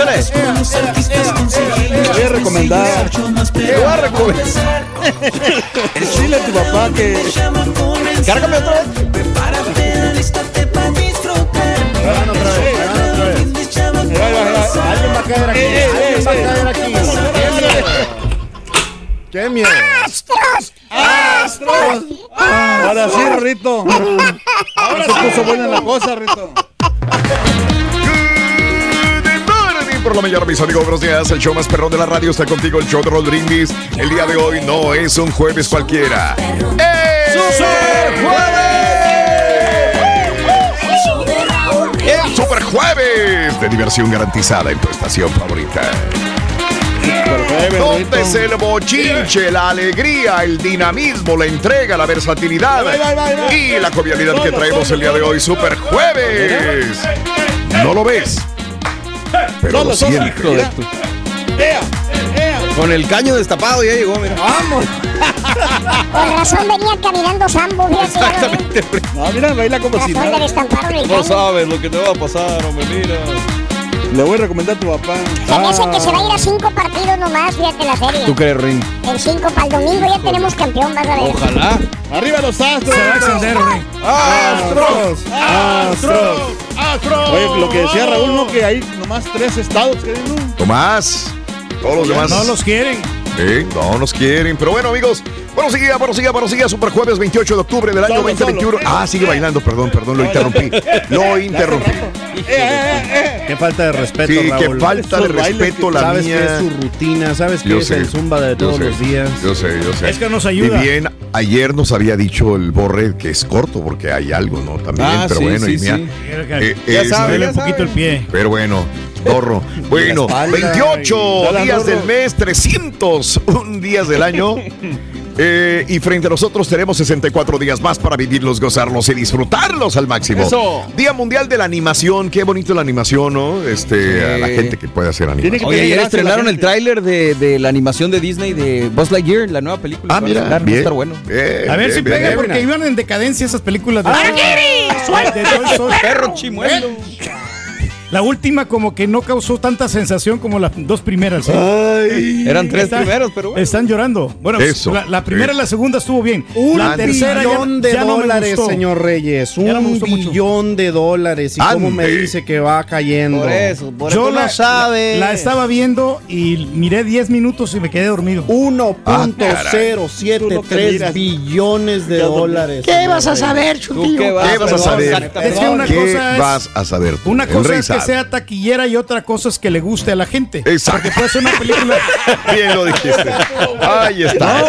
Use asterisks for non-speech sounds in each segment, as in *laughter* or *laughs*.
Échale. Voy a recomendar. Te voy a recomendar. Dile a tu papá que. Cárgame otra vez. Otra vez. Otra vez. Alguien va a caer aquí. Alguien va a caer aquí. Qué miedo. ¡Astros! ¡Astros! Ahora sí, Rito. Ahora se puso buena la cosa, Rito. Por la mañana, mis amigos, buenos días. El show más perrón de la radio está contigo, el show de Raúl Brindis. El día de hoy no es un jueves cualquiera. ¡Es ¡Super Jueves! ¡El Super Jueves! De diversión garantizada en tu estación favorita. Donde es el bochinche, la alegría, el dinamismo, la entrega, la versatilidad y la jovialidad que traemos el día de hoy, Super Jueves. ¿No lo ves? Pero lo sientes. ¡Ea! ¡Ea! Con el caño destapado ya llegó, mira. ¡Vamos! Con razón venía caminando Sambo. Exactamente. No, mira, baila como si Razón le nada. destamparon el No caño. sabes lo que te va a pasar, hombre, mira. Le voy a recomendar a tu papá. Se me hace que se va a ir a cinco partidos nomás, fíjate la serie. ¿Tú crees, Ring? En cinco para el domingo ya tenemos campeón, vas a ver. Ojalá. ¡Arriba los astros! Se va a extender, Ring. ¡Astros! ¡Astros! ¡Astros! Oye, lo que decía Raúl, ¿no? Que hay nomás tres estados que hay, ¿no? Tomás. Todos los demás. No los quieren. Sí, no nos quieren. Pero bueno, amigos, buenos días, buenos días, buenos días. Super jueves 28 de octubre del año Solo, 2021. solo. Ah, sigue bailando, perdón, perdón, lo interrumpí. *laughs* Lo interrumpí. ¡Eh, eh, eh! Qué falta de respeto, Sí, qué falta de respeto la Sabes mía. que es su rutina, sabes que es sé, el zumba de todos sé, los días. Yo sé, yo sé. Es que nos Y ayuda. bien, ayer nos había dicho el Borre que es corto porque hay algo, ¿no? También, Ah, pero sí, bueno, sí, y mira, sí. eh, Ya sabe, ya un poquito el pie. Pero bueno, Dorro. Bueno, espalda, 28 y- Dale, días del mes, 301 días del año. Eh, y frente a nosotros tenemos 64 días más para vivirlos, gozarlos y disfrutarlos al máximo. Eso. Día Mundial de la Animación. Qué bonito la animación, ¿no? Este, a la gente que puede hacer animación. que Oye, ayer estrenaron el tráiler de, de la animación de Disney de Buzz Lightyear, la nueva película. Ah, que va a mira, estrenar, va a bien. estar bueno. Bien, A ver bien, si bien, pega, bien. porque iban en decadencia esas películas de. Toy Story. Perro chimuelo. La última como que no causó tanta sensación como las dos primeras. ¿eh? Eran tres Están- primeros, pero bueno. Están llorando. Bueno, Eso. la, la primera y la segunda estuvo bien. Un la tercera ya, billón de ya dólares, señor Reyes. Un gustó mucho. billón de dólares. ¿Y cómo me dice que va cayendo? Por eso, por Yo eso la, no sabe. La, la estaba viendo y miré 10 minutos y me quedé dormido. Ah, caray. 1.073 billones de dólares. ¿Qué vas a saber, ¿Tú Chuntillo? qué vas, ¿Qué vas a saber? exactamente. Es que una ¿Qué cosa es- vas a saber tú? Una cosa es que sea taquillera y otra cosa es que le guste a la gente. Exacto. Porque puede ser una película. *laughs* Bien lo dijiste. Ahí está.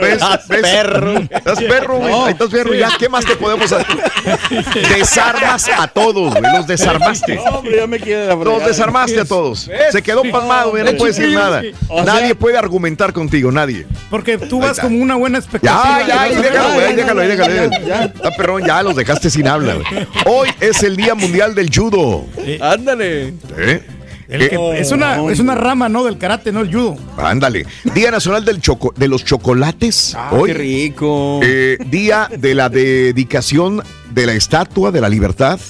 ¿Ves? ¿Ves? perro. Estás perro, güey. Ahí estás perro. Ya, ¿qué más te podemos hacer? *laughs* Desarmas a todos, güey. Los desarmaste. No, hombre, ya me quiere la Los desarmaste a todos. Se quedó pasmado, güey. No puede decir nada. O Nadie puede argumentar contigo, nadie. Porque tú vas como una buena expectativa. Ya, ya, ahí déjalo, güey. ahí Déjalo, ahí déjalo. Está perrón, ya los dejaste sin habla, güey. Hoy es el Día Mundial del Judo. Ándale. ¿Eh? El que- es, una, es una rama, ¿no? Del karate, no el judo. Ándale. Día Nacional del choco, de los Chocolates. Hoy. Qué rico. Eh, día de la dedicación de la Estatua de la Libertad.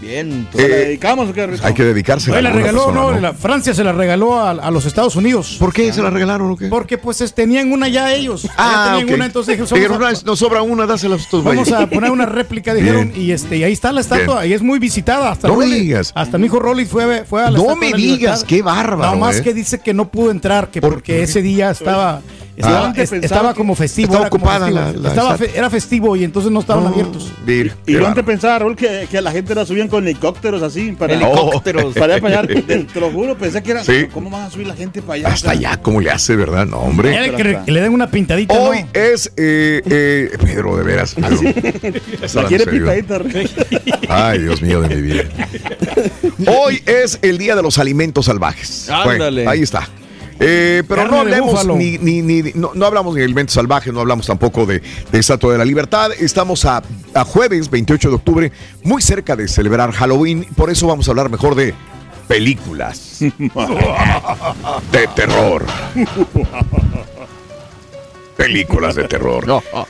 Bien. ¿Se la Eh, dedicamos o qué, Rico? Hay que dedicarse la regaló, ¿no? La Francia se la regaló a, a los Estados Unidos. ¿Por qué se la regalaron o qué? Porque pues es- tenían una ya ellos. Ah, ya tenían ok. una, entonces dijeron, Dijeron, vamos, a, "No, nos sobra una, dásela a estos vamos güeyes". a poner una réplica, dijeron, Bien. y este, y ahí está la estatua, y es muy visitada. Hasta No me digas. Hasta mi hijo Rolly fue, fue a la No me digas, Libertad. qué bárbaro, Nada más eh. que dice que no pudo entrar, que ¿Por porque qué? ese día estaba. Estaba, antes es- pensaba estaba como festivo. estaba era ocupada festivo. la- la Estaba estatua. fe- era festivo y entonces no estaban abiertos. Vir, Y yo antes pensaba, Raúl, que, que a la gente la subían con helicópteros así. Para, Helicópteros. Para allá, para allá. Te, te lo juro, pensé que era. Sí. ¿Cómo van a subir la gente para allá? Hasta allá, ¿cómo le hace, verdad? No, hombre. Era que, que le den una pintadita. Hoy ¿no? es, eh, eh, Pedro, de veras. *laughs* Pedro. La quiere pintadita. Ay, Dios mío de mi vida. *laughs* Hoy es el Día de los Alimentos Salvajes. Ándale. Bueno, ahí está. Eh, pero Carne no hablemos ni, ni, ni- no, no hablamos ni de alimentos salvajes, no hablamos tampoco de, de Estatua de la Libertad. Estamos a, a jueves 28 de octubre, muy cerca de celebrar Halloween. Por eso vamos a hablar mejor de películas *laughs* de terror. Películas de terror.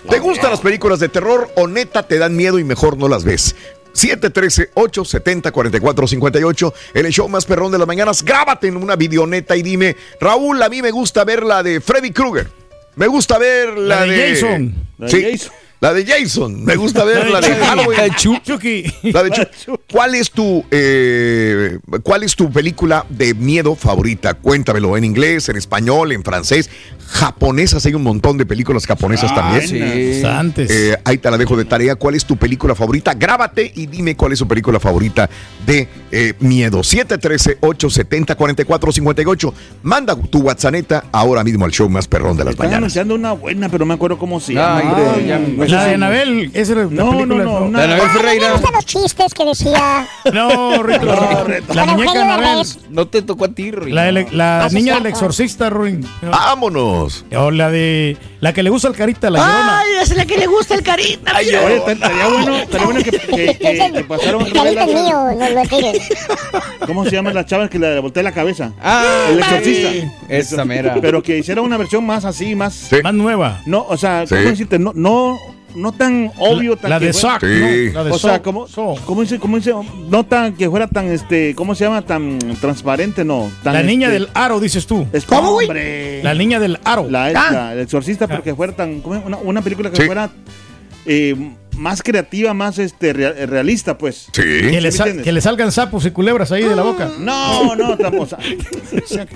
¿Te gustan las películas de terror o neta te dan miedo y mejor no las ves? 713-870-4458, el show más perrón de las mañanas. Grábate en una videoneta y dime, Raúl, a mí me gusta ver la de Freddy Krueger. Me gusta ver la, La de Jason. La de Sí, Jason. La de Jason. Me gusta ver la de *laughs* Halloween. Chucky. La de Chu- ¿Cuál es tu eh, cuál es tu película de miedo favorita? Cuéntamelo en inglés, en español, en francés, japonesas. Hay un montón de películas japonesas también. Sí. Antes. Eh, ahí te la dejo de tarea. ¿Cuál es tu película favorita? Grábate y dime cuál es tu película favorita de eh, miedo. 713-870-4458. Manda tu WhatsApp ahora mismo al show más perrón de las Están mañanas. anunciando una buena, pero no me acuerdo cómo se Ay, llama. ya- sé la de Anabel, esa era la No, película. no, no, de- una- De Anabel Ah, Ferreira. gustan los chistes que decía. *laughs* No, Rito, No, la, Rito. la muñeca Anabel. No te tocó a ti, Rick. La, la Ah, niña del exorcista, Ruin. ¡Vámonos! O la de la que le gusta al carita, la llorona. es la que le gusta el carita. Oye, esta- estaría bueno, estaría bueno que, que, *laughs* que, que pasaron El carita es mío, no lo tires. ¿Cómo se llaman las chavas que le voltea la cabeza? Ah, El exorcista. Esa mera. Pero que hiciera una versión más así, más. Sí. Más nueva. No, o sea, ¿cómo Sí. decirte? No, no, no tan obvio, tan la que de fuera- Sock, Sí. ¿no? La de O sea, Sock. ¿cómo, Sock. cómo dice, cómo dice? No tan que fuera tan, este, ¿cómo se llama? Tan transparente, no. Tan, La niña este, del aro, dices tú. es- ¿Cómo, güey? hombre. La niña del aro. La Ah. esta, el exorcista, pero que fuera tan. ¿cómo es? Una, una película que Sí. fuera eh, más creativa, más este rea- realista, pues. Sí. que, le salgan sapos y culebras ahí de la boca. No, no, sea, *laughs*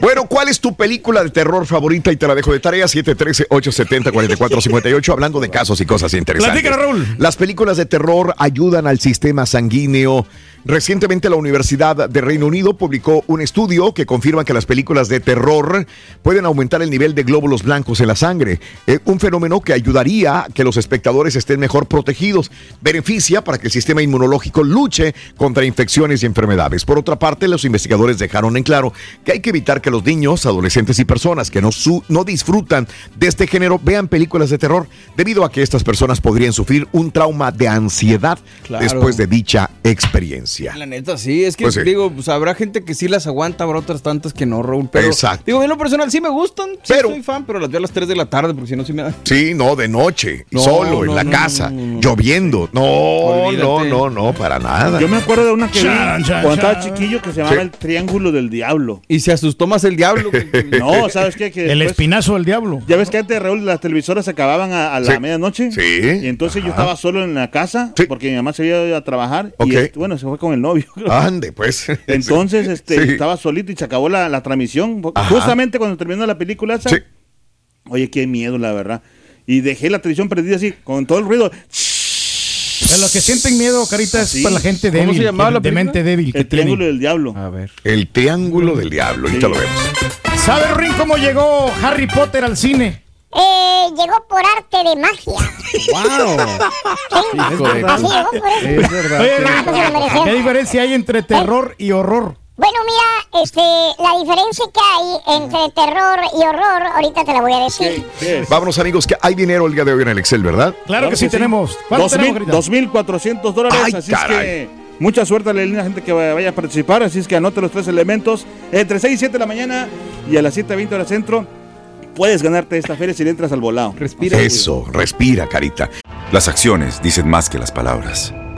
Bueno, ¿cuál es tu película de terror favorita? Y te la dejo de tarea, 713-870-4458, hablando de casos y cosas interesantes. Platícala, Raúl. Las películas de terror ayudan al sistema sanguíneo. Recientemente la Universidad de Reino Unido publicó un estudio que confirma que las películas de terror pueden aumentar el nivel de glóbulos blancos en la sangre, eh, un fenómeno que ayudaría a que los espectadores estén mejor protegidos, beneficia para que el sistema inmunológico luche contra infecciones y enfermedades. Por otra parte, los investigadores dejaron en claro que hay que evitar que los niños, adolescentes y personas que no, su- no disfrutan de este género vean películas de terror, debido a que estas personas podrían sufrir un trauma de ansiedad Claro. después de dicha experiencia. La neta, sí, es que Pues sí. digo, pues habrá gente que sí las aguanta, habrá otras tantas que no, Raúl. Pero, Exacto. Digo, en lo personal sí me gustan, sí Pero- soy fan, pero las veo a las 3 de la tarde, porque si no, sí me da. Sí, no, de noche, No, solo, en la no, casa, no, no, no. lloviendo. No, Olvídate. no, no, no, para nada. Yo me acuerdo de una que vi Chan, chan, cuando estaba chiquillo que se llamaba Sí. el Triángulo del Diablo. Y se asustó más el diablo. *laughs* No, ¿sabes qué? Que El espinazo del diablo. Ya ves que antes, Raúl, las televisoras se acababan a, a la Sí. medianoche. Sí. Y entonces yo estaba solo en la casa Sí. porque mi mamá se había ido a trabajar. Y este, bueno, se fue con el novio. *laughs* Ande, pues. Entonces, este, Sí. estaba solito y se acabó la, la transmisión. Ajá. Justamente cuando terminó la película esa. Sí. Oye, qué miedo, la verdad. Y dejé la televisión prendida así, con todo el ruido. De los que sienten miedo, carita, es Sí. para la gente ¿Cómo débil. se llamaba la de mente débil. El Triángulo tiene. del Diablo. A ver. El triángulo del diablo, ahorita lo vemos. ¿Sabe, Rin, cómo llegó Harry Potter al cine? Eh, llegó por arte de magia. ¡Wow! *laughs* Sí, Hijo de- así llegó por eso. Es verdad. Oye, Ah. ¿qué diferencia hay entre terror y horror? Bueno, mira, este, la diferencia que hay entre terror y horror, ahorita te la voy a decir. Vámonos, amigos, que hay dinero el día de hoy en el Excel, ¿verdad? Claro, que sí, tenemos. ¿Cuánto Dos tenemos, mil- carita? 2.400 dólares. Ay, así caray. es que mucha suerte a la linda gente que vaya a participar. Así es que anote los tres elementos. Entre 6 y 7 de la mañana y a las 7.20 hora centro. Puedes ganarte esta feria si le entras al volado. Respira. Eso, respira, carita. Las acciones dicen más que las palabras.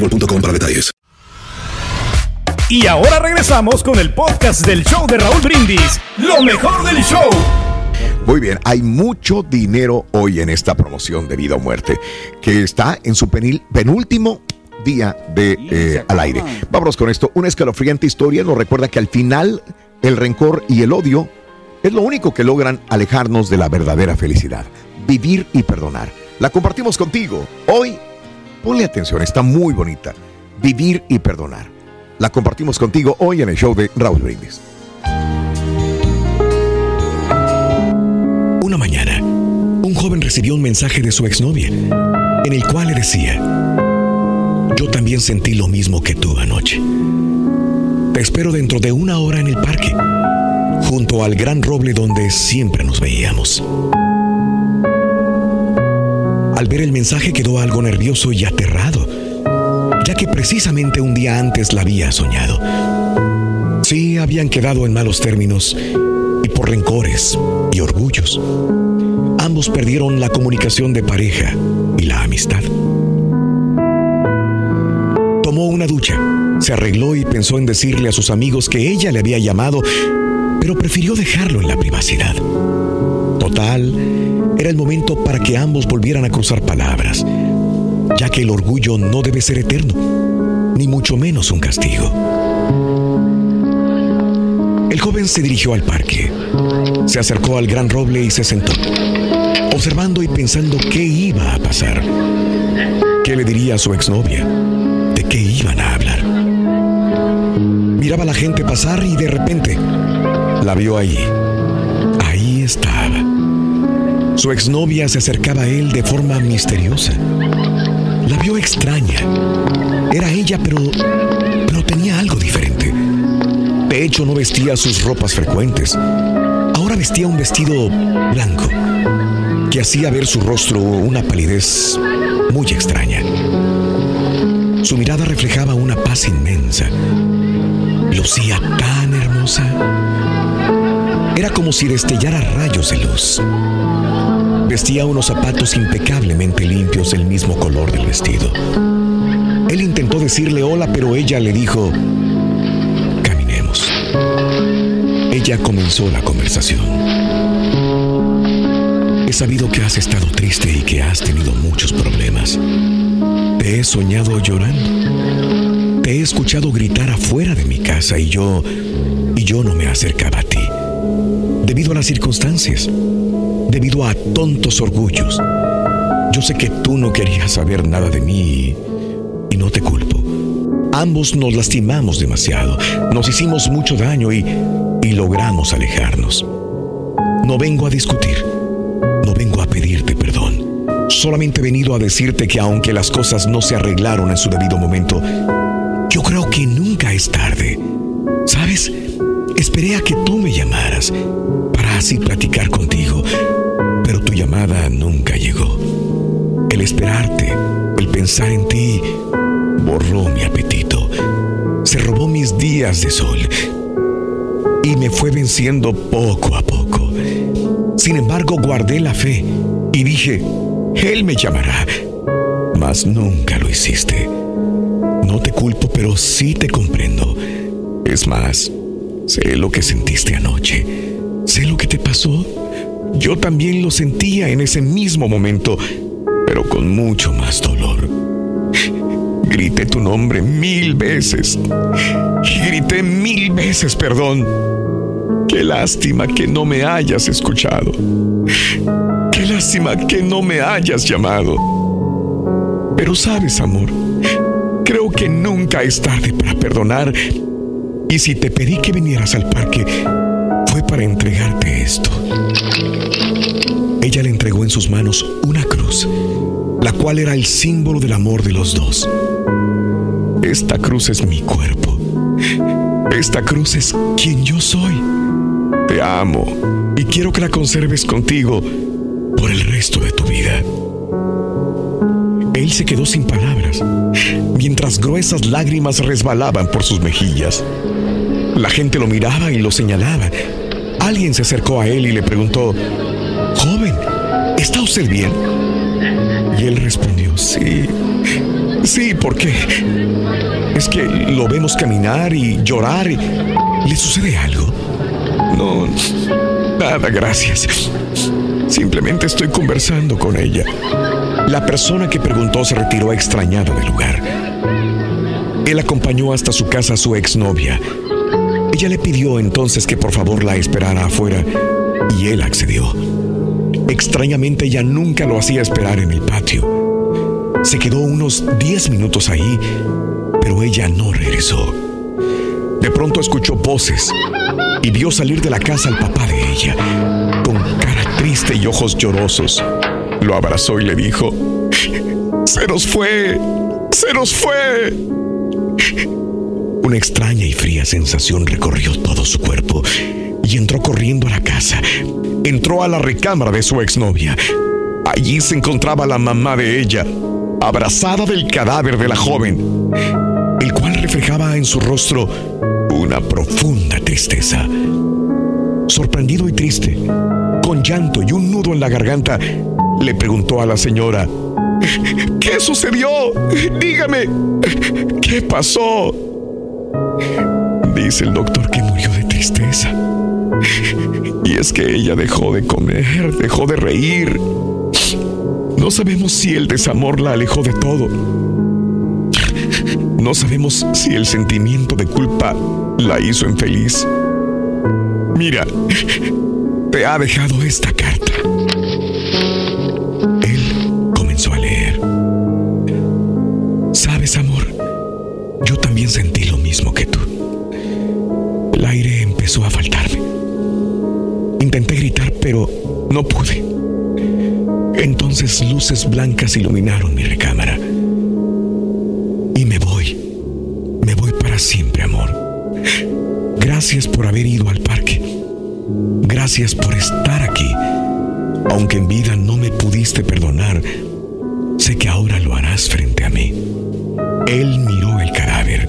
para detalles. Y ahora regresamos con el podcast del show de Raúl Brindis. Lo mejor del show. Muy bien, hay mucho dinero hoy en esta promoción de vida o muerte que está en su penúltimo día de eh, al aire. Vámonos con esto. Una escalofriante historia nos recuerda que al final el rencor y el odio es lo único que logran alejarnos de la verdadera felicidad. Vivir y perdonar. La compartimos contigo. Hoy, ponle atención, está muy bonita. Vivir y perdonar. La compartimos contigo hoy en el show de Raúl Brindis. Una mañana, un joven recibió un mensaje de su exnovia, en el cual le decía, yo también sentí lo mismo que tú anoche. Te espero dentro de una hora en el parque, junto al gran roble donde siempre nos veíamos. Al ver el mensaje quedó algo nervioso y aterrado, ya que precisamente un día antes la había soñado. Sí, habían quedado en malos términos y por rencores y orgullos. Ambos perdieron la comunicación de pareja y la amistad. Tomó una ducha, se arregló y pensó en decirle a sus amigos que ella le había llamado, pero prefirió dejarlo en la privacidad. Total, era el momento para que ambos volvieran a cruzar palabras, ya que el orgullo no debe ser eterno, ni mucho menos un castigo. El joven se dirigió al parque, se acercó al gran roble y se sentó, observando y pensando qué iba a pasar. ¿Qué le diría a su exnovia? ¿De qué iban a hablar? Miraba a la gente pasar y de repente la vio ahí. Ahí estaba. Su exnovia se acercaba a él de forma misteriosa. La vio extraña. Era ella, pero, pero tenía algo diferente. De hecho, no vestía sus ropas frecuentes. Ahora vestía un vestido blanco que hacía ver su rostro una palidez muy extraña. Su mirada reflejaba una paz inmensa. Lucía tan hermosa. Era como si destellara rayos de luz. Vestía unos zapatos impecablemente limpios del mismo color del vestido. Él intentó decirle hola, pero ella le dijo, caminemos. Ella comenzó la conversación. He sabido que has estado triste y que has tenido muchos problemas. Te he soñado llorando. Te he escuchado gritar afuera de mi casa y yo y yo no me acercaba a ti. Debido a las circunstancias, debido a tontos orgullos. Yo sé que tú no querías saber nada de mí y, no te culpo. Ambos nos lastimamos demasiado, nos hicimos mucho daño y, y logramos alejarnos. No vengo a discutir, no vengo a pedirte perdón. Solamente he venido a decirte que aunque las cosas no se arreglaron en su debido momento, yo creo que nunca es tarde. ¿Sabes? Esperé a que tú me llamaras así platicar contigo, pero tu llamada nunca llegó. El esperarte, el pensar en ti, borró mi apetito, se robó mis días de sol y me fue venciendo poco a poco. Sin embargo, guardé la fe y dije, Él me llamará, mas nunca lo hiciste. No te culpo, pero sí te comprendo. Es más, sé lo que sentiste anoche, sé lo que te pasó. Yo también lo sentía en ese mismo momento, pero con mucho más dolor. Grité tu nombre mil veces grité mil veces perdón. Qué lástima que no me hayas escuchado. Qué lástima que no me hayas llamado. Pero sabes, amor, creo que nunca es tarde para perdonar. Y si te pedí que vinieras al parque, para entregarte esto. Ella le entregó en sus manos una cruz, la cual era el símbolo del amor de los dos. Esta cruz es mi cuerpo. Esta cruz es quien yo soy. Te amo y quiero que la conserves contigo por el resto de tu vida. Él se quedó sin palabras, mientras gruesas lágrimas resbalaban por sus mejillas. La gente lo miraba y lo señalaba. Alguien se acercó a él y le preguntó, Joven, ¿está usted bien? Y él respondió, sí, sí, ¿por qué? Es que lo vemos caminar y llorar. Y... ¿Le sucede algo? No, nada, gracias. Simplemente estoy conversando con ella. La persona que preguntó se retiró extrañado del lugar. Él acompañó hasta su casa a su exnovia. Ella le pidió entonces que por favor la esperara afuera y él accedió. Extrañamente ella nunca lo hacía esperar en el patio. Se quedó unos 10 minutos ahí, pero ella no regresó. De pronto escuchó voces y vio salir de la casa al papá de ella, con cara triste y ojos llorosos. Lo abrazó y le dijo, ¡Se nos fue! ¡Se nos fue! Una extraña y fría sensación recorrió todo su cuerpo y entró corriendo a la casa. Entró a la recámara de su exnovia. Allí se encontraba la mamá de ella, abrazada del cadáver de la joven, el cual reflejaba en su rostro una profunda tristeza. Sorprendido y triste, con llanto y un nudo en la garganta, le preguntó a la señora, ¿Qué sucedió? Dígame, ¿qué pasó? Dice el doctor que murió de tristeza. *laughs* Y es que ella dejó de comer, dejó de reír. No sabemos si el desamor la alejó de todo. No sabemos si el sentimiento de culpa la hizo infeliz. Mira, te ha dejado esta carta. Él comenzó a leer. Sabes, amor, yo también sentí no pude. Entonces luces blancas iluminaron mi recámara. Y me voy. Me voy para siempre, amor. Gracias por haber ido al parque. Gracias por estar aquí. Aunque en vida no me pudiste perdonar, sé que ahora lo harás frente a mí. Él miró el cadáver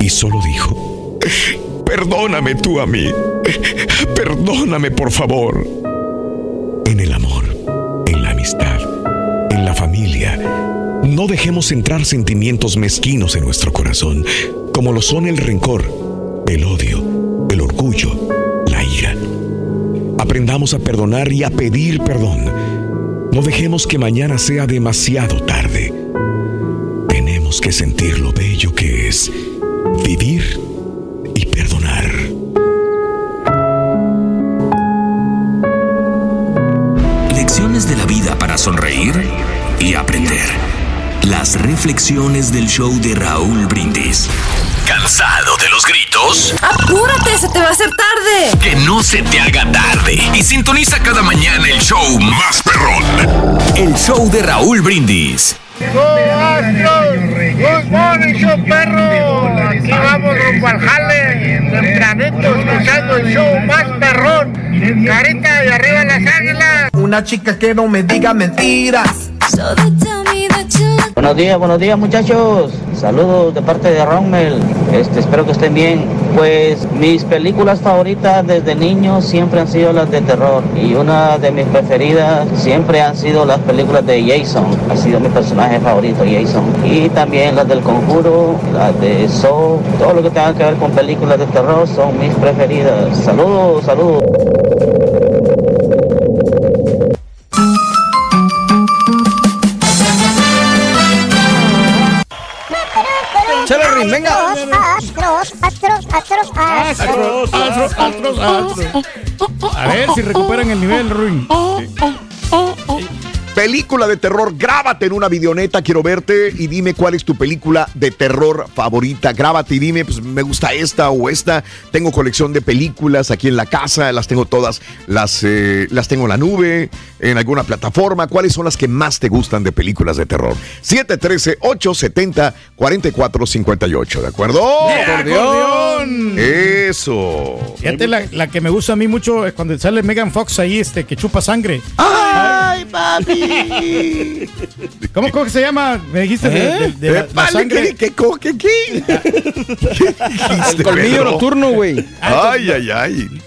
y solo dijo, perdóname tú a mí. Perdóname, por favor. En el amor, en la amistad, en la familia, no dejemos entrar sentimientos mezquinos en nuestro corazón, como lo son el rencor, el odio, el orgullo, la ira. Aprendamos a perdonar y a pedir perdón. No dejemos que mañana sea demasiado tarde. Tenemos que sentir lo bello que es vivir para sonreír y aprender. Las reflexiones del show de Raúl Brindis. ¿Cansado de los gritos? ¡Apúrate! ¡Se te va a hacer tarde! Que no se te haga tarde. Y sintoniza cada mañana el show más perrón. El show de Raúl Brindis. Good morning, show perro. Aquí vamos rumbo al jale. Tempranito escuchando el show más perrón. Carita de arriba las águilas. Una chica que no me diga mentiras. Buenos días, buenos días muchachos. Saludos de parte de Rommel. Este, espero que estén bien. Pues mis películas favoritas desde niño siempre han sido las de terror. Y una de mis preferidas siempre han sido las películas de Jason. Ha sido mi personaje favorito, Jason. Y también las del conjuro, las de Saw. Todo lo que tenga que ver con películas de terror son mis preferidas. Saludos, saludos. Astros, astros, astros, Astros, astros. A ver si recuperan el nivel, Ruin. Película de terror, grábate en una videoneta, quiero verte y dime cuál es tu película de terror favorita. Grábate y dime, pues me gusta esta o esta. Tengo colección de películas aquí en la casa, las tengo todas, las, eh, las tengo en la nube, en alguna plataforma. ¿Cuáles son las que más te gustan de películas de terror? 713-870-4458, ¿de acuerdo? ¡Acordeón! Eso. Fíjate, la, la que me gusta a mí mucho es cuando sale Megan Fox ahí, este, que chupa sangre. ¡Ay, papi! *laughs* ¿Cómo, cómo que se llama? Me dijiste de, de- de la, la Vale, sangre. ¿qué, qué, qué, qué? *laughs* El colmillo nocturno, güey. Ay, ay, ay.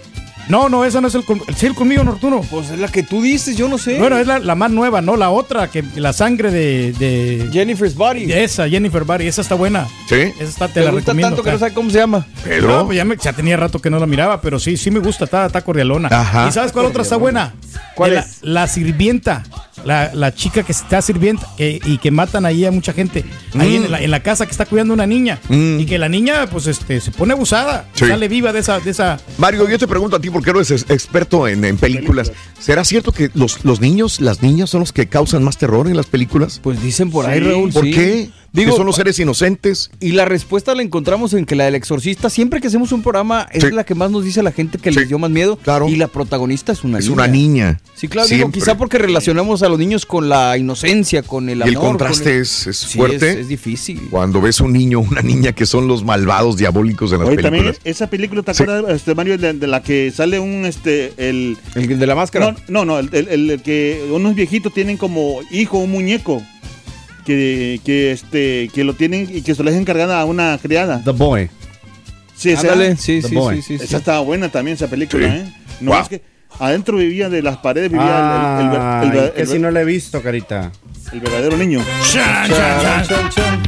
No, no, esa no es el, sí, el colmillo nocturno. Pues es la que tú dices, yo no sé. Bueno, es la, la más nueva, no la otra, que la sangre de, de Jennifer's Body. esa, Jennifer Body, esa está buena. ¿Sí? Esa está, te Te la gusta recomiendo. tanto que no está- sabe cómo se llama. No, pues ya, me- ya tenía rato que no la miraba, pero sí, sí me gusta, está, está cordialona. Ajá. ¿Y sabes cuál otra está buena? ¿Cuál De la, es? La sirvienta. La, la chica que está sirvienta que- y que matan ahí a mucha gente. Ahí Mm. en, la, en la casa que está cuidando una niña. Mm. Y que la niña, pues, este, se pone abusada. Sí. Sale viva de esa, de esa. Mario, yo te pregunto a ti, porque eres ex- experto en, en películas. ¿Será cierto que los, los niños, las niñas son los que causan más terror en las películas? Pues dicen por ahí, Sí. Raúl. ¿Por sí. qué? Digo, ¿Que son los seres inocentes? Y la respuesta la encontramos en que la del exorcista, siempre que hacemos un programa, es Sí. la que más nos dice a la gente que Sí. les dio más miedo. Claro. Y la protagonista es una Es niña. una niña. Sí, claro, digo, quizá porque relacionamos a los niños con la inocencia, con el Y amor. el contraste con el- es, es Sí, fuerte. Es, es difícil. Cuando ves un niño o una niña que son los malvados diabólicos en las Oye, también películas. esa película, ¿te Sí. acuerdas, este, Mario, de, de la que sale un, este, el... El de la máscara. No, no, no, el- el que unos viejitos tienen como hijo un muñeco que, que, este, que lo tienen y que se lo dejan encargada a una criada. The Boy. Sí, esa, Ándale, sí, The sí, Boy. sí, sí, sí. Esa estaba buena también, esa película, Sí. ¿eh? No Wow. es que adentro vivía de las paredes, vivía el- que el si no la he visto, carita. el verdadero niño. Chan, chan, chan.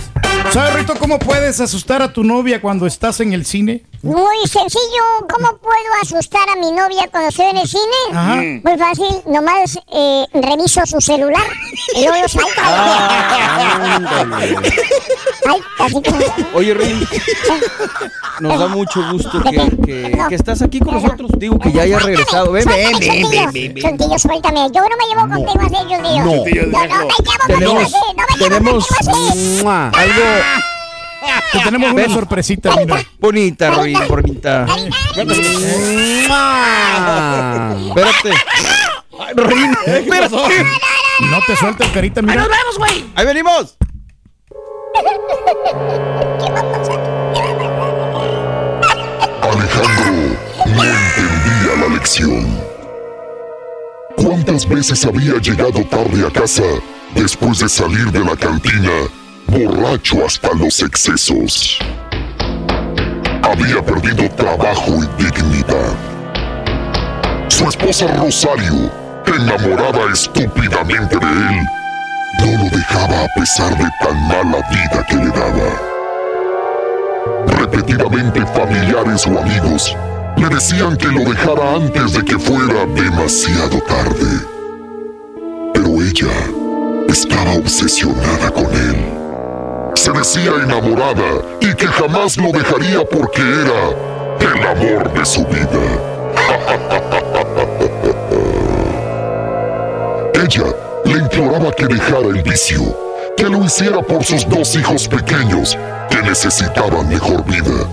¿Sabes, Rito, cómo puedes asustar a tu novia cuando estás en el cine? Muy sencillo, ¿cómo puedo asustar a mi novia cuando estoy en el cine? Ajá. Muy fácil, nomás eh, reviso su celular y luego salta. Ay, así como... Oye, Rey, nos da mucho gusto que, que- que estás aquí con nosotros. Digo que ya hayas regresado. Ven, ven, ven, ven. Chuntillo, suéltame. Yo no me llevo contigo así, Chuntillo. No. Yo no me llevo contigo así. No me llevo contigo así. algo, Te tenemos una sorpresita, mira. Bonita, Roy, bonita. Espérate. Ay, Rorín, espérate. No te sueltes, carita, mira. ¡Nos vemos, güey! Ahí venimos. Alejandro no entendía la lección. ¿Cuántas veces había llegado tarde a casa después de salir de la cantina, borracho hasta los excesos? Había perdido trabajo y dignidad. Su esposa Rosario, enamorada estúpidamente de él, no lo dejaba a pesar de tan mala vida que le daba. Repetidamente familiares o amigos le decían que lo dejara antes de que fuera demasiado tarde. Pero ella estaba obsesionada con él. Se decía enamorada y que jamás lo dejaría porque era el amor de su vida. *laughs* Ella le imploraba que dejara el vicio, que lo hiciera por sus dos hijos pequeños que necesitaban mejor vida.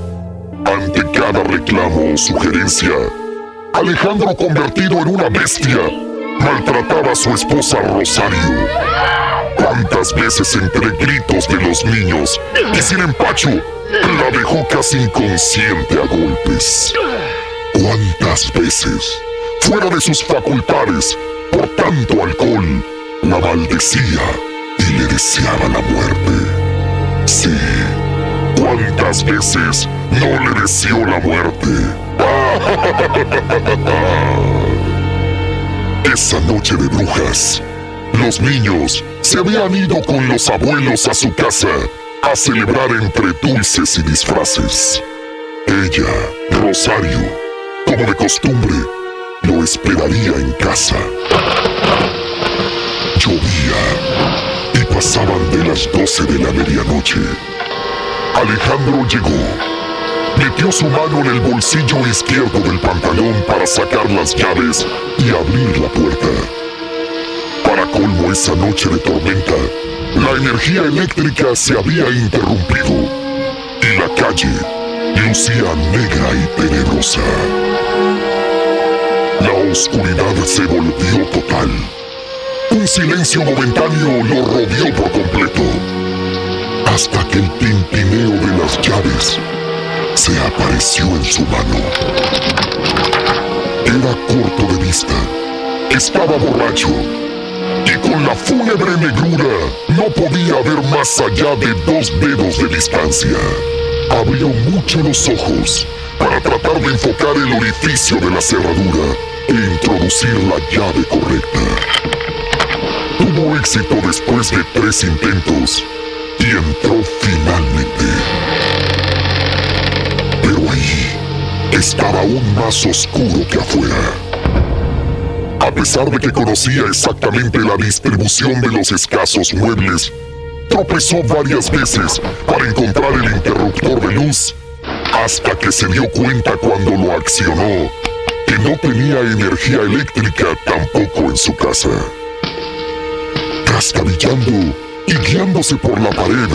Ante cada reclamo o sugerencia, Alejandro, convertido en una bestia, maltrataba a su esposa Rosario. ¿Cuántas veces entre gritos de los niños y sin empacho la dejó casi inconsciente a golpes? ¿Cuántas veces, fuera de sus facultades, por tanto alcohol, la maldecía y le deseaba la muerte? Sí, ¿cuántas veces no le deseó la muerte? *laughs* Esa noche de brujas, los niños se habían ido con los abuelos a su casa a celebrar entre dulces y disfraces. Ella, Rosario, como de costumbre, lo esperaría en casa. Llovía y pasaban de las 12 de la medianoche. Alejandro llegó. Metió su mano en el bolsillo izquierdo del pantalón para sacar las llaves y abrir la puerta. Colmo esa noche de tormenta, la energía eléctrica se había interrumpido y la calle lucía negra y tenebrosa. La oscuridad se volvió total. Un silencio momentáneo lo rodeó por completo, hasta que el tintineo de las llaves se apareció en su mano. Era corto de vista, estaba borracho y con la fúnebre negrura no podía ver más allá de dos dedos de distancia. Abrió mucho los ojos para tratar de enfocar el orificio de la cerradura e introducir la llave correcta. Tuvo éxito después de tres intentos y entró finalmente. Pero ahí estaba aún más oscuro que afuera. A pesar de que conocía exactamente la distribución de los escasos muebles, tropezó varias veces para encontrar el interruptor de luz, hasta que se dio cuenta cuando lo accionó que no tenía energía eléctrica tampoco en su casa. Trastabillando y guiándose por la pared,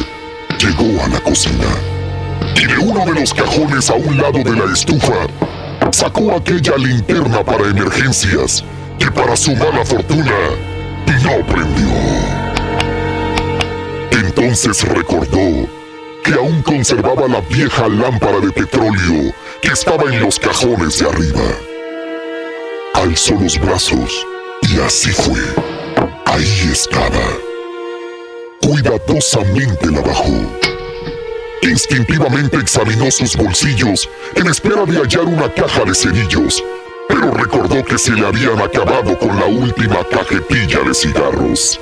llegó a la cocina. Y de uno de los cajones a un lado de la estufa, sacó aquella linterna para emergencias que para su mala fortuna no prendió. Entonces recordó que aún conservaba la vieja lámpara de petróleo que estaba en los cajones de arriba. Alzó los brazos y así fue. Ahí estaba. Cuidadosamente la bajó. Instintivamente examinó sus bolsillos en espera de hallar una caja de cerillos, pero recordó que se le habían acabado con la última cajetilla de cigarros.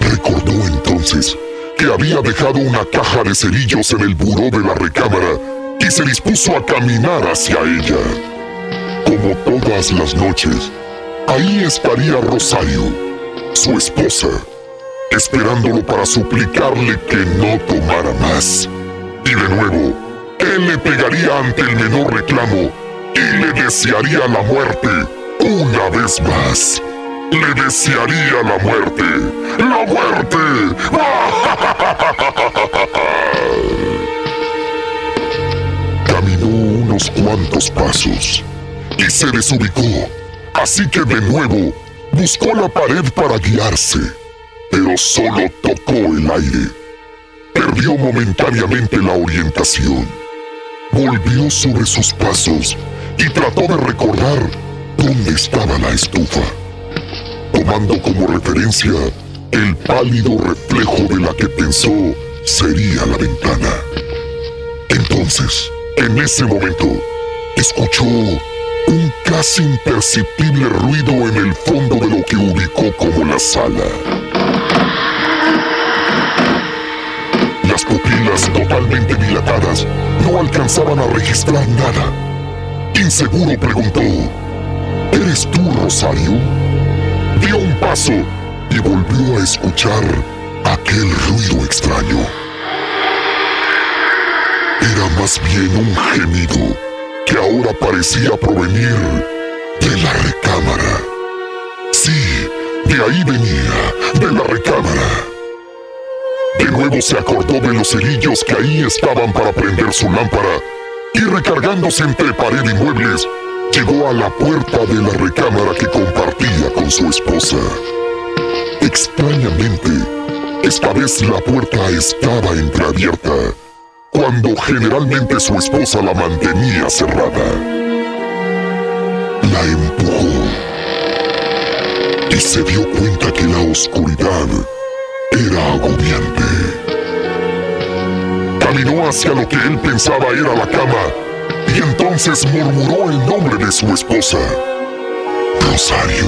Recordó entonces que había dejado una caja de cerillos en el buró de la recámara y se dispuso a caminar hacia ella. Como todas las noches, ahí estaría Rosario, su esposa, esperándolo para suplicarle que no tomara más. Y de nuevo, él le pegaría ante el menor reclamo y le desearía la muerte una vez más. Le desearía la muerte. ¡La muerte! *laughs* Caminó unos cuantos pasos y se desubicó, así que de nuevo buscó la pared para guiarse, pero solo tocó el aire. Perdió momentáneamente la orientación. Volvió sobre sus pasos y trató de recordar dónde estaba la estufa, tomando como referencia el pálido reflejo de la que pensó sería la ventana. Entonces, en ese momento, escuchó un casi imperceptible ruido en el fondo de lo que ubicó como la sala. Las pupilas totalmente dilatadas no alcanzaban a registrar nada. Inseguro preguntó, ¿Eres tú, Rosario? Dio un paso y volvió a escuchar aquel ruido extraño. Era más bien un gemido que ahora parecía provenir de la recámara. Sí, de ahí venía, de la recámara. De nuevo se acordó de los cerillos que ahí estaban para prender su lámpara y recargándose entre pared y muebles, llegó a la puerta de la recámara que compartía con su esposa. Extrañamente, esta vez la puerta estaba entreabierta, cuando generalmente su esposa la mantenía cerrada. La empujó y se dio cuenta que la oscuridad era agobiante. Caminó hacia lo que él pensaba era la cama y entonces murmuró el nombre de su esposa. Rosario.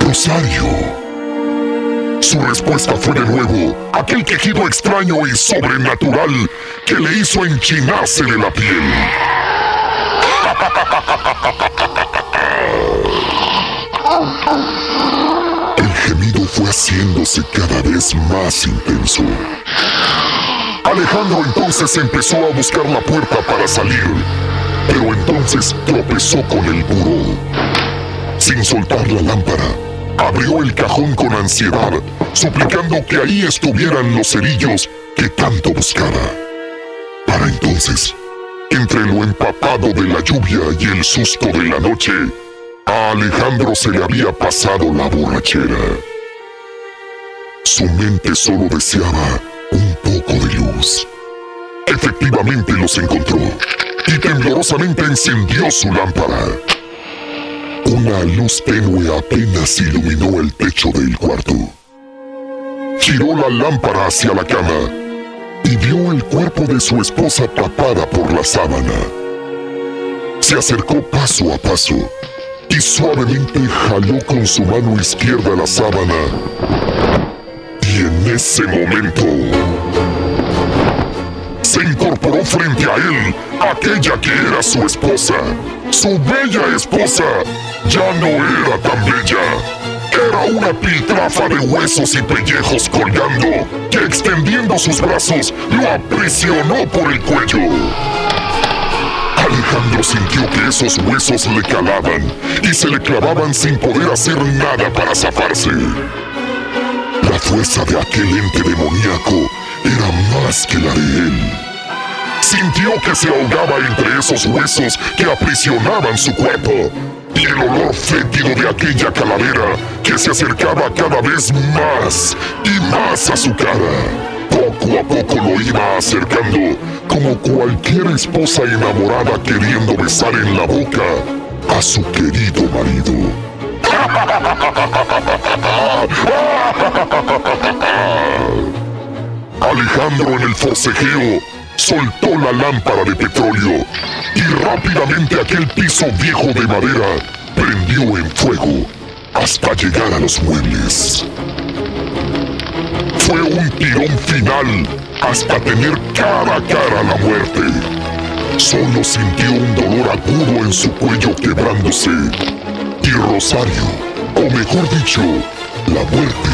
Rosario. Su respuesta fue de nuevo aquel quejido extraño y sobrenatural que le hizo enchinarse de la piel. El gemido fue haciéndose cada vez más intenso. Alejandro entonces empezó a buscar la puerta para salir, pero entonces tropezó con el buró. Sin soltar la lámpara, abrió el cajón con ansiedad, suplicando que ahí estuvieran los cerillos que tanto buscaba. Para entonces, entre lo empapado de la lluvia y el susto de la noche, a Alejandro se le había pasado la borrachera. Su mente solo deseaba un poco de luz. Efectivamente los encontró y temblorosamente encendió su lámpara. Una luz tenue apenas iluminó el techo del cuarto. Giró la lámpara hacia la cama y vio el cuerpo de su esposa tapada por la sábana. Se acercó paso a paso y suavemente jaló con su mano izquierda la sábana. Y en ese momento se incorporó frente a él aquella que era su esposa. Su bella esposa ya no era tan bella. Era una piltrafa de huesos y pellejos colgando, que extendiendo sus brazos lo aprisionó por el cuello. Alejandro sintió que esos huesos le calaban y se le clavaban sin poder hacer nada para zafarse. La fuerza de aquel ente demoníaco era más que la de él. Sintió que se ahogaba entre esos huesos que aprisionaban su cuerpo y el olor fétido de aquella calavera que se acercaba cada vez más y más a su cara. Poco a poco lo iba acercando, como cualquier esposa enamorada queriendo besar en la boca a su querido marido. Alejandro en el forcejeo soltó la lámpara de petróleo y rápidamente aquel piso viejo de madera prendió en fuego hasta llegar a los muebles. Fue un tirón final hasta tener cara a cara la muerte. Solo sintió un dolor agudo en su cuello quebrándose. Y Rosario, o mejor dicho, la muerte,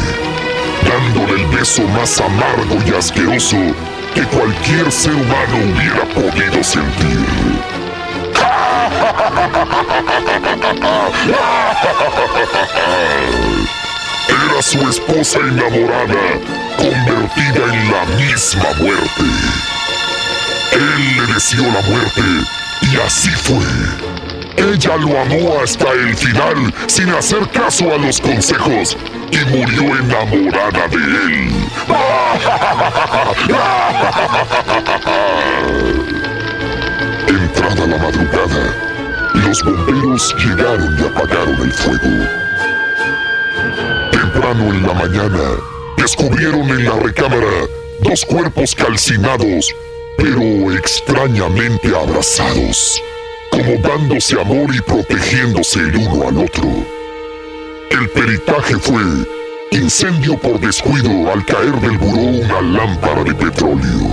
dándole el beso más amargo y asqueroso que cualquier ser humano hubiera podido sentir. Era su esposa enamorada, convertida en la misma muerte. Él le deseó la muerte Y así fue. Ella lo amó hasta el final sin hacer caso a los consejos y murió enamorada de él. Entrada la madrugada, los bomberos llegaron y apagaron el fuego. Temprano en la mañana, descubrieron en la recámara dos cuerpos calcinados, pero extrañamente abrazados, como dándose amor y protegiéndose el uno al otro. El peritaje fue incendio por descuido al caer del buró una lámpara de petróleo.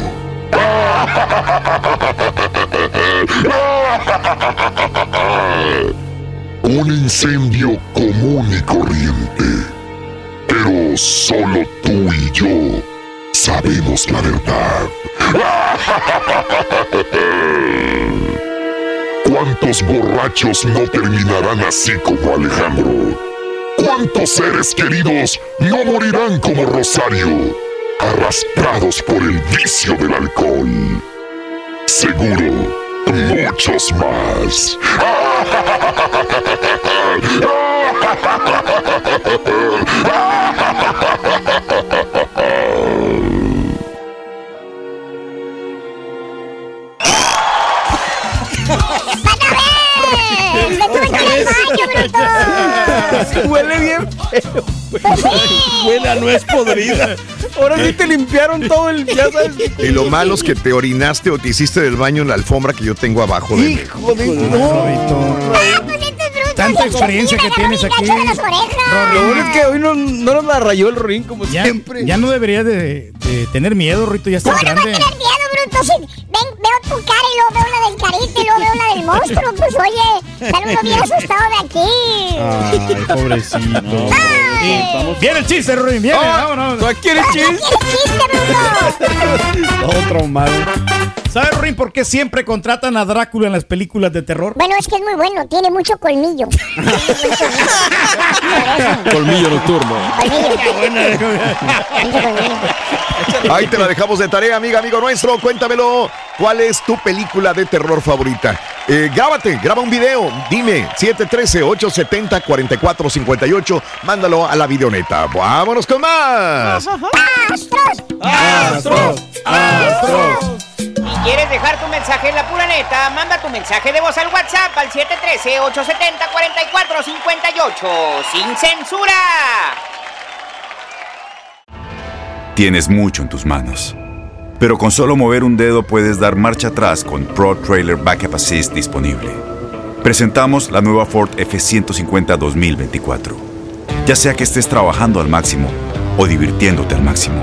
Un incendio común y corriente. Pero solo tú y yo sabemos la verdad. *laughs* ¿Cuántos borrachos no terminarán así como Alejandro? ¿Cuántos seres queridos no morirán como Rosario, arrastrados por el vicio del alcohol? Seguro, muchos más. *laughs* *laughs* Huele bien feo. Huele a nuez podrida. Ahora sí te limpiaron todo el. Ya sabes. Y lo malo es que te orinaste o te hiciste del baño en la alfombra que yo tengo abajo de Hijo de. No. Tanta experiencia que tienes aquí. Lo bueno es que hoy no, no nos la rayó el ring como Ya, siempre. ya no deberías de, de tener miedo, Rito, ya estás ¿Cómo no va a grande. tener miedo, Si ven, veo tu cara y luego veo la del carita y luego veo la del monstruo. Pues oye, sale uno bien asustado de aquí. Ay, pobrecito. *laughs* Ay. Viene el chiste, Ruin, viene, Ah, vámonos. ¿tú quieres ¿Qué chiste? chiste, bruto? Todo traumado. ¿Sabes, Ruin, por qué siempre contratan a Drácula en las películas de terror? Bueno, es que es muy bueno, tiene mucho colmillo. *laughs* Colmillo nocturno. Ahí te la dejamos de tarea, amiga, amigo nuestro. Cuéntamelo. ¿Cuál es tu película de terror favorita? Eh, grábate, graba un video. Dime, 713-870-4458. Mándalo a la videoneta. Vámonos con más. ¡Astros! ¡Astros! ¡Astros! Si quieres dejar tu mensaje en la pura neta, manda tu mensaje de voz al WhatsApp al 713-870-4458. ¡Sin censura! Tienes mucho en tus manos. Pero con solo mover un dedo puedes dar marcha atrás con Pro Trailer Backup Assist disponible. Presentamos la nueva Ford F150 2024. Ya sea que estés trabajando al máximo o divirtiéndote al máximo,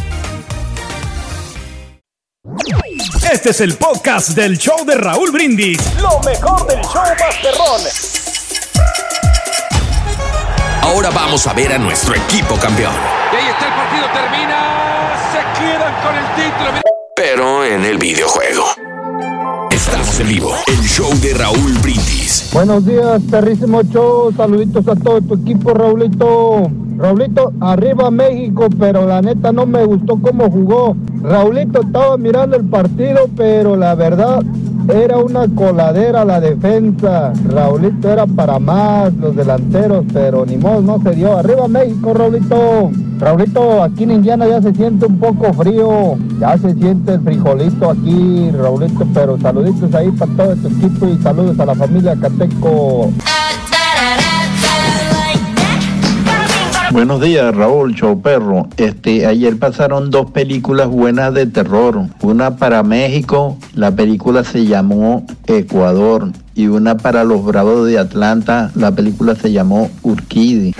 Este es el podcast del show de Raúl Brindis. Lo mejor del show Masterrón. Ahora vamos a ver a nuestro equipo campeón. Y ahí está el partido, termina. Se quedan con el título. Pero en el videojuego. Estamos en vivo. El show de Raúl Brindis. Buenos días, perrísimo show. Saluditos a todo tu equipo, Raulito. Raulito, arriba México, pero la neta no me gustó cómo jugó. Raulito estaba mirando el partido, pero la verdad era una coladera la defensa. Raulito era para más los delanteros, pero ni modo, no se dio. Arriba México, Raulito. Raulito, aquí en Indiana ya se siente un poco frío. Ya se siente el frijolito aquí, Raulito, pero saluditos ahí para todo tu equipo y saludos a la familia Cateco. Buenos días, Raúl Choperro. Este, ayer pasaron dos películas buenas de terror. Una para México, la película se llamó Ecuador. Y una para los Bravos de Atlanta, la película se llamó Urquidi.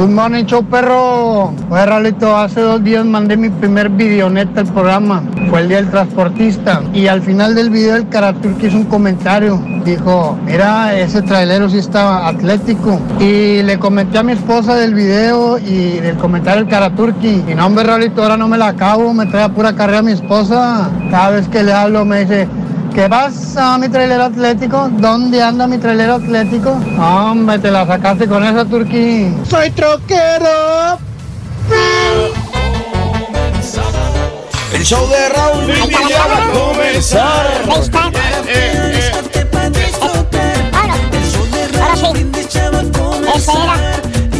Good morning, show perro. Oye, Raulito, hace dos días mandé mi primer videoneta al programa. Fue el día del transportista. Y al final del video el Karaturki hizo un comentario. Dijo, mira, ese trailero sí estaba atlético. Y le comenté a mi esposa del video y del comentario del Karaturki. Y no, hombre, ahora no me la acabo. Me trae a pura carrera a mi esposa. Cada vez que le hablo me dice, ¿Qué pasa, mi trailero atlético? ¿Dónde anda mi trailero atlético? Hombre, te la sacaste con esa turquí. Soy troquero. El show de Raúl Brindis ya va a comenzar. Ahora sí. Ese era.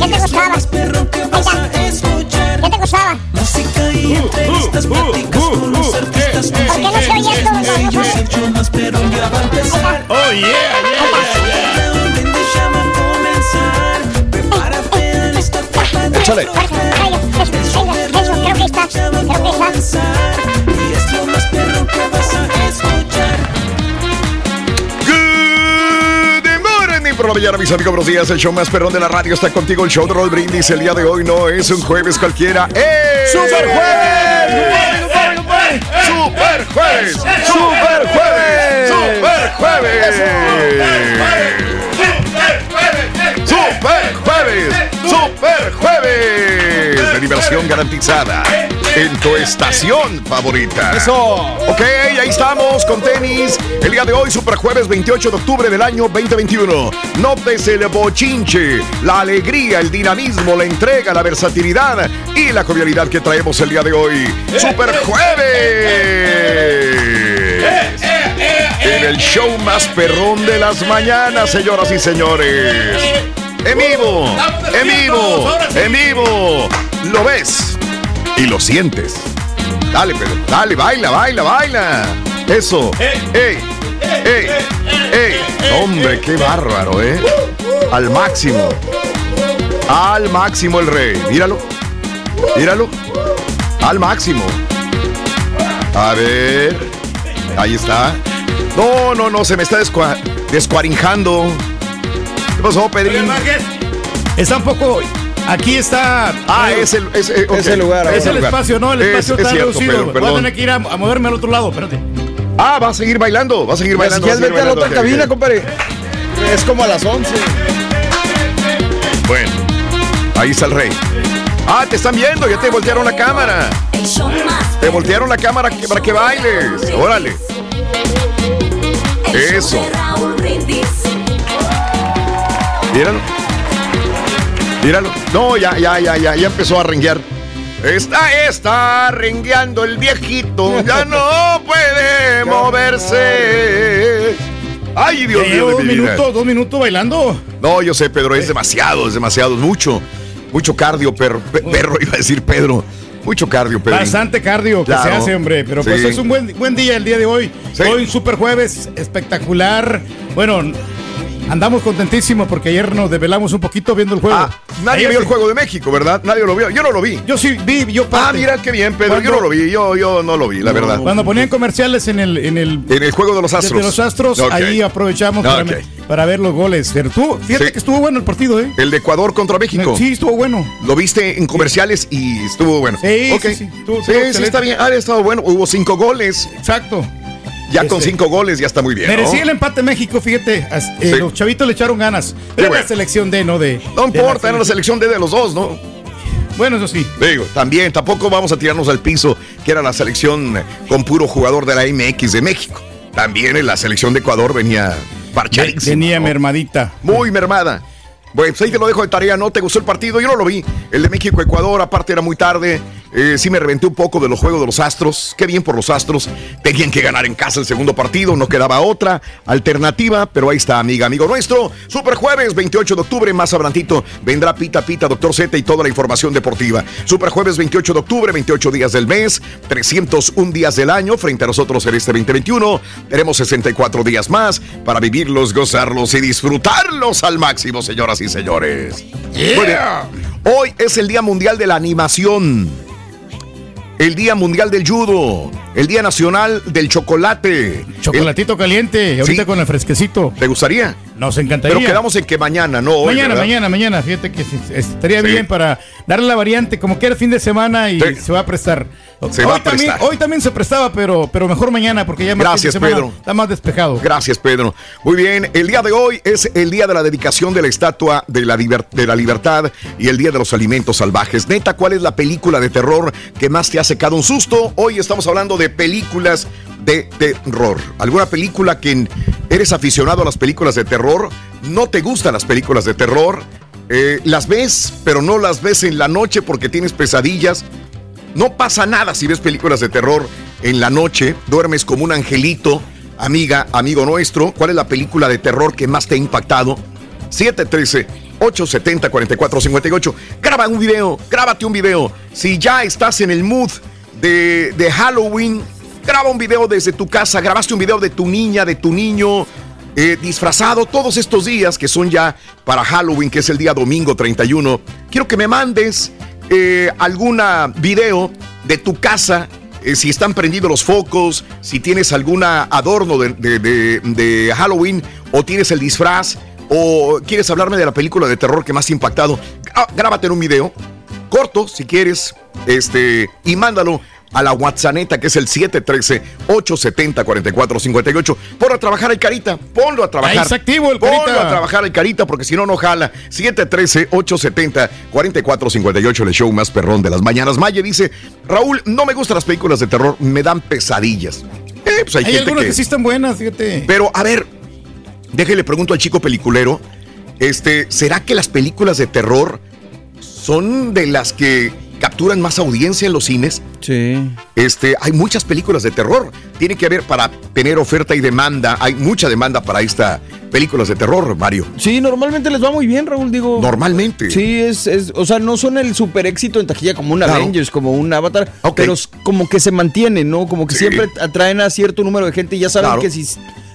¿Qué te gustaba? Ahí está. ¿Qué te gustaba? Música y entrevistas, pláticas con los artistas. ¿Por qué no se ya va a empezar. Oh, yeah, Raúl Brindis ya va a comenzar. Prepárate, alístate para Échale. Venga, eso, creo que está. Creo que está. Y es lo más que vas a escuchar. Good morning por la mañana, mis amigos. Buenos días. El show más perrón de la radio está contigo. El show de Roll Brindis. El día de hoy no es un jueves cualquiera. ¡Eh! ¡Super jueves! ¡Super jueves! ¡Super jueves! ¡Super jueves! ¡Super jueves! ¡Super jueves! De diversión garantizada en tu estación favorita. Eso. Ok, ahí estamos con tenis. El día de hoy, Super Jueves 28 de octubre del año 2021. Notes el bochinche, la alegría, el dinamismo, la entrega, la versatilidad y la jovialidad que traemos el día de hoy. Super Jueves. En el show más perrón de las mañanas, señoras y señores. En vivo, en vivo, en vivo. Lo ves y lo sientes. Dale, Pedro, dale, baila, baila, baila. Eso. ¡Ey! ¡Ey! ¡Ey! Hombre, qué bárbaro, ¿eh? Al máximo. Al máximo el rey. Míralo. Míralo. Al máximo. A ver. Ahí está. No, no, no, se me está descua- descuarinjando. ¿Qué pasó, Pedrín? Está un poco. Aquí está. Ah, es el, es, eh, ok. Es el lugar. Es el espacio, ¿no? El Es- espacio es está cierto, reducido. Pedro, Voy a tener que ir a, a moverme al otro lado, espérate. Ah, va a seguir bailando, va a seguir bailando. Si va a quieres, seguir vete a la otra bailando, cabina, compadre. Es como a las 11. Bueno, ahí está el rey. Ah, te están viendo, ya te voltearon la cámara. Te voltearon la cámara para que bailes. Órale. Eso. Míralo. Míralo. No, ya, ya, ya, ya, ya empezó a renguear. Está, está rengueando el viejito. Ya no *laughs* puede moverse. Ay, Dios mío. dos minutos, dos minutos bailando. No, yo sé, Pedro, es demasiado, es demasiado, mucho, mucho cardio, perro, pe- *laughs* perro, iba a decir Pedro, mucho cardio, Pedro. Bastante cardio que se Claro. hace, hombre. Pero pues Sí. es un buen, buen día el día de hoy. Hoy un super jueves espectacular. Bueno, Andamos contentísimos porque ayer nos desvelamos un poquito viendo el juego. Ah, nadie Ayer vio el juego de México, ¿verdad? Nadie lo vio. Yo no lo vi. Yo sí vi, yo Ah, parte. mira qué bien, Pedro. Yo no lo vi. Yo, yo no lo vi, la verdad. Cuando ponían comerciales en el, en el En el juego de los astros. de los astros, ahí aprovechamos para, ver los goles. Pero tú, fíjate Sí. que estuvo bueno el partido, ¿eh? El de Ecuador contra México. Sí, estuvo bueno. Lo viste en comerciales y estuvo bueno. Sí, sí, sí. Estuvo- Sí, está bien. Ha estado bueno. Hubo cinco goles. Exacto. Ya con Este- cinco goles ya está muy bien. ¿no? Merecía el empate México, fíjate. eh, Sí. Los chavitos le echaron ganas. Pero bueno. la selección de, no de. No importa, era la selección D de los dos, ¿no? Bueno, eso sí. Digo, también tampoco vamos a tirarnos al piso, que era la selección con puro jugador de la MX de México. También en la selección de Ecuador venía parchadísima. Tenía ¿no? mermadita. Muy mermada. Bueno, pues ahí te lo dejo de tarea, ¿no? ¿Te gustó el partido? Yo no lo vi. El de México-Ecuador, aparte era muy tarde. Eh, sí me reventé un poco de los juegos de los Astros. Qué bien por los Astros. Tenían que ganar en casa el segundo partido, no quedaba otra alternativa, pero ahí está, amiga, amigo nuestro. Super jueves, 28 de octubre, más adelantito vendrá Pita Pita, Doctor Z y toda la información deportiva. Super jueves, 28 de octubre, 28 días del mes, 301 días del año. Frente a nosotros en este 2021, tenemos 64 días más para vivirlos, gozarlos y disfrutarlos al máximo, señoras y señores. Hoy es el Día Mundial de la Animación. El Día Mundial del Judo. El Día Nacional del Chocolate. Chocolatito caliente, ahorita Sí. con el fresquecito. ¿Te gustaría? Nos encantaría. Pero quedamos en que mañana, no hoy. mañana, ¿verdad? mañana, mañana. Fíjate que estaría Sí. bien para darle la variante, como que era fin de semana y Sí. se va a prestar. Se hoy, va a también, prestar. hoy también se prestaba, pero, pero mejor mañana, porque ya Gracias, semana Pedro. está más despejado. Gracias, Pedro. Muy bien, el día de hoy es el día de la dedicación de la estatua de la, liber- de la libertad y el día de los alimentos salvajes. Neta, ¿cuál es la película de terror que más te ha secado un susto? Hoy estamos hablando de películas de terror. ¿Alguna película que eres aficionado a las películas de terror? ¿No te gustan las películas de terror? Eh, las ves, pero no las ves en la noche porque tienes pesadillas. No pasa nada si ves películas de terror en la noche, duermes como un angelito, amiga, amigo nuestro. ¿Cuál es la película de terror que más te ha impactado? 713-870-4458. Graba un video, grábate un video. Si ya estás en el mood de, de Halloween, graba un video desde tu casa, grabaste un video de tu niña, de tu niño. eh, disfrazado todos estos días que son ya para Halloween, que es el día domingo 31. Quiero que me mandes eh, alguna video de tu casa, eh, si están prendidos los focos, si tienes alguna adorno de, de- de- Halloween o tienes el disfraz o quieres hablarme de la película de terror que más ha impactado, Grá- grábate en un video corto si quieres, este y mándalo a la WhatsApp que es el 713-870-4458. Ponlo a trabajar el carita, ponlo a trabajar. Ahí está activo el Ponlo Carita. a trabajar el carita porque si no, no jala. 713-870-4458, el show más perrón de las mañanas. Maye dice, Raúl, no me gustan las películas de terror, me dan pesadillas. Eh, pues hay, Hay, gente algunas que... que... sí están buenas, fíjate. Pero, a ver, déjele pregunto al chico peliculero, este, ¿será que las películas de terror son de las que capturan más audiencia en los cines? Sí. Este, hay muchas películas de terror. Tiene que haber para tener oferta y demanda. Hay mucha demanda para estas películas de terror, Mario. Sí, normalmente les va muy bien, Raúl, digo. Normalmente. Sí, es, es, o sea, no son el super éxito en taquilla como un Claro. Avengers, como un Avatar, Ok. pero como que se mantienen, ¿no? Como que Sí. siempre atraen a cierto número de gente y ya saben Claro. que si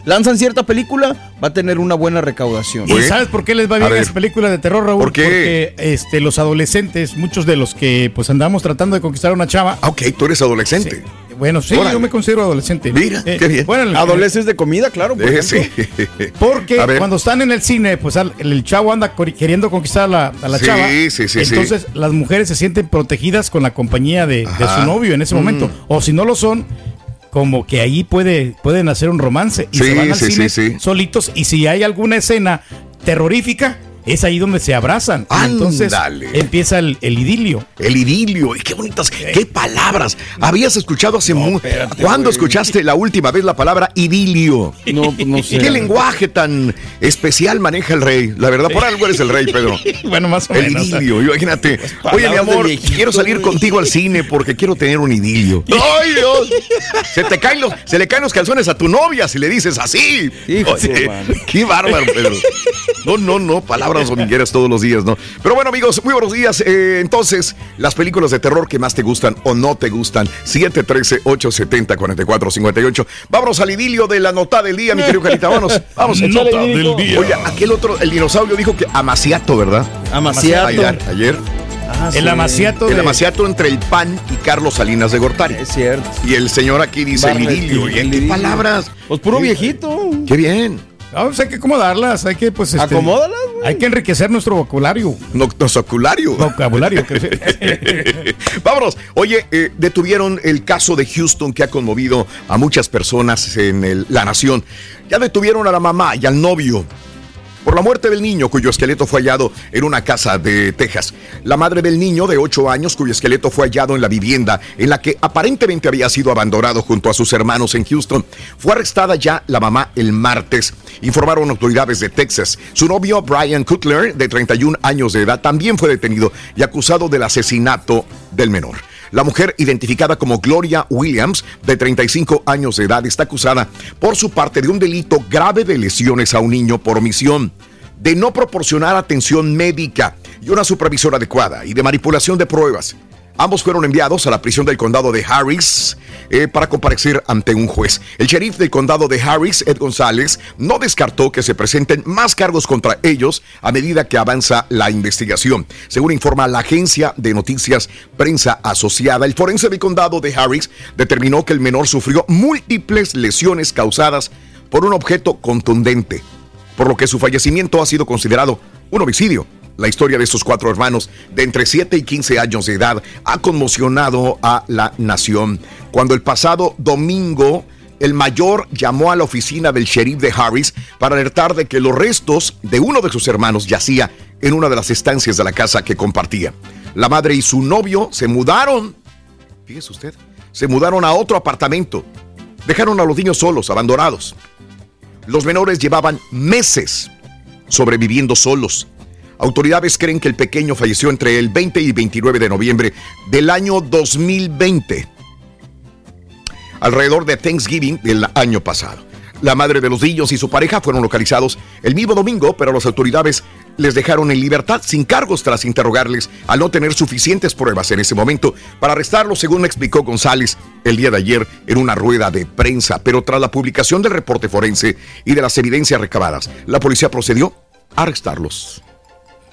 lanzan cierta película va a tener una buena recaudación. ¿Y sabes por qué les va A bien ver. las películas de terror, Raúl? ¿Por qué? Porque este, los adolescentes, muchos de los que pues andamos tratando de conquistar a una chava. Ah, ok, tú eres adolescente. Bueno, sí, Órale. yo me considero adolescente. Mira, Eh, qué bien. Bueno, Adolescentes de comida, claro. Por Eh, sí. *laughs* Porque A cuando están en el cine, pues al- el, chavo anda queriendo conquistar a la, a la Sí, chava. sí, sí, sí. Entonces las mujeres se sienten protegidas con la compañía de, de su novio en ese Mm. momento. O si no lo son, como que ahí puede, pueden hacer un romance. Y Sí, se van al sí, cine solitos. Y si hay alguna escena terrorífica, es ahí donde se abrazan. Y entonces empieza el, el idilio. El idilio, y qué bonitas, qué palabras. Habías escuchado hace mucho. ¿Cuándo escuchaste la última vez la palabra idilio? No, pues no sé. ¿Qué lenguaje tan especial maneja el rey? La verdad, por algo eres el rey, Pedro. *laughs* bueno, más o El menos. idilio, imagínate. Oye, mi amor, viejito, quiero salir güey. contigo al cine porque quiero tener un idilio. *laughs* ¡Ay, Dios! Se te caen los, se le caen los calzones a tu novia si le dices así. Hijo Oye, qué bárbaro, Pedro. No, no, no, palabras horas domingueras todos los días, ¿no? Pero bueno, amigos, muy buenos días. Eh, entonces, las películas de terror que más te gustan o no te gustan, 713-870-4458. Vámonos al idilio de la nota del día, mi querido Carita. Vámonos, vamos. *laughs* Nota del día. Oye, aquel otro, el dinosaurio dijo que amaciato, ¿verdad? Amaciato. Ayer, ayer. El amaciato El de- amaciato entre el PAN y Carlos Salinas de Gortari. Es cierto. Y el señor aquí dice el Barnett idilio. y ¿Y en el qué palabras? Pues puro viejito. Qué bien. Ah, pues hay que acomodarlas, hay que pues este, Acomódalas, Hay que enriquecer nuestro vocabulario. Noctosoculario. Vocabulario. *laughs* Vámonos. Oye, eh, detuvieron el caso de Houston que ha conmovido a muchas personas en el- la nación. Ya detuvieron a la mamá y al novio por la muerte del niño cuyo esqueleto fue hallado en una casa de Texas. La madre del niño de 8 años cuyo esqueleto fue hallado en la vivienda en la que aparentemente había sido abandonado junto a sus hermanos en Houston. Fue arrestada ya la mamá el martes, informaron autoridades de Texas. Su novio Brian Cutler, de 31 años de edad, también fue detenido y acusado del asesinato del menor. La mujer, identificada como Gloria Williams, de 35 años de edad, está acusada por su parte de un delito grave de lesiones a un niño por omisión, de no proporcionar atención médica y una supervisión adecuada y de manipulación de pruebas. Ambos fueron enviados a la prisión del condado de Harris eh, para comparecer ante un juez. El sheriff del condado de Harris, Ed González, no descartó que se presenten más cargos contra ellos a medida que avanza la investigación. Según informa la agencia de noticias Prensa Asociada, el forense del condado de Harris determinó que el menor sufrió múltiples lesiones causadas por un objeto contundente, por lo que su fallecimiento ha sido considerado un homicidio. La historia de estos cuatro hermanos de entre 7 y 15 años de edad ha conmocionado a la nación. Cuando el pasado domingo el mayor llamó a la oficina del sheriff de Harris para alertar de que los restos de uno de sus hermanos yacía en una de las estancias de la casa que compartía. La madre y su novio se mudaron, fíjese usted, se mudaron a otro apartamento. Dejaron a los niños solos, abandonados. Los menores llevaban meses sobreviviendo solos. Autoridades creen que el pequeño falleció entre el 20 y 29 de noviembre del año 2020, alrededor de Thanksgiving del año pasado. La madre de los niños y su pareja fueron localizados el mismo domingo, pero las autoridades les dejaron en libertad sin cargos tras interrogarles al no tener suficientes pruebas en ese momento para arrestarlos, según explicó González el día de ayer en una rueda de prensa. Pero tras la publicación del reporte forense y de las evidencias recabadas, la policía procedió a arrestarlos.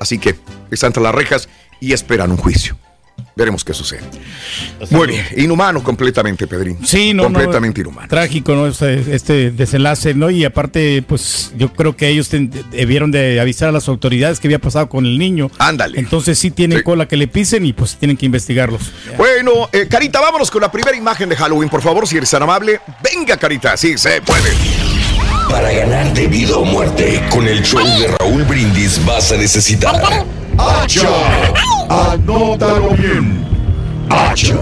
Así que están tras las rejas y esperan un juicio. Veremos qué sucede. Muy bien, inhumano completamente, Pedrín. Sí, no, completamente no, inhumano. Trágico, ¿no? Este, este desenlace, ¿no? Y aparte, pues yo creo que ellos debieron de avisar a las autoridades que había pasado con el niño. Ándale. Entonces sí tienen cola que le pisen y pues tienen que investigarlos. Bueno, eh, Carita, vámonos con la primera imagen de Halloween, por favor, si eres tan amable. Venga, Carita, sí, se puede. Para ganar de vida o muerte, con el show de Raúl Brindis vas a necesitar. ¡Hacha! Anótalo bien. ¡Hacha!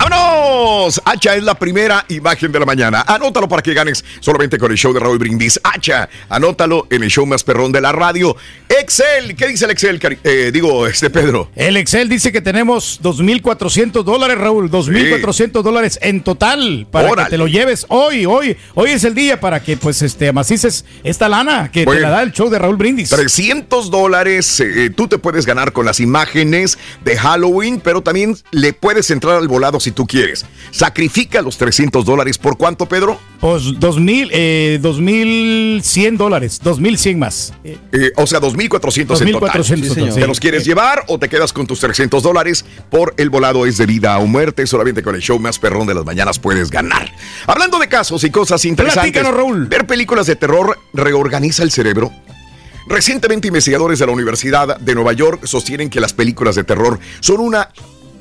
¡Vámonos! Hacha es la primera imagen de la mañana. Anótalo para que ganes solamente con el show de Raúl Brindis. Hacha, anótalo en el show más perrón de la radio. Excel, ¿qué dice el Excel? Eh, digo, este Pedro. El Excel dice que tenemos 2.400 dólares, Raúl. 2.400 dólares en total para Órale. que te lo lleves hoy. Hoy hoy es el día para que pues este amacices esta lana que te la da el show de Raúl Brindis. 300 dólares, eh, tú te puedes ganar con las imágenes de Halloween, pero también le puedes entrar al volado si tú quieres. Sacrifica los 300 dólares. ¿Por cuánto, Pedro? Pues 2.000, eh, 2.100 dólares. 2.100 más. Eh, Eh, o sea, 2.400 en total. 2.400 Sí, señor. ¿Te los quieres llevar o te quedas con tus 300 dólares? Por el volado es de vida o muerte. Solamente con el show más perrón de las mañanas puedes ganar. Hablando de casos y cosas interesantes. Raúl. Ver películas de terror reorganiza el cerebro. Recientemente investigadores de la Universidad de Nueva York sostienen que las películas de terror son una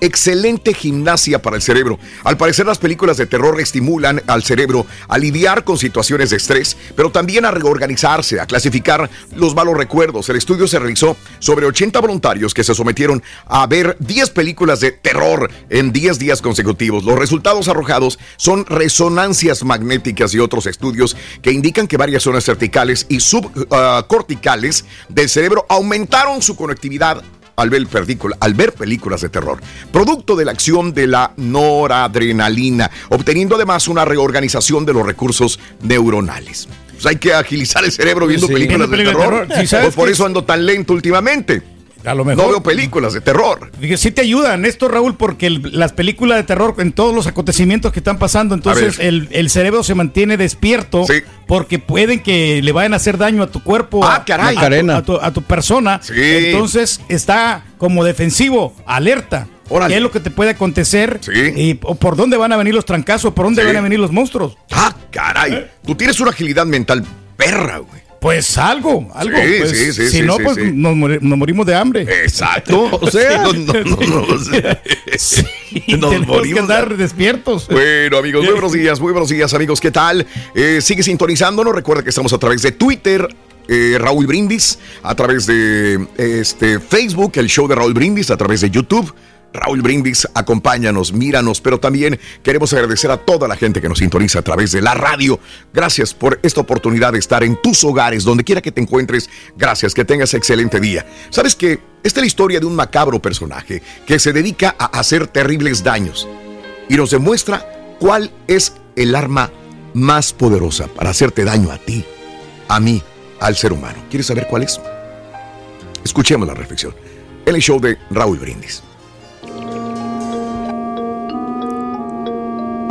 excelente gimnasia para el cerebro. Al parecer las películas de terror estimulan al cerebro a lidiar con situaciones de estrés, pero también a reorganizarse, a clasificar los malos recuerdos. El estudio se realizó sobre 80 voluntarios que se sometieron a ver 10 películas de terror en 10 días consecutivos. Los resultados arrojados son resonancias magnéticas y otros estudios que indican que varias zonas verticales y subcorticales del cerebro aumentaron su conectividad al ver, película- al ver películas de terror, producto de la acción de la noradrenalina, obteniendo además una reorganización de los recursos neuronales. Pues hay que agilizar el cerebro viendo Sí. películas de terror. terror. Sí, ¿sabes Pues por eso ando tan lento últimamente. A lo mejor. No veo películas de terror. Dije, Sí te ayudan esto, Raúl, porque el- las películas de terror, en todos los acontecimientos que están pasando, entonces el, el cerebro se mantiene despierto porque pueden que le vayan a hacer daño a tu cuerpo, a, caray. a tu, a tu- a tu persona. Sí. Entonces está como defensivo, alerta. ¿Qué es lo que te puede acontecer? Y, o por dónde van a venir los trancazos, por dónde Sí. van a venir los monstruos. Ah, caray. Tú tienes una agilidad mental perra, güey. Pues algo, algo. Sí, pues, sí, sí, si no, pues. Nos, mori- nos morimos de hambre. Exacto. *laughs* o sea, No, no, no, no, o sea, *laughs* *laughs* Nos tenemos que morimos de andar despiertos. Bueno, amigos, muy buenos días, muy buenos días, amigos. ¿Qué tal? Eh, sigue sintonizándonos. Recuerda que estamos a través de Twitter. eh, Raúl Brindis, a través de este, Facebook, el show de Raúl Brindis, a través de YouTube. Raúl Brindis, acompáñanos, míranos, pero también queremos agradecer a toda la gente que nos sintoniza a través de la radio. Gracias por esta oportunidad de estar en tus hogares, donde quiera que te encuentres. Gracias, que tengas excelente día. ¿Sabes que Esta es la historia de un macabro personaje que se dedica a hacer terribles daños y nos demuestra cuál es el arma más poderosa para hacerte daño a ti, a mí, al ser humano. ¿Quieres saber cuál es? Escuchemos la reflexión. El show de Raúl Brindis.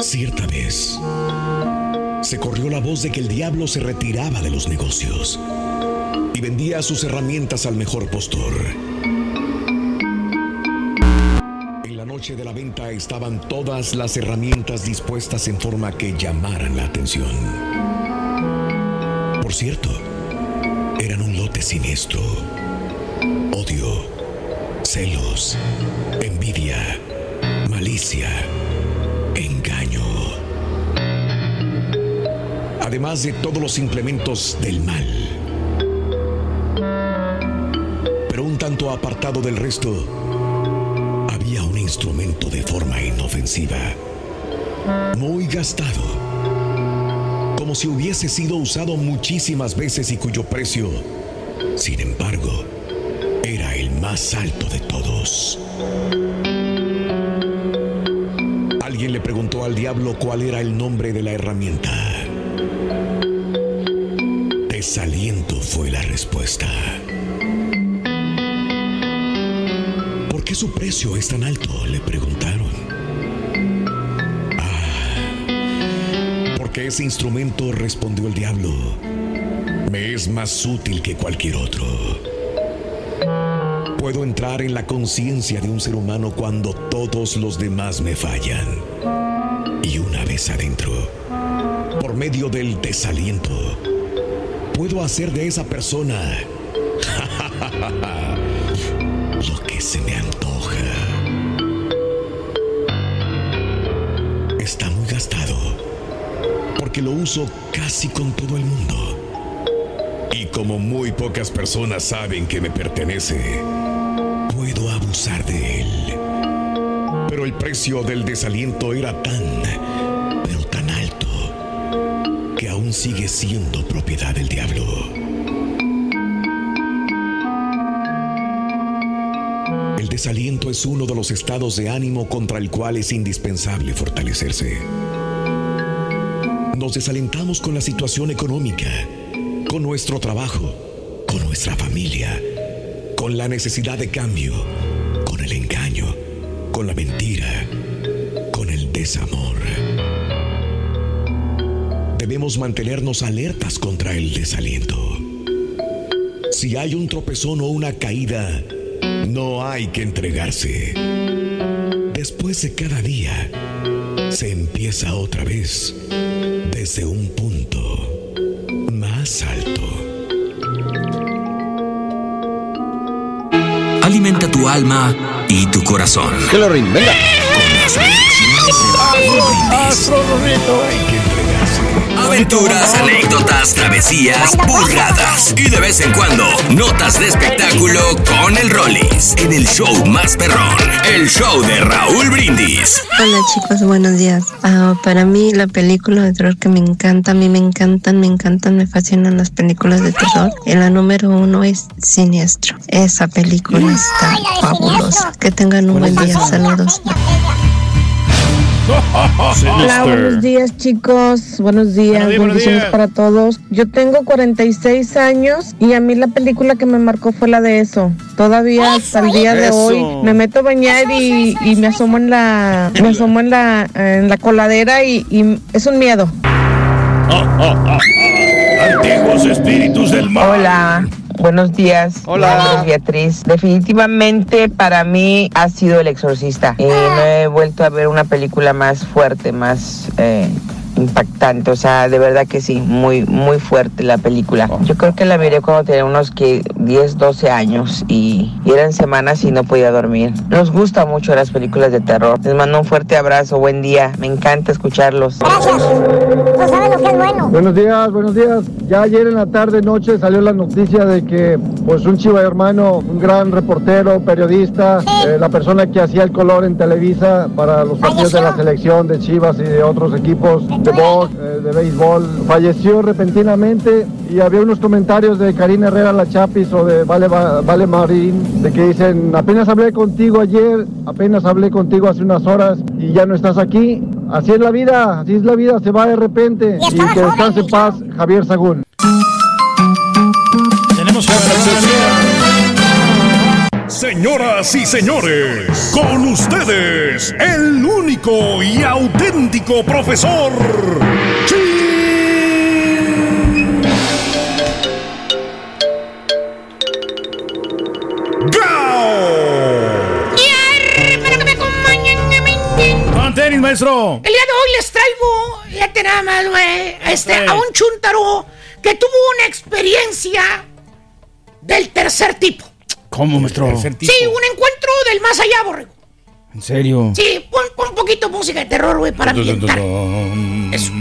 Cierta vez, se corrió la voz de que el diablo se retiraba de los negocios y vendía sus herramientas al mejor postor. En la noche de la venta estaban todas las herramientas dispuestas en forma que llamaran la atención. Por cierto, eran un lote siniestro. Odio, celos, envidia, malicia, engaño. Además de todos los implementos del mal. Pero un tanto apartado del resto, había un instrumento de forma inofensiva, muy gastado, como si hubiese sido usado muchísimas veces y cuyo precio, sin embargo, era el más alto de todos. Alguien le preguntó al diablo cuál era el nombre de la herramienta. Desaliento fue la respuesta. ¿Por qué su precio es tan alto? Le preguntaron. Ah, porque ese instrumento, respondió el diablo, me es más útil que cualquier otro. Puedo entrar en la conciencia de un ser humano cuando todos los demás me fallan. Y una vez adentro, por medio del desaliento, puedo hacer de esa persona *laughs* lo que se me antoja. Está muy gastado porque lo uso casi con todo el mundo. Y como muy pocas personas saben que me pertenece, puedo abusar de él. Pero el precio del desaliento era tan, pero tan alto, que aún sigue siendo propiedad del diablo. El desaliento es uno de los estados de ánimo contra el cual es indispensable fortalecerse. Nos desalentamos con la situación económica, con nuestro trabajo, con nuestra familia, con la necesidad de cambio, con el engaño, desamor. Debemos mantenernos alertas contra el desaliento. Si hay un tropezón o una caída, no hay que entregarse. Después de cada día, se empieza otra vez desde un punto más alto. Alimenta tu alma y tu corazón. Que lo rin, venga. Con Aventuras, anécdotas, travesías, burradas y de vez en cuando notas de espectáculo con el Rollis en el show más perrón, el show de Raúl Brindis. Hola chicos, buenos días. Ah, para mí la película de terror que me encanta, a mí me encantan, me encantan, me fascinan las películas de terror. Y la número uno es Siniestro. Esa película está fabulosa. Que tengan un buen día. Saludos. Hola, buenos días chicos, buenos días, Buenos días, buenos bendiciones días. para todos. Yo tengo 46 años y a mí la película que me marcó fue la de eso. Todavía hasta el día de Eso. hoy me meto a bañar y, y me asomo en la me asomo en la en la coladera y, y es un miedo. Antiguos espíritus del mal. Hola, buenos días. Hola. Beatriz. Definitivamente para mí ha sido El Exorcista. Y no he vuelto a ver una película más fuerte, más eh, impactante. O sea, de verdad que sí, muy, muy fuerte la película. Yo creo que la miré cuando tenía unos que 10, 12 años y, y eran semanas y no podía dormir. Nos gustan mucho las películas de terror. Les mando un fuerte abrazo, buen día. Me encanta escucharlos. No sabes lo que es bueno. Buenos días, buenos días. Ya ayer en la tarde, noche salió la noticia de que pues un chiva hermano, un gran reportero, periodista, eh, la persona que hacía el color en Televisa para los partidos de la selección de Chivas y de otros equipos de box, eh, de béisbol, falleció repentinamente y había unos comentarios de Karina Herrera La Chapis o de Vale, Va- vale Marín de que dicen apenas hablé contigo ayer, apenas hablé contigo hace unas horas y ya no estás aquí. Así es la vida, así es la vida, se va de repente. Y que descanse en paz, Javier Sagún. Tenemos Señoras y señores, con ustedes, el único y auténtico profesor. Con tenis, maestro. El día de hoy les traigo, fíjate nada más, güey, este, a un chuntaro que tuvo una experiencia del tercer tipo. ¿Cómo, maestro? Sí, un encuentro del más allá, borrego. ¿En serio? Sí, pon, pon un poquito de música de terror, güey, para ambientar. Eso.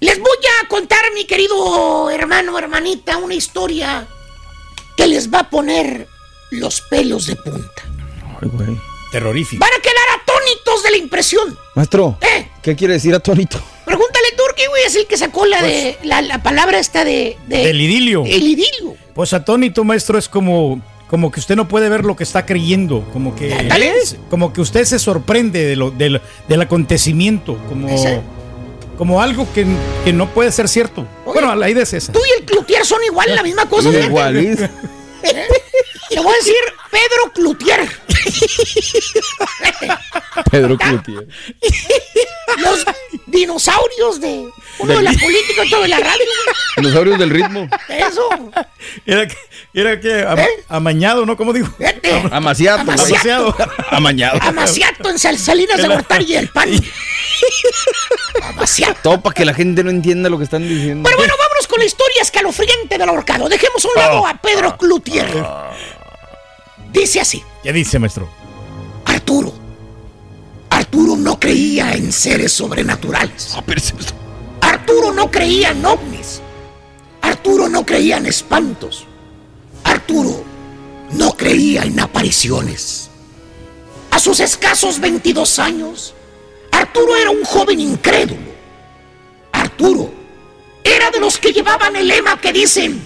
Les voy a contar, mi querido hermano, hermanita, una historia que les va a poner los pelos de punta. Ay, güey. Terrorífico. Van a quedar atónitos de la impresión. Maestro, ¿Eh? ¿qué quiere decir atónito? Pregúntale, Turki, güey, es el que sacó la de la, la palabra esta de, de- Del idilio. El idilio. Pues atónito, maestro, es como, como que usted no puede ver lo que está creyendo, como que, Ándale. como que usted se sorprende de lo, del, del acontecimiento, como, Ese. como algo que, que no puede ser cierto. bueno, la idea es esa. Tú y el Cloutier son igual, la misma cosa. fíjate. *laughs* ¿Eh? Te voy a decir Pedro Cloutier. Pedro Cloutier. Los dinosaurios de uno de la política, otro de la radio. Dinosaurios del ritmo. Eso. Era que, era que am- amañado, ¿no? ¿Cómo digo? Amaciato. Amaciato. Amañado. Amaciato en Sal- Salinas de Gortari y el pan. *laughs* Amaciato. Todo para que la gente no entienda lo que están diciendo. Pero bueno, vámonos con la historia escalofriante del ahorcado. Dejemos a un lado a Pedro Cloutier. Dice así. ¿Qué dice, maestro? Arturo. Arturo no creía en seres sobrenaturales. Arturo no creía en ovnis. Arturo no creía en espantos. Arturo no creía en apariciones. A sus escasos 22 años, Arturo era un joven incrédulo. Arturo era de los que llevaban el lema que dicen,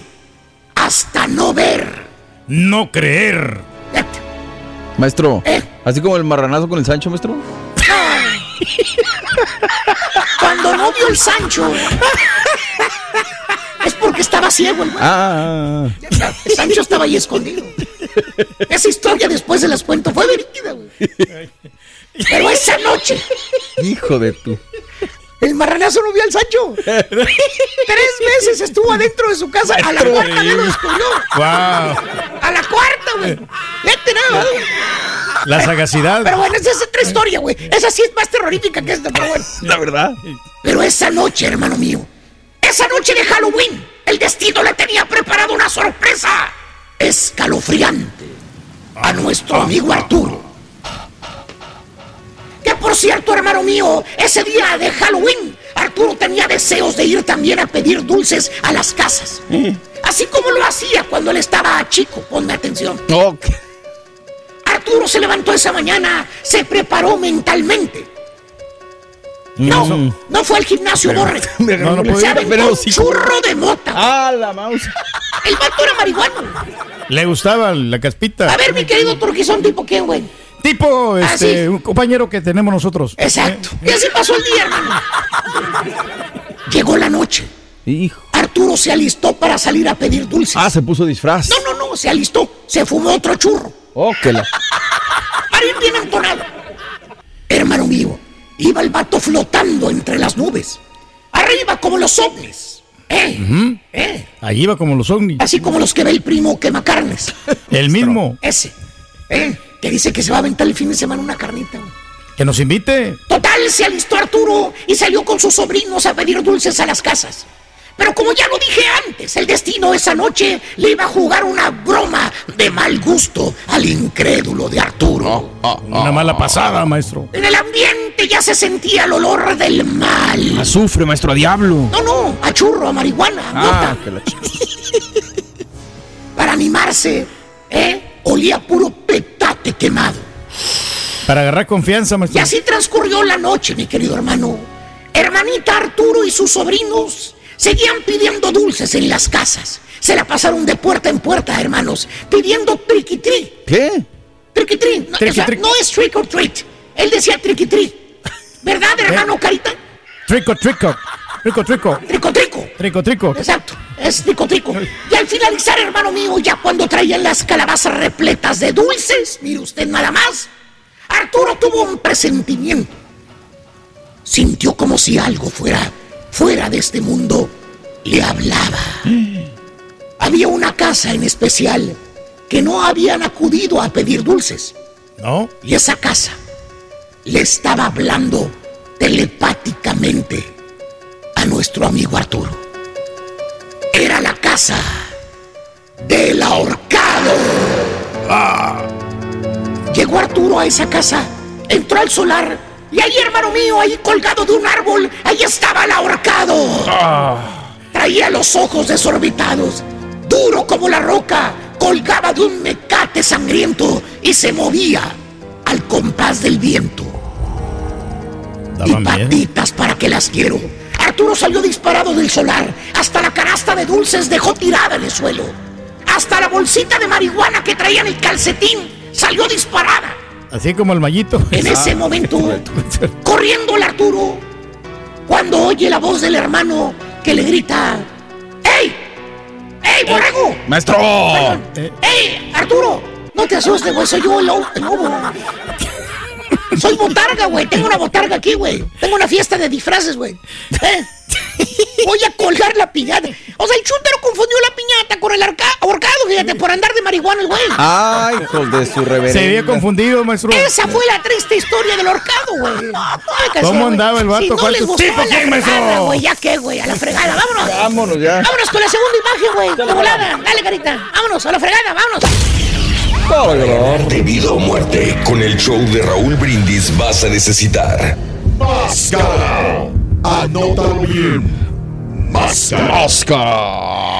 hasta no ver. No creer. Maestro, ¿Eh? así como el marranazo con el Sancho, maestro. *laughs* Cuando no vio el Sancho, es porque estaba ciego el güey. Ah, El Sancho estaba ahí escondido. Esa historia después se las cuento, fue verídica, güey. Pero esa noche, hijo de tu. El marranazo no vio al Sancho. *laughs* Tres meses estuvo adentro de su casa. A la cuarta no lo descubrió. Wow. A la cuarta, güey. Vete nada, güey. La sagacidad. Pero bueno, esa es otra historia, güey. Esa sí es más terrorífica que esta, pero bueno. La verdad. Pero esa noche, hermano mío, esa noche de Halloween, el destino le tenía preparado una sorpresa escalofriante a nuestro amigo Arturo. Que por cierto, hermano mío, ese día de Halloween, Arturo tenía deseos de ir también a pedir dulces a las casas. Así como lo hacía cuando él estaba chico, ponme atención. Arturo se levantó esa mañana, se preparó mentalmente. No, no fue al gimnasio, Borre. *laughs* No, no Se aventó pero un sí. churro de mota. Ah, la mouse. El vato era marihuano. Le gustaba la caspita. A ver, mi querido Turquizón, ¿tipo quién, güey? Tipo Ah, este, sí. un compañero que tenemos nosotros. Exacto. Y así pasó el día, hermano. Llegó la noche. Arturo se alistó para salir a pedir dulces. Ah, se puso disfraz. No, no, no, se alistó. Se fumó otro churro. Oh, que la. Ir bien entonado. Hermano mío, iba el vato flotando entre las nubes. Arriba como los ovnis. ¿Eh? Ujú. ¿Eh? Ahí va como los ovnis. Así como los que ve el primo quema carnes. *laughs* El mismo. Ese. ¿Eh? Que dice que se va a aventar el fin de semana una carnita. güey. Que nos invite. Total, se alistó Arturo y salió con sus sobrinos a pedir dulces a las casas. Pero como ya lo dije antes, el destino esa noche le iba a jugar una broma de mal gusto al incrédulo de Arturo. Una mala pasada, maestro. En el ambiente ya se sentía el olor del mal. Azufre, maestro, a diablo. No, no, a churro, a marihuana, a Ah, que la *laughs* Para animarse, ¿eh? Olía puro petate quemado. Para agarrar confianza, Y maestro. así transcurrió la noche, mi querido hermano. Hermanita Arturo y sus sobrinos seguían pidiendo dulces en las casas. Se la pasaron de puerta en puerta, hermanos, pidiendo triqui-tri. ¿Qué? Triqui-tri. No, o sea, no es trick or treat. Él decía triqui-tri. ¿Verdad, hermano Carita? Trico, trico. Trico, trico. Trico, trico. Trico, trico. Exacto, es trico, trico. Y al finalizar, hermano mío, ya cuando traían las calabazas repletas de dulces, mire usted nada más, Arturo tuvo un presentimiento. Sintió como si algo fuera fuera de este mundo le hablaba. Había una casa en especial que no habían acudido a pedir dulces. ¿No? Y esa casa le estaba hablando telepáticamente nuestro amigo Arturo. Era la casa del ahorcado. Ah. Llegó Arturo a esa casa, entró al solar y ahí, hermano mío, ahí colgado de un árbol, ahí estaba el ahorcado. Traía los ojos desorbitados, duro como la roca, colgaba de un mecate sangriento y se movía al compás del viento. y patitas para que las quiero. Arturo salió disparado del solar. Hasta la canasta de dulces dejó tirada en el suelo. Hasta la bolsita de marihuana que traía en el calcetín salió disparada. Así como el mallito. En ese momento, *laughs* corriendo el Arturo, cuando oye la voz del hermano que le grita: ¡Ey! ¡Ey, borrego! Maestro. ¡Ey, Arturo! No te asustes, güey, soy yo el lobo. el lobo. Soy botarga, güey. Tengo una botarga aquí, güey. Tengo una fiesta de disfraces, güey. ¿Eh? Voy a colgar la piñata. O sea, el chúntaro confundió la piñata con el arca ahorcado, fíjate, por andar de marihuana, el güey. Ay, hijos de su reverencia. Se había confundido, maestro. Esa fue la triste historia del ahorcado, güey. ¿Cómo andaba el vato? Si no ¿Cuál les gustaba tipo, la fregada, güey, ya qué, güey, a la fregada, vámonos. Vámonos ya. Vámonos con la segunda imagen, güey. De volada. Dale, carita. Vámonos, a la fregada, vámonos. De vida o muerte, con el show de Raúl Brindis vas a necesitar. Máscara. Anótalo bien. Máscara.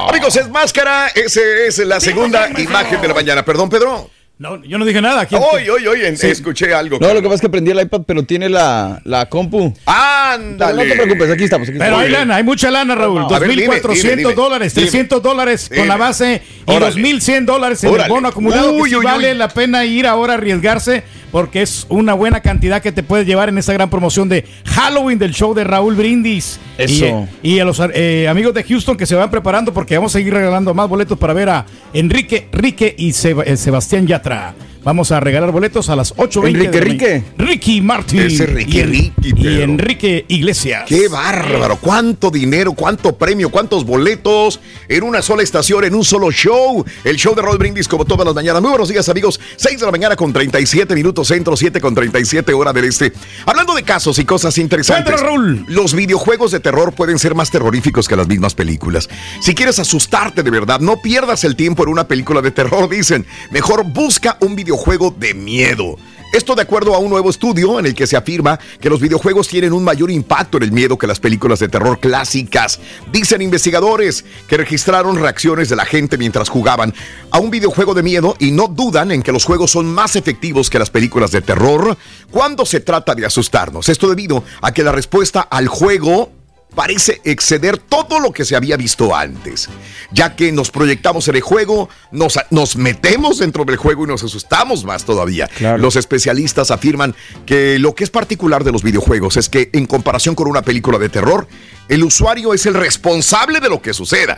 Amigos, es máscara. Esa es la segunda imagen de la mañana. Perdón, Pedro. No, yo no dije nada. Aquí Hoy, hoy, hoy, escuché algo. No, lo que pasa es que prendí el iPad, pero tiene la, la compu. Ándale. Pero no te preocupes, aquí estamos. Aquí Pero estamos. hay lana, hay mucha lana, Raúl. Ver, dime, 2.400 dime, dime. dólares, Dime. 300 dólares con Dime. la base y Órale. 2.100 dólares en Órale. el bono acumulado. que Uy, sí uy, vale uy. la pena ir ahora a arriesgarse porque es una buena cantidad que te puedes llevar en esta gran promoción de Halloween del show de Raúl Brindis. Eso. Y, eh, y a los eh, amigos de Houston que se van preparando porque vamos a seguir regalando más boletos para ver a Enrique, Rique y Seb- eh, Sebastián Yatra. Vamos a regalar boletos a las 8.20. Enrique, Rique. Ricky Martin. Ese Ricky, y, Ricky, y Enrique Iglesias. Qué bárbaro, cuánto dinero, cuánto premio, cuántos boletos en una sola estación, en un solo show. El show de Roll Brindis como todas las mañanas. Muy buenos días amigos, 6 de la mañana con 37 minutos centro, 7 con 37 hora del este. Hablando de casos y cosas interesantes. Raúl. Los videojuegos de terror pueden ser más terroríficos que las mismas películas. Si quieres asustarte de verdad, no pierdas el tiempo en una película de terror, dicen. Mejor busca un videojuego de miedo. Esto de acuerdo a un nuevo estudio en el que se afirma que los videojuegos tienen un mayor impacto en el miedo que las películas de terror clásicas. Dicen investigadores que registraron reacciones de la gente mientras jugaban a un videojuego de miedo y no dudan en que los juegos son más efectivos que las películas de terror cuando se trata de asustarnos. Esto debido a que la respuesta al juego parece exceder todo lo que se había visto antes, ya que nos proyectamos en el juego, nos, nos metemos dentro del juego y nos asustamos más todavía. Los especialistas afirman que lo que es particular de los videojuegos es que en comparación con una película de terror, el usuario es el responsable de lo que suceda.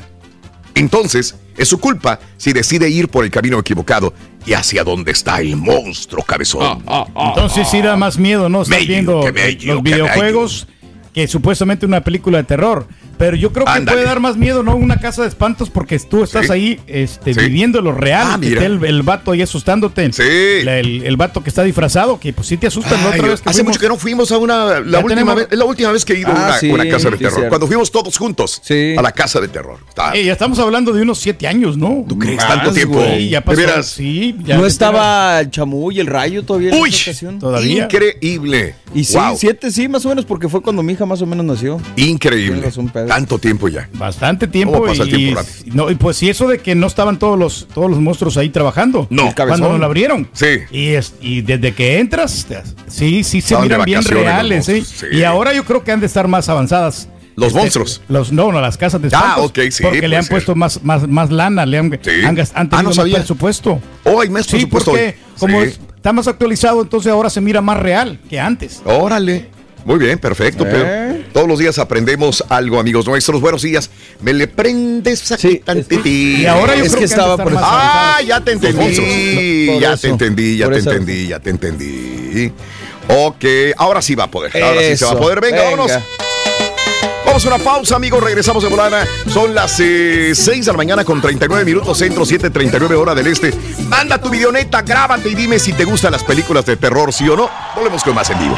Entonces, es su culpa si decide ir por el camino equivocado y hacia donde está el monstruo cabezón. Entonces sí da más miedo, ¿no? Medio, viendo los que videojuegos supuestamente una película de terror. Pero yo creo que Ándale. puede dar más miedo, ¿no? Una casa de espantos porque tú estás Sí. ahí este, Sí. viviendo lo real. Ah, que el, el vato ahí asustándote. La- el, el vato que está disfrazado, que pues sí te asustan. la Ay, otra vez que hace fuimos. mucho que no fuimos a una. La última, tenemos- vez, es la última vez que he ido a Ah, una, sí, una casa de sí, terror. cierto. Cuando fuimos todos juntos a la casa de terror. Eh, ya estamos hablando de unos siete años, ¿no? ¿Tú crees tanto tiempo? Sí, ya ¿De pasó. veras? Sí, ya no estaba el chamú y el rayo todavía Uy, todavía. Increíble. Y sí, Wow. siete sí, más o menos, porque fue cuando mi hija más o menos nació. Increíble. Tienes razón, Pedro. Tanto tiempo ya. Bastante tiempo. ¿Cómo pasa el y, tiempo no, y pues sí, eso de que no estaban todos los, todos los monstruos ahí trabajando. No. Cuando nos lo abrieron. Sí. Y, es- y desde que entras, sí, sí se miran bien reales. ¿eh? monstruos, sí. Y ahora yo creo que han de estar más avanzadas. Los Este, monstruos. Los, no, no, las casas de Ah, espantos. ok, sí, Porque le puede han ser. puesto más, más, más lana, le han, han, gas- han Ah, tenido no más presupuesto. Oh, hay más Sí, presupuesto porque hoy. como Sí. es- está más actualizado, entonces ahora se mira más real que antes. Órale. Muy bien, perfecto. Eh. Todos los días aprendemos algo, amigos nuestros. Buenos días. Me le prendes aquí tantitito. Y ahora yo Es creo que estaba por eso. Ah, ya te entendí. Por Ya eso. te entendí, ya Por te eso. entendí, ya te entendí. Ok, ahora sí va a poder. Ahora sí se va a poder. Venga, venga. vámonos. Vamos a una pausa, amigos. Regresamos de volada. Son las 6 de la mañana con 39 minutos, centro 7:39 hora del este. Manda tu videoneta, grábate y dime si te gustan las películas de terror, sí o no. Volvemos con más en vivo.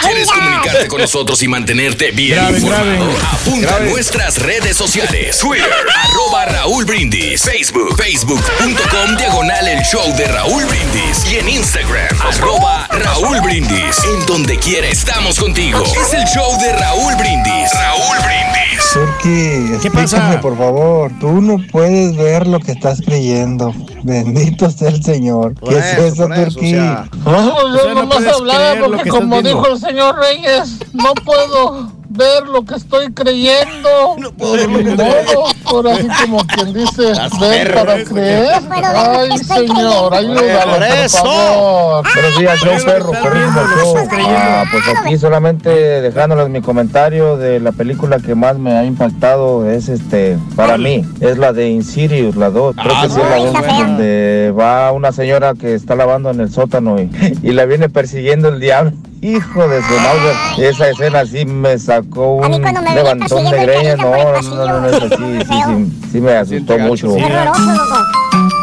¿Quieres comunicarte con nosotros y mantenerte bien Graben, informado? graben. Apunta a Graben. nuestras redes sociales. Twitter, *laughs* arroba Raúl Brindis. Facebook, facebook.com, diagonal el show de Raúl Brindis. Y en Instagram, arroba Raúl Brindis. En donde quiera estamos contigo. Es el show de Raúl Brindis. Raúl Brindis. Turki, ¿Qué pasa? por favor. Tú no puedes ver lo que estás creyendo. Bendito sea el Señor. Por ¿Qué es eso, Turki? o sea. Vamos, O sea, no puedes creer lo que estás viendo. el señor Reyes, no puedo ver lo que estoy creyendo. No puedo modo, ahora así como quien dice, ver para creer. Ay, señor, ayúdalo, Por por eso. favor. Buenos días, show perro, perrísimo show. Ah, pues aquí solamente dejándoles mi comentario de la película que más me ha impactado es este, para mí, es la de Insidious, la 2. Creo que sí es la dos, donde va una señora que está lavando en el sótano y, y la viene persiguiendo el diablo. Hijo de su madre, esa escena sí me sacó un me levantón de greñas, no, no, no, no, eso sí, sí, sí, sí me asustó mucho. Sí,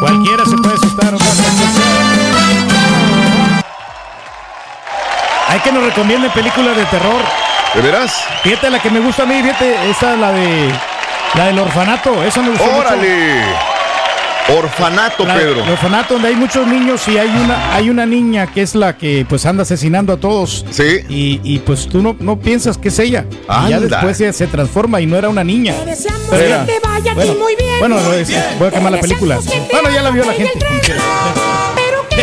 Cualquiera se puede asustar. Hay que nos recomienden películas de terror. ¿De veras? Fíjate la que me gusta a mí, fíjate, esa la de la del orfanato, esa me gustó mucho. Orfanato, La- Pedro. El orfanato donde hay muchos niños y hay una hay una niña que es la que pues anda asesinando a todos. Sí. Y, y, pues tú no, no piensas que es ella. Y ya Anda. después ella se transforma y no era una niña. Pero Espera. ya- bueno, bueno, no es- voy a quemar la película. Bueno, ya la vio la gente. *laughs*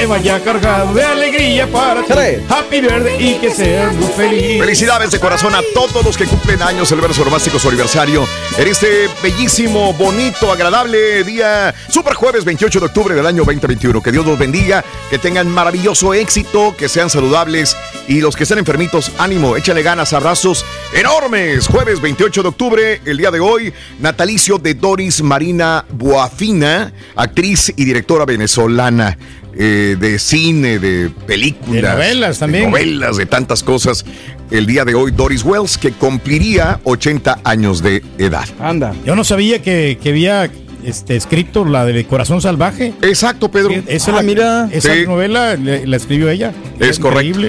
Que vaya cargado de alegría para ti. Happy birthday y que seas muy feliz. Felicidades de corazón a todos los que cumplen años, celebran su nomástico su aniversario en este bellísimo, bonito, agradable día, super jueves 28 de octubre del año 2021. Que Dios los bendiga, que tengan maravilloso éxito, que sean saludables y los que estén enfermitos, ánimo, échale ganas, abrazos enormes. Jueves 28 de octubre, el día de hoy, natalicio de Doris Marina Boafina, actriz y directora venezolana. Eh, de cine, de películas, De novelas también. de novelas, de tantas cosas. El día de hoy, Doris Wells, que cumpliría 80 años de edad. Anda. Yo no sabía que, que había este, escrito la de Corazón Salvaje. Exacto, Pedro. esa Ah, la, mira. Esa Sí. novela la escribió ella. Es correcto.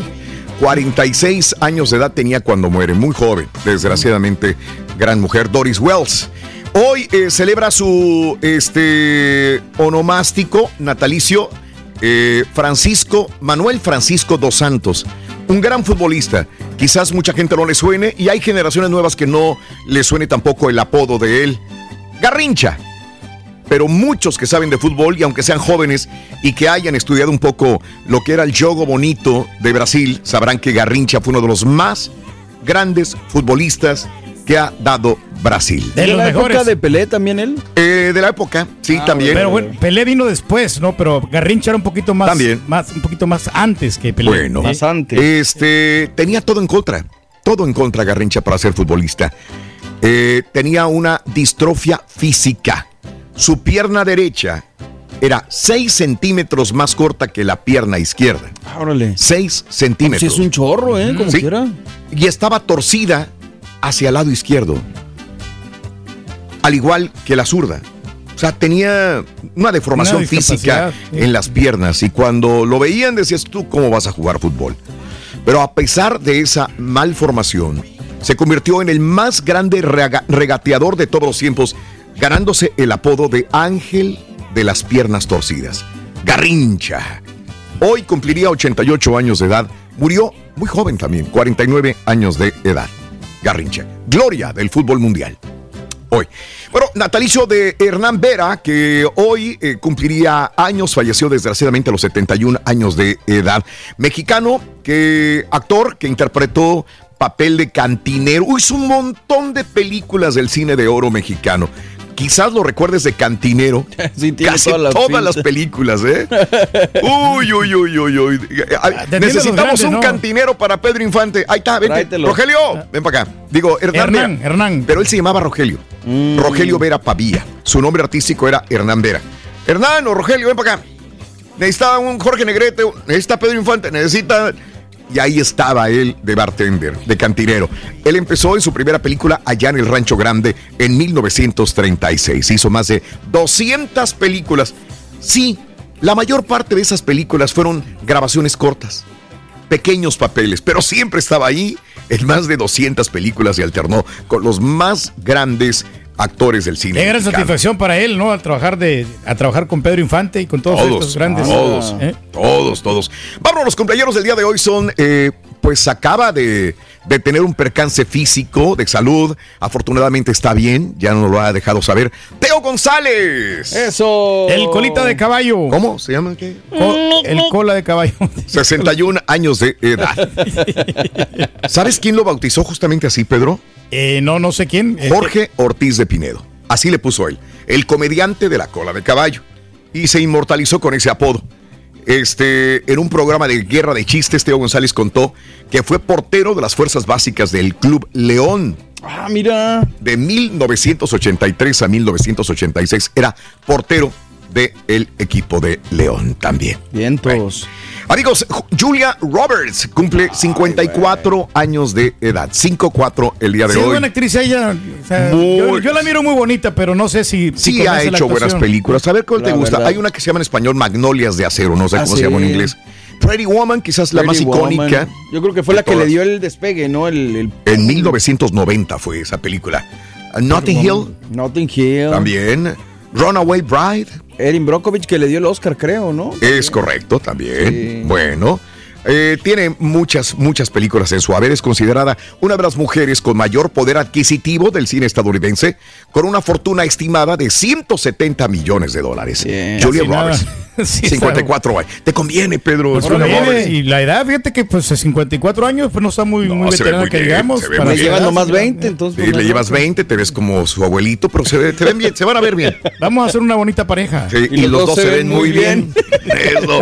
46 años de edad tenía cuando muere, muy joven, desgraciadamente, gran mujer, Doris Wells. Hoy eh, celebra su este, onomástico natalicio eh, Francisco, Manuel Francisco dos Santos, un gran futbolista. Quizás mucha gente no le suene y hay generaciones nuevas que no le suene tampoco el apodo de él. Garrincha pero muchos que saben de fútbol y aunque sean jóvenes y que hayan estudiado un poco lo que era el jogo bonito de Brasil, sabrán que Garrincha fue uno de los más grandes futbolistas que ha dado Brasil. ¿De la época de Pelé también él? Eh, de la época, sí, Ah, también. Pero bueno, Pelé vino después, ¿no? Pero Garrincha era un poquito más, También. más un poquito más antes que Pelé. Bueno, ¿eh? Este, tenía todo en contra, todo en contra Garrincha para ser futbolista. Eh, tenía una distrofia física. Su pierna derecha era 6 centímetros más corta que la pierna izquierda. Órale. 6 centímetros. Si es un chorro, ¿eh? Como Sí. quiera. Y estaba torcida hacia el lado izquierdo. Al igual que la zurda. O sea, tenía una deformación Una física en las piernas. Y cuando lo veían decías tú, ¿cómo vas a jugar fútbol? Pero a pesar de esa malformación, se convirtió en el más grande rega- regateador de todos los tiempos, ganándose el apodo de Ángel de las piernas torcidas. Garrincha. Hoy cumpliría 88 años de edad. Murió muy joven también, 49 años de edad. Garrincha. Gloria del fútbol mundial. Hoy. Bueno, natalicio de Hernán Vera, que hoy eh, cumpliría años, falleció desgraciadamente a los 71 años de edad. Mexicano, que actor que interpretó papel de cantinero. Hizo un montón de películas del cine de oro mexicano. Quizás lo recuerdes de cantinero. *laughs* tiene Casi toda la todas pinta. las películas, ¿eh? *laughs* Uy, uy, uy, uy, uy. Ah, de Necesitamos grandes, un ¿no? cantinero para Pedro Infante. Ahí está, vente. Tráetelo. Rogelio, ven para acá. Digo, Hernán, Hernán, Vera. Hernán. Pero él se llamaba Rogelio. Mm. Rogelio Vera Pavía. Su nombre artístico era Hernán Vera. Hernán o Rogelio, ven para acá. Necesita un Jorge Negrete, necesita Pedro Infante, necesita. Y ahí estaba él de bartender, de cantinero. Él empezó en su primera película allá en el Rancho Grande en 1936. Hizo más de 200 películas. Sí, la mayor parte de esas películas fueron grabaciones cortas pequeños papeles, pero siempre estaba ahí en más de 200 películas y alternó con los más grandes actores del cine. Qué gran mexicano. satisfacción para él, ¿no? Al trabajar de, a trabajar con Pedro Infante y con todos Todos, estos grandes. todos, ¿eh? todos, todos. Vámonos, los compañeros del día de hoy son eh, pues acaba de, de tener un percance físico de salud. Afortunadamente está bien, ya no lo ha dejado saber. Teo González. Eso. El colita de caballo. ¿Cómo se llama? ¿Qué? Co- el cola de caballo. *laughs* 61 años de edad. *laughs* ¿Sabes quién lo bautizó justamente así, Pedro? Eh, no, no sé quién. Eh, Jorge Ortiz de Pinedo. Así le puso él. El comediante de la cola de caballo. Y se inmortalizó con ese apodo. Este, en un programa de guerra de chistes, Teo González contó que fue portero de las fuerzas básicas del Club León. Ah, mira. De 1983 a 1986 era portero del equipo de León también. Vientos. Amigos, Ju- Julia Roberts cumple 54 años de edad. 5-4 el día de Sí, es hoy. buena actriz ella. o sea, Muy- yo, yo la miro muy bonita, pero no sé si. si Sí, ha la hecho buenas películas. A ver cuál te gusta. verdad. Hay una que se llama en español Magnolias de Acero, no sé Ah, cómo se llama en inglés. Pretty Woman, quizás la más icónica. Woman. Yo creo que fue la que le dio el despegue, ¿no? El, el En 1990 fue esa película. Notting Hill Notting Hill. también. Runaway Bride. Erin Brockovich que le dio el Oscar, creo, ¿no? Es correcto también. Sí. Bueno. Eh, tiene muchas, muchas películas en su haber. Es considerada una de las mujeres con mayor poder adquisitivo del cine estadounidense, con una fortuna estimada de 170 millones de dólares. Julia. Roberts, *laughs* Sí, 54 años. Te conviene, Pedro. Pues Julia conviene, Roberts. y la edad, fíjate que pues a 54 años pues no está muy, muy se ve veterana muy que bien, digamos. para muy bien. edad, Llevan nomás sí, 20, entonces. Sí, le llevas 20, te ves como su abuelito, pero se, ve- te ven bien, se van a ver bien. *laughs* Vamos a hacer una bonita pareja. Sí, y, los, dos se ven muy bien. *laughs* Eso.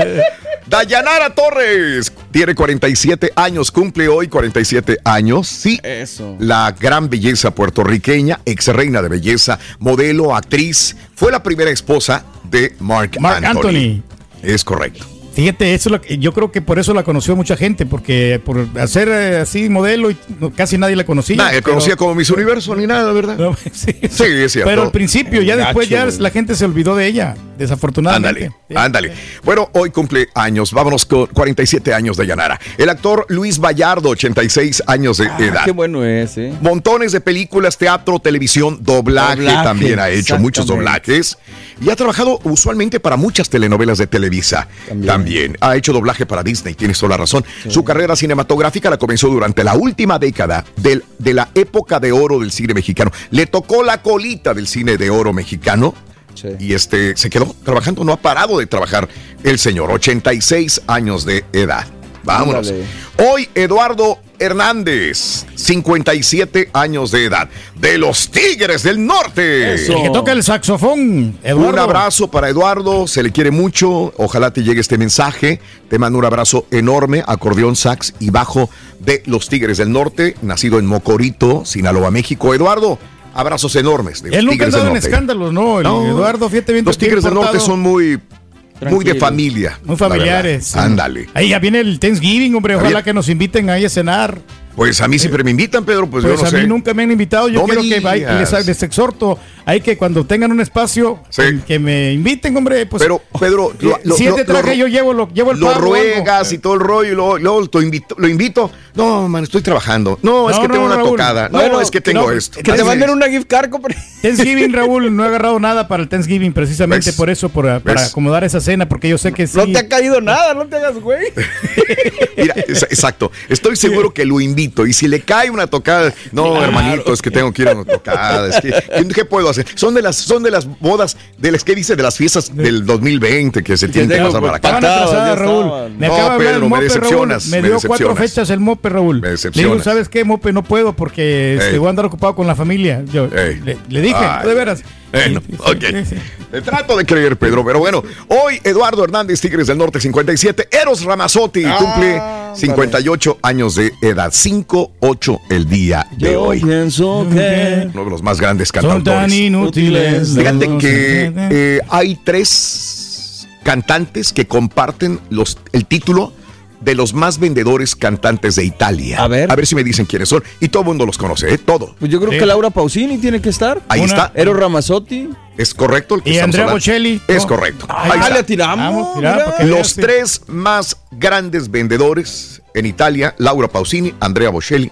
Dayanara Torres tiene 47 años, cumple hoy 47 años. Sí, Eso. la gran belleza puertorriqueña, ex reina de belleza, modelo, actriz, fue la primera esposa de Mark, Mark Anthony. Es correcto. Fíjate, eso es lo que- yo creo que por eso la conoció mucha gente, porque por hacer eh, así modelo y no- casi nadie la conocía. Nadie pero- conocía como Miss Universo ni nada, ¿verdad? No, *laughs* sí, Sí, es cierto. Pero al principio, ya Gacho, después ya la gente se olvidó de ella, desafortunadamente. Ándale, ándale. Bueno, hoy cumple años. Vámonos con 47 años de Yanara. El actor Luis Vallardo, 86 años de edad. Ah, Qué bueno es, ¿eh? Montones de películas, teatro, televisión, doblaje, Doblaje, también ha hecho muchos doblajes. Y ha trabajado usualmente para muchas telenovelas de Televisa. También, ha hecho doblaje para Disney, tienes toda la razón. Su carrera cinematográfica la comenzó durante la última década del- de la época de oro del cine mexicano. Le tocó la colita del cine de oro mexicano. Y este se quedó trabajando, no ha parado de trabajar el señor, 86 años de edad. Vámonos. Hoy Eduardo Hernández, 57 años de edad, de los Tigres del Norte. El que toca el saxofón, Eduardo. Un abrazo para Eduardo, se le quiere mucho, ojalá te llegue este mensaje. Te mando un abrazo enorme, acordeón, sax y bajo de los Tigres del Norte, nacido en Mocorito, Sinaloa, México. Eduardo, abrazos enormes de los Él nunca ha en escándalos, ¿no? El No, Eduardo, fíjate bien. Los bien Tigres del Norte son muy, muy de familia. Muy familiares. Ándale. Ahí ya viene el Thanksgiving, hombre. Ojalá que nos inviten ahí a cenar. Pues a mí siempre me invitan, Pedro, pues, Pues yo no a sé. mí nunca me han invitado. Yo No quiero que vaya- digas. les, les exhorto. Hay que cuando tengan un espacio, que, que me inviten, hombre. Pues, Pero, Pedro, *laughs* lo- lo- si es de traje, lo- yo llevo, lo, llevo el lo pavo o algo. ruegas y todo el rollo y luego, luego lo, invito, lo invito. No, man, estoy trabajando. No, es No, que no, tengo una Raúl. tocada. No, Bueno, es que tengo no, esto. que te manden una gift card, compadre. Thanksgiving, *laughs* Raúl, no he agarrado nada para el Thanksgiving, precisamente ¿Ves? por eso, por- para ¿Ves? acomodar esa cena, porque yo sé que sí. No te ha caído nada, no te hagas güey. *laughs* Mira, exacto. Estoy seguro que lo invito. Y si le cae una tocada, no, Claro. hermanito, es que tengo que ir a una tocada. Es que, ¿qué, puedo hacer? Son de las, son de las bodas, de las que dice de las fiestas del 2020 que se tienen que pasar para acá. Estaban atrasadas, Raúl. Me No, acaba Pedro, el me Mope, decepcionas, Raúl. Me me dio cuatro decepcionas. fechas el Mope, Raúl. Me Le decepcionas. digo, ¿sabes qué, Mope? No puedo porque este, voy a andar ocupado con la familia. Yo le, le dije, Ay. de veras. Bueno, ok. Te trato de creer, Pedro, pero bueno. Hoy Eduardo Hernández, Tigres del Norte, 57. Eros Ramazotti cumple 58 años de edad. 5-8 el día de Yo hoy. pienso que Uno de los más grandes Son tan inútiles. Fíjate que eh, hay tres cantantes que comparten los, el título de los más vendedores cantantes de Italia. A ver. A ver si me dicen quiénes son. Y todo el mundo los conoce, ¿eh? Todo. Pues yo creo Sí. que Laura Pausini tiene que estar. Ahí Una- está. Ero Ramazzotti. ¿Es correcto el que Y Andrea hablando? Bocelli. Es ¿no? correcto. Ahí Ahí Ah, le tiramos. Los tres más grandes vendedores en Italia, Laura Pausini, Andrea Bocelli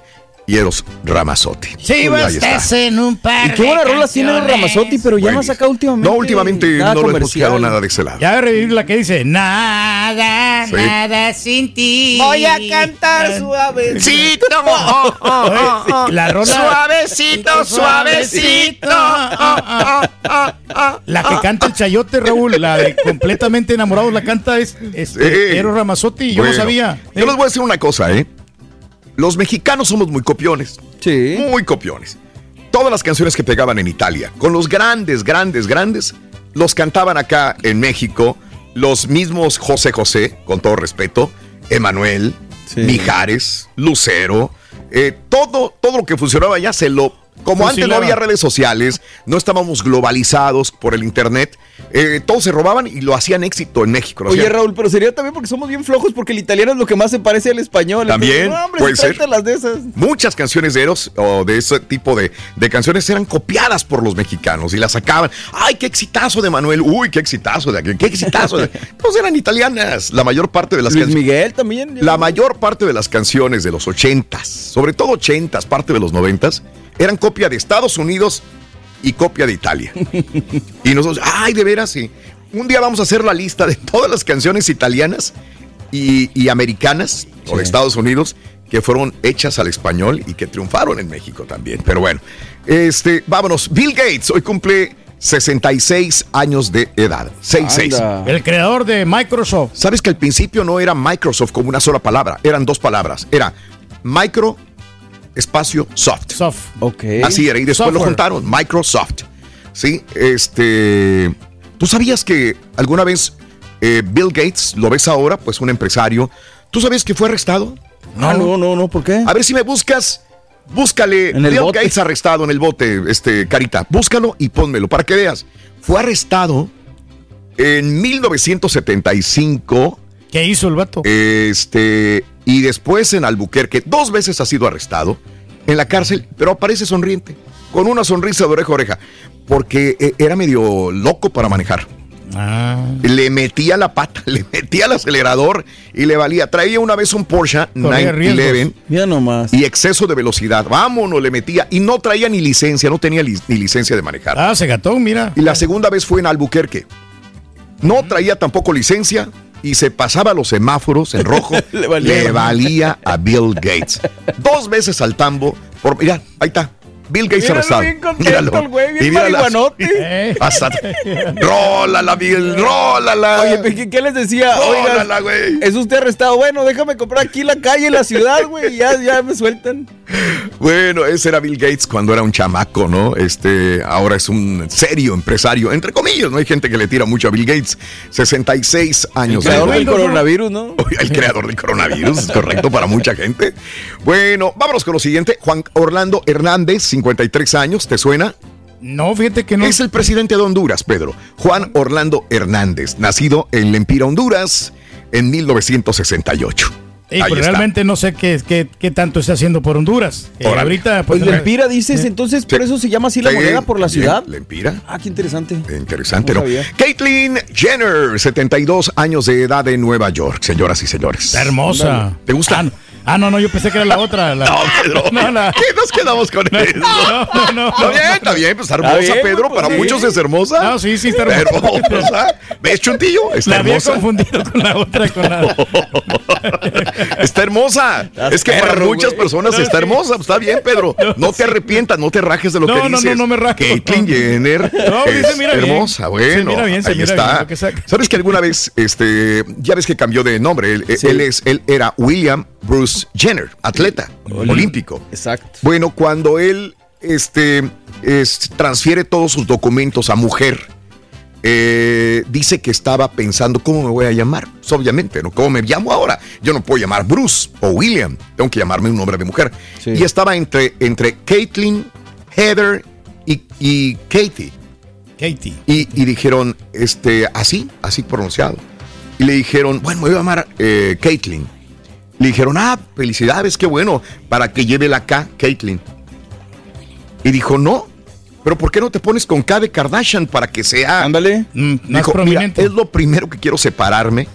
y Eros Ramazzotti. Si Ahí vos está. estás en un par Y qué buena de rola tiene. Ramazotti, pero ya no ha sacado últimamente. No, últimamente nada no lo he escuchado nada de ese lado. Ya voy a revivir la que dice Nada, Sí. nada sin ti. Voy a cantar suavecito. *laughs* La rola *laughs* Suavecito, suavecito. La que canta el chayote, Raúl, la de completamente enamorados, la canta es, es Sí. Eros Ramazzotti, yo Bueno, no sabía. Yo les voy a decir una cosa, ¿eh? Los mexicanos somos muy copiones. Sí. Muy copiones. Todas las canciones que pegaban en Italia, con los grandes, grandes, grandes, los cantaban acá en México los mismos José José, con todo respeto, Emanuel, Mijares, Lucero, eh, todo, todo lo que funcionaba allá se lo... Como antes no había redes sociales, no estábamos globalizados por el internet, eh, todos se robaban y lo hacían éxito en México. Oye, Raúl, pero sería también porque somos bien flojos, porque el italiano es lo que más se parece al español. También, Entonces, no, hombre, puede sí, ser. tráete las de esas. Muchas canciones de Eros o de ese tipo de, de canciones eran copiadas por los mexicanos y las sacaban. ¡Ay, qué exitazo de Manuel! ¡Uy, qué exitazo de aquel! ¡Qué exitazo! De... Pues eran italianas. La mayor parte de las canciones. Miguel también. La mayor parte de las canciones de los ochentas, sobre todo ochentas, parte de los noventas, eran copia de Estados Unidos y copia de Italia. *laughs* y nosotros, ¡ay, de veras! Sí. Un día vamos a hacer la lista de todas las canciones italianas y, y americanas o de Estados Unidos que fueron hechas al español y que triunfaron en México también. Pero bueno, este, vámonos. Bill Gates hoy cumple 66 años de edad. 66. Anda. El creador de Microsoft. Sabes que al principio no era Microsoft como una sola palabra, eran dos palabras. Era micro espacio soft. Soft. Ok. Así era, y después lo juntaron, Microsoft. Sí, este. ¿Tú sabías que alguna vez eh, Bill Gates, lo ves ahora, pues un empresario, ¿tú sabías que fue arrestado? No, no, no, no, ¿por qué? A ver si me buscas. Búscale En el Bill bote. Gates arrestado en el bote, este, Carita. Búscalo y pónmelo para que veas. Fue arrestado en 1975. ¿Qué hizo el vato? Este, y después en Albuquerque, dos veces ha sido arrestado en la cárcel, pero aparece sonriente, con una sonrisa de oreja a oreja, porque eh, era medio loco para manejar. Ah. Le metía la pata, *laughs* le metía el acelerador y le valía. Traía una vez un Porsche Corría 911 Ya nomás. y exceso de velocidad. Vámonos, le metía. Y no traía ni licencia, no tenía li- ni licencia de manejar. Ah, se gató, mira. Y la segunda vez fue en Albuquerque. No traía tampoco licencia y se pasaba los semáforos en rojo. *laughs* Le valía. a Bill Gates. Dos veces al tambo. Por, mira, ahí está. Bill Gates Míralo arrestado. bien contento el güey, bien Y marihuanote. Eh. Hasta- *laughs* Rólala, Bill, rólala. Oye, ¿pero ¿qué, qué les decía? Rólala, güey. es usted arrestado. Bueno, déjame comprar aquí la calle, en la ciudad, güey. Ya, ya me sueltan. Bueno, ese era Bill Gates cuando era un chamaco, ¿no? Este, ahora es un serio empresario, entre comillas, ¿no? Hay gente que le tira mucho a Bill Gates. 66 años El creador de edad. del coronavirus, ¿no? *laughs* El creador del coronavirus, es correcto para mucha gente. Bueno, vámonos con lo siguiente. Juan Orlando Hernández, 53 años, ¿te suena? No, fíjate que no. Es el presidente de Honduras, Pedro. Juan Orlando Hernández, nacido en Lempira, Honduras, en 1968. Ey, Ahí pero está. realmente no sé qué, qué, qué tanto está haciendo por Honduras. Eh, ahorita, Pues pues, Lempira dices, entonces por eso se llama así la Sí, moneda por la sí, ciudad. Lempira. Ah, qué interesante. Interesante, No ¿no? Caitlyn Jenner, 72 años de edad en Nueva York, señoras y señores. Está hermosa. ¿Te gusta? Ah, no, ah, no, no, yo pensé que era la otra. la- No, Pedro. *laughs* No, la- ¿Qué nos quedamos con *laughs* eso? no, no, no. Está bien, está bien, pues hermosa, Está bien, Pedro. pues, Para sí. muchos es hermosa. No, sí, sí, está hermosa. hermosa. ¿Ves, Chuntillo? Está La había hermosa. confundido con la otra, con la... *laughs* Está hermosa. es que para muchas güey. personas No, está sí. hermosa. Está bien, Pedro. No te arrepientas, no te rajes de lo No, que no, no, dices. no me rajo. Caitlyn Jenner No, sí es se mira bien. hermosa. Se Bueno, mira bien, se ahí mira bien está. que. ¿Sabes que alguna vez, este, ya ves que cambió de nombre? Él, Sí. él es, él era William Bruce Jenner, atleta olímpico. Exacto. Bueno, cuando él este, es- transfiere todos sus documentos a mujer, eh, dice que estaba pensando cómo me voy a llamar. Pues, obviamente, ¿no? ¿Cómo me llamo ahora? Yo no puedo llamar Bruce o William. Tengo que llamarme un nombre de mujer. Sí. Y estaba entre, entre Caitlyn, Heather y, y Katie. Katie. Y, y dijeron, este, así, así pronunciado. Y le dijeron, bueno, me voy a llamar eh, Caitlyn. Le dijeron, ah, felicidades, qué bueno, para que lleve la K, Caitlyn. Y dijo, no, pero ¿por qué no te pones con K de Kardashian para que sea... Ándale. Mm, más Dijo, mira, es lo primero que quiero separarme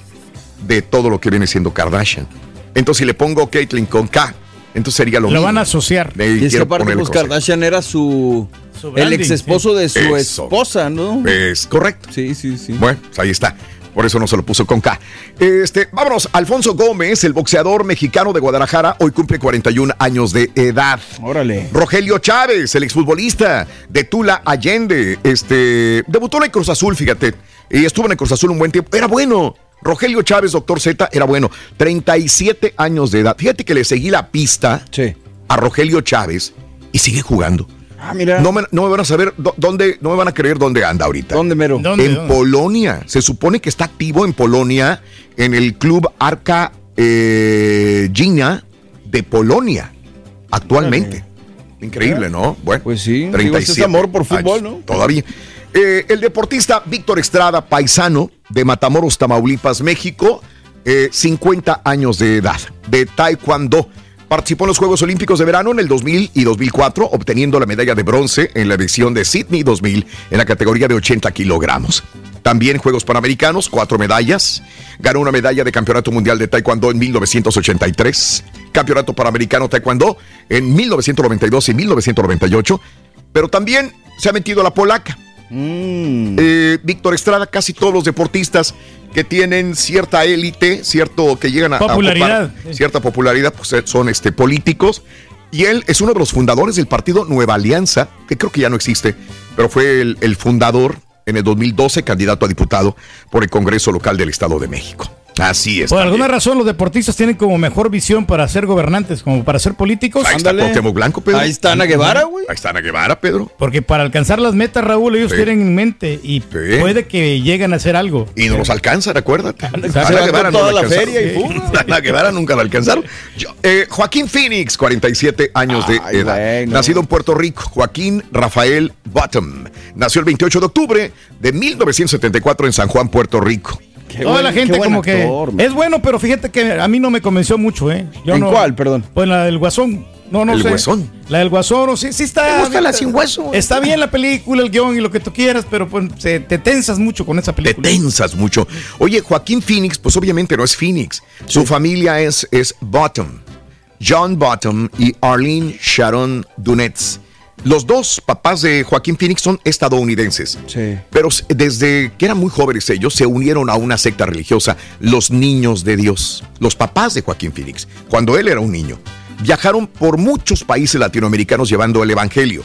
de todo lo que viene siendo Kardashian. Entonces, si le pongo Caitlyn con K Entonces sería lo, Lo mismo. van a asociar. Y es que aparte, pues. Kardashian era su. Su el ex esposo de su Eso. esposa, ¿no? Es correcto. Sí, sí, sí. Bueno, pues ahí está. Por eso no se lo puso con K. Este, vámonos, Alfonso Gómez, el boxeador mexicano de Guadalajara, hoy cumple 41 años de edad. Órale. Rogelio Chávez, el exfutbolista de Tula Allende, este, debutó en el Cruz Azul, fíjate, y estuvo en el Cruz Azul un buen tiempo. Era bueno. Rogelio Chávez, doctor Z, era bueno. 37 años de edad. Fíjate que le seguí la pista a Rogelio Chávez y sigue jugando. Ah, mira. No me, no me van a saber dó- dónde, no me van a creer dónde anda ahorita. ¿Dónde, mero? ¿Dónde, en dónde? Polonia. Se supone que está activo en Polonia, en el club Arca eh, Gina de Polonia, actualmente. Increíble, ¿no? Bueno, Pues sí, digo, 37 ese es amor por fútbol, años, ¿no? Todavía. Eh, el deportista Víctor Estrada, paisano de Matamoros, Tamaulipas, México, eh, 50 años de edad, de Taekwondo. Participó en los Juegos Olímpicos de Verano en el 2000 y 2004, obteniendo la medalla de bronce en la edición de Sydney 2000 en la categoría de 80 kilogramos. También Juegos Panamericanos, cuatro medallas. Ganó una medalla de Campeonato Mundial de Taekwondo en 1983, Campeonato Panamericano Taekwondo en 1992 y 1998, pero también se ha metido a la polaca. Eh, Víctor Estrada, casi todos los deportistas que tienen cierta élite, cierto que llegan a, a Popularidad. ocupar cierta popularidad, pues eh, son este políticos. Y él es uno de los fundadores del partido Nueva Alianza, que creo que ya no existe, pero fue el, el fundador en el 2012, candidato a diputado por el Congreso Local del Estado de México. Así es. Por también. alguna razón los deportistas tienen como mejor visión para ser gobernantes, como para ser políticos. Ahí está Cuauhtémoc Blanco, Pedro. Ahí está Ana Guevara, güey. Ahí está Ana Guevara, Pedro. Porque para alcanzar las metas, Raúl, ellos Sí. tienen en mente y puede que lleguen a hacer algo. Y no los alcanzan, acuérdate. Con toda la feria y. *laughs* Ana Guevara nunca la alcanzaron. Yo- eh, Joaquín Phoenix, 47 años de edad. Nacido en Puerto Rico, Joaquín Rafael Bottom. Nació el 28 de octubre de 1974 en San Juan, Puerto Rico. Toda la gente como que es bueno, pero fíjate que a mí no me convenció mucho, ¿eh? Yo ¿En no- cuál, perdón? Pues la del Guasón. No, no ¿El sé. Guasón? La del Guasón, o sí, sí está. ¿Te gusta la sin hueso? Está bien la película, el guion y lo que tú quieras, pero pues se- te tensas mucho con esa Te película. tensas mucho. Oye, Joaquín Phoenix, pues obviamente no es Phoenix. Su familia es, es Bottom. John Bottom y Arlene Sharon Dunetz. Los dos papás de Joaquín Phoenix son estadounidenses. Sí. Pero desde que eran muy jóvenes ellos, se unieron a una secta religiosa, los Niños de Dios, los papás de Joaquín Phoenix, cuando él era un niño. Viajaron por muchos países latinoamericanos llevando el Evangelio.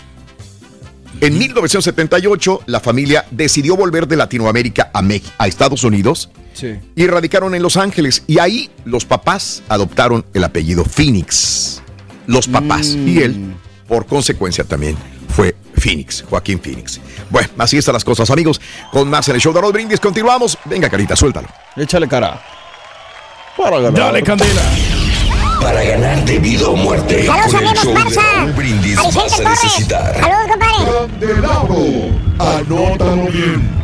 En 1978, la familia decidió volver de Latinoamérica a, Mex- a Estados Unidos Sí. y radicaron en Los Ángeles. Y ahí los papás adoptaron el apellido Phoenix. Los papás. Y él, por consecuencia, también fue Phoenix, Joaquín Phoenix. Bueno, así están las cosas, amigos. Con más en el show de Rod Brindis, continuamos. Venga, carita, suéltalo. Échale cara. Para ganar. Dale, Candela. Para ganar de vida o muerte. Saludos, con el amigos, show de Barça. Raúl Brindis Vicente vas a Torres. necesitar. Saludos, compadre. Anótalo bien.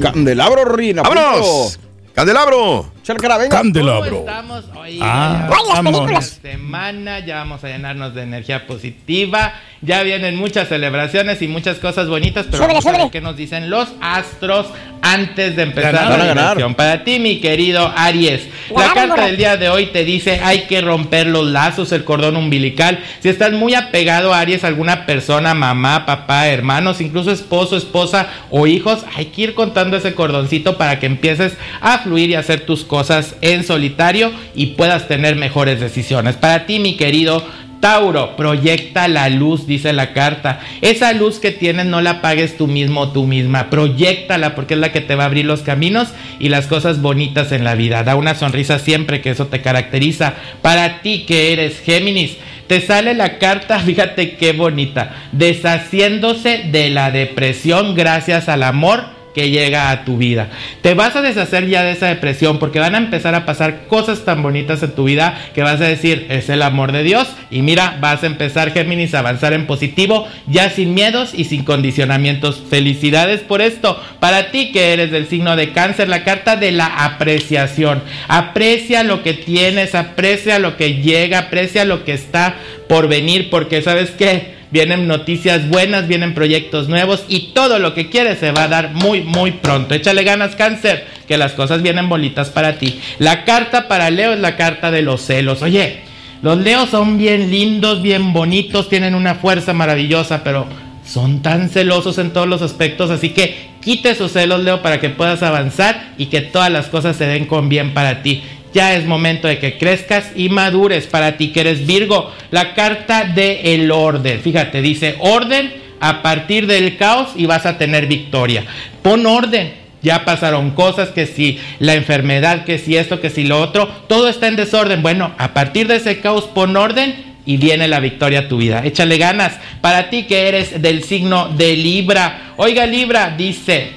Candelabro Rina. ¡Vámonos! ¡Candelabro! Venga. Candelabro. Estamos hoy. Ah, vamos. películas. semana, ya vamos a llenarnos de energía positiva, ya vienen muchas celebraciones y muchas cosas bonitas, pero Súbele, vamos a ver qué nos dicen los astros antes de empezar Ganaron. la ganar. Para ti, mi querido Aries, la carta del día de hoy te dice hay que romper los lazos, el cordón umbilical. Si estás muy apegado a Aries, alguna persona, mamá, papá, hermanos, incluso esposo, esposa o hijos, hay que ir contando ese cordoncito para que empieces a fluir y hacer tus cosas en solitario y puedas tener mejores decisiones. Para ti, mi querido Tauro, proyecta la luz, dice la carta. Esa luz que tienes no la apagues tú mismo o tú misma. Proyectala porque es la que te va a abrir los caminos y las cosas bonitas en la vida. Da una sonrisa siempre que eso te caracteriza. Para ti que eres Géminis, te sale la carta, *laughs* fíjate qué bonita, deshaciéndose de la depresión gracias al amor que llega a tu vida. Te vas a deshacer ya de esa depresión porque van a empezar a pasar cosas tan bonitas en tu vida que vas a decir, es el amor de Dios. Y mira, vas a empezar, Géminis, a avanzar en positivo, ya sin miedos y sin condicionamientos. Felicidades por esto. Para ti que eres del signo de cáncer, la carta de la apreciación. Aprecia lo que tienes, aprecia lo que llega, aprecia lo que está por venir, porque sabes que vienen noticias buenas, vienen proyectos nuevos y todo lo que quieres se va a dar muy, muy pronto. Échale ganas, cáncer, que las cosas vienen bonitas para ti. La carta para Leo es la carta de los celos. Oye, Los leos son bien lindos, bien bonitos, tienen una fuerza maravillosa, pero son tan celosos en todos los aspectos, así que quite esos celos, Leo, para que puedas avanzar y que todas las cosas se den con bien para ti. Ya es momento de que crezcas y madures para ti que eres Virgo. La carta de el orden. Fíjate, dice orden a partir del caos y vas a tener victoria. Pon orden. Ya pasaron cosas, que si la enfermedad, que si esto, que si lo otro, todo está en desorden. Bueno, a partir de ese caos pon orden y viene la victoria a tu vida. Échale ganas. Para ti que eres del signo de Libra. Oiga Libra, dice,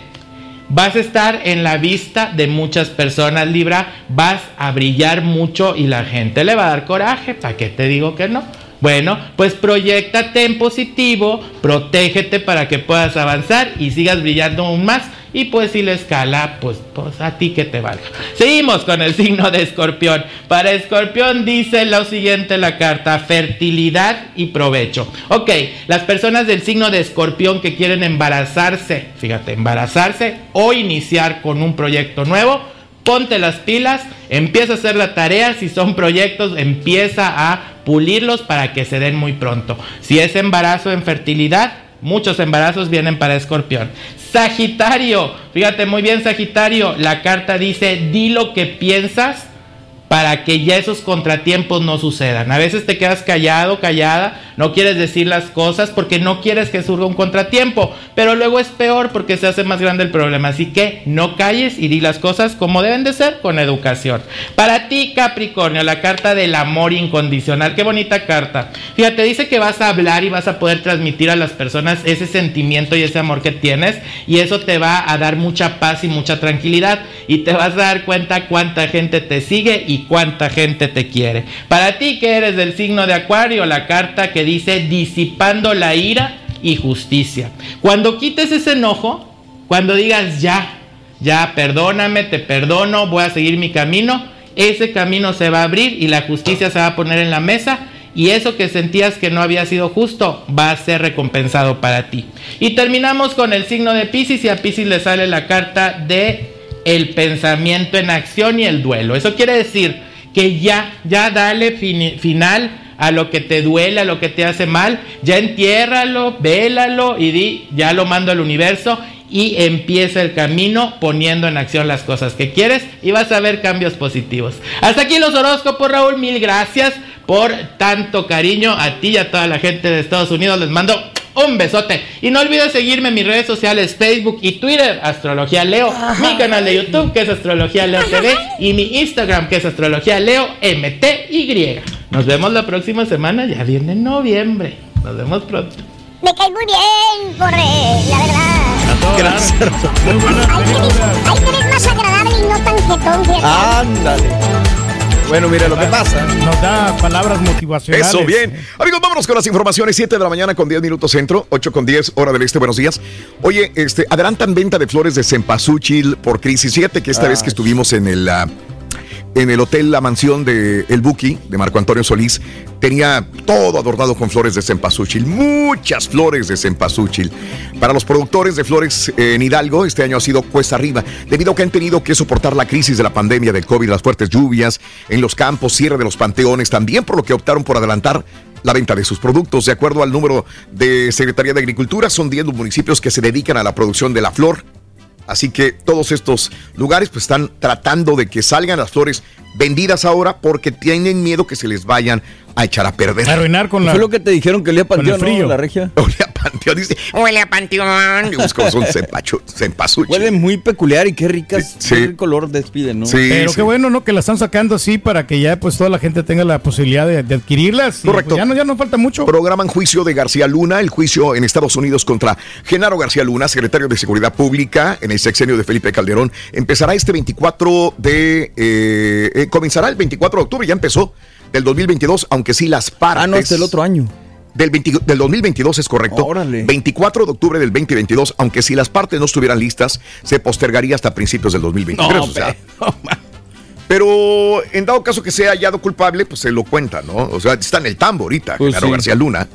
vas a estar en la vista de muchas personas Libra, vas a brillar mucho y la gente le va a dar coraje. ¿Para qué te digo que no? Bueno, pues proyectate en positivo, protégete para que puedas avanzar y sigas brillando aún más. Y pues si la escala, pues, pues a ti que te valga. Seguimos con el signo de escorpión. Para escorpión dice lo siguiente la carta, fertilidad y provecho. Ok, las personas del signo de escorpión que quieren embarazarse, fíjate, embarazarse o iniciar con un proyecto nuevo, ponte las pilas, empieza a hacer la tarea, si son proyectos, empieza a pulirlos para que se den muy pronto. Si es embarazo en fertilidad, muchos embarazos vienen para escorpión. Sagitario, fíjate muy bien Sagitario, la carta dice, di lo que piensas para que ya esos contratiempos no sucedan. A veces te quedas callado, callada, no quieres decir las cosas porque no quieres que surja un contratiempo, pero luego es peor porque se hace más grande el problema. Así que no calles y di las cosas como deben de ser con educación. Para ti, Capricornio, la carta del amor incondicional, qué bonita carta. Fíjate, dice que vas a hablar y vas a poder transmitir a las personas ese sentimiento y ese amor que tienes y eso te va a dar mucha paz y mucha tranquilidad y te vas a dar cuenta cuánta gente te sigue y cuánta gente te quiere. Para ti que eres del signo de Acuario, la carta que dice disipando la ira y justicia. Cuando quites ese enojo, cuando digas ya, ya, perdóname, te perdono, voy a seguir mi camino, ese camino se va a abrir y la justicia se va a poner en la mesa y eso que sentías que no había sido justo va a ser recompensado para ti. Y terminamos con el signo de Pisces y a Pisces le sale la carta de el pensamiento en acción y el duelo. Eso quiere decir que ya, ya dale final a lo que te duele, a lo que te hace mal, ya entiérralo, vélalo y di, ya lo mando al universo y empieza el camino poniendo en acción las cosas que quieres y vas a ver cambios positivos. Hasta aquí los horóscopos, Raúl, mil gracias por tanto cariño a ti y a toda la gente de Estados Unidos. Les mando un besote. Y no olvides seguirme en mis redes sociales, Facebook y Twitter, Astrología Leo, mi canal de YouTube, que es Astrología Leo TV, y mi Instagram, que es Astrología Leo MTY. Nos vemos la próxima semana, ya viene noviembre. Nos vemos pronto. Me cae muy bien, corre, la verdad. Gracias. Muy buena. Ahí eres más agradable y no tan jetón, fíjate. Ándale. Bueno, mira lo que pasa. Nos da palabras motivacionales. Eso, bien. Amigos, vámonos con las informaciones. 7 de la mañana con 10 minutos centro, 8 con 10 hora del este. Buenos días. Oye, este, adelantan venta de flores de cempasúchil por crisis. Fíjate que esta Ah, vez que estuvimos en el... ah, en el hotel La Mansión de El Buki, de Marco Antonio Solís, tenía todo adornado con flores de cempasúchil, muchas flores de cempasúchil. Para los productores de flores eh, en Hidalgo, este año ha sido cuesta arriba, debido a que han tenido que soportar la crisis de la pandemia del COVID, las fuertes lluvias en los campos, cierre de los panteones, también por lo que optaron por adelantar la venta de sus productos. De acuerdo al número de Secretaría de Agricultura, son 10 los municipios que se dedican a la producción de la flor. Así que todos estos lugares pues están tratando de que salgan las flores vendidas ahora porque tienen miedo que se les vayan a echar a perder. Arruinar con la. Fue lo que te dijeron que olía panteón, ¿no? frío. La regia. *laughs* Olía a panteón, dice, huele a panteón. Y buscamos un cempacho- cempasúchil. Huele muy peculiar y qué ricas, Sí. qué color despiden, ¿no? Sí, Pero sí. qué bueno, ¿no? Que la están sacando así para que ya pues toda la gente tenga la posibilidad de, de adquirirlas. Y, Correcto. pues, ya no, ya no falta mucho. Programan juicio de García Luna, el juicio en Estados Unidos contra Genaro García Luna, secretario de Seguridad Pública en el sexenio de Felipe Calderón. Empezará este 24 de... eh, eh, comenzará el 24 de octubre, ya empezó, del 2022, aunque sí las partes... Ah, no, hasta el otro año. Del, 20 del 2022 es correcto. Órale. 24 de octubre del 2022, aunque si las partes no estuvieran listas, se postergaría hasta principios del 2023. No, o sea, pero en dado caso que sea hallado culpable, pues se lo cuenta, ¿no? O sea, está en el tambo ahorita, Pues Genaro sí. García Luna.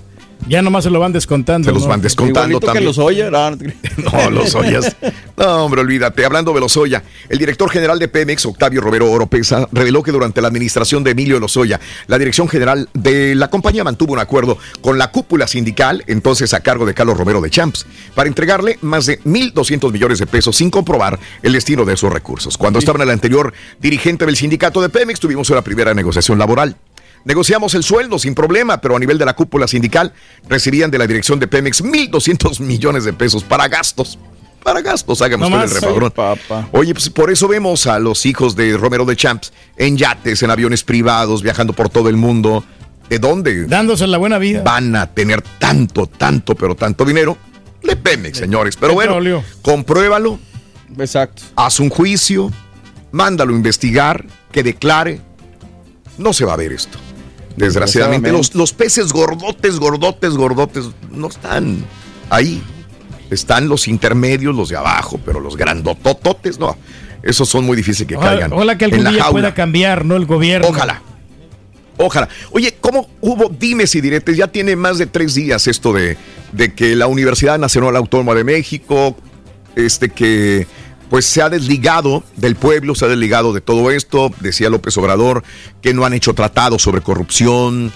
Ya nomás se lo van descontando. Se los ¿no? van descontando Igualito que también. los Oya. *laughs* No, los Ollas. No, hombre, olvídate. Hablando de Lozoya, el director general de Pemex, Octavio Romero Oropesa, reveló que durante la administración de Emilio Lozoya, la dirección general de la compañía mantuvo un acuerdo con la cúpula sindical, entonces a cargo de Carlos Romero de Champs, para entregarle más de 1.200 millones de pesos sin comprobar el destino de esos recursos. Cuando estaba en el anterior dirigente del sindicato de Pemex, tuvimos una primera negociación laboral. Negociamos el sueldo sin problema, pero a nivel de la cúpula sindical recibían de la dirección de Pemex 1.200 *laughs* millones de pesos para gastos. Para gastos, hágame No usted el. Papá. Oye, pues por eso vemos a los hijos de Romero de Champs en yates, en aviones privados, viajando por todo el mundo. ¿De dónde Dándose la buena vida. van a tener tanto, tanto, pero tanto dinero? De Pemex, señores. Pero bueno, Petróleo. compruébalo, Exacto. haz un juicio, mándalo a investigar, que declare. No se va a ver esto. Desgraciadamente, los, los peces gordotes, gordotes, gordotes no están ahí. Están los intermedios, los de abajo, pero los grandotototes no. Esos son muy difíciles que Ojalá, caigan. ojalá que en algún la día jaula. pueda cambiar, ¿no? El gobierno. Ojalá. Ojalá. Oye, ¿cómo hubo dimes y diretes? Ya tiene más de tres días esto de, de que la Universidad Nacional Autónoma de México, este que pues se ha desligado del pueblo, se ha desligado de todo esto, decía López Obrador, que no han hecho tratados sobre corrupción,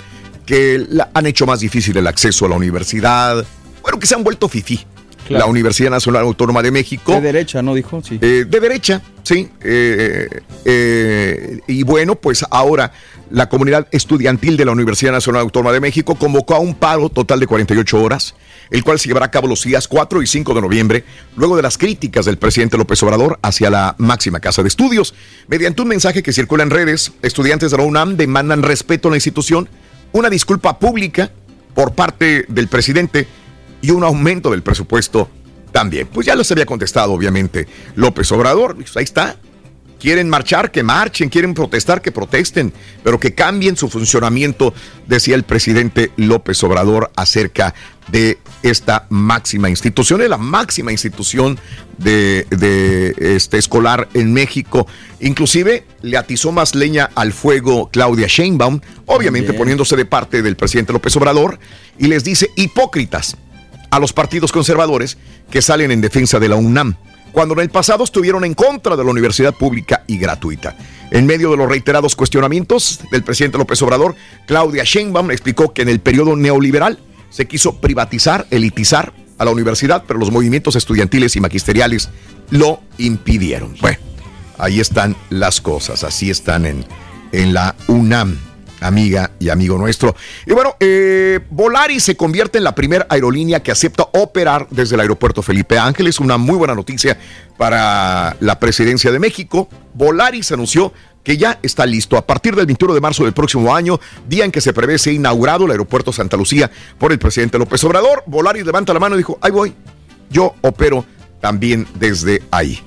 que han hecho más difícil el acceso a la universidad, bueno, que se han vuelto fifí. Claro. La Universidad Nacional Autónoma de México. De derecha, ¿no? Dijo, sí. Eh, de derecha, sí. Eh, eh, y bueno, pues ahora la comunidad estudiantil de la Universidad Nacional Autónoma de México convocó a un paro total de 48 horas, el cual se llevará a cabo los días 4 y 5 de noviembre, luego de las críticas del presidente López Obrador hacia la máxima casa de estudios. Mediante un mensaje que circula en redes, estudiantes de la UNAM demandan respeto a la institución, una disculpa pública por parte del presidente y un aumento del presupuesto también. Pues ya les había contestado, obviamente, López Obrador. Pues ahí está. Quieren marchar, que marchen, quieren protestar, que protesten, pero que cambien su funcionamiento, decía el presidente López Obrador acerca de esta máxima institución, es la máxima institución de, de, este, escolar en México. Inclusive le atizó más leña al fuego Claudia Sheinbaum, obviamente Bien. poniéndose de parte del presidente López Obrador, y les dice hipócritas a los partidos conservadores que salen en defensa de la UNAM, cuando en el pasado estuvieron en contra de la universidad pública y gratuita. En medio de los reiterados cuestionamientos del presidente López Obrador, Claudia Sheinbaum explicó que en el periodo neoliberal se quiso privatizar, elitizar a la universidad, pero los movimientos estudiantiles y magisteriales lo impidieron. Bueno, ahí están las cosas, así están en, en la UNAM amiga y amigo nuestro. Y bueno, eh, Volaris se convierte en la primera aerolínea que acepta operar desde el aeropuerto Felipe Ángeles. Una muy buena noticia para la presidencia de México. Volaris anunció que ya está listo a partir del 21 de marzo del próximo año, día en que se prevé ser inaugurado el aeropuerto Santa Lucía por el presidente López Obrador. Volaris levanta la mano y dijo, ahí voy, yo opero también desde ahí.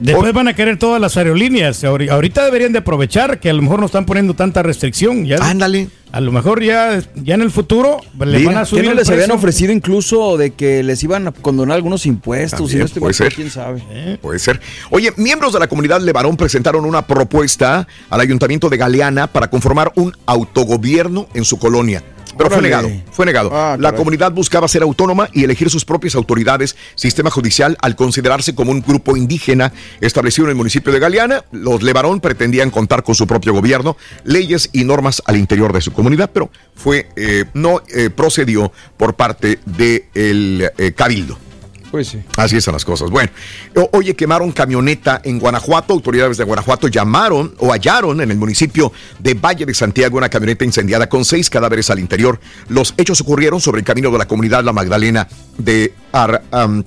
Después van a querer todas las aerolíneas. Ahori- Ahorita deberían de aprovechar que a lo mejor no están poniendo tanta restricción. Ya, Ándale. A lo mejor ya, ya en el futuro le van a ¿Qué subir el les habían ofrecido incluso de que les iban a condonar algunos impuestos? También y no estoy puede ser. quién sabe. Puede ser. Oye, miembros de la comunidad Levarón presentaron una propuesta al ayuntamiento de Galeana para conformar un autogobierno en su colonia. Pero fue negado, fue negado. Ah, la comunidad buscaba ser autónoma y elegir sus propias autoridades, sistema judicial, al considerarse como un grupo indígena establecido en el municipio de Galeana. Los Levarón pretendían contar con su propio gobierno, leyes y normas al interior de su comunidad, pero fue eh, no eh, procedió por parte del cabildo. Pues sí. Así están las cosas. Bueno, o- oye, quemaron camioneta en Guanajuato. Autoridades de Guanajuato llamaron o hallaron en el municipio de Valle de Santiago una camioneta incendiada con seis cadáveres al interior. Los hechos ocurrieron sobre el camino de la comunidad La Magdalena de Ar- am,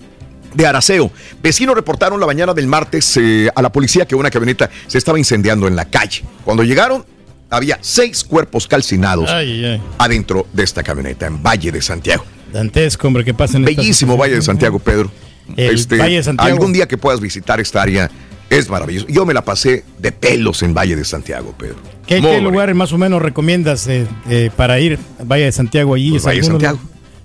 de Araceo. Vecinos reportaron la mañana del martes eh, a la policía que una camioneta se estaba incendiando en la calle. Cuando llegaron, había seis cuerpos calcinados Ay, ay. adentro de esta camioneta en Valle de Santiago. Dantesco, hombre, que pasen Bellísimo Valle de Santiago, Pedro. Este, Valle de Santiago. Algún día que puedas visitar esta área es maravilloso. Yo me la pasé de pelos en Valle de Santiago, Pedro. ¿Qué, qué bonito. lugares más o menos recomiendas eh, eh, para ir? Vaya de Santiago allí. Pues ¿es Valle de? Santiago.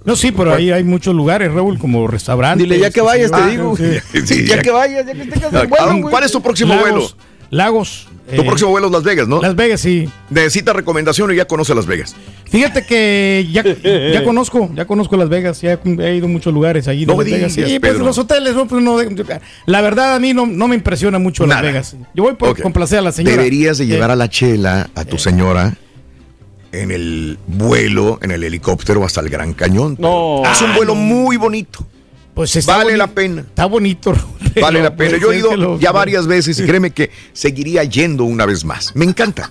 No, sí, pero ahí hay muchos lugares, Raúl, como restaurantes. Dile, ya que vayas, te digo. *laughs* Sí, ya ya- que vayas, ya que tengas el vuelo. ¿Cuál es tu próximo Lagos, vuelo? Lagos. Tu próximo vuelo es Las Vegas, ¿no? Las Vegas, sí. Necesita recomendación y ya conoce Las Vegas. Fíjate que ya, *laughs* ya conozco, ya conozco Las Vegas, ya he ido a muchos lugares allí. de No me Las Vegas. digas, Sí, pues los hoteles, no, pues, no, la verdad a mí no, no me impresiona mucho Las. Vegas. Yo voy por Ok. complacer a la señora. Deberías de llevar Eh, a la chela, a tu señora, en el vuelo, en el helicóptero hasta el Gran Cañón. No. Es un vuelo muy bonito. Pues está vale la pena. Está bonito. *laughs* Vale la pena. Yo he pues, ido lo- ya varias veces y créeme que seguiría yendo una vez más. Me encanta.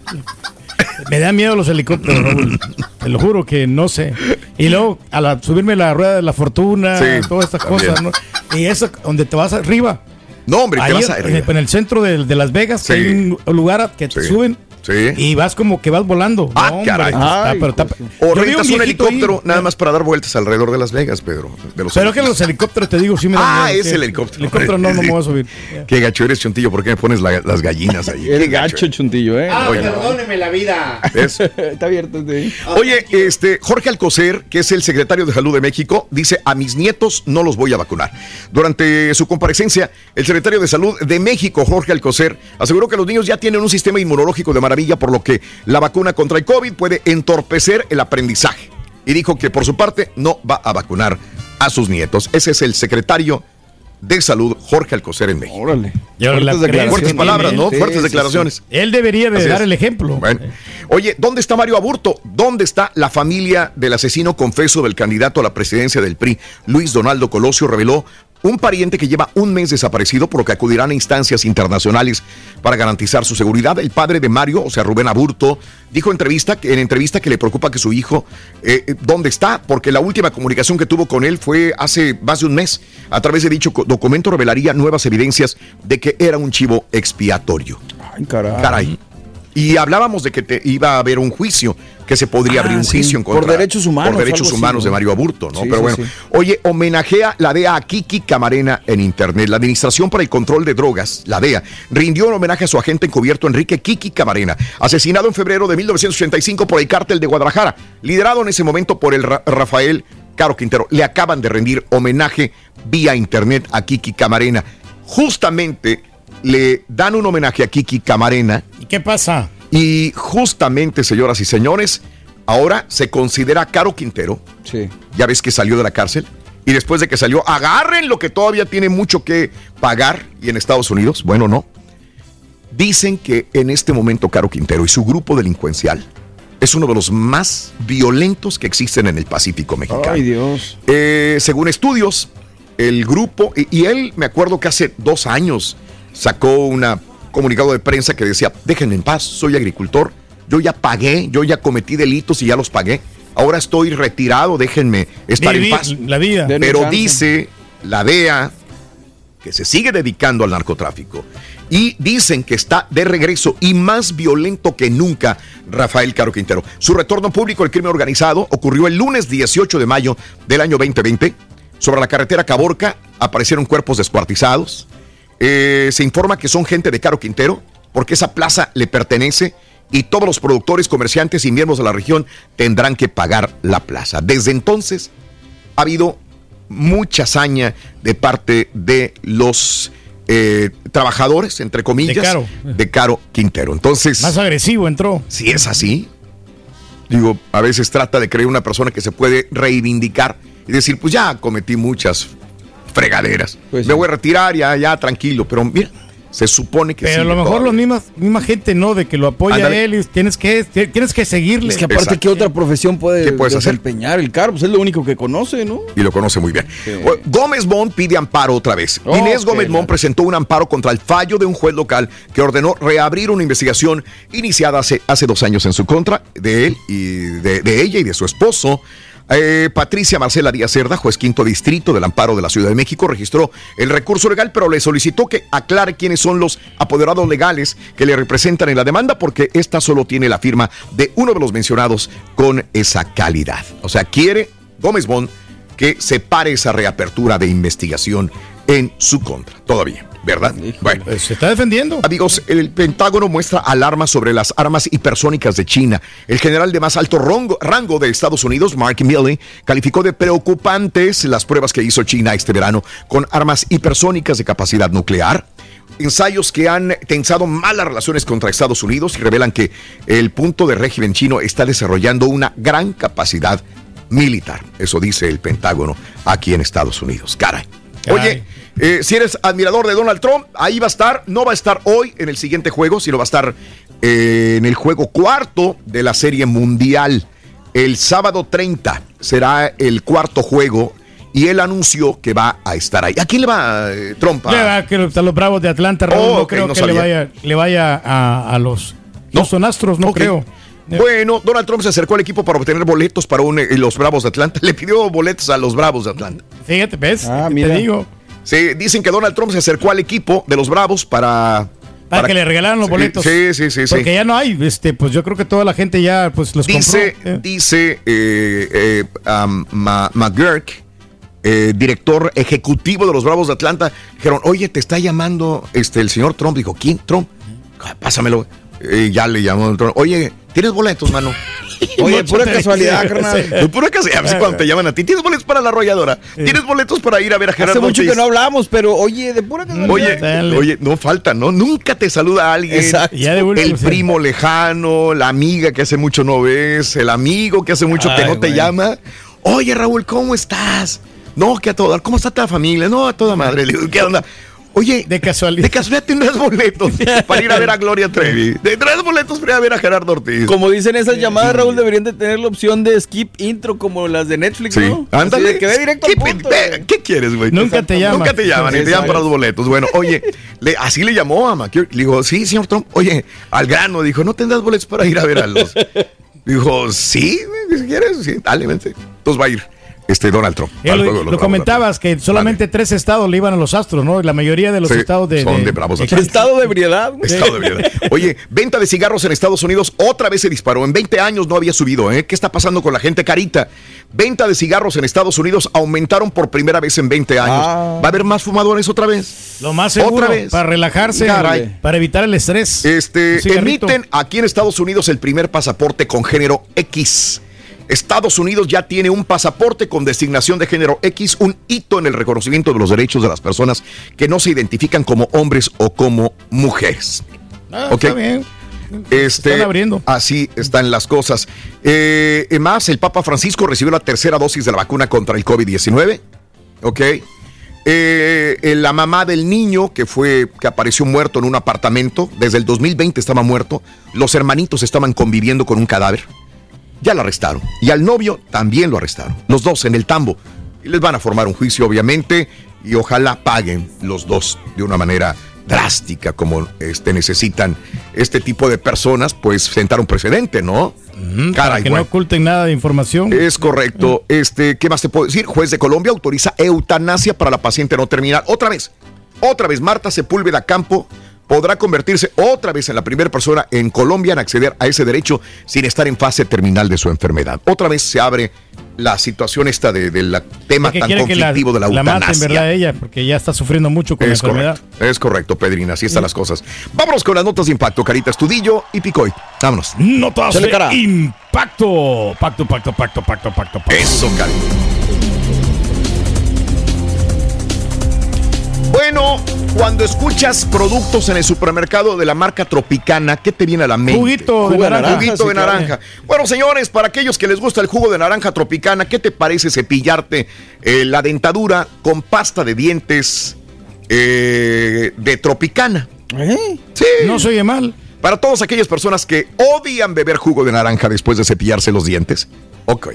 *laughs* Me da miedo los helicópteros, Raúl. Te lo juro que no sé. Y luego, a la, subirme la rueda de la fortuna, Sí, todas estas también. cosas, ¿no? Y eso, donde te vas arriba. No, hombre, te Ahí vas en- arriba. En, el centro de, de Las Vegas, que hay un lugar que te Sí. suben. Sí. Y vas como que vas volando. Ah, No, caray. está- Ay, pero está- O Yo vi rentas un, helicóptero nada más para dar vueltas alrededor de Las Vegas, Pedro. De los Pero que los helicópteros, te digo, sí me dan Ah, miedo, es sí. el helicóptero. Helicóptero no, no me voy a subir. Qué gacho eres, Chuntillo. ¿Por qué me pones la- las gallinas ahí? *laughs* El Qué gacho, chuntillo, ¿eh? Oye. perdóneme la vida. ¿Ves? *laughs* Está abierto, sí. Oye, este Jorge Alcocer, que es el secretario de Salud de México, dice a mis nietos no los voy a vacunar. Durante su comparecencia, el secretario de Salud de México, Jorge Alcocer, aseguró que los niños ya tienen un sistema inmunológico de maravilla, por lo que la vacuna contra el COVID puede entorpecer el aprendizaje. Y dijo que por su parte no va a vacunar a sus nietos. Ese es el secretario de Salud, Jorge Alcocer en México. Órale. Y ahora la Fuertes, creencia fuertes palabras. ¿no? Sí, Fuertes sí, declaraciones. sí. Él debería de Así dar es. el ejemplo. Bueno. Oye, ¿dónde está Mario Aburto? ¿Dónde está la familia del asesino confeso del candidato a la presidencia del PRI, Luis Donaldo Colosio? Reveló un pariente que lleva un mes desaparecido, por lo que acudirán a instancias internacionales para garantizar su seguridad. El padre de Mario, o sea, Rubén Aburto, dijo entrevista, que- en entrevista que le preocupa que su hijo, eh, eh, ¿dónde está? Porque la última comunicación que tuvo con él fue hace más de un mes. A través de dicho documento revelaría nuevas evidencias de que era un chivo expiatorio. Ay, caray. Caray. Y hablábamos de que te iba a haber un juicio, que se podría Ah, abrir un sí, juicio en por contra derechos humanos, Por derechos así, humanos de. Mario Aburto, ¿no? Sí, Pero bueno, sí. oye, homenajea la DEA a Kiki Camarena en Internet. La Administración para el Control de Drogas, la DEA, rindió un homenaje a su agente encubierto Enrique Kiki Camarena, asesinado en febrero de 1985 por el cártel de Guadalajara, liderado en ese momento por el Ra- Rafael Caro Quintero. Le acaban de rendir homenaje vía Internet a Kiki Camarena. Justamente le dan un homenaje a Kiki Camarena. ¿Y qué pasa? Y justamente, señoras y señores, ahora se considera Caro Quintero. Sí. Ya ves que salió de la cárcel. Y después de que salió, agarren lo que todavía tiene mucho que pagar. Y en Estados Unidos, bueno, no. Dicen que en este momento Caro Quintero y su grupo delincuencial es uno de los más violentos que existen en el Pacífico mexicano. Ay, Dios. Eh, según estudios, el grupo, y, y él me acuerdo que hace dos años sacó un comunicado de prensa que decía, déjenme en paz, soy agricultor, yo ya pagué, yo ya cometí delitos y ya los pagué, ahora estoy retirado, déjenme estar Vivir en paz. la vida. Pero dice la DEA que se sigue dedicando al narcotráfico y dicen que está de regreso y más violento que nunca Rafael Caro Quintero. Su retorno público al crimen organizado ocurrió el lunes 18 de mayo del año 2020. Sobre la carretera Caborca aparecieron cuerpos descuartizados. Eh, se informa que son gente de Caro Quintero porque esa plaza le pertenece y todos los productores, comerciantes y miembros de la región tendrán que pagar la plaza. Desde entonces ha habido mucha hazaña de parte de los eh, trabajadores, entre comillas, De Caro. de Caro Quintero. Entonces, Más agresivo entró. si es así, digo, a veces trata de creer una persona que se puede reivindicar y decir, pues ya cometí muchas fregaderas, Pues me voy a retirar, ya, ya, tranquilo, pero mira, se supone que Pero a lo mejor todavía. la misma, misma gente no, de que lo apoya él y tienes que, tienes que seguirle. Es que aparte, Exacto. ¿qué otra profesión puede ¿Qué puedes hacer? desempeñar el carro? Pues es lo único que conoce, ¿no? y lo conoce muy bien. Sí. Gómez Mont pide amparo otra vez. Oh, Inés Gómez Mont la- presentó un amparo contra el fallo de un juez local que ordenó reabrir una investigación iniciada hace, hace dos años en su contra de él y de, de ella y de su esposo. Eh, Patricia Marcela Díaz Cerda, juez quinto distrito del amparo de la Ciudad de México, registró el recurso legal, pero le solicitó que aclare quiénes son los apoderados legales que le representan en la demanda, porque esta solo tiene la firma de uno de los mencionados con esa calidad. O sea, quiere Gómez Bond que se pare esa reapertura de investigación en su contra. Todavía, ¿verdad? Bueno. Pues se está defendiendo. Amigos, el Pentágono muestra alarmas sobre las armas hipersónicas de China. El general de más alto rango, rango de Estados Unidos, Mark Milley, calificó de preocupantes las pruebas que hizo China este verano con armas hipersónicas de capacidad nuclear. Ensayos que han tensado malas relaciones contra Estados Unidos y revelan que el punto de régimen chino está desarrollando una gran capacidad militar. Eso dice el Pentágono aquí en Estados Unidos. Caray. Oye, eh, si eres admirador de Donald Trump, ahí va a estar. No va a estar hoy en el siguiente juego, sino va a estar eh, en el juego cuarto de la Serie Mundial. El sábado 30 será el cuarto juego y él anunció que va a estar ahí. ¿A quién le va eh, Trump? Le va a, que los Bravos de Atlanta, Raúl. Oh, no ok, creo no que sabía. le vaya, le vaya a, a los Houston Astros, no creo. Bueno, Donald Trump se acercó al equipo para obtener boletos para un- eh, los Bravos de Atlanta. *laughs* Le pidió boletos a los Bravos de Atlanta. Fíjate, ¿ves? Ah, te digo. Sí, dicen que Donald Trump se acercó al equipo de los Bravos para... Para, que le regalaran los boletos. Sí, sí, sí. sí. Porque ya no hay, este, pues yo creo que toda la gente ya pues los Dice, compró. Eh, dice eh, eh, um, Ma- McGurk, eh, director ejecutivo de los Bravos de Atlanta, dijeron, oye, te está llamando este, el señor Trump. Dijo, ¿quién? Trump. "Ah, Pásamelo. Eh, ya le llamó Trump. Oye, ¿tienes boletos, mano? *laughs* Oye, pura casualidad, carnal. No, pura casualidad. A veces cuando te llaman a ti, ¿tienes boletos para la arrolladora? ¿Tienes boletos para ir a ver a Gerardo Hace mucho Ortiz? que no hablamos, pero oye, de pura casualidad. Oye, oye, no falta, ¿no? Nunca te saluda alguien. Exacto. Ya el sí. primo lejano, la amiga que hace mucho no ves, el amigo que hace mucho que Ay, no te llama. Oye, Raúl, ¿cómo estás? No, que a todo. ¿Cómo está tu familia? No, a toda madre. Le digo, ¿qué onda? Oye, de casualidad. de casualidad tendrás boletos *laughs* para ir a ver a Gloria Trevi. Tendrás boletos para ir a ver a Gerardo Ortiz. Como dicen esas llamadas, Raúl, deberían de tener la opción de skip intro como las de Netflix, Sí, ¿no? Ándale. de que ve directo al ¿Qué, punto. ve- ¿Qué quieres, güey? Nunca te llaman. Nunca te llaman y te llaman para los boletos. Bueno, oye, le- así le llamó a McCure. Le dijo, sí, señor Trump. Oye, al grano. Dijo, ¿no tendrás boletos para ir a ver a los...? *laughs* Dijo, sí, güey, si quieres, sí, dale, vente. Entonces va a ir este Donald Trump. Al lo, comentabas que solamente tres estados le iban a los Astros, ¿no? La mayoría de los Sí, estados de, son de Bravos de Estado de ebriedad. *laughs* Estado de ebriedad. Oye, venta de cigarros en Estados Unidos otra vez se disparó. En 20 años no había subido, ¿eh? ¿Qué está pasando con la gente carita? Venta de cigarros en Estados Unidos aumentaron por primera vez en 20 años. Ah. ¿Va a haber más fumadores otra vez? Lo más seguro, Otra vez. para relajarse, Caray. para evitar el estrés. Este, emiten aquí en Estados Unidos el primer pasaporte con género X. Estados Unidos ya tiene un pasaporte con designación de género X, un hito en el reconocimiento de los derechos de las personas que no se identifican como hombres o como mujeres. Ah, Ok. Está bien. Este, Están abriendo. Así están las cosas. Eh, eh, más, el Papa Francisco recibió la tercera dosis de la vacuna contra el COVID-19. Ok. Eh, eh, la mamá del niño que fue que apareció muerto en un apartamento desde el 2020 estaba muerto. Los hermanitos estaban conviviendo con un cadáver. Ya lo arrestaron. Y al novio también lo arrestaron. Los dos en el tambo. Y les van a formar un juicio, obviamente. Y ojalá paguen los dos de una manera drástica, como este, necesitan este tipo de personas, pues sentar un precedente, ¿no? Caray, que no oculten nada de información. Es correcto. Este, ¿qué más te puedo decir? Juez de Colombia autoriza eutanasia para la paciente no terminal. Otra vez, otra vez, Marta Sepúlveda Campo podrá convertirse otra vez en la primera persona en Colombia en acceder a ese derecho sin estar en fase terminal de su enfermedad. Otra vez se abre la situación esta de- del tema tan quiere que la, conflictivo de la la maten, eutanasia. ¿verdad? Ella, porque ya está sufriendo mucho con Es la enfermedad. correcto, es correcto, Pedrina, así están las cosas. Vámonos con las notas de impacto, Carita Estudillo y Picoy. Vámonos. Notas de impacto. Pacto, pacto, pacto, pacto, pacto, pacto. Eso, Cari. Bueno, cuando escuchas productos en el supermercado de la marca Tropicana, ¿qué te viene a la mente? Juguito de naranja, Juguito sí, de claro. naranja. Bueno, señores, para aquellos que les gusta el jugo de naranja Tropicana, ¿qué te parece cepillarte eh, la dentadura con pasta de dientes eh, de Tropicana? Sí. No se oye mal. Para todas aquellas personas que odian beber jugo de naranja después de cepillarse los dientes, ok.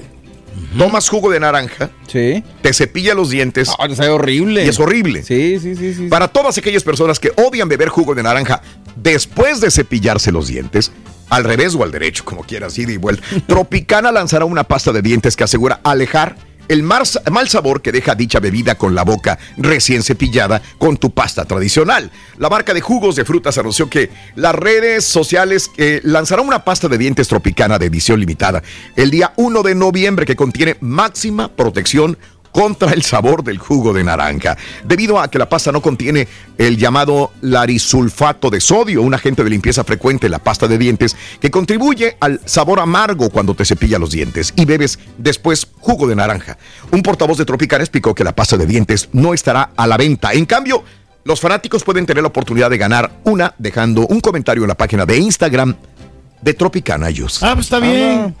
Tomas jugo de naranja, Sí. te cepilla los dientes Ah, es horrible. y es horrible. Sí, sí, sí, sí. Para todas aquellas personas que odian beber jugo de naranja después de cepillarse los dientes, al revés o al derecho, como quieras, ida y vuelta, *laughs* Tropicana lanzará una pasta de dientes que asegura alejar el mal sabor que deja dicha bebida con la boca recién cepillada con tu pasta tradicional. La marca de jugos de frutas anunció que las redes sociales eh, lanzará una pasta de dientes tropicana de edición limitada el día 1 de noviembre que contiene máxima protección contra el sabor del jugo de naranja, debido a que la pasta no contiene el llamado larisulfato de sodio, un agente de limpieza frecuente en la pasta de dientes que contribuye al sabor amargo cuando te cepilla los dientes y bebes después jugo de naranja. Un portavoz de Tropicana explicó que la pasta de dientes no estará a la venta. En cambio, los fanáticos pueden tener la oportunidad de ganar una dejando un comentario en la página de Instagram de Tropicana Juice. Ah, pues está bien.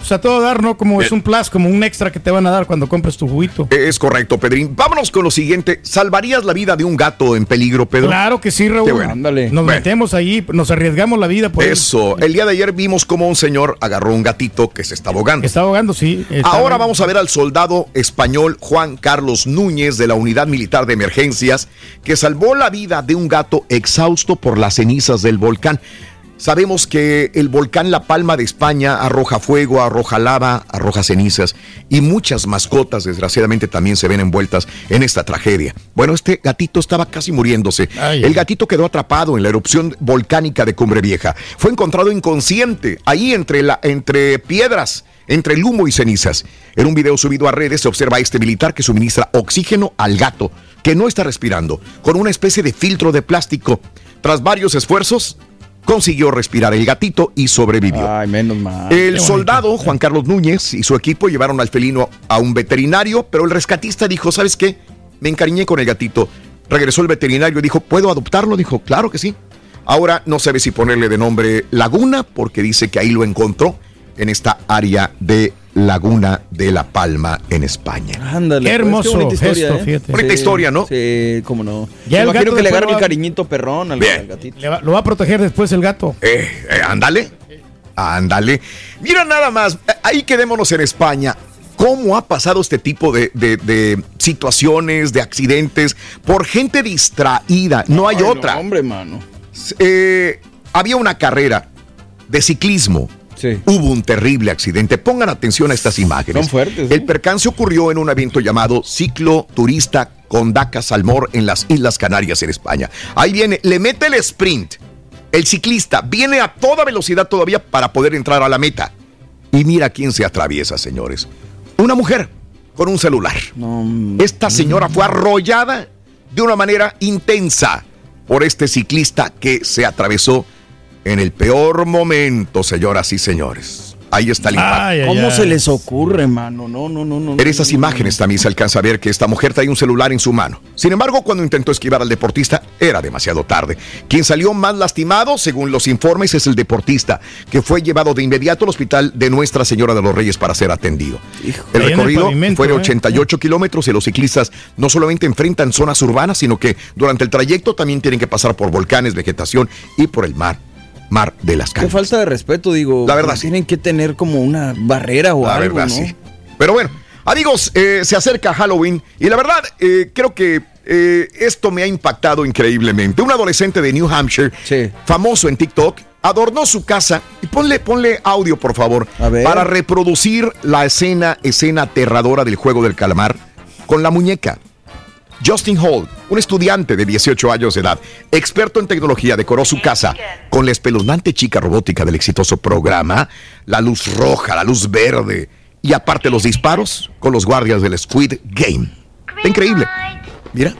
O sea, todo dar, ¿no? Como es un plus, como un extra que te van a dar cuando compres tu juguito. Es correcto, Pedrín. Vámonos con lo siguiente. ¿Salvarías la vida de un gato en peligro, Pedro? Claro que sí, Raúl. Bueno. Nos Bueno. metemos ahí, nos arriesgamos la vida por él. Eso. El día de ayer vimos cómo un señor agarró un gatito que se está ahogando. Está ahogando, sí. Está Ahora ahogando. vamos a ver al soldado español Juan Carlos Núñez de la Unidad Militar de Emergencias que salvó la vida de un gato exhausto por las cenizas del volcán. Sabemos que el volcán La Palma de España arroja fuego, arroja lava, arroja cenizas y muchas mascotas desgraciadamente también se ven envueltas en esta tragedia. Bueno, este gatito estaba casi muriéndose. Ay, el gatito quedó atrapado en la erupción volcánica de Cumbre Vieja. Fue encontrado inconsciente ahí entre, la, entre piedras entre el humo y cenizas. En un video subido a redes se observa a este militar que suministra oxígeno al gato, que no está respirando, con una especie de filtro de plástico. Tras varios esfuerzos, consiguió respirar el gatito y sobrevivió. Ay, menos mal. El soldado Juan Carlos Núñez y su equipo llevaron al felino a un veterinario, pero el rescatista dijo, ¿sabes qué? Me encariñé con el gatito. Regresó el veterinario y dijo, ¿puedo adoptarlo? Dijo, claro que sí. Ahora no sabe si ponerle de nombre Laguna, porque dice que ahí lo encontró en esta área de Laguna de la Palma en España. Ándale. Qué pues, hermoso bonita historia, gesto, ¿eh? fíjate. Bonita historia, ¿no? Sí, cómo no. Ya el gato que le agarre lo el va- cariñito perrón al, Bien. al gatito. Le va- lo va a proteger después el gato. Eh, eh, ándale. Ándale. Mira nada más, ahí quedémonos en España. ¿Cómo ha pasado este tipo de, de- de situaciones, de accidentes, por gente distraída? No hay Ay, otra. no, hombre, mano. Eh, había una carrera de ciclismo. Hubo un terrible accidente. Pongan atención a estas imágenes. Son fuertes, El percance ocurrió en un evento llamado Ciclo Turista Condaca Salmor en las Islas Canarias, en España. Ahí viene, le mete el sprint. El ciclista viene a toda velocidad todavía para poder entrar a la meta. Y mira quién se atraviesa, señores. Una mujer con un celular. Esta señora fue arrollada de una manera intensa por este ciclista que se atravesó en el peor momento, señoras y señores. Ahí está el impacto. ¿Cómo se les ocurre, mano? No, no, no, no. En esas imágenes también se alcanza a ver que esta mujer trae un celular en su mano. Sin embargo, cuando intentó esquivar al deportista, era demasiado tarde. Quien salió más lastimado, según los informes, es el deportista, que fue llevado de inmediato al hospital de Nuestra Señora de los Reyes para ser atendido. El recorrido fue de ¿eh? 88 kilómetros y los ciclistas no solamente enfrentan zonas urbanas, sino que durante el trayecto también tienen que pasar por volcanes, vegetación y por el mar, mar de las Qué calles. falta de respeto, digo. La verdad, Tienen que tener como una barrera o La algo, verdad, ¿no? sí. Pero bueno, amigos, eh, se acerca Halloween y la verdad, eh, creo que eh, esto me ha impactado increíblemente. Un adolescente de New Hampshire, famoso en TikTok, adornó su casa y ponle, ponle audio, por favor, para reproducir la escena, escena aterradora del juego del calamar con la muñeca. Justin Hall, un estudiante de 18 años de edad, experto en tecnología, decoró su casa con la espeluznante chica robótica del exitoso programa, la luz roja, la luz verde y aparte los disparos con los guardias del Squid Game. Está increíble. Mira.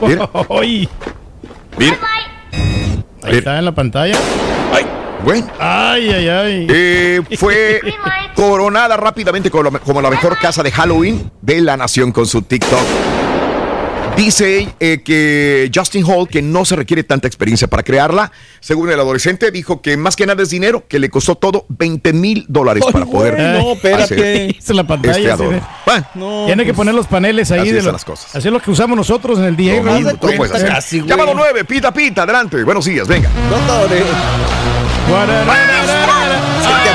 Mira. *laughs* Mira. Ahí está en la pantalla. Bueno. Ay, ay, ay. Eh, fue *laughs* coronada rápidamente como la mejor casa de Halloween de la nación con su TikTok. Dice eh, que Justin Hall que no se requiere tanta experiencia para crearla. Según el adolescente, dijo que más que nada es dinero, que le costó todo 20 mil dólares para poder. no, espérate. Hizo la pantalla. Este. Bueno, Tiene que poner los paneles ahí así de están lo- las cosas. Así es lo que usamos nosotros en el tú lo puedes hacer. Llámalo 9, pita, pita, adelante. Buenos días, venga.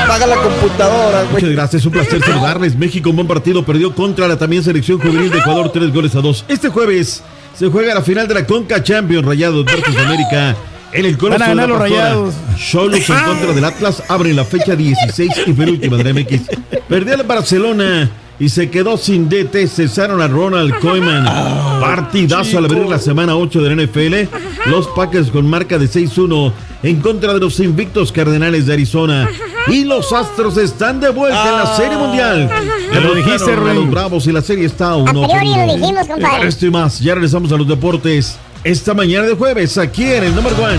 Apaga la computadora, güey. Muchas gracias, un placer saludarles. México, un buen partido, perdió contra la también selección juvenil de Ecuador, tres goles a dos. Este jueves se juega la final de la Conca Champions, Rayados versus América. En el Coloso Van a de ganar la los. Rayados. Cholos en contra del Atlas abren la fecha 16 y penúltima de la MX. Perdió el Barcelona y se quedó sin DT. Cesaron a Ronald Koeman. Partidazo al abrir la semana 8 de la NFL. Los Packers con marca de 6-1 en contra de los invictos Cardenales de Arizona. Y los Astros están de vuelta en la Serie Mundial. Ya lo dijiste, Rey. los Bravos y la serie está a uno A priori por lo uno. dijimos, compadre. Esto y más, ya regresamos a los deportes. Esta mañana de jueves, aquí en el número one.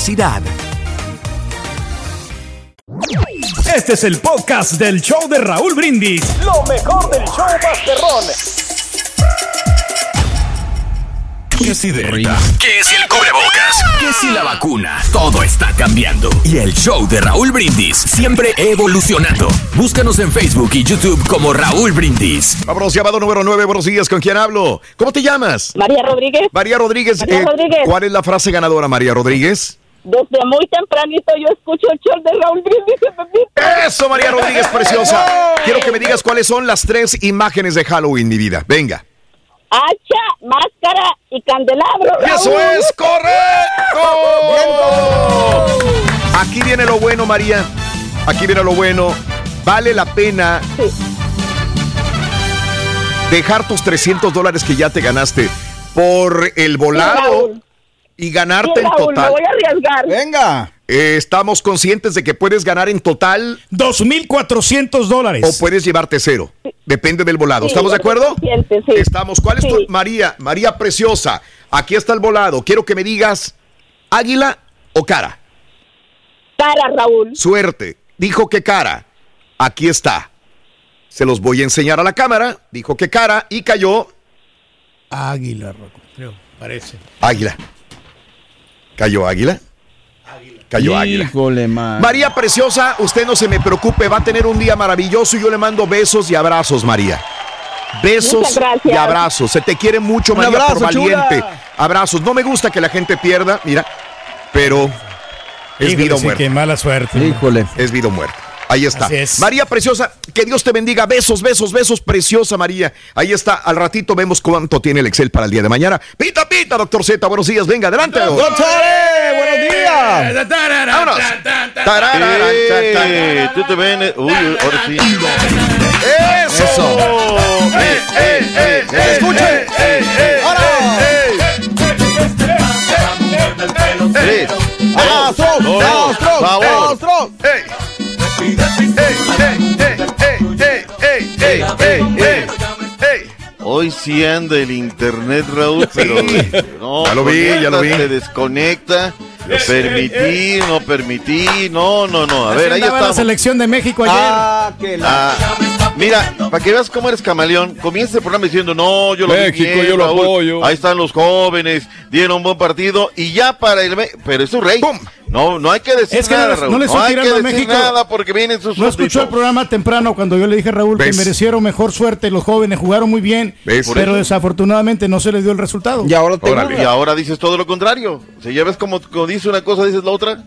Este es el podcast del show de Raúl Brindis. Lo mejor del show Masterrón. ¿Qué si Delta? ¿Qué si el cubrebocas? ¿Qué si la vacuna? Todo está cambiando. Y el show de Raúl Brindis siempre evolucionando. Búscanos en Facebook y YouTube como Raúl Brindis. Vámonos, llamado número 9. Buenos días, ¿con quién hablo? ¿Cómo te llamas? María Rodríguez. María Rodríguez. María eh, Rodríguez. ¿Cuál es la frase ganadora, María Rodríguez? Desde muy tempranito yo escucho el show de Raúl Brindis. Eso, María Rodríguez, *laughs* preciosa. Quiero que me digas cuáles son las tres imágenes de Halloween, mi vida. Venga. Hacha, máscara y candelabro. ¡Y eso es correcto! Aquí viene lo bueno, María. Aquí viene lo bueno. Vale la pena dejar tus 300 dólares que ya te ganaste por el volado y ganarte Sí, en Raúl, total. me voy a arriesgar. Venga. Eh, estamos conscientes de que puedes ganar en total 2.400 dólares. o puedes llevarte cero. Depende del volado. Sí, ¿Estamos de acuerdo? sí. Estamos. ¿Cuál es tu. María? María preciosa. Aquí está el volado. Quiero que me digas águila o cara. Cara, Raúl. Suerte. Dijo que cara. Aquí está. Se los voy a enseñar a la cámara. Dijo que cara y cayó Águila, Rocco, creo, parece. águila. ¿Cayó águila? Cayó águila. Híjole, man. María Preciosa, usted no se me preocupe, va a tener un día maravilloso y yo le mando besos y abrazos, María. Besos y abrazos. Se te quiere mucho, Un María, por abrazo, chula. valiente. Abrazos. No me gusta que la gente pierda, mira, pero es Híjole, vida o sí, muerte. qué mala suerte. Híjole. Es vida o muerte. Ahí está. Así es. María Preciosa, que Dios te bendiga. Besos, besos, besos, preciosa María. Ahí está. Al ratito vemos cuánto tiene el Excel para el día de mañana. Pita, pita, doctor Z. Buenos días. Venga, adelante. ¡Doctor! eh, ¡Buenos días! Vámonos. Eh, tú te ven. Uy, ahora sí. Eso. Eh, eh, eh. No, no, ¡Astro! favor. ¡Astro! Hoy sí anda el internet, Raúl, pero no, Ya lo vi, ya lo vi. Se desconecta. Permití, no permití, no, no, no. A ver, ahí andaba la selección de México ayer. Ah, que la... Ah, mira, para que veas cómo eres camaleón, comienza el programa diciendo, no, yo lo vi México, bien, yo lo Raúl, apoyo. Ahí están los jóvenes, dieron un buen partido y ya para el... Pero es su rey. No, no hay que decir Es que no nada, les- no Raúl. le estoy hay que tirando a decir México. nada porque vienen sus No escuchó el programa temprano cuando yo le dije a Raúl ¿Ves? que merecieron mejor suerte. Los jóvenes jugaron muy bien, pero desafortunadamente no se les dio el resultado. Y ahora Y ahora dices todo lo contrario. Si ya ves como, como dice una cosa, dices la otra.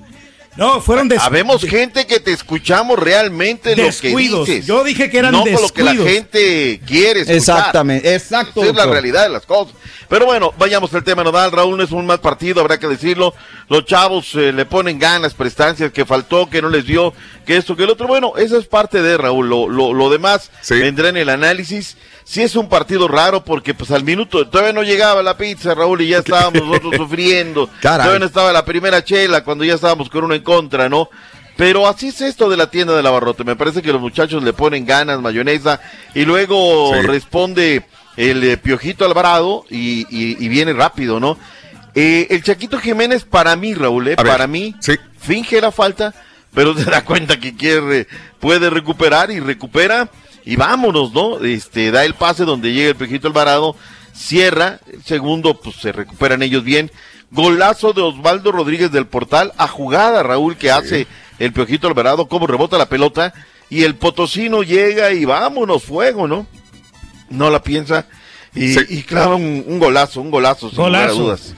No, fueron des- Habemos gente que te escuchamos realmente Descuidos. lo que dices. Yo dije que eran no por lo que la descuidos. gente quiere escuchar. Exactamente, exacto, Esa es la realidad de las cosas. Pero bueno, vayamos al tema nodal. Raúl no es un mal partido, habrá que decirlo. Los chavos eh, le ponen ganas, prestancias, que faltó, que no les dio, que esto, que el otro. Bueno, eso es parte de Raúl. Lo, lo, lo demás vendrá en el análisis. Sí es un partido raro porque pues al minuto todavía no llegaba la pizza, Raúl, y ya estábamos nosotros *laughs* sufriendo. Caray. Todavía no estaba la primera chela cuando ya estábamos con uno en contra, ¿no? Pero así es esto de la tienda del abarrote. Me parece que los muchachos le ponen ganas, mayonesa, y luego Sí. responde el eh, Piojito Alvarado y, y- y viene rápido, ¿no? Eh, el Chaquito Jiménez, para mí, Raúl, eh, ver, para mí, finge la falta, pero se da cuenta que quiere, puede recuperar y recupera, y vámonos, ¿no? Este, da el pase donde llega el Piojito Alvarado, cierra, el segundo, pues se recuperan ellos bien. Golazo de Osvaldo Rodríguez del Portal, a jugada, Raúl, que hace el Piojito Alvarado, cómo rebota la pelota, y el Potosino llega y vámonos, fuego, ¿no? No la piensa, y, y clava un, un golazo, un golazo, sin lugar a Golazo. dudas.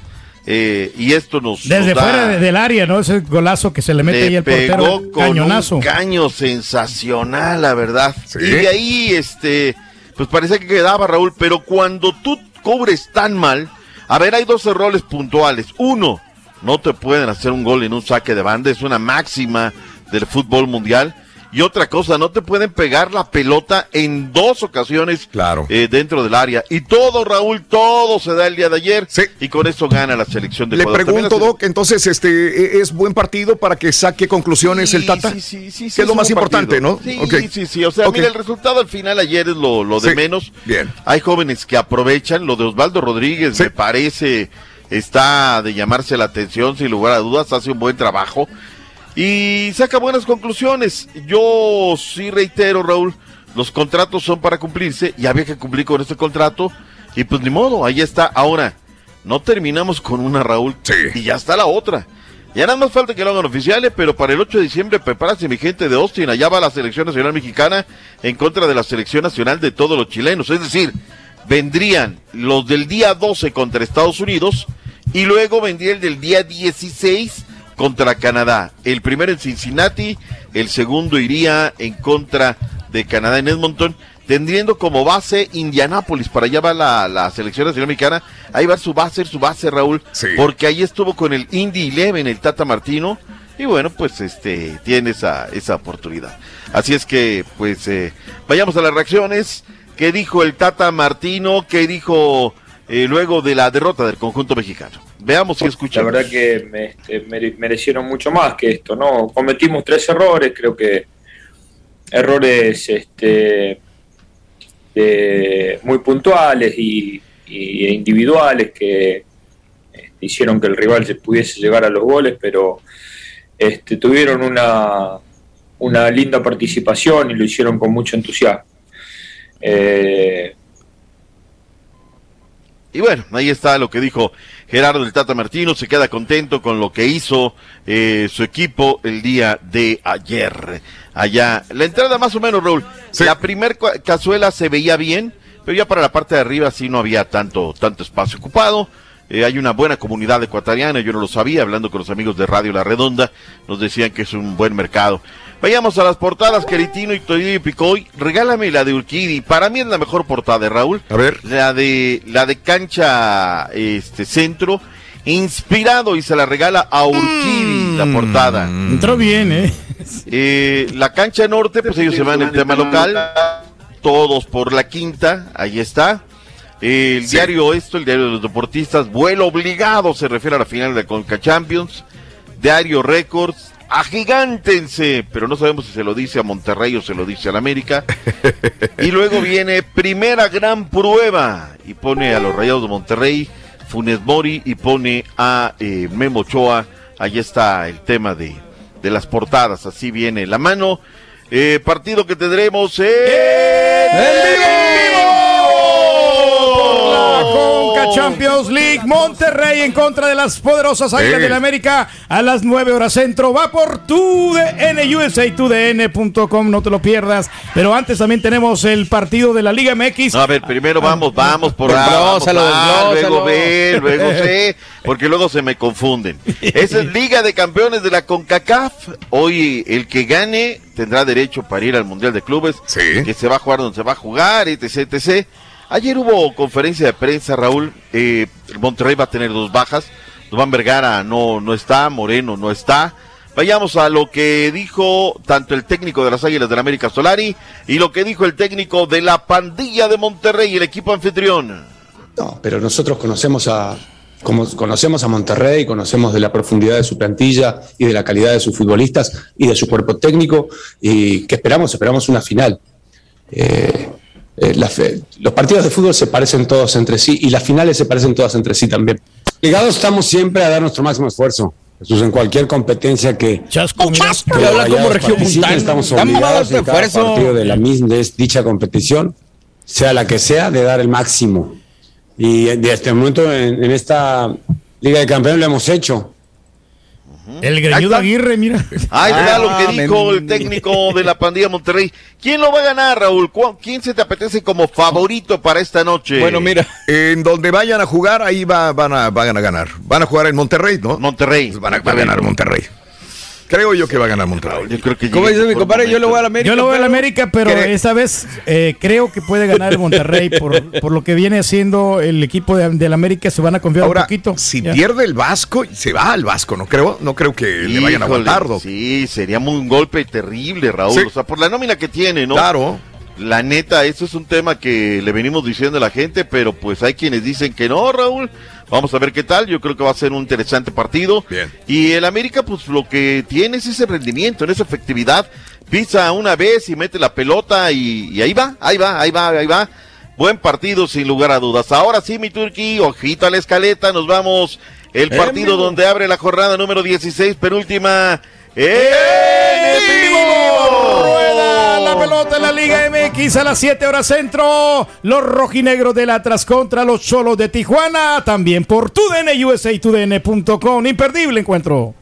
Eh, y esto nos, Desde nos da- fuera de- del área, ¿no? Ese golazo que se le mete le ahí el pegó portero. con Cañonazo. un caño sensacional, la verdad. Y de ahí, este, pues parece que quedaba Raúl, pero cuando tú cubres tan mal, a ver, hay dos errores puntuales. Uno, no te pueden hacer un gol en un saque de banda, es una máxima del fútbol mundial. Y otra cosa, no te pueden pegar la pelota en dos ocasiones eh, dentro del área. Y todo, Raúl, todo se da el día de ayer. Y con eso gana la selección de Le Ecuador. Pregunto, Doc, entonces, este, ¿e- ¿es buen partido para que saque conclusiones el Tata? Sí, sí, sí. Que es lo más importante, ¿no? Sí, sí, sí. O sea, Ok. mira, el resultado al final ayer es lo, lo de Sí. menos. Bien. Hay jóvenes que aprovechan. Lo de Osvaldo Rodríguez me parece está de llamarse la atención, sin lugar a dudas. Hace un buen trabajo y saca buenas conclusiones. Yo sí reitero, Raúl, los contratos son para cumplirse y había que cumplir con este contrato. Y pues ni modo, ahí está. Ahora, no terminamos con una, Raúl. Y ya está la otra. Ya nada más falta que lo hagan oficiales, pero para el 8 de diciembre prepárase mi gente de Austin. Allá va la selección nacional mexicana en contra de la selección nacional de todos los chilenos. Es decir, vendrían los del día 12 contra Estados Unidos y luego vendría el del día 16 contra Canadá. El primero en Cincinnati, el segundo iría en contra de Canadá en Edmonton, teniendo como base Indianápolis. Para allá va la, la selección nacional mexicana. Ahí va su base, su base, Raúl, porque ahí estuvo con el Indy Eleven, el Tata Martino. Y bueno, pues este tiene esa, esa oportunidad. Así es que, pues, eh, vayamos a las reacciones. ¿Qué dijo el Tata Martino? ¿Qué dijo eh, luego de la derrota del conjunto mexicano? Veamos y La escuchamos. verdad que me- este, mere- merecieron mucho más que esto, ¿no? Cometimos tres errores, creo que errores este, de- muy puntuales y, y individuales que este, hicieron que el rival se pudiese llegar a los goles, pero este, tuvieron una, una linda participación y lo hicieron con mucho entusiasmo. Eh, Y bueno, ahí está lo que dijo Gerardo del Tata Martino. Se queda contento con lo que hizo eh, su equipo el día de ayer. Allá, la entrada más o menos, Raúl. La primer cazuela se veía bien, pero ya para la parte de arriba sí no había tanto, tanto espacio ocupado. Eh, hay una buena comunidad ecuatoriana, yo no lo sabía, hablando con los amigos de Radio La Redonda, nos decían que es un buen mercado. Vayamos a las portadas, Queritino y Torino y Picoy. Regálame la de Urquidi. Para mí es la mejor portada de Raúl. A ver. La de, la de cancha este centro. Inspirado y se la regala a Urquidi la portada. Entró bien, ¿eh? Eh, la cancha norte, pues ellos se van en el tema local. Todos por la quinta, ahí está. El diario esto, el diario de los deportistas, vuelo obligado, se refiere a la final de Conca Champions. Diario Records, agigántense, pero no sabemos si se lo dice a Monterrey o se lo dice al América. y luego viene primera gran prueba y pone a los Rayados de Monterrey, Funes Mori y pone a eh, Memo Ochoa. Ahí está el tema de, de las portadas, así viene la mano. Eh, partido que tendremos en... La Champions League. Monterrey en contra de las poderosas Águilas Sí. del América a las 9 horas centro. Va por tu DN USA, tudn.com, no te lo pierdas. Pero antes también tenemos el partido de la Liga MX. A ver, primero vamos, vamos por A, vamos A, luego. B, luego C, porque luego se me confunden. Esa es *laughs* Liga de Campeones de la CONCACAF. Hoy el que gane tendrá derecho para ir al Mundial de Clubes, que se va a jugar donde se va a jugar, etc, etc. Ayer hubo conferencia de prensa, Raúl. Eh, Monterrey va a tener dos bajas. Dubán Vergara no, no está, Moreno no está. Vayamos a lo que dijo tanto el técnico de las Águilas del América Solari y lo que dijo el técnico de la pandilla de Monterrey, el equipo anfitrión. No, pero nosotros conocemos a, como conocemos a Monterrey, conocemos de la profundidad de su plantilla y de la calidad de sus futbolistas y de su cuerpo técnico y que esperamos, esperamos una final. Eh, eh, los partidos de fútbol se parecen todos entre sí y las finales se parecen todas entre sí también. Ligados estamos siempre a dar nuestro máximo esfuerzo. Jesús, en cualquier competencia que, Chasco, que Habla como regiomontano. estamos obligados en cada esfuerzo. partido de la misma de dicha competición, sea la que sea, de dar el máximo. Y de este momento en, en esta Liga de Campeones lo hemos hecho. El greñudo Aguirre, mira. Ahí está Ah, lo que me- dijo el técnico de la pandilla Monterrey. ¿Quién lo va a ganar, Raúl? ¿Cu- ¿Quién se te apetece como favorito para esta noche? En donde vayan a jugar, ahí va- van, a, van a ganar. Van a jugar en Monterrey, ¿no? Monterrey. van a, va a ganar Monterrey. Creo yo que va a ganar Monterrey. Yo creo que ¿Cómo dice mi compadre? Yo le voy a la América. Yo lo voy a la pero- América, pero ¿Qué? esta vez eh, creo que puede ganar el Monterrey por, por lo que viene haciendo el equipo de, del América. Se van a confiar Ahora, un poquito. si Ya. pierde el Vasco, se va al Vasco, no creo, no creo que le vayan a aguantar, Doc. Sí, sería muy un golpe terrible, Raúl. Sí. O sea, por la nómina que tiene, ¿no? Claro. La neta, eso es un tema que le venimos diciendo a la gente, pero pues hay quienes dicen que no, Raúl. Vamos a ver qué tal. Yo creo que va a ser un interesante partido. Bien. Y el América, pues lo que tiene es ese rendimiento, en esa efectividad. Pisa una vez y mete la pelota y, y ahí va, ahí va, ahí va, ahí va. Buen partido sin lugar a dudas. Ahora sí, mi Turqui, ojito a la escaleta, nos vamos. El En partido donde abre la jornada número 16, penúltima. ¡En vivo! Pelota en la Liga MX a las 7 horas centro. Los rojinegros del Atlas contra los Cholos de Tijuana. También por TUDN USA y TUDN.com. Imperdible encuentro.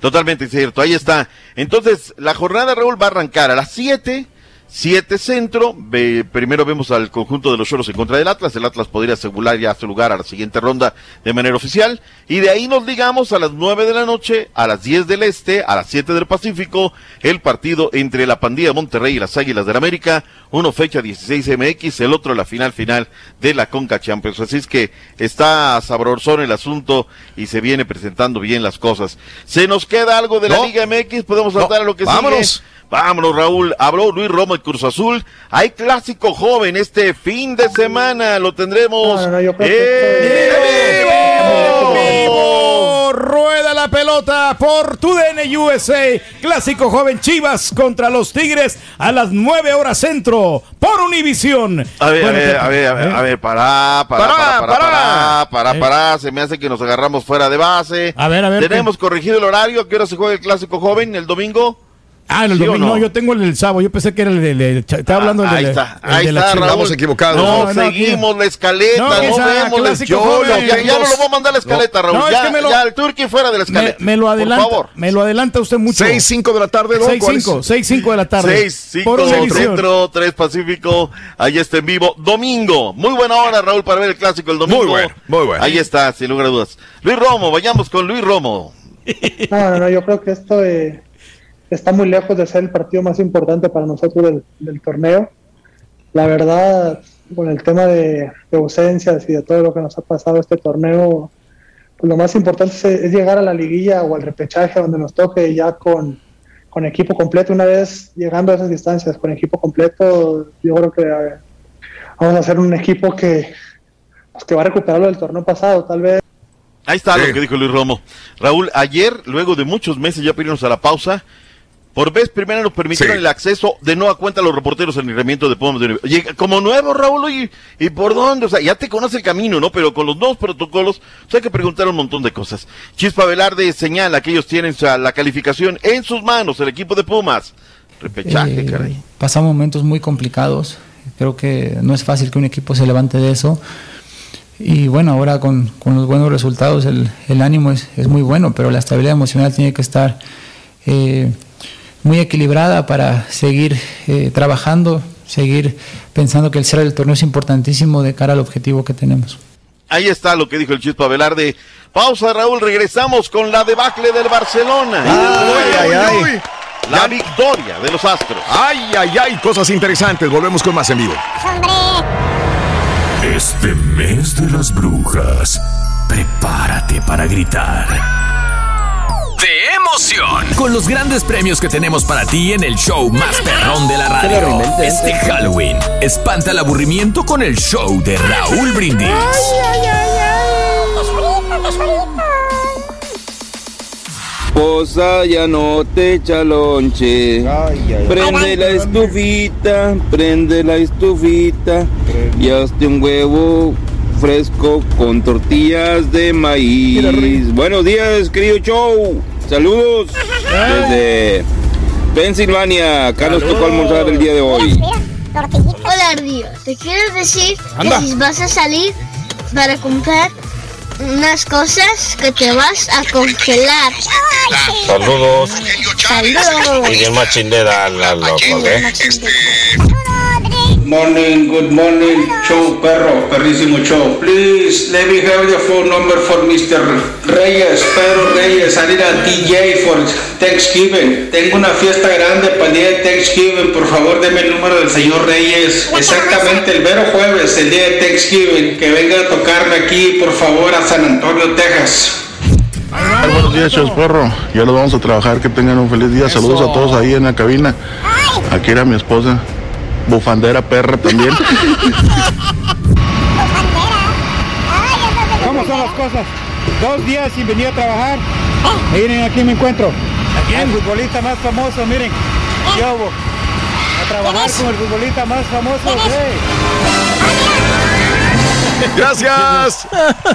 Totalmente cierto, ahí está. Entonces, la jornada, Raúl, va a arrancar a las 7, 7 centro. Ve- primero vemos al conjunto de los Choros en contra del Atlas. El Atlas podría asegurar ya su lugar a la siguiente ronda de manera oficial. Y de ahí nos ligamos a las 9 de la noche, a las 10 del Este, a las 7 del Pacífico, el partido entre la pandilla de Monterrey y las Águilas del América. Uno fecha 16 MX, el otro la final final de la Conca Champions. Así es que está sabrosón el asunto y se viene presentando bien las cosas. ¿Se nos queda algo de la. Liga MX? ¿Podemos saltar a lo que vámonos. sigue? Vámonos, Raúl. Habló Luis Romo y Cruz Azul. Hay clásico joven este fin de semana. Lo tendremos. ¡En vivo! Vivo, Rueda la pelota por TUDN USA. Clásico joven Chivas contra los Tigres a las 9 horas centro por Univisión. A ver, a Bueno, ver, a ver, a ver, ¿eh? a ver, pará, pará, Pará, pará, pará, pará, pará, Eh. pará, se me hace que nos agarramos fuera de base. A ver, a ver, Tenemos corregido el horario, ¿a qué hora se juega el clásico joven? ¿El domingo? Ah, el ¿Sí domingo. No? no? yo tengo el del sábado. Yo pensé que era el del. estaba hablando del ahí de- está, el ahí de la está, Chivas. Raúl. Estamos equivocados. No, No, no, aquí- seguimos la escaleta, No, no, vemos el clásico yo, no, ya, ya no lo voy a mandar a la escaleta, No, Raúl. no, es ya, que me lo- ya, el Turqui fuera de la Me, escaleta. me lo adelanta. Por favor. Me lo adelanta usted mucho. 6, 5 de la tarde, Doc. 6, ¿cuál es? 5, 6, 5 de la tarde. 6, 5 Por Univisión. Centro, 3 Pacífico. Ahí está en vivo. Domingo. Muy buena hora, Raúl, para ver el clásico el domingo. Muy bueno, muy bueno. Ahí está, sin lugar a dudas. Luis Romo, vayamos con Luis Romo. No, no, no, yo creo que esto eh, está muy lejos de ser el partido más importante para nosotros del, del torneo. La verdad, con el tema de, de ausencias y de todo lo que nos ha pasado este torneo, pues lo más importante es, es llegar a la liguilla o al repechaje donde nos toque ya con, con equipo completo. Una vez llegando a esas distancias con equipo completo, yo creo que eh, vamos a hacer un equipo que, pues, que va a recuperar lo del torneo pasado, tal vez. Ahí está Sí. lo que dijo Luis Romo. Raúl, ayer, luego de muchos meses ya pedimos a la pausa, por vez primera nos permitieron Sí. el acceso de nueva cuenta a los reporteros en el regimiento de Pumas de Oye, como nuevo, Raúl, oye, ¿y por dónde? O sea, ya te conoce el camino, ¿no? Pero con los nuevos protocolos, o sea, hay que preguntar un montón de cosas. Chispa Velarde señala que ellos tienen o sea, la calificación en sus manos, el equipo de Pumas. Repechaje, Eh, caray. Pasamos momentos muy complicados. Creo que no es fácil que un equipo se levante de eso. y bueno, ahora con, con los buenos resultados el, el ánimo es, es, muy bueno, pero la estabilidad emocional tiene que estar eh, muy equilibrada para seguir eh, trabajando, seguir pensando que el ser del torneo es importantísimo de cara al objetivo que tenemos. Ahí está lo que dijo el Chispa Velarde. Pausa, Raúl, regresamos con la debacle del Barcelona. Ay, ay, ay. La victoria de los Astros. Ay, ay, ay, cosas interesantes. Volvemos con más en vivo. Este mes de las brujas, prepárate para gritar. De emoción. Con los grandes premios que tenemos para ti en el show más perrón de la radio. Este Halloween, espanta el aburrimiento con el show de Raúl Brindis. Esposa ya no te echa lonche. Prende la estufita, prende la estufita y hazte un huevo fresco con tortillas de maíz. Buenos días, querido show. Saludos desde Pensilvania. Acá nos tocó almorzar el día de hoy. Hola, Ardillo. Te quiero decir Anda. que si vas a salir para comprar unas cosas que te vas a congelar. Saludos. Saludos. Y bien machín de darla, loco, ¿eh? Morning, good morning, show perro, perrísimo show. Please, let me have the phone number for Mr. Reyes, Pedro Reyes, salir a DJ for Thanksgiving. Tengo una fiesta grande para el día de Thanksgiving, por favor deme el número del señor Reyes. Exactamente, el vero jueves, el día de Thanksgiving, que venga a tocarme aquí, por favor, a San Antonio, Texas. Buenos días, shows perro. Ya los vamos a trabajar. Que tengan un feliz día. Saludos a todos ahí en la cabina. Aquí era mi esposa. Bufandera perra también. ¿Cómo son las cosas? Dos días sin venir a trabajar. Miren, aquí me encuentro. El futbolista más famoso, miren. Yo voy a trabajar con el futbolista más famoso. Gracias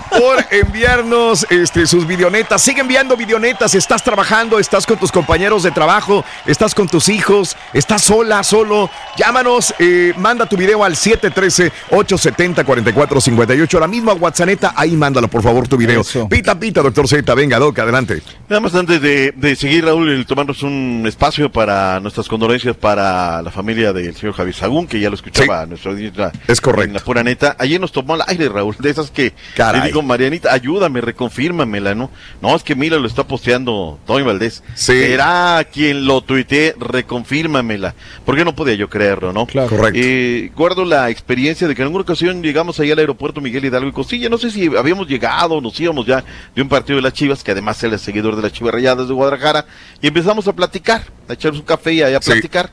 por enviarnos este, sus videonetas. Sigue enviando videonetas. Estás trabajando, estás con tus compañeros de trabajo, estás con tus hijos, estás sola, solo. Llámanos, eh, manda tu video al 713-870-4458. La misma WhatsApp, ahí mándalo, por favor, tu video. Pita, pita, doctor Z. Venga, Doc, adelante. Nada más antes de, de seguir, Raúl, el tomarnos un espacio para nuestras condolencias para la familia del señor Javier Sagún, que ya lo escuchaba nuestra audiencia. Es correcto. En la pura neta. Ayer nos tomó al aire, Raúl, de esas que Caray. le digo, Marianita, ayúdame, reconfírmamela, ¿no? No, es que mira, lo está posteando Tony Valdés. Será quien lo tuitee, reconfírmamela. Porque no podía yo creerlo, ¿no? Claro. Correcto. Eh, guardo la experiencia de que en alguna ocasión llegamos ahí al aeropuerto Miguel Hidalgo y Costilla. No sé si habíamos llegado, nos íbamos ya de un partido de las Chivas, que además él es seguidor de las Chivas Rayadas de Guadalajara, y empezamos a platicar, a echarnos un café y a platicar.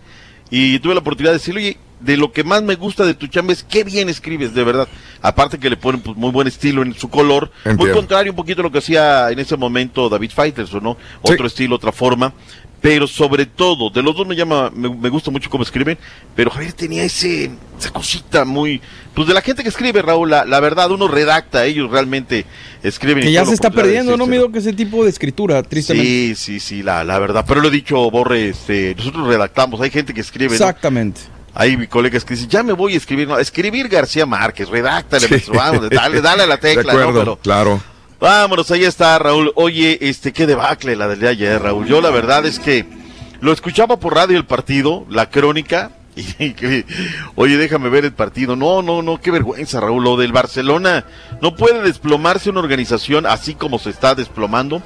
Y tuve la oportunidad de decirle, oye, de lo que más me gusta de tu chamba es qué bien escribes, de verdad. Aparte que le ponen pues, muy buen estilo en su color. Muy contrario un poquito a lo que hacía en ese momento David Fighters, ¿o no? Otro estilo, otra forma. Pero sobre todo, de los dos me llama, me, me gusta mucho cómo escriben, pero Javier tenía ese, esa cosita muy, pues de la gente que escribe, Raúl, la, la verdad, uno redacta, ellos realmente escriben. Que ya se está perdiendo, ¿no. Mido? Que ese tipo de escritura, tristemente. Sí, sí, sí, la, la verdad. Pero lo he dicho, Borre, este, nosotros redactamos, hay gente que escribe. ¿no? Hay mi colegas que dicen, ya me voy a escribir. No, escribir García Márquez, redáctale, Sí. vamos, dale, dale a la *laughs* tecla, de acuerdo, ¿no? Pero claro. vámonos, ahí está, Raúl. Oye, este, qué debacle la del día de ayer, Raúl. Yo la verdad es que lo escuchaba por radio el partido, la crónica. *laughs* Y que, oye, déjame ver el partido. No, no, no, qué vergüenza, Raúl. Lo del Barcelona. No puede desplomarse una organización así como se está desplomando.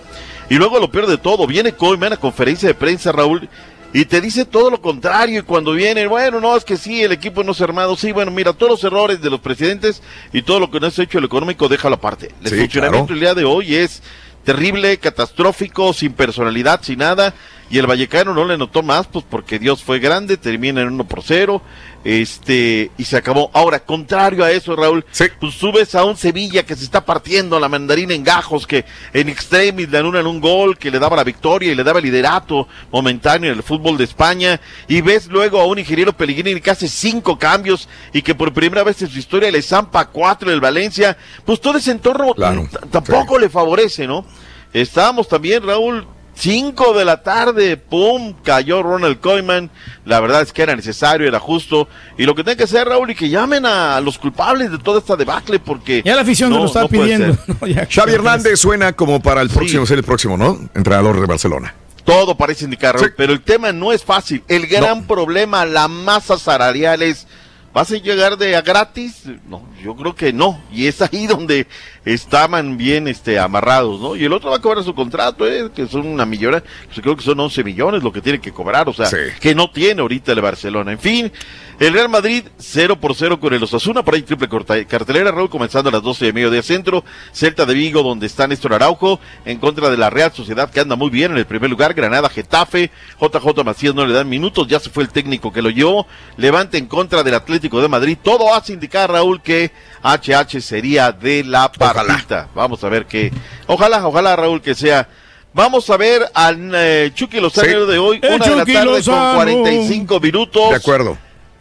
Y luego lo peor de todo, viene Koeman a conferencia de prensa, Raúl, y te dice todo lo contrario. Y cuando viene, bueno, no, es que sí, el equipo no se ha armado. Sí, bueno, mira, todos los errores de los presidentes y todo lo que no has hecho el económico, déjalo aparte. El Sí, funcionamiento claro. el día de hoy es terrible, catastrófico, sin personalidad, sin nada. Y el Vallecano no le notó más, pues porque Dios fue grande, termina en 1 por 0, este, y se acabó. Ahora, contrario a eso, Raúl, pues subes a un Sevilla que se está partiendo la mandarina en gajos, que en extremis le anulan un gol, que le daba la victoria y le daba el liderato momentáneo en el fútbol de España, y ves luego a un ingeniero Pellegrini que hace cinco cambios y que por primera vez en su historia le zampa cuatro el Valencia, pues todo ese entorno tampoco le favorece, ¿no? Estábamos también, Raúl, 5 de la tarde, pum, cayó Ronald Koeman. La verdad es que era necesario, era justo. Y lo que tiene que hacer, Raúl, y que llamen a los culpables de toda esta debacle, porque. Ya la afición no, lo está no pidiendo. ser. *laughs* No, ya- Xavi Hernández suena como para el próximo, ser el próximo, ¿no? Entrenador de Barcelona. Todo parece indicar, Raúl, pero el tema no es fácil. El gran problema, la masa salarial es. ¿Vas a llegar de a gratis? No, yo creo que no. Y es ahí donde estaban bien este, amarrados, ¿no? Y el otro va a cobrar su contrato, ¿eh? que son una millonada. Pues creo que son 11 millones lo que tiene que cobrar, o sea, que no tiene ahorita el Barcelona. En fin, el Real Madrid 0 por 0 con el Osasuna, por ahí triple corta- cartelera, Raúl, comenzando a las 12 de mediodía centro. Celta de Vigo, donde está Néstor Araujo, en contra de la Real Sociedad, que anda muy bien en el primer lugar. Granada, Getafe, JJ Macías no le dan minutos, ya se fue el técnico que lo llevó. Levante en contra del Atlético de Madrid. Todo hace indicar, Raúl, que HH sería de la partita. Vamos a ver qué. Ojalá, ojalá, Raúl, que sea. Vamos a ver al eh, Chucky Lozano Sí. de hoy, El una de la tarde Lozano. con 45 minutos. De acuerdo.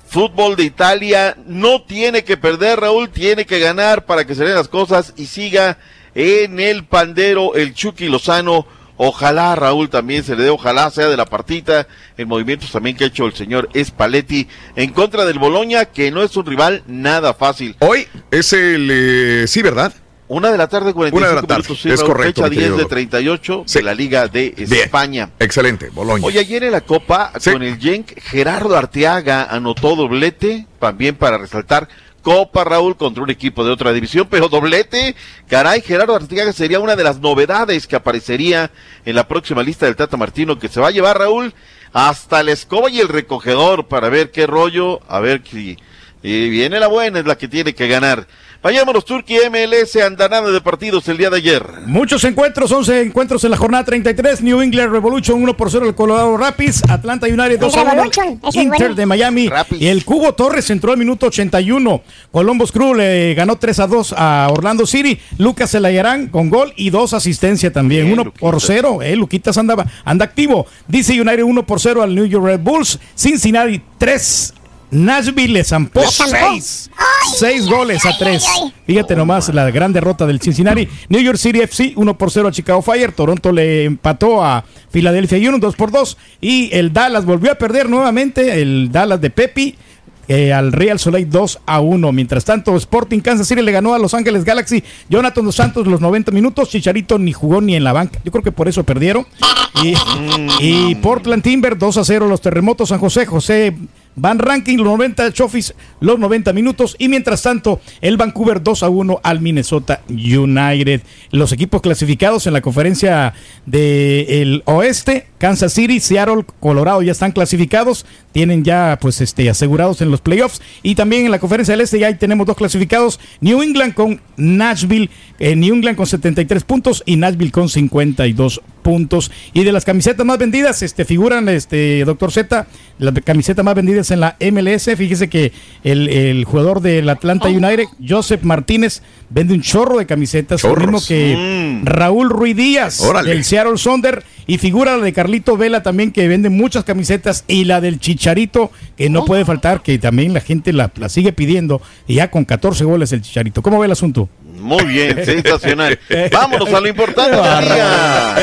Fútbol de Italia no tiene que perder, Raúl, tiene que ganar para que se den las cosas y siga en el pandero el Chucky Lozano. Ojalá, Raúl, también se le dé, ojalá sea de la partita, en movimientos también que ha hecho el señor Spalletti en contra del Boloña, que no es un rival nada fácil. Hoy es el, eh, sí, ¿verdad? Una de la tarde, 45 Una de la tarde, minutos, sí, es Raúl, correcto, fecha mi 10 querido de Doc. 38 de la Liga de Bien. España. Excelente, Boloña. Oye, ayer en la Copa, con el Genk, Gerardo Arteaga anotó doblete, también para resaltar Copa Raúl contra un equipo de otra división, pero doblete, caray, Gerardo Arteaga sería una de las novedades que aparecería en la próxima lista del Tata Martino, que se va a llevar Raúl hasta la escoba y el recogedor para ver qué rollo, a ver si y viene la buena, es la que tiene que ganar. Vayámonos, Turquía MLS, andanada de partidos el día de ayer. Muchos encuentros, 11 encuentros en la jornada 33. New England Revolution 1 por 0 el Colorado Rapids. Atlanta United 2 a 1. Revolution, ese es Inter bueno. de Miami. Y el Cubo Torres entró al minuto 81. Columbus Crew le ganó 3 a 2 a Orlando City. Lucas Elayarán con gol y dos asistencias también. 1 por 0. Eh, Luquitas andaba, anda activo. DC United 1 por 0 al New York Red Bulls. Cincinnati 3. Nashville le zampó. 6. 6 goles a 3. Fíjate nomás la gran derrota del Cincinnati. New York City FC 1 por 0 a Chicago Fire. Toronto le empató a Philadelphia Union 2 por 2. Y el Dallas volvió a perder nuevamente. El Dallas de Pepi. eh, al Real Soleil 2 a 1. Mientras tanto, Sporting Kansas City le ganó a Los Ángeles Galaxy. Jonathan Dos Santos los 90 minutos. Chicharito ni jugó ni en la banca. Yo creo que por eso perdieron. Y, y Portland Timber 2 a 0 los terremotos San José. José Van Ranking, los 90 Chofis, los 90 minutos. Y mientras tanto, el Vancouver 2 a 1 al Minnesota United. Los equipos clasificados en la conferencia del oeste, Kansas City, Seattle, Colorado ya están clasificados. Tienen ya, pues, este, asegurados en los playoffs. Y también en la conferencia del este ya tenemos dos clasificados. New England con Nashville, eh, New England con 73 puntos y Nashville con 52 puntos. Y de las camisetas más vendidas, este, figuran, este, doctor Z, las camisetas más vendidas en la MLS. Fíjese que el, el jugador del Atlanta United, Joseph Martínez, vende un chorro de camisetas, lo mismo que Raúl Ruiz Díaz, Órale. del Seattle Sonder, y figura la de Carlito Vela también, que vende muchas camisetas, y la del Chicharito, que no puede faltar, que también la gente la, la sigue pidiendo, y ya con 14 goles el Chicharito. ¿Cómo ve el asunto? Muy bien, *laughs* sensacional. Vámonos a lo importante del día.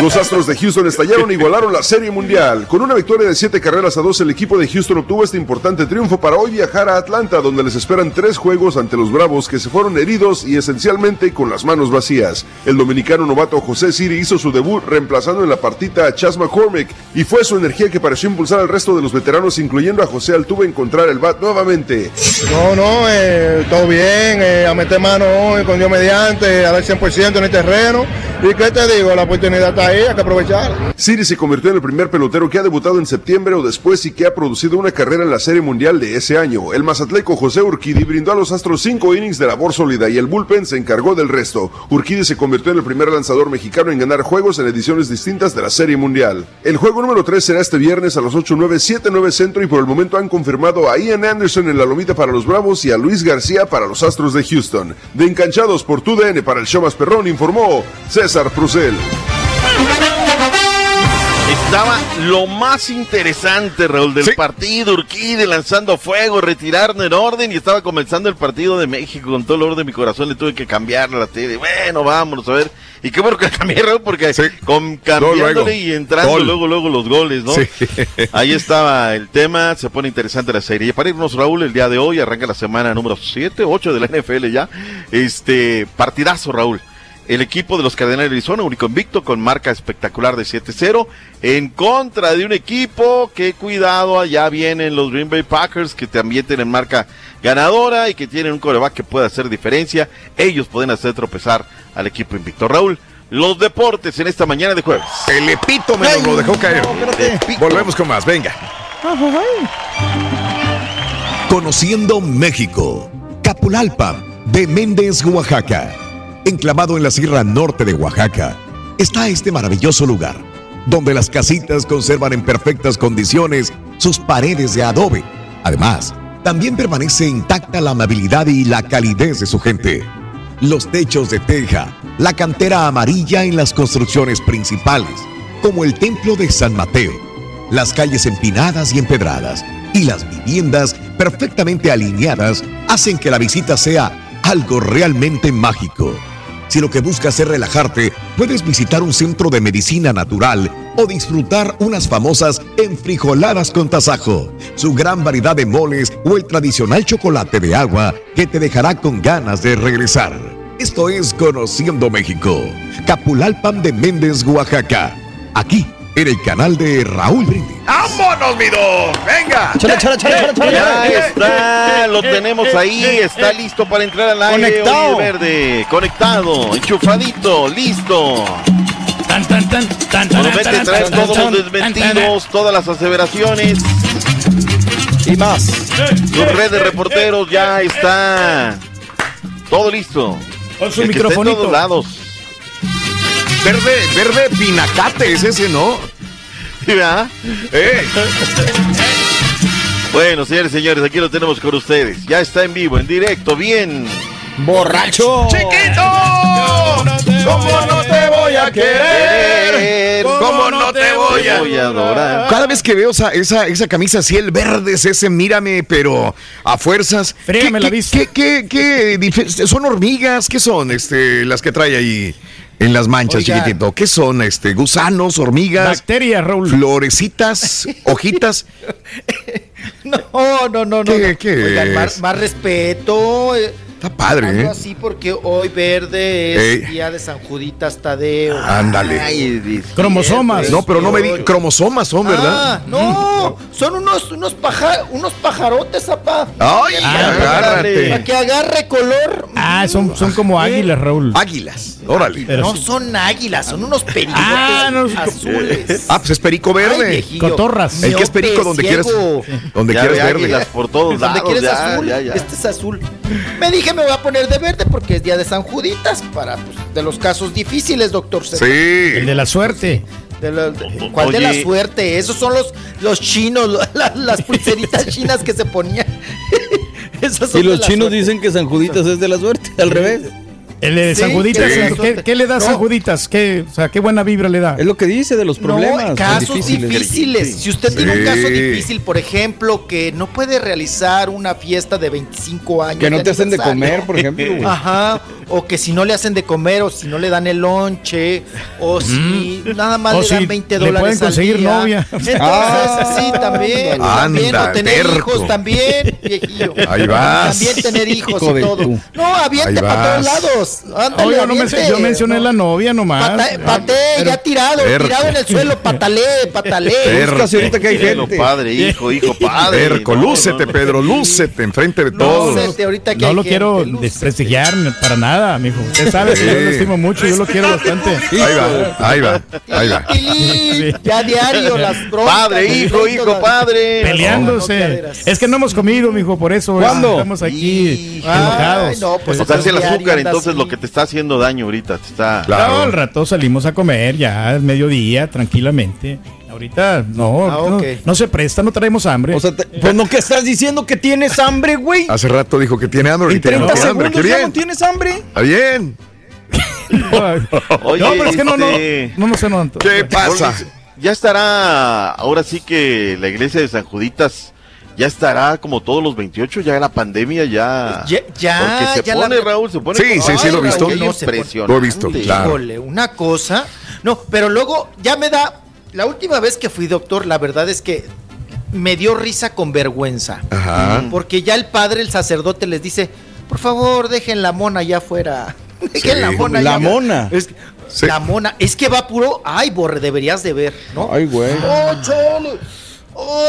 Los Astros de Houston estallaron e igualaron la Serie Mundial. Con una victoria de siete carreras a dos, el equipo de Houston obtuvo este importante triunfo para hoy viajar a Atlanta, donde les esperan tres juegos ante los Bravos que se fueron heridos y esencialmente con las manos vacías. El dominicano novato José Siri hizo su debut reemplazando en la partita a Chas McCormick y fue su energía que pareció impulsar al resto de los veteranos, incluyendo a José Altuve, a encontrar el bat nuevamente. No, no, eh, todo bien, eh, a meter mano con Dios mediante, a dar 100% en el terreno. ¿Y qué te digo? La oportunidad está ahí, hay que aprovechar. Siri se convirtió en el primer pelotero que ha debutado en septiembre o después y que ha producido una carrera en la Serie Mundial de ese año. El mazatleco José Urquidi brindó a los Astros cinco innings de labor sólida y el bullpen se encargó del resto. Urquidi se convirtió en el primer lanzador mexicano en ganar juegos en ediciones distintas de la Serie Mundial. El juego número 3 será este viernes a las 8.9, 7.9 centro y por el momento han confirmado a Ian Anderson en la lomita para los Bravos y a Luis García para los Astros de Houston. De enganchados por TUDN para el show más perrón informó César Prusel. Estaba lo más interesante, Raúl, del partido. Urquide lanzando fuego, retirarnos en orden y estaba comenzando el partido de México con todo el orden de mi corazón. Le tuve que cambiar la tele. Bueno, vámonos a ver. Y qué bueno que cambié, Raúl, porque con, cambiándole y entrando Gol. luego, luego los goles, ¿no? Sí. Ahí estaba el tema, se pone interesante la serie. Y para irnos, Raúl, el día de hoy arranca la semana número 7, 8 de la NFL ya. Este, partidazo, Raúl. El equipo de los Cardenales de Arizona, único invicto, con marca espectacular de 7-0, en contra de un equipo que, cuidado, allá vienen los Green Bay Packers, que también tienen marca ganadora y que tienen un coreback que puede hacer diferencia. Ellos pueden hacer tropezar al equipo invicto. Raúl, los deportes en esta mañana de jueves. El epítome nos lo dejó caer. Volvemos con más, venga. Conociendo México. Capulalpa, de Méndez, Oaxaca. Enclavado en la Sierra Norte de Oaxaca, está este maravilloso lugar, donde las casitas conservan en perfectas condiciones sus paredes de adobe. Además, también permanece intacta la amabilidad y la calidez de su gente. Los techos de teja, la cantera amarilla en las construcciones principales, como el templo de San Mateo, las calles empinadas y empedradas y las viviendas perfectamente alineadas hacen que la visita sea algo realmente mágico. Si lo que buscas es relajarte, puedes visitar un centro de medicina natural o disfrutar unas famosas enfrijoladas con tasajo, su gran variedad de moles o el tradicional chocolate de agua que te dejará con ganas de regresar. Esto es Conociendo México, Capulalpan de Méndez, Oaxaca. Aquí, en el canal de Raúl Brindis. ¡Vámonos, mi don! ¡Venga! Chala, chala, chala, chala, chala. Ya está, lo tenemos ahí, está listo para entrar al aire. Conectado. Verde, conectado, enchufadito, listo. Tan, tan, tan, tan, tan, Promete tan, traer tan, todos tan, los desmentidos, todas las aseveraciones. Y más. Su red de reporteros ya está todo listo. Con su El que está en microfonito. todos lados. Verde, verde pinacate es ese, ¿no? ¿Sí, verdad? ¡Eh! Bueno, señores y señores, aquí lo tenemos con ustedes. Ya está en vivo, en directo, bien. ¡Borracho! ¡Chiquito! ¿Cómo no te voy a querer? ¿Cómo no te voy a voy a adorar? Cada vez que veo esa, esa, esa camisa así, el verde es ese, mírame, pero a fuerzas. Frégame ¿Qué- la qué- vista. ¿Qué, qué, qué son hormigas? ¿Qué son este, las que trae ahí en las manchas, chiquitito? ¿Qué son? Este, ¿Gusanos, hormigas, Bacterias, Raúl. florecitas, *laughs* hojitas? No, no, no, no. ¿Qué- no. qué Oigan, más, es? más respeto. eh, Está padre, algo ¿eh? así porque hoy verde es Ey. día de San Juditas Tadeo. Ándale. Cromosomas. No, pero no me di cromosomas son, ¿verdad? Ah, no, son unos unos paja- unos pajarotes, zapá. Ay, agárrate. Para que agarre color. Ah, son, son como águilas, Raúl. Águilas, órale. Pero no sí. son águilas, son unos pericotes Ah, no, azules. Ah, pues es perico Ay, verde. viejillo. Cotorras. El que es perico Miope, donde quieras, ciego. donde Ya ve verde. águilas por todos Donde lados. quieres ya, azul, ya, ya. este es azul. Me dije me voy a poner de verde porque es día de San Juditas para pues, de los casos difíciles, doctor. Sí. El de la suerte. De la- de- ¿Cuál de la suerte? Esos son los, los chinos, la- las pulseritas *laughs* chinas que se ponían. *laughs* Esas son Y los chinos suerte. dicen que San Juditas es de la suerte, al revés. El de Sí, San Juditas, sí. ¿qué, qué le da a San No. Juditas? ¿Qué, o sea, ¿qué buena vibra le da? Es lo que dice de los problemas. no, casos difíciles. difíciles. Si usted tiene un Sí. caso difícil, por ejemplo, que no puede realizar una fiesta de 25 años. Que no te hacen de comer, por ejemplo. güey. Ajá, o que si no le hacen de comer, o si no le dan el lonche, o si nada más O le dan si 20 le dólares. pueden al conseguir día. novia. Entonces, Ah, sí, también. también anda, o tener terco. hijos también, viejillo. Ahí vas. También tener hijos Hijo y todo. tu. No, aviente para todos vas. Ándale, no yo mencioné No. la novia nomás. Pata- patee, ya tirado, tirado en el suelo, patalee. Terco. Búscase ahorita que hay gente. padre, hijo, hijo, padre. Perco, No, lúcete, no, no. Pedro, lúcete enfrente de No, todos. lúcete, ahorita que No hay lo gente, quiero lúcete. desprestigiar para nada, mijo. Usted sabe que yo lo estimo mucho, yo lo quiero bastante. Ahí va, ahí va, ahí va. Ya diario las broncas. Padre, hijo, hijo, padre. Peleándose. es que no hemos comido, mijo, por eso eh, estamos aquí Ay, enojados. no, pues O sea, es el azúcar, entonces. Lo que te está haciendo daño ahorita. Te está... Claro. No, al rato salimos a comer ya al mediodía, tranquilamente. Ahorita no, Ah, no, no se presta, no traemos hambre. O sea, te- pues no que estás diciendo que tienes hambre, güey. Hace rato dijo que tiene hambre, ahorita no 30 tiene hambre. ¡Qué ya bien! no tienes hambre. Está bien. Oye, no, pero es que no, no, este, no, no sé, no. ¿Qué pasa? ya estará, ahora sí que la iglesia de San Juditas ya estará como todos los 28, ya la pandemia ya... Ya, ya, Porque se ya pone, la- Raúl, se pone... Sí, sí, sí, lo he visto. No, impresionante. Lo he visto, claro. Híjole, una cosa. No, pero luego ya me da. La última vez que fui doctor, la verdad es que me dio risa con vergüenza. Ajá. Porque ya el padre, el sacerdote, les dice: Por favor, dejen la mona allá afuera. *laughs* Dejen Sí. la mona La allá afuera". mona. Es que- Sí. La mona. Es que va puro. Ay, borre, deberías de ver, ¿no? Ay, güey. ¡Oh!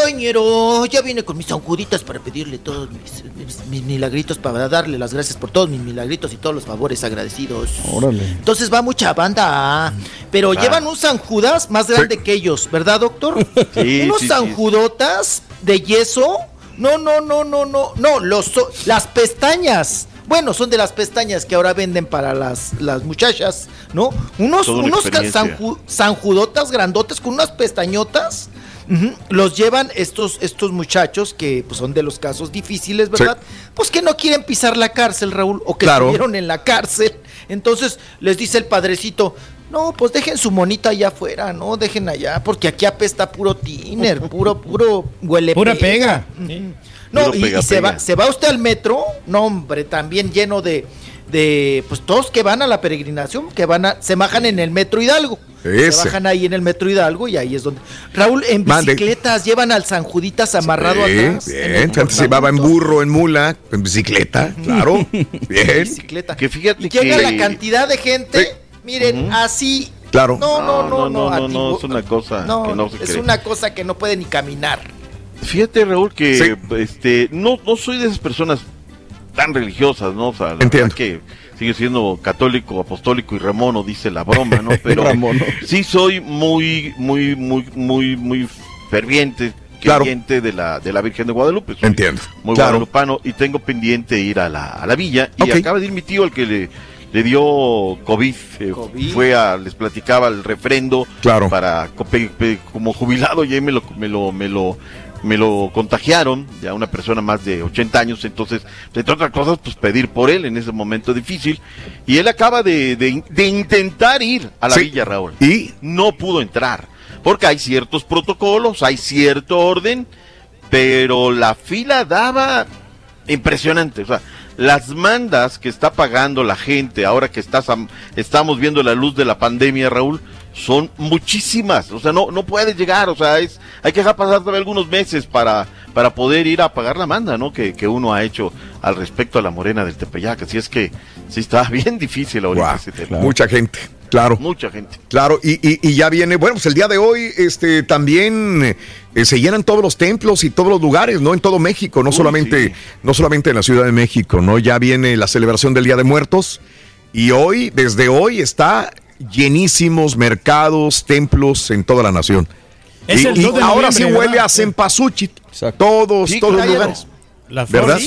¡Ay, ñero! Ya vine con mis sanjuditas para pedirle todos mis, mis- mis milagritos, para darle las gracias por todos mis milagritos y todos los favores agradecidos. Órale. Entonces va mucha banda, pero llevan un San Judas más grande que ellos, ¿verdad, doctor? *laughs* Sí, *laughs* Unos sí, sí. San Judotas de yeso. No, no, no, no, no, no, los, las pestañas. Bueno, son de las pestañas que ahora venden para las, las muchachas, ¿no? Unos, Toda unos sanjudotas grandotes con unas pestañotas. Los llevan estos, estos muchachos que pues, son de los casos difíciles, ¿verdad? Pues que no quieren pisar la cárcel, Raúl, o que Claro. estuvieron en la cárcel. Entonces les dice el padrecito, no, pues dejen su monita allá afuera, no, dejen allá, porque aquí apesta puro tiner, *laughs* puro, puro huele Pura pega. No, Puro y, pega, y se, pega. va, se va usted al metro, no hombre, también lleno de, de, pues todos que van a la peregrinación, que van a, se bajan en el metro Hidalgo. Ese. Se bajan ahí en el metro Hidalgo y ahí es donde. Raúl, en Mande. bicicletas llevan al San Juditas amarrado Sí, atrás. en bien. Antes se llevaba en burro, en mula, en bicicleta, claro. *laughs* Bien. Bicicleta. Que fíjate Y llega que- la cantidad de gente, Sí. miren, así. Claro. No, no, no, no, no, no, antiguo- es una cosa no, que no se es cree. una cosa que no puede ni caminar. Fíjate, Raúl, que Sí. este no, no soy de esas personas tan religiosas, ¿no? O sea, la Entiendo. que sigue siendo católico, apostólico y ramono, dice la broma, ¿no? *laughs* Pero sí soy muy, muy, muy, muy, muy ferviente, Claro. creyente de la, de la Virgen de Guadalupe. Soy Entiendo. Muy Claro. guadalupano y tengo pendiente ir a la, a la villa. Y acaba de ir mi tío, el que le, le dio COVID. eh, COVID. Fue a, les platicaba el refrendo Claro. para como jubilado y ahí me lo, me lo, me lo, me lo contagiaron, ya una persona más de 80 años, entonces, entre otras cosas, pues pedir por él en ese momento difícil. Y él acaba de, de- de intentar ir a la Sí. villa, Raúl. Y No pudo entrar, porque hay ciertos protocolos, hay cierto orden, pero la fila daba impresionante. O sea, las mandas que está pagando la gente ahora que estás am- estamos viendo la luz de la pandemia, Raúl, son muchísimas. O sea, no, no puedes llegar. O sea, es, hay que dejar pasar todavía algunos meses para, para poder ir a pagar la manda, ¿no? Que, que uno ha hecho al respecto a la morena del Tepeyac. Así es que sí está *laughs* bien difícil ahorita guau, ese tema. mucha gente, claro. Mucha gente. Claro, y, y- y ya viene, bueno, pues el día de hoy este, también eh, se llenan todos los templos y todos los lugares, ¿no? En todo México, no Uy, solamente, sí. no solamente en la Ciudad de México, ¿no? Ya viene la celebración del Día de Muertos y hoy, desde hoy, está llenísimos mercados, templos en toda la nación. Es y el y 2 de ahora sí huele ¿verdad? a cempasúchil, Exacto. todos, Sí, todos los lugares. La ¿Verdad?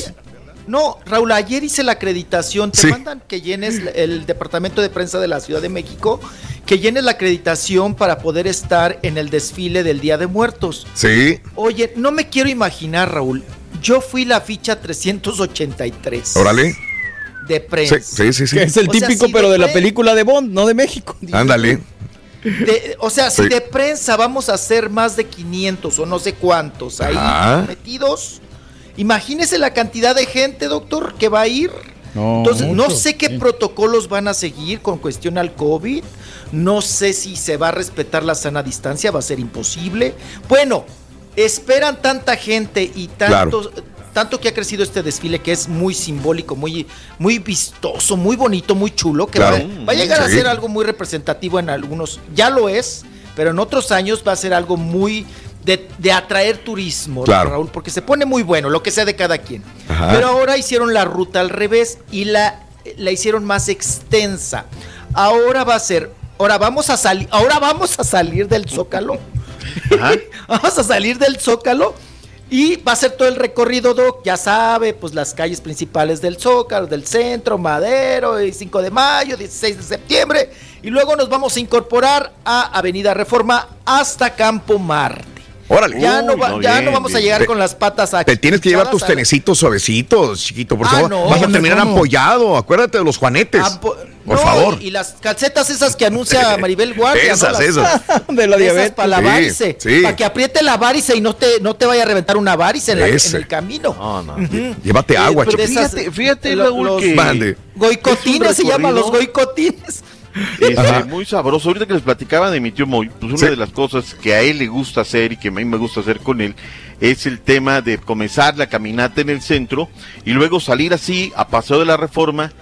No, Raúl, ayer hice la acreditación. Te Sí. mandan que llenes el departamento de prensa de la Ciudad de México, que llenes la acreditación para poder estar en el desfile del Día de Muertos. Sí, Oye, no me quiero imaginar, Raúl. Yo fui la ficha 383 órale. De prensa. Sí, sí, sí. Que es el O sea, típico, pero de la película de Bond, no de México. Ándale. De- o sea, si Sí. de prensa vamos a hacer más de 500 o no sé cuántos ahí Ajá. metidos, imagínese la cantidad de gente, doctor, que va a ir. No, Entonces, no sé qué sí. protocolos van a seguir con cuestión al COVID. No sé si se va a respetar la sana distancia, va a ser imposible. Bueno, esperan tanta gente y tanto, tanto que ha crecido este desfile que es muy simbólico, muy, muy vistoso, muy bonito, muy chulo, que Claro. va, va a llegar a ser algo muy representativo en algunos, ya lo es, pero en otros años va a ser algo muy de, de atraer turismo, Claro. Raúl, porque se pone muy bueno, lo que sea de cada quien. Ajá. Pero ahora hicieron la ruta al revés y la, la hicieron más extensa. Ahora va a ser, ahora vamos a salir, ahora vamos a salir del Zócalo. *laughs* vamos a salir del Zócalo y va a ser todo el recorrido, Doc, ya sabe, pues las calles principales del Zócalo, del centro, Madero, y 5 de mayo, 16 de septiembre, y luego nos vamos a incorporar a Avenida Reforma hasta Campo Marte. Órale. Ya, no, Uy, va- no, ya bien, no vamos a llegar Te- con las patas aquí. Te tienes que llevar tus tenecitos suavecitos, chiquito, por Ah, favor. no. Vas a terminar cómo. ampollado, acuérdate de los juanetes. Ampo- por No, favor. Y, y las calcetas esas que anuncia *laughs* Maribel Guardia. Esas, ¿no? Las- esas. *laughs* De la diabetes. Para la varice. sí. Para que apriete la varice y no te, no te vaya a reventar una varice en, la- en Ese. el camino. No, no. Llévate agua, pero chico. esas- Fíjate, fíjate, lo- Raúl, los que. Goicotines Es se llaman los goicotines. *laughs* Este, muy sabroso. Ahorita que les platicaba de mi tío Moy, pues una Sí. de las cosas que a él le gusta hacer y que a mí me gusta hacer con él es el tema de comenzar la caminata en el centro y luego salir así a Paseo de la Reforma,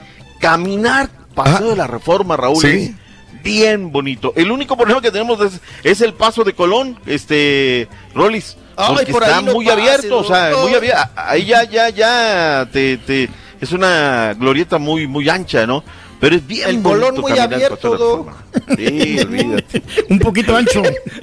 caminar Paseo de la Reforma, Raúl. Sí. Bien bonito. El único problema que tenemos es, es el paso de Colón, este, Rolis. Ay, Porque por ahí está no muy abierto, o sea, muy abierto. Ahí ya, ya, ya, te, te, es una glorieta muy, muy ancha, ¿no? Pero es bien El Colón muy abierto, Doc. Sí, olvídate. *laughs* Un poquito ancho.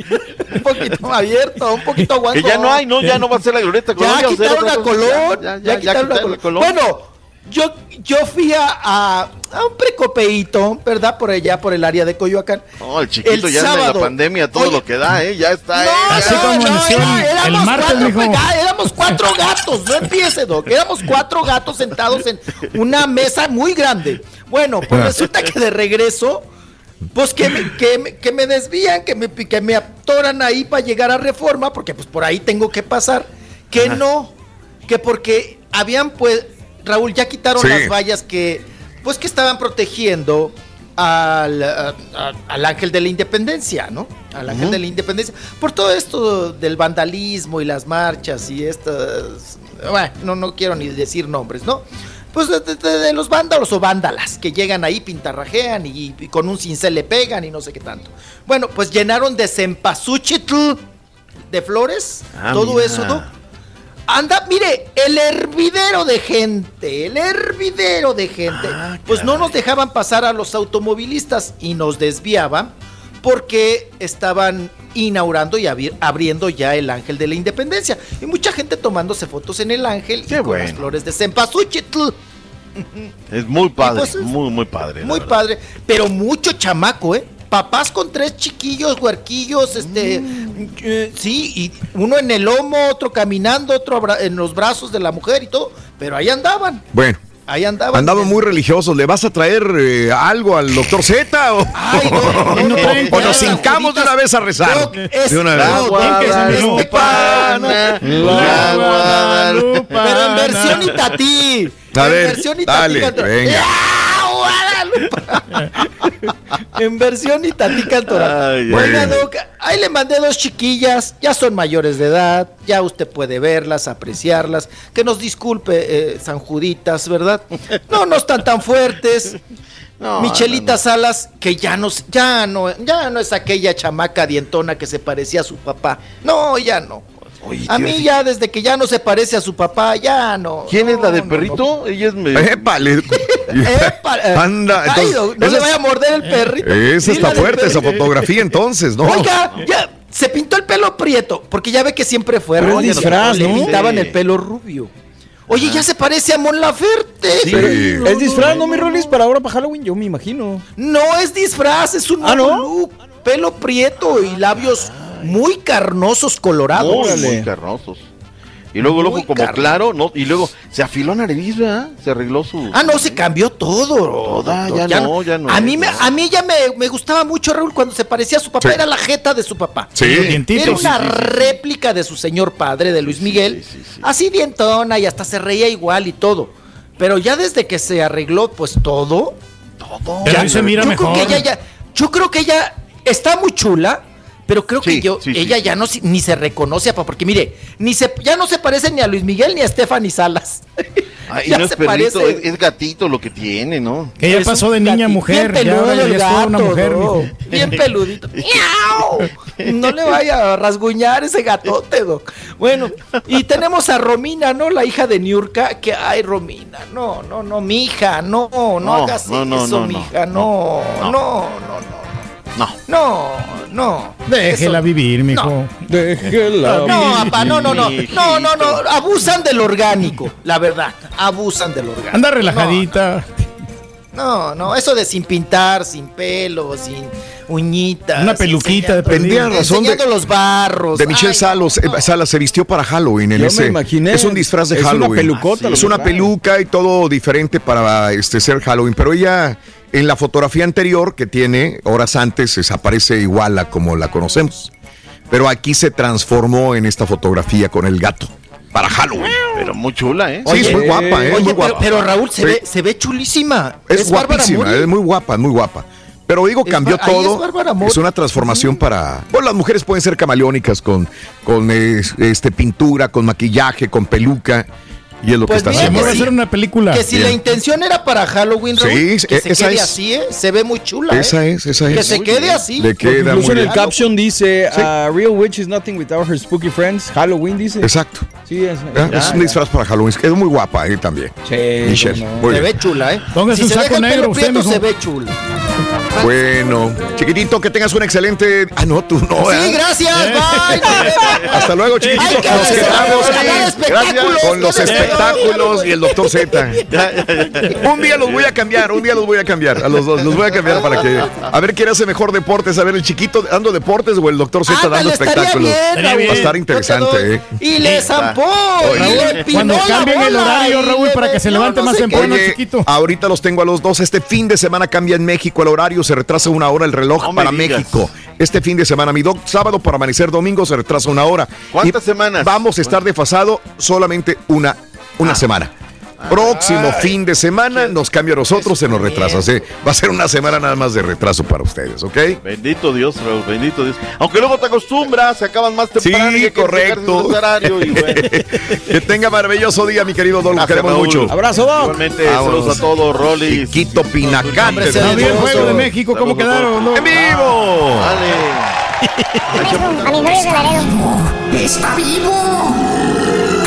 *laughs* un poquito abierto, un poquito aguanto. Que ya no hay, ¿no? Ya no va a ser la glorieta. Ya quitaron a. Colón. Ya, Ya, ya, ya, quitaron a Colón. Bueno, yo, yo fui a, a, a un precopeíto, ¿verdad? Por allá, por el área de Coyoacán. No, el chiquito El ya en la sábado. pandemia, todo Oye, lo que da, ¿eh? Ya está, ¿eh? No, Así no, como no, inició era- el- éramos el martes, cuatro, éramos cuatro gatos, no empiece, Doc. Éramos cuatro gatos sentados en una mesa muy grande. Bueno, pues resulta que de regreso, pues que me, que, me- que me desvían, que me, que me atoran ahí para llegar a Reforma, porque pues por ahí tengo que pasar. Que Ajá. no, que porque habían pues, Raúl, ya quitaron Sí. las vallas que, pues que estaban protegiendo al, a- a- al ángel de la independencia, ¿no? Al ángel de la independencia. Por todo esto del vandalismo y las marchas y estas... Bueno, no, no quiero ni decir nombres, ¿no? Pues de, de- de- de los vándalos o vándalas que llegan ahí, pintarrajean y, y con un cincel le pegan y no sé qué tanto. Bueno, pues llenaron de cempasúchitl de flores, Ah, todo mira. eso, ¿no? Anda, mire, el hervidero de gente, el hervidero de gente. Ah, pues no nos dejaban pasar a los automovilistas y nos desviaban porque estaban inaugurando y abri- abriendo ya el Ángel de la Independencia. Y mucha gente tomándose fotos en el Ángel Qué y con las flores de cempasúchitl. Es muy *laughs* padre, pues es- muy, muy padre. Muy verdad. padre, pero mucho chamaco, ¿eh? Papás con tres chiquillos, huerquillos, este, Mm. eh, sí, y uno en el lomo, otro caminando, otro en los brazos de la mujer y todo, pero ahí andaban, Bueno, ahí andaban. andaban muy religiosos. ¿Le vas a traer eh, algo al doctor Z? ¿O, Ay, no, *laughs* no, no, o no, nos no, hincamos de una vez a rezar? Es- de una vez. no, Doc, Guadalupana, la Guadalupana. Pero en versión Itatí. A en ver, versión Itatí dale, venga. ¡Ah! *laughs* en versión Itatí Cantoral. Ay. Doc, ahí le mandé dos chiquillas, ya son mayores de edad, ya usted puede verlas, apreciarlas. Que nos disculpe, eh, San Juditas, ¿verdad? No, no están tan fuertes. *laughs* No, Michelita Salas, que ya no, ya no, ya no es aquella chamaca dientona que se parecía a su papá. No, ya no. Oye, A mí ya desde que ya no se parece a su papá, ya no. ¿Quién es la No, del no, perrito? Ella es. me- Épale. Epa, eh, *laughs* Anda, ay, entonces, no, no esa le vaya a morder el perrito. Esa está fuerte, esa perrito. fotografía entonces, ¿no? Oiga, ya se pintó el pelo prieto, porque ya ve que siempre fue Pero disfraz, le ¿no? pintaban Sí. el pelo rubio. Oye, ya se parece a Mon Laferte. Sí. Pero- Es disfraz, ¿no, mi Rolis? Para ahora, para Halloween, yo me imagino. No es disfraz, es un ¿Ah, nuevo no? look. Pelo prieto y labios muy carnosos colorados. Muy, carnosos. Y luego ojo como claro, ¿no? Y luego se afiló nariz, ¿verdad? Se arregló su. Ah, no, se cambió todo. Ya no, ya no A mí, me, a mí ya me, me gustaba mucho, Raúl, cuando se parecía a su papá. Sí. Era la jeta de su papá. Sí. Dientitos. Era una sí, sí, sí. réplica de su señor padre, de Luis Miguel. sí, sí. Así dientona y hasta se reía igual y todo. Pero ya desde que se arregló, pues todo. Todo. Pero hoy se mira yo mejor. Creo que ella ya, yo creo que ella está muy chula. Pero creo que yo, sí, sí. ella ya no ni se reconoce, papá, porque mire, ni se, ya no se parece ni a Luis Miguel ni a Stephanie Salas. Ay, *laughs* y Ya no es se perrito, parece. es, es gatito lo que tiene, ¿no? Que ya Es pasó de niña a mujer. Bien peludo el ya es una gato, mujer, ¿no? mijo. Bien peludito. *laughs* ¡Miau! No le vaya a rasguñar ese gatote, Doc. Bueno, y tenemos a Romina, ¿no? La hija de Niurka, que, ay, Romina, no, no, no, mi hija, no, no, No, hagas no, no, eso, no, mi no, hija, no, no, no, no, No. No, no. Déjela Eso- vivir, mijo. Déjela. No, papá, no, no, no, no, no, no, abusan del orgánico, la verdad, abusan del orgánico. Anda relajadita. No, no, eso de sin pintar, sin pelo, sin uñitas. Una peluquita de Tendría perdido. razón de, Enseñando los barros. de Michelle Ay, Salos, no. eh, Salas se vistió para Halloween en Yo ese. me imaginé. Es un disfraz de Es una Halloween. pelucota es lo que una trae. peluca y todo diferente para este ser Halloween, pero ella en la fotografía anterior que tiene horas antes desaparece igual a como la conocemos. Pero aquí se transformó en esta fotografía con el gato para Halloween. Pero muy chula, ¿eh? Sí, es muy guapa, ¿eh? Oye, muy pero, guapa. pero Raúl, se, Sí. ve, se ve chulísima. Es, guapísima, es muy guapa, es muy guapa. Pero digo, cambió todo. es una transformación para. Bueno, las mujeres pueden ser camaleónicas con, con eh, este, pintura, con maquillaje, con peluca. Y es lo Pues que está haciendo. que sí, una película. Que si la intención era para Halloween, Raúl, Sí, que e- se esa quede es. así, ¿eh? Se ve muy chula. Esa ¿eh? es, esa es. Que se quede así. Le queda Incluso muy en el caption dice, Sí. uh, Real Witch is nothing without her spooky friends. Halloween dice. Exacto. Sí, es, Ah, ya, es un ya. disfraz para Halloween. Es muy guapa ahí también. Sí, Michelle. cómo no. Muy Se bien. ve chula, ¿eh? Póngase si un se saco deja negro, pelo usted, prieto, se ve chula. Bueno, chiquitito, que tengas un excelente. Ah, no, tú no. Sí, ¿eh? gracias, bye. Hasta luego, chiquitito. Nos quedamos espectáculos, con los no me espectáculos y el doctor Z. *laughs* Un día los voy a cambiar, un día los voy a cambiar. A los dos los voy a cambiar para que. A ver quién hace mejor deportes. A ver, el chiquito dando deportes o el doctor Z dando espectáculos. bien, Va a estar interesante, ¿eh? Y le zampó, y le pinó Cuando cambien el horario, y Raúl, para que se levante no más sé qué. temprano, Oye, chiquito. ahorita los tengo a los dos. Este fin de semana cambia en México el horario, se retrasa una hora el reloj No para. México. Este fin de semana, mi doc, sábado para amanecer domingo se retrasa una hora. ¿Cuántas Y semanas? Vamos a estar desfasado solamente una, una semana. Próximo fin de semana nos cambia a nosotros, se nos retrasa. sí. Va a ser una semana nada más de retraso para ustedes, ¿ok? Bendito Dios, Raúl, bendito Dios. Aunque luego te acostumbras, se acaban más temprano. y Sí, que correcto. su horario y bueno. *laughs* que tenga maravilloso día, mi querido Don. Los queremos Raúl. mucho. Abrazo, Doc. Igualmente, saludos a todos, Rolly. Chiquito Pinacate. Hombre, se Está bien, Hermoso. juego de México, ¿cómo quedaron? no? ¡En vivo! Dale. A mi novio de Laredo. ¡Está vivo!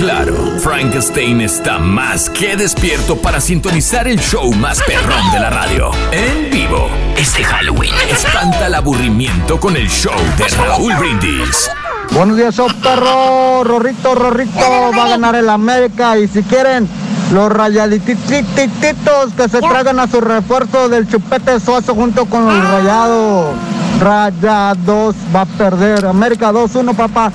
Claro, Frankenstein está más que despierto para sintonizar el show más perrón de la radio. En vivo, este Halloween. Espanta el aburrimiento con el show de Raúl Brindis. Buenos días, show perro. Rorrito, Rorrito va a ganar el América. Y si quieren, los rayadititos que se traigan a su refuerzo del chupete suazo junto con los rayados. Rayados va a perder. América 2-1, papá.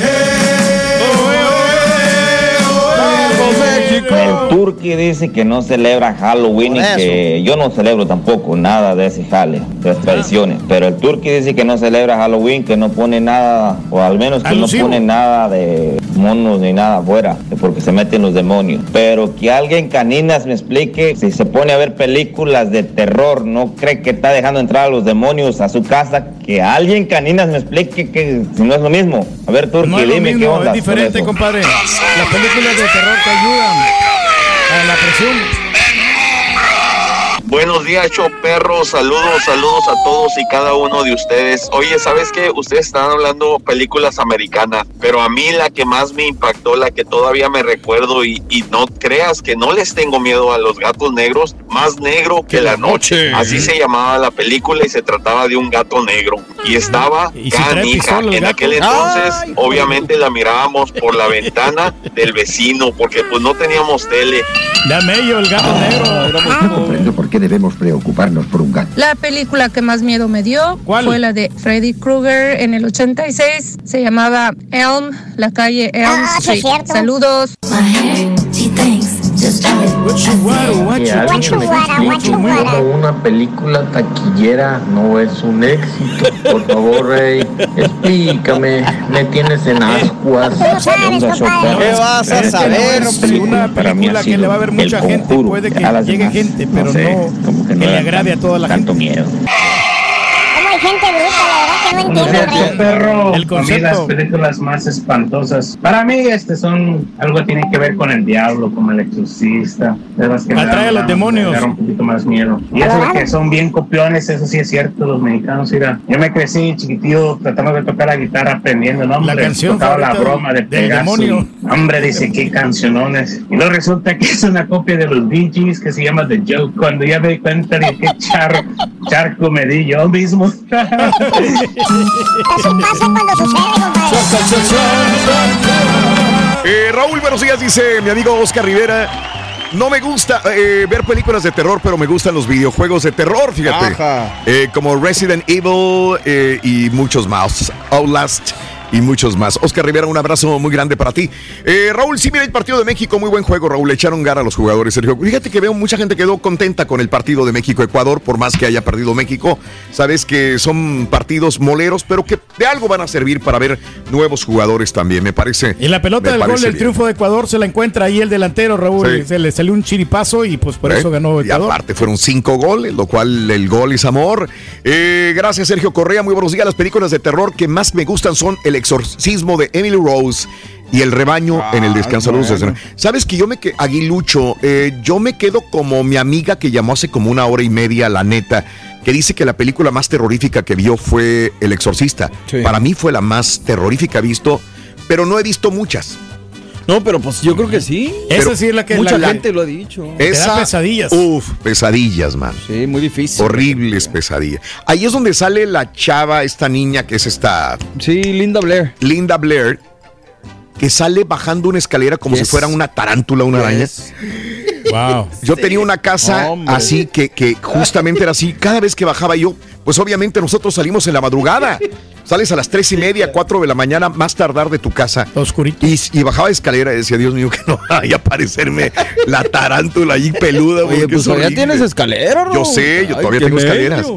El Turqui dice que no celebra Halloween y que yo no celebro tampoco nada de ese jale, de las tradiciones. Pero el Turqui dice que no celebra Halloween, que no pone nada, o al menos que Alusivo. no pone nada de monos ni nada afuera, porque se meten los demonios. Pero que alguien caninas me explique si se pone a ver películas de terror, no cree que está dejando entrar a los demonios a su casa, que alguien caninas me explique que si no es lo mismo. A ver, Turqui, No dime qué mismo, onda. es diferente, compadre. Las películas de terror te ayudan a la presión. Buenos días, show perro. Saludos, saludos a todos y cada uno de ustedes. Oye, ¿sabes qué? Ustedes están hablando películas americanas, pero a mí la que más me impactó, la que todavía me recuerdo y, y no creas que no les tengo miedo a los gatos negros, más negro que la noche. Así se llamaba la película y se trataba de un gato negro. Y estaba Y canija. En aquel entonces, Ay, obviamente la mirábamos por la ventana del vecino, porque pues no teníamos tele. Dame yo el gato negro. No comprendo por qué debemos preocuparnos por un gato. La película que más miedo me dio fue la de Freddy Krueger en el 86. Se llamaba Elm, la calle Elm Ah, Street. cierto. Saludos. Una película taquillera no es un éxito. Por favor, Rey, explícame. Me tienes en ascuas. ¿Qué vas a saber? Una película que le va a ver mucha gente, puede que llegue gente, pero no, que le agrade a toda la gente. miedo. Como hay gente bruta, no entiendo. perro. El mí las concepto. películas más espantosas. Para mí, este son algo que tiene que ver con el diablo, como el exorcista. De las que me Atrae dan- a los me demonios. me un poquito más miedo. Y eso de que son bien copiones, eso sí es cierto, los mexicanos. Mira, yo me crecí chiquitillo tratando de tocar la guitarra, aprendiendo, ¿no? Hombre, canción tocaba la broma de Pegaso. demonio. Hombre, dice qué cancionones. Y luego resulta que es una copia de los Bee Gees que se llama The Joke. Cuando ya me di cuenta de qué char, charco me di yo mismo. *laughs* Eso pasa cuando sucede, compadre. Eh, Raúl, buenos días, dice mi amigo Oscar Rivera. No me gusta eh, ver películas de terror, pero me gustan los videojuegos de terror, fíjate. Ajá. Eh, como Resident Evil eh, y muchos más. Outlast. Y muchos más. Oscar Rivera, un abrazo muy grande para ti. Eh, Raúl, sí, mira el partido de México, muy buen juego, Raúl. Le echaron gara a los jugadores, Sergio. Fíjate que veo mucha gente quedó contenta con el partido de México-Ecuador, por más que haya perdido México. Sabes que son partidos moleros, pero que de algo van a servir para ver nuevos jugadores también, me parece. Y la pelota del gol del bien. triunfo de Ecuador se la encuentra ahí el delantero, Raúl. Sí. Se le salió un chiripazo y pues por ¿Eh? eso ganó Y Ecuador. aparte fueron cinco goles, lo cual el gol es amor. Eh, gracias, Sergio Correa. Muy buenos días. Las películas de terror que más me gustan son El exorcismo de Emily Rose y El rebaño en el descanso. bueno. Saludos desde- Sabes que yo me que Aguilucho, eh, yo me quedo como mi amiga que llamó hace como una hora y media, la neta, que dice que la película más terrorífica que vio fue El exorcista. Para mí fue la más terrorífica visto, pero no he visto muchas. No, pero pues yo creo que sí. Esa sí es la que Mucha la- gente lo ha dicho. Esa, Uf, pesadillas, man. Sí, muy difícil. Horribles pesadillas. Ahí es donde sale la chava, esta niña que es esta. Sí, Linda Blair. Linda Blair, que sale bajando una escalera como Yes. si fuera una tarántula, una araña. Wow. Yo tenía una casa Hombre. así que, que justamente era así. Cada vez que bajaba yo, pues obviamente nosotros salimos en la madrugada. Sales a las tres y media, cuatro de la mañana, más tardar de tu casa. Oscurito. Y, y bajaba escalera y decía, Dios mío, que no vaya a aparecerme la tarántula ahí peluda. Oye, pues es todavía horrible". tienes escalera, ¿no? Yo sé, yo Ay, todavía tengo medio. escaleras.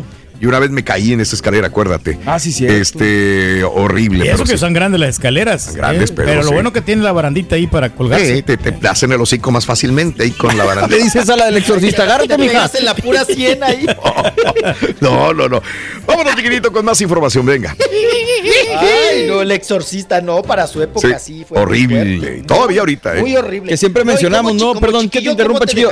Y una vez me caí en esa escalera, acuérdate. Ah, sí, cierto. Este, horrible. Y eso pero que sí. son grandes las escaleras. grandes, ¿eh? pero lo sí. bueno que tiene la barandita ahí para colgarse. Eh, te, te hacen el hocico más fácilmente ahí con la *laughs* baranda. Le dices a la del exorcista, agárrate, Te mija. en la pura 100 ahí. *laughs* No, no, no. Vámonos, chiquitito, con más información, venga. Ay, no, el exorcista, no, para su época sí, fue horrible. Todavía ahorita, ¿eh? Muy horrible. Que siempre No, mencionamos, no, perdón, que te interrumpa, ¿cómo te chiquillo.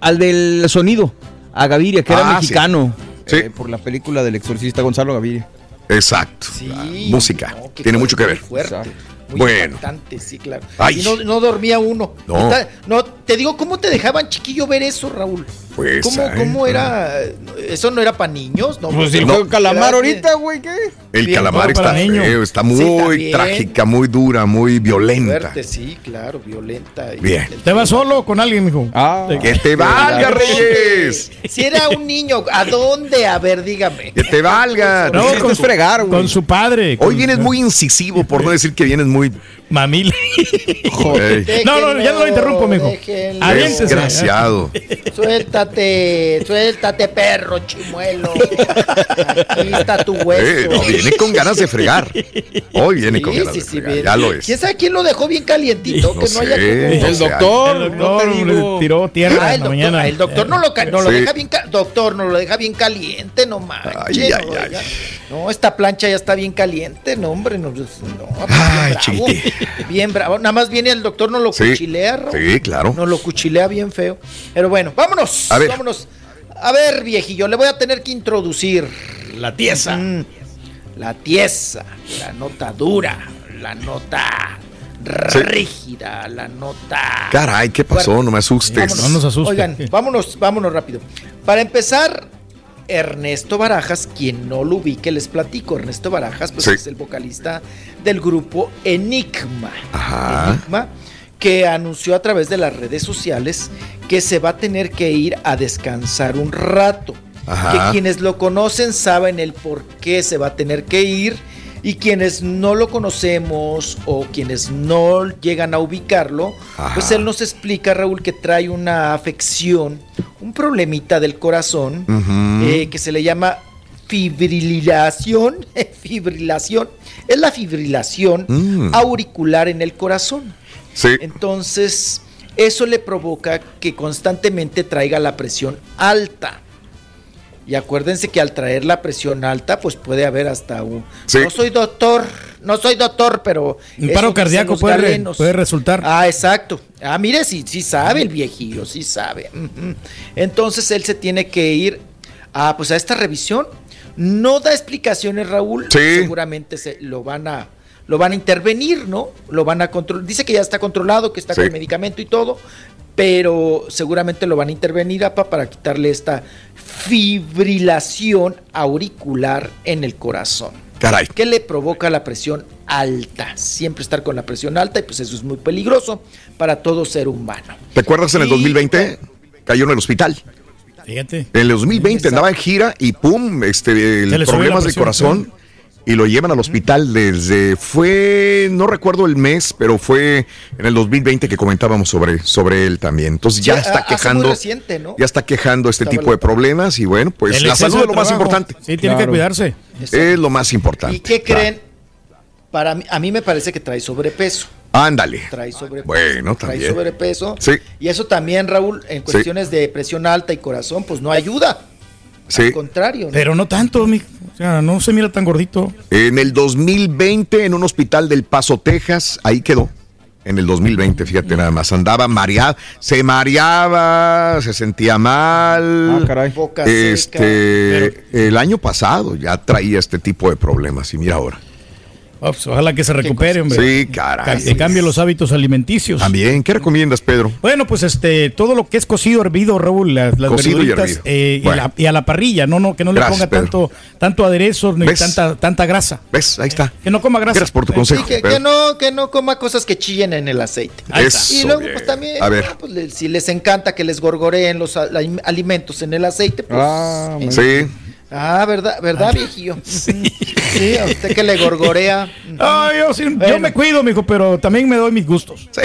Al del sonido, a Gaviria, que era Ah, sí. mexicano. Sí. Eh, por la película del exorcista Gonzalo Gaviria. Exacto. Sí, Música. no, qué Tiene mucho que ver. fuerte, Fuerte. Muy Bueno. sí, claro. Ay. Y no, no dormía uno. No. Está- no, te digo, ¿cómo te dejaban chiquillo ver eso, Raúl? Pues, ¿Cómo, ay, cómo era? ¿Eso no era para niños? No, Pues el no. calamar Era- ahorita, güey, ¿qué? El Bien, calamar no, está feo, está muy trágica, muy dura, muy violenta. Fuerte, sí, claro, violenta. y- Bien. ¿Te vas solo con alguien, mijo? Ah, Que te valga, Reyes. Si era un niño, ¿a dónde? A ver, dígame. Que te valga. No, con fregar, güey. con su padre. Hoy vienes muy incisivo, por no decir que vienes muy. Mamila. Ey, No, no, ya no lo interrumpo, mijo. déjenlo. Aviéntese. desgraciado. Suéltate, suéltate, perro chimuelo. Aquí está tu hueso. Eh, no, viene con ganas de fregar. Hoy viene con Sí, ganas sí, de sí, fregar. bien. Ya lo es. ¿Quién sabe quién lo dejó bien calientito? No que no haya no El doctor, El no doctor digo. tiró tierra Ah, en el la doctor, mañana. el doctor no lo, no lo Sí. deja bien doctor, no lo deja bien caliente, no manches. Ay, ay, no, ay. No, esta plancha ya está bien caliente, no, hombre, no, no, Ay, bravo, chiquitín. Bien bravo. Nada más viene el doctor, no lo Sí, cuchilea, Raúl. sí, claro. Nos lo cuchilea bien feo. Pero bueno, vámonos. A ver. Vámonos. A ver, viejillo, le voy a tener que introducir La tiesa. Mm, la tiesa, la nota dura, la nota rígida, la nota. Caray, ¿qué pasó? No me asustes. Vámonos. No nos asuste. Oigan, vámonos, vámonos rápido. Para empezar, Ernesto Barajas, quien no lo ubique, les platico. Ernesto Barajas, pues Sí. es el vocalista del grupo Enigma. Ajá. Enigma, que anunció a través de las redes sociales que se va a tener que ir a descansar un rato. Ajá. Que quienes lo conocen saben el por qué se va a tener que ir. Y quienes no lo conocemos o quienes no llegan a ubicarlo, Ajá. pues él nos explica, Raúl, que trae una afección, un problemita del corazón, eh, que se le llama fibrilación. *laughs* fibrilación. Es la fibrilación Mm. auricular en el corazón. Sí. Entonces, eso le provoca que constantemente traiga la presión alta. Y acuérdense que al traer la presión alta, pues puede haber hasta un... Sí. No soy doctor, no soy doctor, pero... Un paro cardíaco puede, re- puede resultar. Ah, exacto. Ah, mire, sí, sí sabe el viejillo, sí sabe. Entonces él se tiene que ir a, pues, a esta revisión. No da explicaciones, Raúl. Sí. Seguramente se lo van a lo van a intervenir, ¿no? Lo van a controlar. Dice que ya está controlado, que está Sí. con medicamento y todo, pero seguramente lo van a intervenir, apa, para quitarle esta fibrilación auricular en el corazón. Caray. ¿Qué le provoca la presión alta? Siempre estar con la presión alta y pues eso es muy peligroso para todo ser humano. ¿Te acuerdas en el Y- 2020? Cayó en el hospital. Fíjate. En el 2020 andaba en gira y pum, este, el problemas presión, corazón. Y lo llevan al hospital desde, fue, no recuerdo el mes, pero fue en el 2020 que comentábamos sobre, sobre él también. Entonces ya Sí, está quejando, reciente, ¿no? ya está quejando este Estaba tipo de problemas y bueno, pues El la salud es lo más importante. Sí, tiene que cuidarse. Es lo más importante. ¿Y qué creen? Para mí, a mí me parece que trae sobrepeso. Ándale. Trae sobrepeso. Bueno, trae también. sobrepeso. Sí. Y eso también, Raúl, en Sí. cuestiones de presión alta y corazón, pues no ayuda. Sí. Al contrario. ¿no? Pero no tanto, mi, o sea, no se mira tan gordito. En el 2020, en un hospital del Paso, Texas, ahí quedó. En el 2020, fíjate nada más, andaba mareado, se mareaba, se sentía mal. Ah, caray. Boca Este, el año pasado ya traía este tipo de problemas y mira ahora. Ah, ojalá que se recupere, hombre. Sí, caray. Que cambie los hábitos alimenticios. También, ¿qué recomiendas, Pedro? Bueno, pues este, todo lo que es cocido, hervido, Raúl, las, las Cocido y verduritas, hervido. eh, y, la- y a la parrilla, no, no, que no le ponga Pedro. tanto, tanto aderezo ni ¿Ves? tanta, tanta grasa. ¿Ves? Ahí está. Que no coma grasa. Gracias por tu Sí, consejo. que, Pedro. que no, que no coma cosas que chillen en el aceite. Ahí está. y Eso, luego, bien. pues también, A ver. ah, pues, le- si les encanta que les gorgoreen los al- alimentos en el aceite, pues. Ah, eh, Sí. Ah, ¿verdad, verdad, viejillo? *laughs* Sí. A usted que le gorgorea. Ah, yo, sí, yo me cuido, mijo, pero también me doy mis gustos. Sí.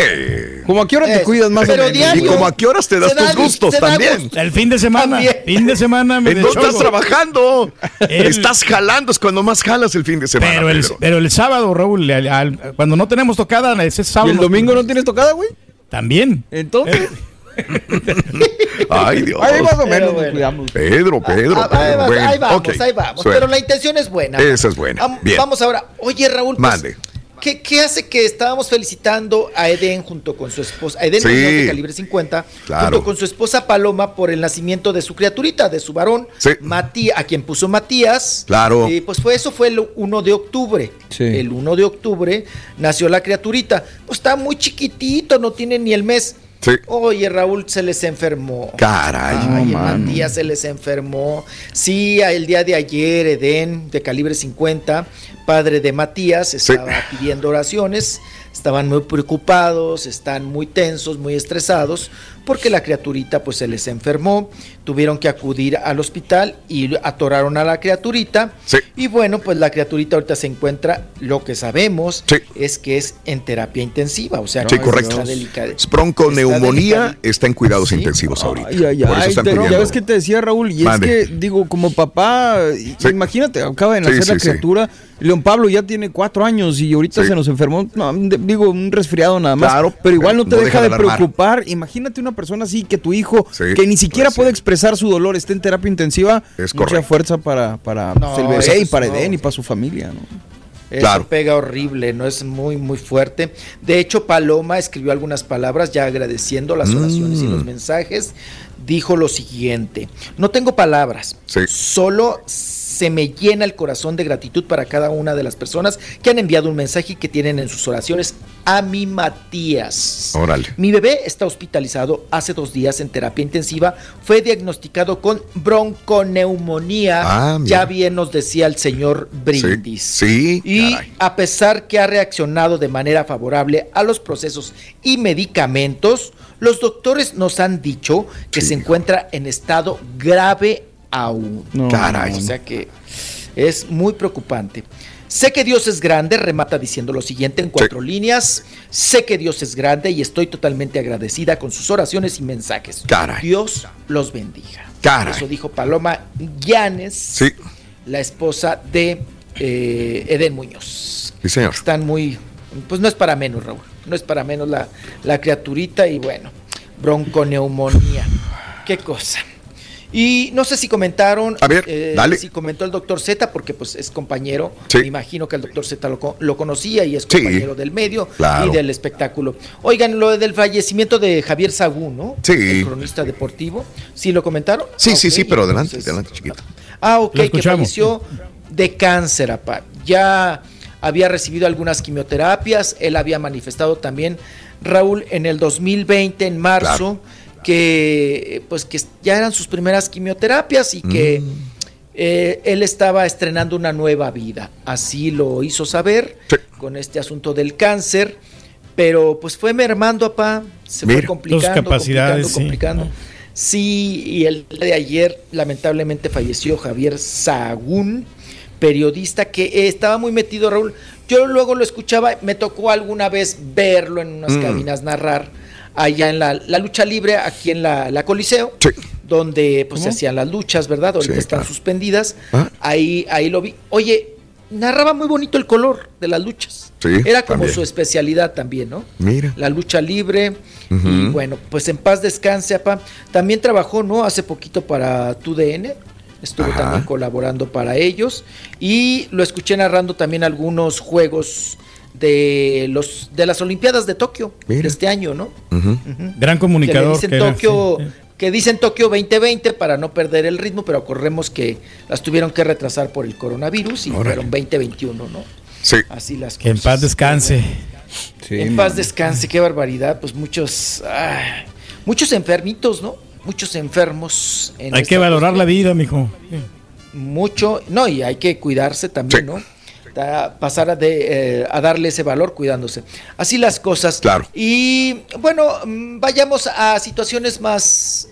¿Cómo a qué hora te cuidas más pero o menos? diario. ¿Y como a qué horas te das da tus gustos también? gusto. El fin de semana, También. fin de semana me ¿En dónde estás trabajando? El- Estás jalando, es cuando más jalas el fin de semana. Pero el, Pedro. pero el sábado, Raúl, al- al- cuando no tenemos tocada, ese ¿Y sábado. el domingo no tienes tocada, güey? También. Entonces, *laughs* *laughs* Ay, Dios. ahí más o menos nos cuidamos. Pedro, Pedro. Ah, ahí, Pedro. va- Bueno, ahí vamos, ahí vamos. Suena. Pero la intención es buena. Esa es buena. Am- Bien. Vamos ahora. Oye, Raúl, pues, Mande. ¿qué, qué hace que estábamos felicitando a Eden junto con su esposa, a Eden Sí. De calibre 50, Claro. junto con su esposa Paloma por el nacimiento de su criaturita, de su varón, Sí. Matías, a quien puso Matías. Claro. Y pues fue eso fue el 1 de octubre. Sí. El 1 de octubre nació la criaturita. Pues está muy chiquitito, no tiene ni el mes. Sí. Oye, Raúl se les enfermó. Caray. Ay, No. Matías se les enfermó. Sí, el día de ayer, Edén, de calibre 50, padre de Matías, estaba pidiendo oraciones. Estaban muy preocupados, están muy tensos, muy estresados, porque la criaturita pues se les enfermó. Tuvieron que acudir al hospital y atoraron a la criaturita. Sí. Y bueno, pues la criaturita ahorita se encuentra, lo que sabemos Sí. es que es en terapia intensiva, o sea, Sí, que correcto. está delicada. Es bronconeumonía, Está está en cuidados Sí. intensivos ahorita. Ay, ay, Por eso ay, están ya ves que te decía Raúl, y Mande. es que, digo, como papá, Sí. imagínate, acaba de Sí, nacer sí, la sí. criatura, León Pablo ya tiene cuatro años y ahorita Sí. se nos enfermó, no, digo, un resfriado nada más, Claro, pero igual no te no deja deja de de preocupar. Imagínate una persona así, que tu hijo, Sí, que ni siquiera pues puede expresar su dolor, esté en terapia intensiva, Es mucha correcto. fuerza para, para No, el bebé y para no. Eden y para su familia, ¿no? Eso Claro. pega horrible, no es muy, muy fuerte. De hecho, Paloma escribió algunas palabras ya agradeciendo las oraciones y Mm. los mensajes. Dijo lo siguiente: No tengo palabras, Sí. solo se me llena el corazón de gratitud para cada una de las personas que han enviado un mensaje y que tienen en sus oraciones a mi Matías. Órale. Mi bebé está hospitalizado hace dos días en terapia intensiva. Fue diagnosticado con bronconeumonía. Ah, ya bien nos decía el señor Brindis. Sí, sí, Y caray. a pesar que ha reaccionado de manera favorable a los procesos y medicamentos, los doctores nos han dicho que Sí, se encuentra en estado grave aún. No, Caray. O sea que es muy preocupante. Sé que Dios es grande, remata diciendo lo siguiente en cuatro líneas. Sé que Dios es grande y estoy totalmente agradecida con sus oraciones y mensajes. Caray. Dios los bendiga. Caray. Eso dijo Paloma Llanes, Sí, la esposa de eh, Eden Muñoz. sí, señor. Están muy, pues no es para menos, Raúl. No es para menos la, la criaturita y bueno, bronconeumonía. Qué cosa. Y no sé si comentaron, A ver, eh, dale. si comentó el doctor Z, porque pues es compañero, Sí. me imagino que el doctor Z lo, co- lo conocía y es Sí. compañero del medio Claro. y del espectáculo. Oigan, lo del fallecimiento de Javier Sagún, ¿no? Sí. El cronista deportivo. ¿Sí lo comentaron? Sí, Ah, sí, sí, pero adelante, entonces- adelante, chiquito. Ah, ok, que falleció de cáncer, apá. Ya había recibido algunas quimioterapias, él había manifestado también, Raúl, en el 2020, en marzo, que pues que ya eran sus primeras quimioterapias y que Mm. eh, él estaba estrenando una nueva vida. Así lo hizo saber Sí. con este asunto del cáncer, pero pues fue mermando, apá, se Mira. fue complicando, capacidades, complicando, sí. complicando. Sí, y el día de ayer lamentablemente falleció Javier Sagún, periodista que estaba muy metido, Raúl. Yo luego lo escuchaba, me tocó alguna vez verlo en unas Mm. cabinas narrar allá en la, la lucha libre, aquí en la, la Coliseo, Sí. donde pues se hacían las luchas, ¿verdad? Ahorita Sí, están claro. suspendidas. Ah. Ahí, ahí lo vi. Oye, narraba muy bonito el color de las luchas. Sí, Era como también. su especialidad también, ¿no? Mira. La lucha libre. Y bueno, pues en paz descanse, apa. También trabajó, ¿no? Hace poquito para TUDN. Estuvo Ajá. también colaborando para ellos. Y lo escuché narrando también algunos juegos de los de las Olimpiadas de Tokio de este año, ¿no? Gran Que comunicador. le dicen que era, Tokio, sí. que dicen Tokio 2020 para no perder el ritmo, pero corremos que las tuvieron que retrasar por el coronavirus y Órale. fueron 2021, ¿no? Sí. Así las Que en cosas. paz descanse. en paz descanse, qué barbaridad. Pues muchos, ay, muchos enfermitos, ¿no? Muchos enfermos. en Hay que valorar la vida, mijo. Mucho, no, y hay que cuidarse también, ¿no? Pasar a, de, eh, a darle ese valor cuidándose. Así las cosas. Claro. Y bueno, mm, vayamos a situaciones más,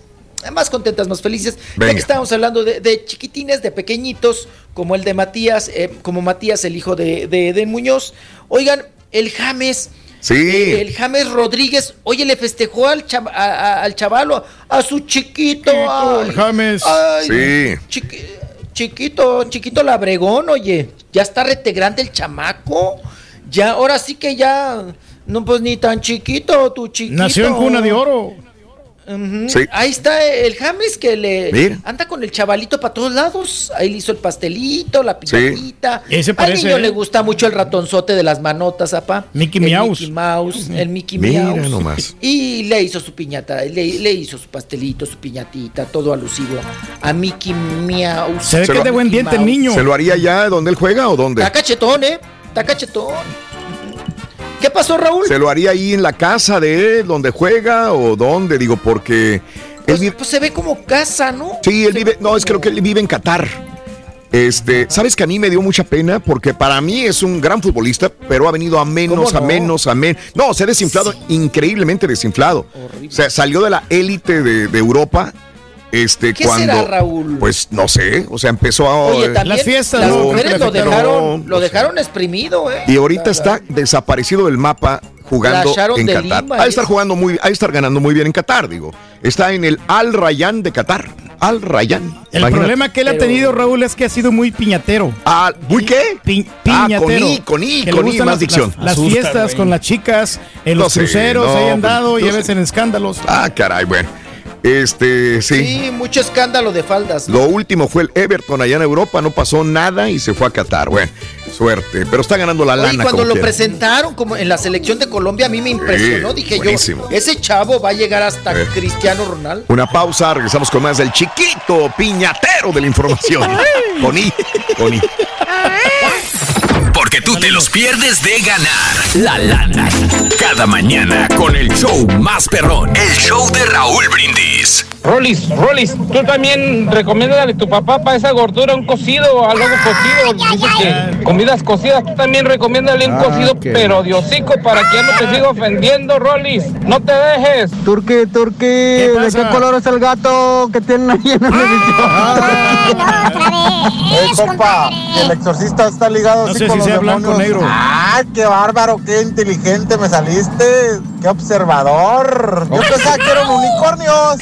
más contentas, más felices. Ya que estábamos hablando de, de chiquitines, de pequeñitos, como el de Matías, eh, como Matías, el hijo de, de, de Muñoz. Oigan, el James. Sí. eh, el James Rodríguez, oye, le festejó al, a, a- al chavalo, a su chiquito. ay, el James. ay, Sí. chiqui- chiquito, chiquito labregón, oye. Ya está rete grande el chamaco. Ya, ahora sí que ya. No, pues ni tan chiquito, tu chiquito. Nació en cuna de oro. Sí. Ahí está el James que le Mira. anda con el chavalito para todos lados. Ahí le hizo el pastelito, la Sí. piñatita. Ese Al niño ¿eh? le gusta mucho el ratonzote de las manotas, apá. Mickey El Mouse. Mickey Mouse, el Mickey Mira Mouse. nomás. Y le hizo su piñata, le, le hizo su pastelito, su piñatita, todo alusivo a Mickey Mouse. Se ve Se que lo- es de buen diente el niño. ¿Se lo haría ya donde él juega o dónde? Está cachetón, ¿eh? Está cachetón. ¿Qué pasó, Raúl? ¿Se lo haría ahí en la casa de él, donde juega o dónde? Digo, porque él Pues, vive... pues se ve como casa, ¿no? Sí, él Se vive... ve No, es creo como- que él vive en Qatar. Este, sabes que a mí me dio mucha pena porque para mí es un gran futbolista, pero ha venido a menos, ¿Cómo a no? menos, a menos. No, se ha desinflado, increíblemente desinflado. Horrible. O sea, salió de la élite de, de Europa. Este, ¿Qué cuando. será, Raúl? Pues no sé. O sea, empezó a. Oye, también Las fiestas, las ¿no? mujeres lo no, dejaron, lo dejaron exprimido, ¿eh? Y ahorita está desaparecido del mapa jugando en Qatar. Lima, Ha de ¿eh? estar jugando muy, ha de estar ganando muy bien en Qatar, digo. Está en el Al Rayyan de Qatar. Al Rayyan. El Imagínate. problema que él ha tenido, Raúl, es que ha sido muy piñatero. Ah, ¿muy qué? Pi- Ah, piñatero. con I, con I, con I, más las, dicción. Las, las Asusta, fiestas güey. con las chicas, en No los sé, cruceros, no, ahí han dado pues, y a no veces en escándalos. Ah, caray, bueno. Este, sí. Sí, mucho escándalo de faldas. Lo último fue el Everton allá en Europa, no pasó nada y se fue a Qatar. Bueno, suerte. Pero está ganando la lana. cuando como lo quiera. presentaron como en la selección de Colombia, a mí me impresionó. Dije buenísimo. yo, ese chavo va a llegar hasta Eh. Cristiano Ronaldo. Una pausa, regresamos con más del chiquito piñatero de la información. *laughs* con I, con I. Porque tú te los pierdes de ganar la lana. Cada mañana con el show más perrón. El show de Raúl Brindis. Rolis, Rolis, tú también recomiendas a tu papá para esa gordura un cocido, algo cocido. Dice que comidas cocidas, tú también recomiéndale un Ah, cocido, ok. pero de hocico para que ya no te siga ofendiendo, Rolis. No te dejes. Turqui, Turqui, ¿de qué color es el gato que tienen ahí en el Ey, compa, el exorcista está ligado No así sé con si los sea blanco o demonios. negro. ¡Ay, qué bárbaro, qué inteligente me saliste! ¡Qué observador! Yo pensaba que eran unicornios.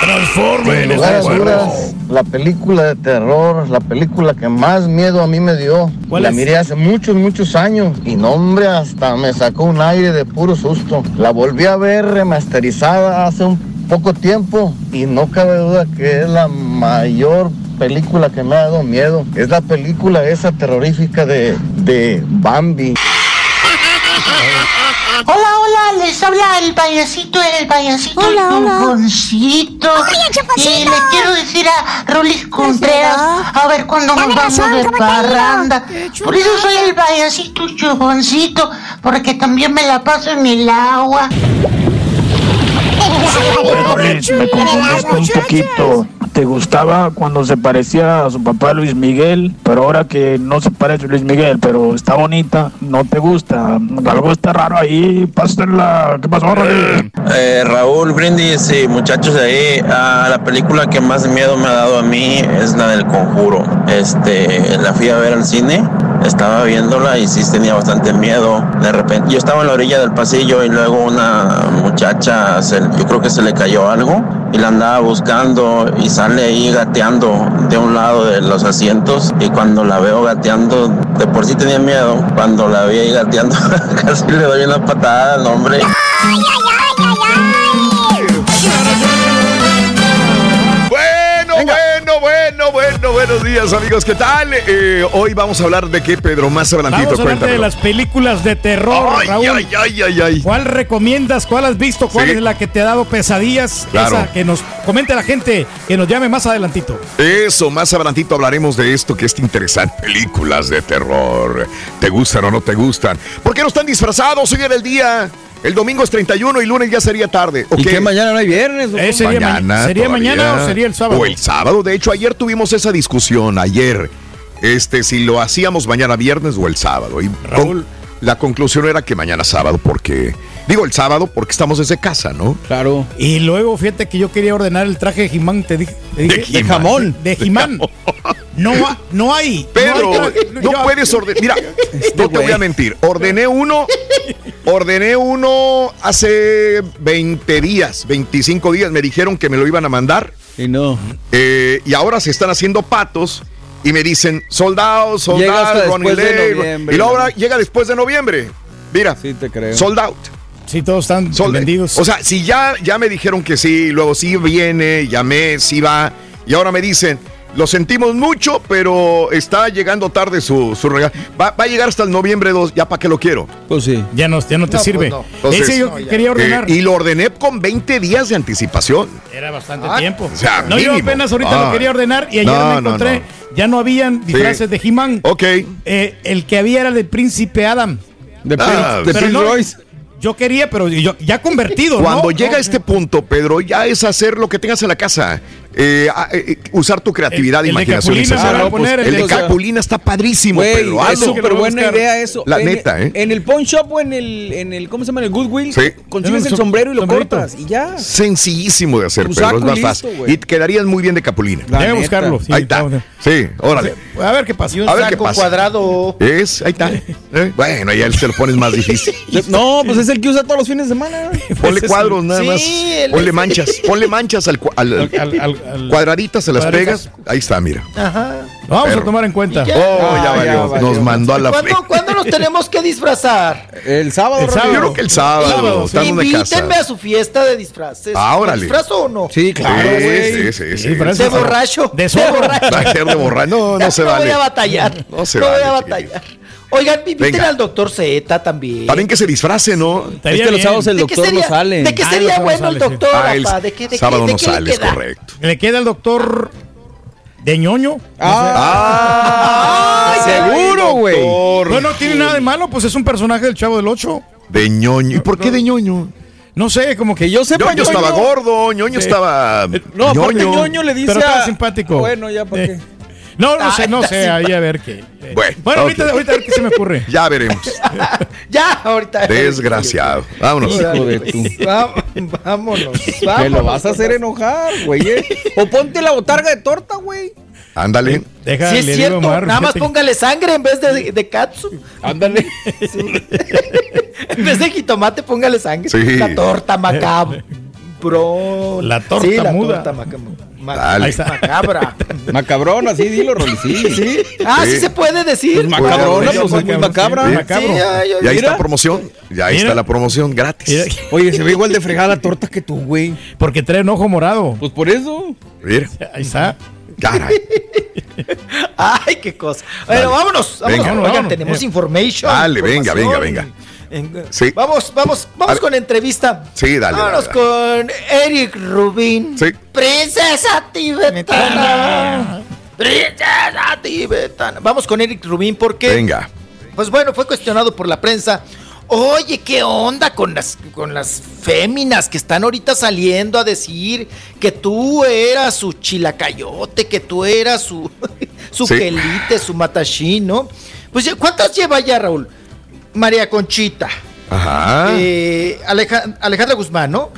Transformen. Sin lugar a dudas, la película de terror, la película que más miedo a mí me dio. ¿Cuál la es? miré hace muchos, muchos años. Y no, hombre, hasta me sacó un aire de puro susto. La volví a ver remasterizada hace un poco tiempo. Y no cabe duda que es la mayor película que me ha dado miedo. Es la película esa terrorífica de, de Bambi. Hola, hola, les habla el payasito, el payasito Hola. Y le quiero decir a Rolis Contreras, a ver cuándo nos vamos razón, de ¿cómo te parranda. Por eso soy el payasito Chuponcito, porque también me la paso en el agua. Me confundiste un poquito. te gustaba cuando se parecía a su papá Luis Miguel, pero ahora que no se parece a Luis Miguel, pero está bonita, no te gusta. Algo está raro ahí, pásenla. ¿Qué pasó, Raúl? Eh, Raúl Brindis y muchachos de ahí, ah, la película que más miedo me ha dado a mí es la del conjuro. Este, la fui a ver al cine, estaba viéndola y sí tenía bastante miedo. De repente, yo estaba en la orilla del pasillo y luego una muchacha, se- yo creo que se le cayó algo y la andaba buscando y sale ahí gateando de un lado de los asientos y cuando la veo gateando, de por sí tenía miedo, cuando la vi ahí gateando *laughs* casi le doy una patada al hombre. Bueno, bueno, bueno, bueno, buenos días amigos, ¿qué tal? Eh, hoy vamos a hablar de qué, Pedro, más adelantito, Vamos a hablar de las películas de terror, Ay, Raúl. ay, ay, ay, ay. ¿Cuál recomiendas? ¿Cuál has visto? ¿Cuál Sí. es la que te ha dado pesadillas? Claro. Esa que nos comente la gente, que nos llame más adelantito. Eso, más adelantito hablaremos de esto que es interesante. Películas de terror. ¿Te gustan o no te gustan? ¿Por qué no están disfrazados? Hoy era el día. El domingo es 31 y lunes ya sería tarde. ¿o ¿Y qué? mañana no hay viernes? Eh, sería ma- ¿sería mañana o sería el sábado? O el sábado. De hecho, ayer tuvimos esa discusión. Ayer. Este, si lo hacíamos mañana viernes o el sábado. Y con- la conclusión era que mañana sábado, porque. Digo el sábado porque estamos desde casa, ¿no? Claro. Y luego, fíjate que yo quería ordenar el traje de Jimán, te dije. te dije- De jamón. De Jimán. *laughs* No, ha- no hay. Pero no, hay tra- no yo- puedes ordenar. Mira, *laughs* no te voy a mentir. Ordené uno. Ordené uno hace 20 días, 25 días. Me dijeron que me lo iban a mandar. Y no. Eh, y ahora se están haciendo patos. Y me dicen, soldado, soldado, Ronnie después de Lay". noviembre, Y luego ahora ¿no? llega después de noviembre. Mira, Sí, te creo. sold out. Sí, todos están Sold- vendidos. O sea, si ya, ya me dijeron que sí, luego sí viene, llamé, sí va, y ahora me dicen, lo sentimos mucho, pero está llegando tarde su, su regalo. Va, va a llegar hasta el noviembre 2, ya para qué lo quiero. Pues sí. ya no, ya no te No, sirve. pues no. Entonces, Ese yo no, ya. quería ordenar. Eh, y lo ordené con 20 días de anticipación. Era bastante Ah, tiempo. o sea, no, yo mínimo. apenas ahorita lo Ah. quería ordenar y ayer No, me encontré. no. Ya no habían disfraces de He-Man. Ok. Eh, el que había era de Príncipe Adam. De, Ah, Prince- de Royce. Yo quería, pero yo, ya convertido. ¿no? Cuando llega No, este punto, Pedro, ya es hacer lo que tengas en la casa. Eh, a- eh, usar tu creatividad, El- el de imaginación. y Capulina, a el el de Capulina está padrísimo, Güey, Pedro. es súper voy a buena buscar. idea eso. La En- neta, ¿eh? En el pawn shop o en el, en el, ¿cómo se llama? En el Goodwill. Sí. Consigues el el sombrero y lo sombrerito. cortas y ya. Sencillísimo de hacer, Tu Pedro. Es más fácil. Y quedarías muy bien de Capulina. La Debe neta. buscarlo. sí, ahí está. a- Sí, órale. A ver qué pasa. Y un A ver qué saco pasa. cuadrado. Es, ahí está. *laughs* Eh, Bueno, ya se lo pones más difícil. *laughs* No, pues es el que usa todos los fines de semana. Ponle *laughs* Ese es cuadros nada más. el- Ponle manchas. Ponle manchas al, al- Al- al- cuadraditas, se las cuadraditas. pegas. Ahí está, mira. Ajá. Lo vamos Pero- a tomar en cuenta. Ya. Oh, Ah, ya ya valió. Nos mandó a la ¿Cuándo, cuándo nos tenemos que disfrazar? El sábado, El sábado. Yo creo que el sábado. Invítenme a su fiesta de disfraces. Ah, ¿Me órale. disfrazo o no? Sí, claro, Sí, sí, sí, sí. Sí, pero De borracho. De De borracho. Va a ser de borrar. No, no se no vale. voy a batallar. No se voy vale, a chiquillo. batallar. Oigan, inviten Venga. al doctor Z también. También que se disfrace, ¿no? Es Estaría que los bien. sábados el ¿De qué doctor no sería, sale. ¿De qué Ah, sería no, no bueno sale, el sí. doctor, Ah, el papá? ¿De qué, de qué- sábado de no qué le sale, es queda? correcto. Le queda el doctor de ñoño. Ah, seguro, güey. doctor. No, no tiene nada de malo, pues es un personaje del Chavo del Ocho. De ñoño. ¿Y por qué de ñoño? No sé, como que Que yo sepa, ñoño estaba gordo, ñoño estaba. No, aparte ñoño. ñoño le dice Pero estaba a- simpático. Bueno, ya para Eh. qué. No, no sé, no sé, ahí a ver qué. eh. Bueno, ahorita, ahorita a ver qué se me ocurre. *laughs* Ya veremos. *laughs* Ya, ahorita. Desgraciado. Vámonos. Vámonos. Vámonos. lo vas a hacer enojar, güey. eh. *laughs* O ponte la botarga de torta, güey. Ándale. Deja, Sí, es cierto. Omar, Nada más póngale sangre en vez de, de katsu. Ándale. En vez de jitomate, póngale sangre. Sí. La torta macabra. Bro. La torta sí, la muda. torta maca- ma- Dale. Ahí está. macabra. *laughs* Macabrón, así dilo, Rolly. Sí, sí. Ah, sí, Sí. se puede decir. Pues macabrona, pues es muy macabra. Sí, macabro. Y ahí Mira. está promoción. Ya ahí Mira. está la promoción gratis. Mira, Oye, se ve igual de fregada la torta que tú, güey. Porque trae un ojo morado. Pues por eso. Mira. Ahí está. Caray. *laughs* Ay, qué cosa. Bueno, vámonos. vámonos. Venga. Oigan, Vámonos. tenemos information. Dale, venga, venga, información. En- Sí. Vamos, vamos, vamos con entrevista. Sí, dale, Vámonos dale, con Eric Rubin. Sí. Princesa tibetana. Princesa tibetana. Vamos con Eric Rubin porque, Venga. pues bueno, fue cuestionado por la prensa. Oye, ¿qué onda con las, con las féminas que están ahorita saliendo a decir que tú eras su chilacayote, que tú eras su, *laughs* su Sí. quelite, su matachín, ¿no? Pues, ¿cuántas lleva ya, Raúl? María Conchita. Ajá. Eh, Aleja- Alejandra Guzmán, ¿no?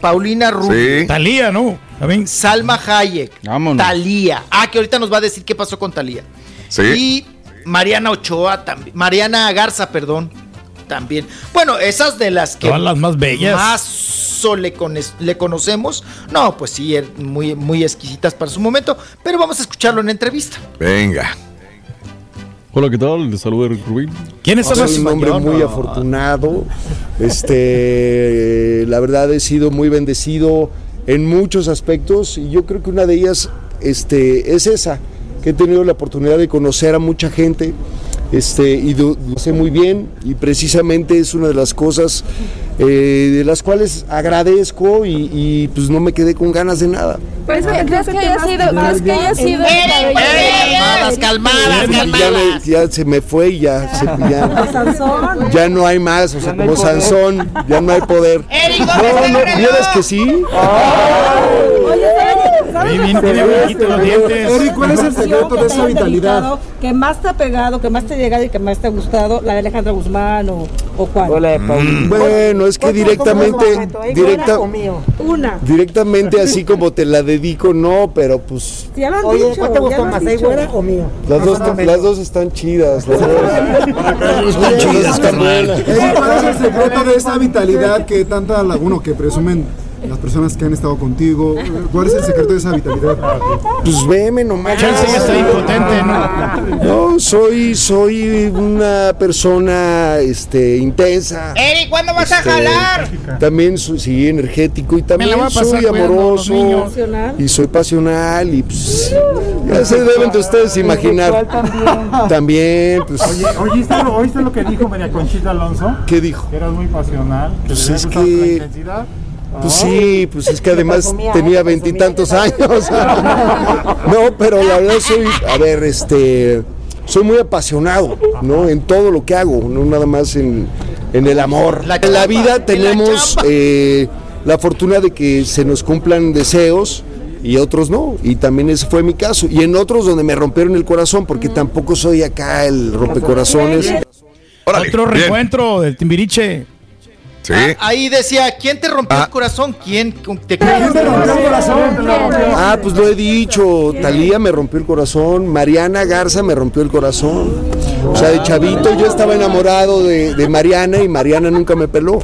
Paulina Rubio. Sí. Talía, ¿no? También. Salma Hayek. Vámonos. Talía. Ah, que ahorita nos va a decir qué pasó con Talía. Sí. Y Mariana Ochoa también. Mariana Garza, perdón. También. Bueno, esas de las que Todas las más bellas. más le, le conocemos. No, pues sí, er- muy, muy exquisitas para su momento. Pero vamos a escucharlo en entrevista. Venga. Hola, ¿qué tal? Les saluda Eric Rubin. ¿Quién es Soy un hombre muy afortunado. Este, la verdad he sido muy bendecido en muchos aspectos y yo creo que una de ellas este, es esa, que he tenido la oportunidad de conocer a mucha gente este, y lo sé muy bien y precisamente es una de las cosas eh, de las cuales agradezco y, y, pues no me quedé con ganas de nada. ¿Crees que, crees que haya sido, crees que haya sido Calmadas, calmadas, Y ya, se me fue y ya, se- ya, ya no hay más, o sea, como Sansón, ya no hay poder. No, no, vieras que sí. Ahí blanquito los dientes. Eric, ¿cuál es el secreto de esa vitalidad? Que más te ha pegado, que más te ha llegado y que más te ha gustado, la de Alejandra Guzmán o, o cuál. Bueno, es que directamente, directa, Una. directamente así como te la dedico, no, pero pues Ya lo han Oye, dicho. ¿cuál te gustó más, güera o mío? las dos, las dos están chidas. Las dos, están buenas. Eric, ¿cuál es el secreto de esa vitalidad que tanta laguna que presumen las personas que han estado contigo? ¿Cuál es el secreto de esa vitalidad? Pues veme nomás. Chance ya está impotente, ¿no? No, soy, soy una persona este, intensa. Eric, ¿cuándo vas Este, También soy sí, energético y también la voy a pasar soy a amoroso y soy pasional y pues ya se deben de ustedes imaginar. También, pues, Oye, ¿oíste, lo, ¿oíste lo que dijo María Conchita Alonso? ¿qué dijo? Que eras muy pasional, que Pues es que- intensidad. Pues sí, pues es que además tenía veintitantos años. *laughs* No, pero la verdad soy, a ver, este, soy muy apasionado, ¿no? En todo lo que hago, no nada más en, en el amor. La en la vida tenemos eh, la fortuna de que se nos cumplan deseos y otros no. Y también ese fue mi caso. Y en otros donde me rompieron el corazón, porque tampoco soy acá el rompecorazones. Órale, Otro bien. reencuentro del Timbiriche. Sí. Ah, ahí decía, ¿quién te rompió Ah. el corazón? ¿Quién te Ah, pues lo he dicho. Talía me rompió el corazón. Mariana Garza me rompió el corazón. O sea, de chavito yo estaba enamorado de, de Mariana y Mariana nunca me peló.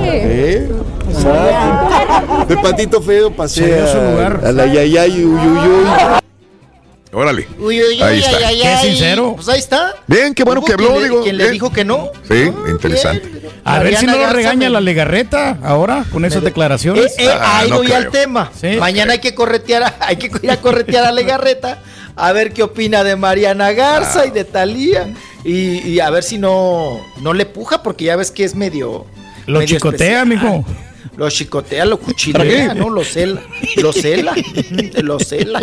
¿Eh? Exacto. De patito feo pasé su lugar. a, a la yayay uy, uy, uy. Órale. Uy, uy, uy, Ahí ay, está. ay, Qué ay. sincero. Pues ahí está. Bien, qué bueno que habló, quien digo. quien le dijo que no. Sí, interesante. A ver si no lo regaña la legarreta ahora con esas declaraciones. Eh, eh, Ah, ahí no voy creo. al tema. Sí. Mañana hay que corretear, a- hay que ir a corretear a Legarreta a ver qué opina de Mariana Garza y de Talía y, y a ver si no no le puja porque ya ves que es medio Lo medio chicotea, especial. mijo. Lo chicotea, lo cuchilea, ¿no? Lo cela, lo cela, *laughs* lo cela.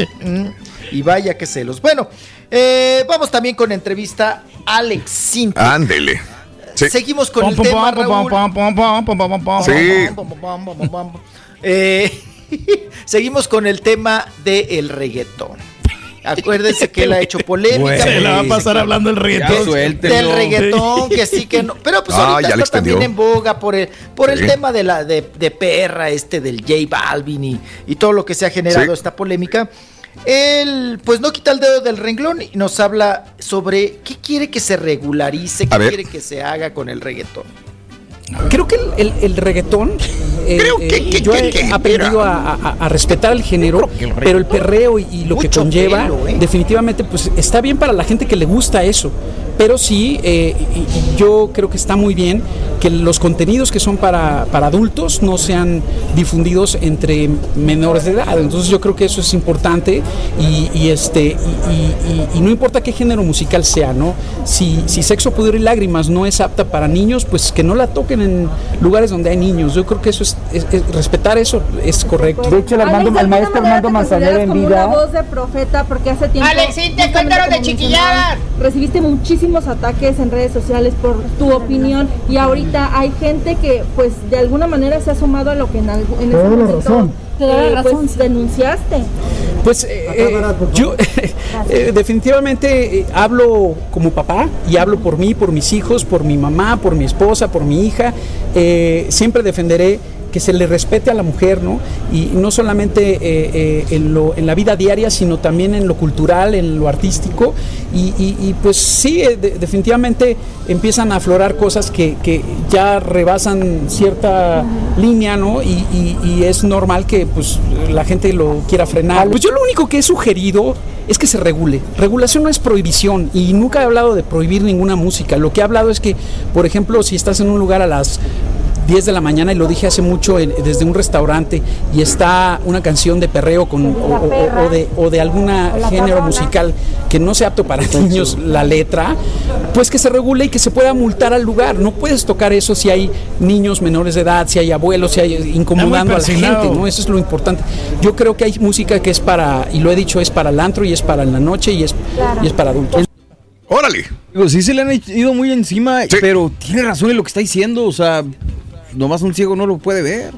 Y vaya que celos. Bueno, eh, vamos también con entrevista a Alex Sintek. Ándele. Sí. Seguimos con Pom, el pom, tema, Raúl. Sí. Eh, seguimos con el tema del reggaetón. Acuérdense que él ha hecho polémica. Se la va a pasar hablando del Ya reggaetón. suéltelo. Del reggaetón, que sí, que no. Pero pues Ah, ahorita está también en extendió. boga por el, por el tema de la de, de perra, este del J Balvin y, y todo lo que se ha generado Sí. esta polémica. Él, pues no quita el dedo del renglón y nos habla sobre qué quiere que se regularice, qué quiere que se haga con el reggaetón. Creo que el, el- el reggaetón, eh, Creo que- eh, que- yo que- he aprendido a, a- a respetar el género, pero el perreo y, y lo que conlleva, pelo, ¿eh? definitivamente, pues está bien para la gente que le gusta eso. Pero sí, eh, yo creo que está muy bien que los contenidos que son para, para adultos no sean difundidos entre menores de edad. Entonces yo creo que eso es importante y, y, este, y, y- y- y no importa qué género musical sea, ¿no? Si, si Sexo, Pudor y Lágrimas no es apta para niños, pues que no la toquen en lugares donde hay niños. Yo creo que eso es, es- es- respetar eso es correcto. De hecho, el, Armando- el maestro Armando Manzanero en vida. una voz de profeta porque hace tiempo Alexín, te cuéntanos de mencionabas, recibiste muchísimos ataques en redes sociales por tu opinión y ahorita hay gente que pues de alguna manera se ha sumado a lo que en, en ese momento razón. Eh, pues, denunciaste. Pues eh, eh, yo *laughs* eh, definitivamente eh, hablo como papá y hablo por mí, por mis hijos, por mi mamá, por mi esposa, por mi hija. Eh, siempre defenderé que se le respete a la mujer, ¿no? Y no solamente eh, eh, en, la vida diaria, sino también en lo cultural, en lo artístico. Y, pues sí, eh, de- definitivamente empiezan a aflorar cosas que, ya rebasan cierta línea, ¿no? Y- y es normal que pues la gente lo quiera frenar. Pues yo lo único que he sugerido es que se regule. Regulación no es prohibición y nunca he hablado de prohibir ninguna música. Lo que he hablado es que, por ejemplo, si estás en un lugar a las 10 de la mañana y lo dije hace mucho en- desde un restaurante y está una canción de perreo con, o, o- o de, o de alguna género musical que no sea apto para niños la letra, pues que se regule y que se pueda multar al lugar. No puedes tocar eso si hay niños menores de edad, si hay abuelos, si hay incomodando a la gente, ¿no? Eso es lo importante. Yo creo que hay música que es para, y lo he dicho, es para el antro y es para en la noche y es, y es para adultos. Órale. Digo, sí se le han ido muy encima, pero tiene razón en lo que está diciendo. O sea, nomás un ciego no lo puede ver.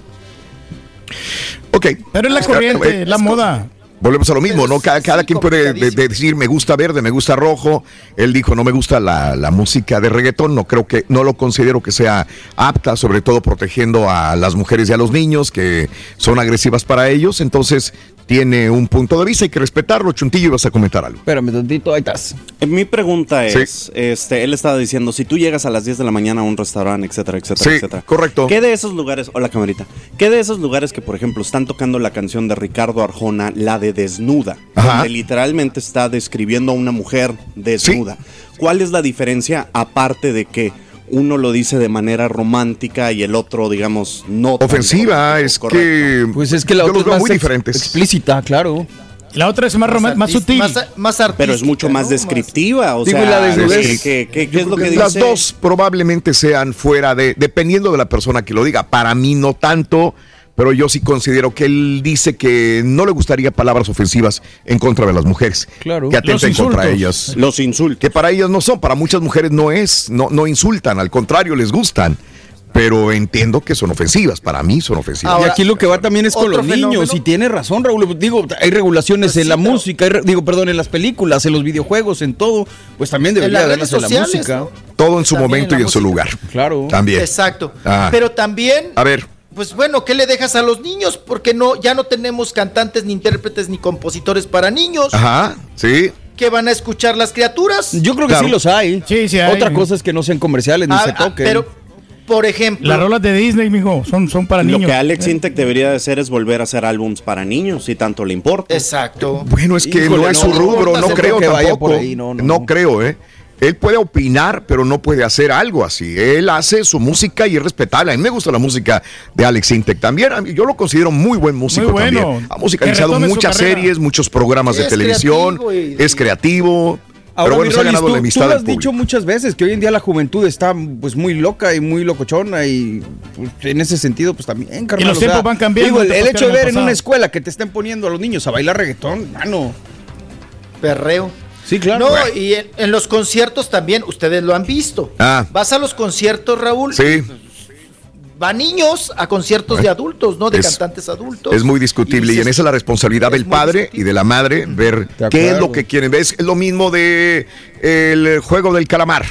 Ok. Pero es la corriente, es la moda. Volvemos a lo mismo, ¿no? Cada, cada quien puede de- de decir me gusta verde, me gusta rojo. Él dijo no me gusta la, la música de reggaetón. No creo que, no lo considero que sea apta, sobre todo protegiendo a las mujeres y a los niños que son agresivas para ellos. Entonces tiene un punto de vista, hay que respetarlo. Chuntillo, ibas a comentar algo. Espérame tantito, ahí estás. Eh, Mi pregunta Sí. es, este, él estaba diciendo, si tú llegas a las 10 de la mañana a un restaurante, etcétera, etcétera, Sí, etcétera. correcto. ¿Qué de esos lugares, hola camarita, qué de esos lugares que, por ejemplo, están tocando la canción de Ricardo Arjona, la de Desnuda, Ajá. donde literalmente está describiendo a una mujer desnuda? ¿Cuál es la diferencia aparte de que uno lo dice de manera romántica y el otro, digamos, no tan Ofensiva, es que. Pues es que la yo otra los es más muy ex- diferentes. explícita, claro. La otra es más, román- más sutil. Pero es mucho más descriptiva, o Digo, sea, y la desnudez. ¿qué, qué- qué- qué es lo que Las dice? dos probablemente sean fuera de, dependiendo de la persona que lo diga. Para mí no tanto, pero yo sí considero que él dice que no le gustaría palabras ofensivas en contra de las mujeres. Claro. Que atenten contra ellas. Los insultos. Que para ellas no son, para muchas mujeres no es, no, no insultan, al contrario, les gustan. Pero entiendo que son ofensivas, para mí son ofensivas. y aquí lo que va también es con los niños. fenómeno. Y tiene razón, Raúl. Digo, hay regulaciones en la música, hay re- digo, perdón, en las películas, en los videogjuegos, en todo. Pues también debería en la música. ¿no? Todo en su También momento y en su lugar. Claro. También. Exacto. Ah. Pero también, A ver, pues bueno, ¿qué le dejas a los niños? Porque no, ya no tenemos cantantes, ni intérpretes, ni compositores para niños. ajá, sí. ¿Qué van a escuchar las criaturas? Yo creo que Claro. sí los hay. Sí, sí hay. Otra cosa es que no sean comerciales ni Ah, se ah, toquen. pero, por ejemplo, Las rolas de Disney, mijo, son, son para Lo niños. que Alex Intec debería de hacer es volver a hacer álbums para niños, si tanto le importa. Exacto. Bueno, es que Híjole, no es no, su rubro, no no creo que vaya tampoco. por ahí, no, no, no, no. creo, ¿eh? Él puede opinar, pero no puede hacer algo así. Él hace su música y es respetable. A mí me gusta la música de Alex Intec también. A mí- Yo lo considero muy buen músico Muy bueno. también. Ha musicalizado muchas series, muchos programas de Es televisión. creativo y- Es creativo. Ahora, pero bueno, se ha ganado tú, la tú amistad lo del has dicho muchas veces que hoy en día la juventud está pues muy loca y muy locochona y pues, en ese sentido pues también, carnal. los o sea, tiempos van cambiando, digo, el, hecho de ver en una escuela que te estén poniendo a los niños a bailar reggaetón, mano. perreo. Sí, claro. No, y en, en los conciertos también, ustedes lo han visto. Ah. Vas a los conciertos, Raúl. Sí, Van niños a conciertos de adultos, ¿no? De Es- cantantes adultos. es muy discutible y, dices, en esa es la responsabilidad del padre y de la madre ver De qué es lo que quieren. Es lo mismo de el juego del calamar.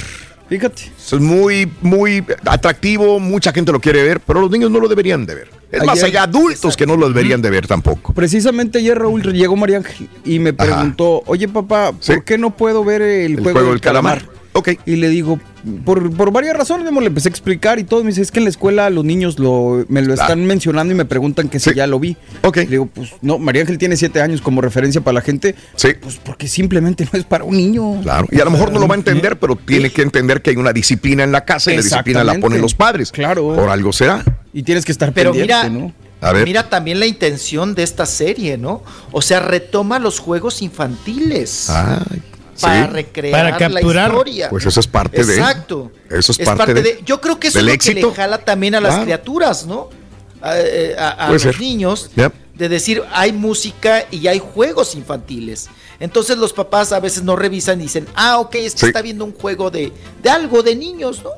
Fíjate. Es muy, muy atractivo, mucha gente lo quiere ver, pero los niños no lo deberían de ver. Es más, hay adultos que no lo deberían de ver tampoco. Precisamente ayer Raúl llegó María Ángel y me Ajá. preguntó, oye papá, ¿por Sí. qué no puedo ver el, El juego, del calamar? Ok. Y le digo, por, por varias razones, le empecé a explicar y todo. Me dice, es que en la escuela los niños lo, me lo están mencionando y me preguntan que si ya lo vi. Ok. Le digo, pues no, María Ángel tiene siete años como referencia para la gente. Sí. Pues porque simplemente *laughs* no es para un niño. Claro, y a lo mejor no lo va a entender, pero tiene que entender que hay una disciplina en la casa y la disciplina la ponen los padres. Claro. Por algo será. Y tienes que estar Pero pendiente, mira, ¿no? A ver. mira también la intención de esta serie, ¿no? O sea, retoma los juegos infantiles Ay, para sí. recrear Para capturar. la historia. Pues eso es parte de. Exacto. Eso es parte de- Yo creo que eso es lo que éxito. le jala también a las criaturas, ¿no? A, eh, a- a Puede los ser. niños. Yep. de decir, hay música y hay juegos infantiles. Entonces los papás a veces no revisan y dicen, ah, ok, es que Sí. está viendo un juego de, de algo de niños, ¿no?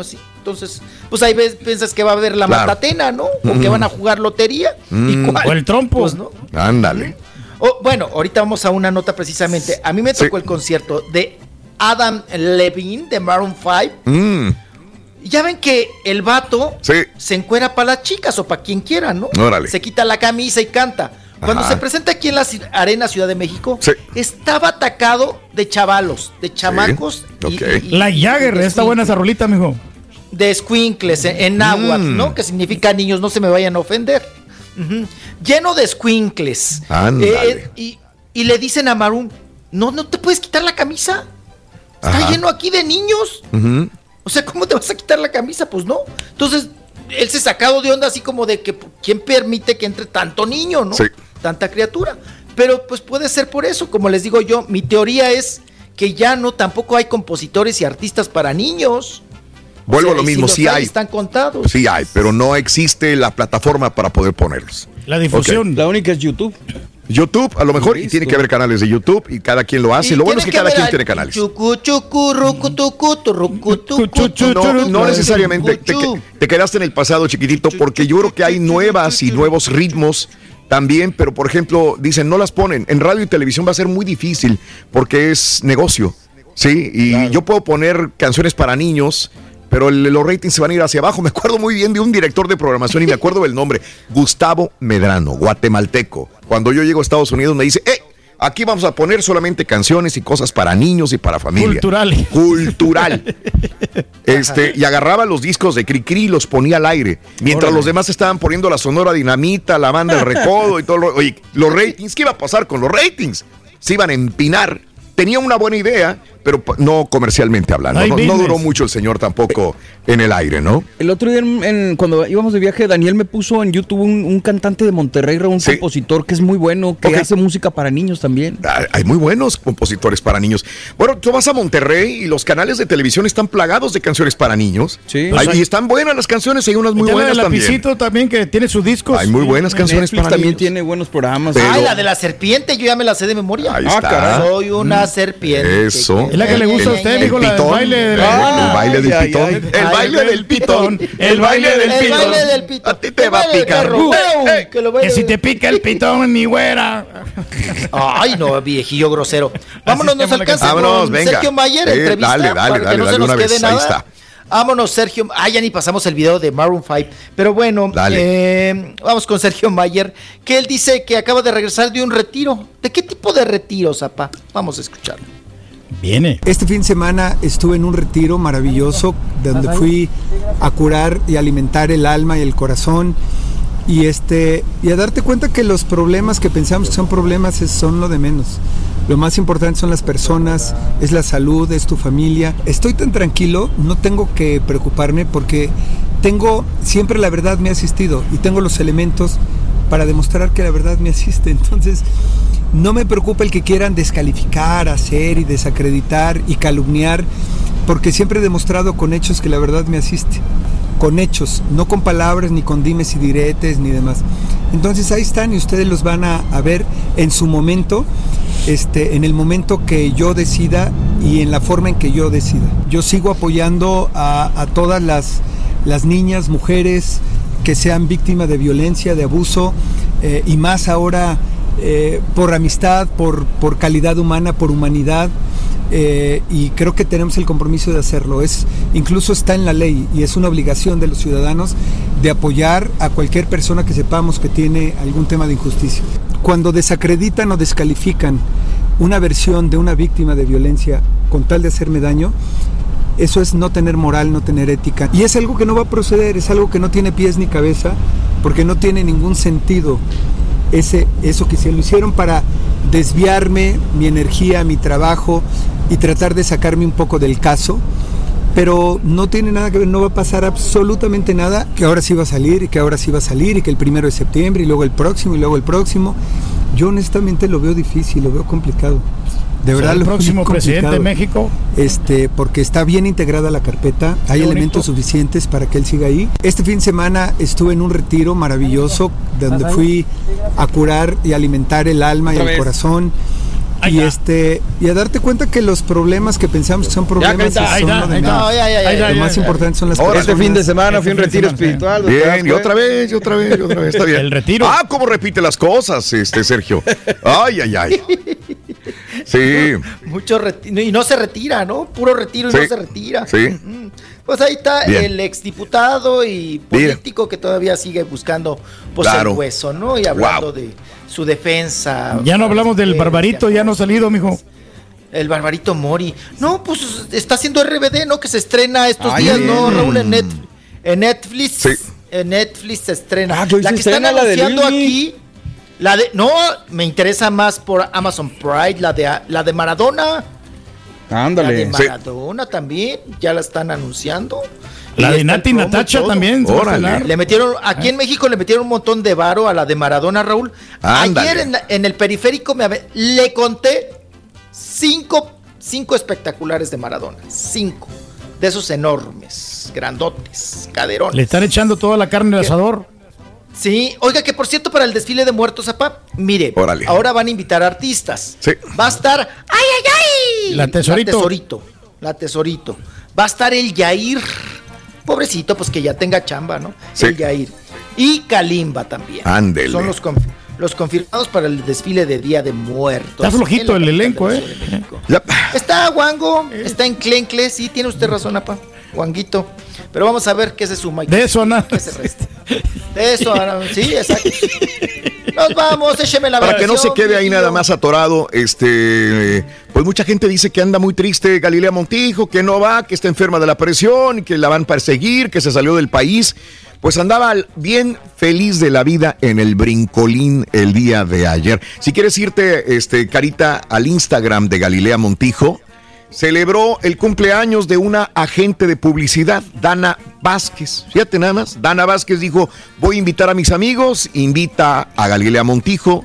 Así. Entonces, pues ahí ves, piensas que va a haber la Claro. matatena, ¿no? O que Mm. van a jugar lotería. Mm. ¿Y cuál? O el trompo. Pues, ¿no? Ándale. Oh, bueno, ahorita vamos a una nota precisamente. A mí me tocó el concierto de Adam Levine de Maroon 5. Mm, Y Ya ven que el vato sí. se encuera para las chicas o para quien quiera, ¿no? Órale. Se quita la camisa y canta. Cuando Ajá. se presenta aquí en la Arena Ciudad de México, Sí. estaba atacado de chavalos, de chamacos y- La Jagger, está buena esa rolita, mijo. de squinkles en, en náhuatl, Mm. ¿no? Que significa niños, no se me vayan a ofender. Lleno de squinkles. Ándale. y, y le dicen a Maroon, no, no te puedes quitar la camisa. Está Ajá. lleno aquí de niños. O sea, ¿cómo te vas a quitar la camisa? Pues no. Entonces, él se sacado de onda así como de que quién permite que entre tanto niño, ¿no? Sí. Tanta criatura. Pero pues puede ser por eso, como les digo yo, mi teoría es que ya no tampoco hay compositores y artistas para niños. Vuelvo O a lo si mismo, los sí hay. Están contados. Sí hay, pero no existe la plataforma para poder ponerlos. La difusión. La única es YouTube. YouTube, a lo mejor, y tiene que haber canales de YouTube y cada quien lo hace. Y Lo bueno es que cada quien al tiene canales. chucu, chucu, rucu, tucu, turrucu, tucu, chu, No, necesariamente. Te quedaste en el pasado, chiquitito, porque yo creo que hay nuevas y nuevos ritmos también, pero por ejemplo, dicen, no las ponen. En radio y televisión va a ser muy difícil porque es negocio. Sí, y yo puedo poner canciones para niños. Pero el- los ratings se van a ir hacia abajo. Me acuerdo muy bien de un director de programación y me acuerdo del nombre, Gustavo Medrano, guatemalteco. Cuando yo llego a Estados Unidos me dice, ¡eh! Aquí vamos a poner solamente canciones y cosas para niños y para familia. Cultural. Cultural. *laughs* Este, y agarraba los discos de Cricri y los ponía al aire. Mientras Órale. los demás estaban poniendo la sonora dinamita, la banda El Recodo y todo. lo- Oye, los ratings, ¿qué iba a pasar con los ratings? Se iban a empinar. Tenía una buena idea, pero no comercialmente hablando. No, duró mucho el señor tampoco en el aire, ¿no? El otro día, en- en- cuando íbamos de viaje, Daniel me puso en YouTube un, un cantante de Monterrey, un Sí. compositor que es muy bueno, que hace música para niños también. Ah, Hay muy buenos compositores para niños. Bueno, tú vas a Monterrey y los canales de televisión están plagados de canciones para niños. Sí. Pues hay- y están buenas las canciones, hay unas muy buenas también. Lapicito también, que tiene sus discos. Hay muy buenas canciones Netflix para también niños. tiene buenos programas. Pero- Ay, la de la serpiente, yo ya me la sé de memoria. Ahí Ah, está. caray. Soy una serpiente. Eso. Es la que le gusta a usted, el mijo, la del pitón. baile de- El- Ah, el baile del pitón. El baile del pitón. El baile del El pitón. baile del pitón. A ti te va a del picar. Que lo Que baile si del- te pica el pitón, mi güera. Ay, no, viejillo grosero. Vámonos, se nos alcanza con venga. Sergio Mayer, Eh, entrevista. dale, dale, para que dale, no dale se nos una quede vez, ahí nada. está. Vámonos, Sergio. Ah, ya ni pasamos el video de Maroon 5. Pero bueno, Dale. eh, vamos con Sergio Mayer, que él dice que acaba de regresar de un retiro. ¿De qué tipo de retiro, Zapa? Vamos a escucharlo. Viene. Este fin de semana estuve en un retiro maravilloso donde fui a curar y alimentar el alma y el corazón y este y a darte cuenta que los problemas que pensamos que son problemas es- son lo de menos. Lo más importante son las personas, es la salud, es tu familia. Estoy tan tranquilo, no tengo que preocuparme porque tengo siempre la verdad me ha asistido y tengo los elementos para demostrar que la verdad me asiste. Entonces, no me preocupa el que quieran descalificar, hacer y desacreditar y calumniar, porque siempre he demostrado con hechos que la verdad me asiste. Con hechos, no con palabras, ni con dimes y diretes, ni demás. Entonces ahí están y ustedes los van a, ver en su momento, este, en el momento que yo decida y en la forma en que yo decida. Yo sigo apoyando a, a todas las, las niñas, mujeres que sean víctimas de violencia, de abuso, eh, y más ahora eh, por amistad, por, por calidad humana, por humanidad. eh, y creo que tenemos el compromiso de hacerlo. Es, incluso está en la ley y es una obligación de los ciudadanos de apoyar a cualquier persona que sepamos que tiene algún tema de injusticia. Cuando desacreditan o descalifican una versión de una víctima de violencia con tal de hacerme daño, eso es no tener moral, no tener ética. Y es algo que no va a proceder, es algo que no tiene pies ni cabeza, porque no tiene ningún sentido ese, eso que se lo hicieron para desviarme mi energía, mi trabajo y tratar de sacarme un poco del caso. Pero no tiene nada que ver, no va a pasar absolutamente nada, que ahora sí va a salir y que ahora sí va a salir y que el primero de septiembre y luego el próximo y luego el próximo. Yo honestamente lo veo difícil, lo veo complicado. De verdad, el lo próximo muy presidente de. México. Este, porque está bien integrada la carpeta, hay Qué elementos bonito. suficientes para que él siga ahí. Este fin de semana estuve en un retiro maravilloso donde fui a curar y alimentar el alma y el corazón. Y este y a darte cuenta que los problemas que pensamos que son problemas ahí son lo de. Ya, ya, ya, ya, Lo ya, más ya. importante son las Ahora, personas. este fin de semana fui a un retiro espiritual. ¿te das Bien, y otra vez, y otra vez, y otra vez. Está bien. El retiro. Ah, cómo repite las cosas, este Sergio. *laughs* Ay, ay, ay. Sí. *laughs* Mucho retiro. Y no se retira, ¿no? Puro retiro y Sí. no se retira. Sí. Pues ahí está Bien. el exdiputado y político que todavía sigue buscando pues, Claro. el hueso, ¿no? Y hablando Wow. de su defensa. Ya no hablamos del barbarito, ya no ha salido, mijo. El barbarito Mori. No, pues está haciendo RBD, ¿no? Que se estrena estos Ay, días, ¿no. Raúl? En, Net- en Netflix. En Netflix se estrena. Ah, la se que están estrena la de anunciando aquí. La de. No, me interesa más por Amazon Pride, la de la de Maradona. La Ándale. de Maradona también, ya la están anunciando. La Y de Nati Natacha también Órale. Le metieron, aquí en México le metieron un montón de varo a la de Maradona, Raúl. Ándale. Ayer en, la- en el periférico me le conté cinco, cinco espectaculares de Maradona. Cinco. De esos enormes, grandotes, caderones. Le están echando toda la carne al asador. Sí, oiga, que por cierto, para el desfile de muertos, apá, mire, Órale. ahora van a invitar artistas. Sí. Va a estar. ¡Ay, ay, ay! La Tesorito. La tesorito. La tesorito. Va a estar el Yair. Pobrecito, pues que ya tenga chamba, ¿no? Sí. El Yair. Y Kalimba también. Ándele. Son los, conf- los confirmados para el desfile de Día de Muertos. Está flojito el elenco, la ¿eh? Está Wango, está en Clencle, sí, tiene usted razón, apa. Wanguito. Pero vamos a ver qué se suma. y De eso nada. qué se resta. De eso, ah, sí, exacto. Nos vamos, écheme la Para que no se quede ahí nada más atorado, este, pues mucha gente dice que anda muy triste Galilea Montijo, que no va, que está enferma de la presión, que la van a perseguir, que se salió del país. Pues andaba bien feliz de la vida en el brincolín el día de ayer. Si quieres irte, este, Carita, al Instagram de Galilea Montijo, celebró el cumpleaños de una agente de publicidad, Dana Vázquez. Fíjate nada más, Dana Vázquez dijo, voy a invitar a mis amigos, invita a Galilea Montijo,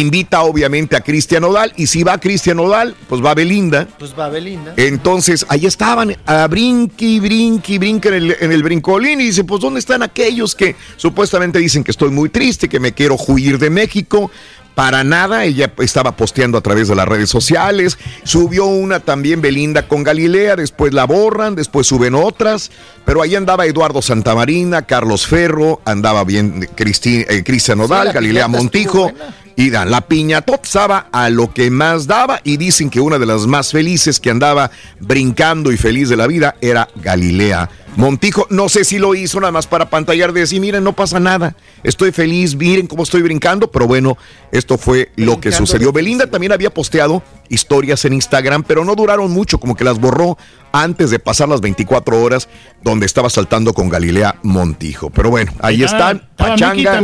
invita obviamente a Cristian Odal, y si va Cristian Odal, pues va Belinda. Pues va Belinda. Entonces, ahí estaban, a brinqui, brinqui, brinqui en el, en el brincolín y dice, pues ¿dónde están aquellos que supuestamente dicen que estoy muy triste, que me quiero huir de México? Para nada, ella estaba posteando a través de las redes sociales, subió una también Belinda con Galilea, después la borran, después suben otras, pero ahí andaba Eduardo Santamarina, Carlos Ferro, andaba bien eh, Cristian Odal, la Galilea Montijo. Y dan la piñatota estaba a lo que más daba y dicen que una de las más felices que andaba brincando y feliz de la vida era Galilea Montijo. No sé si lo hizo nada más para pantallar de decir, miren, no pasa nada, estoy feliz, miren cómo estoy brincando, pero bueno, esto fue lo que sucedió. Belinda también había posteado historias en Instagram, pero no duraron mucho, como que las borró antes de pasar las 24 horas donde estaba saltando con Galilea Montijo. Pero bueno, ahí están, Pachanga,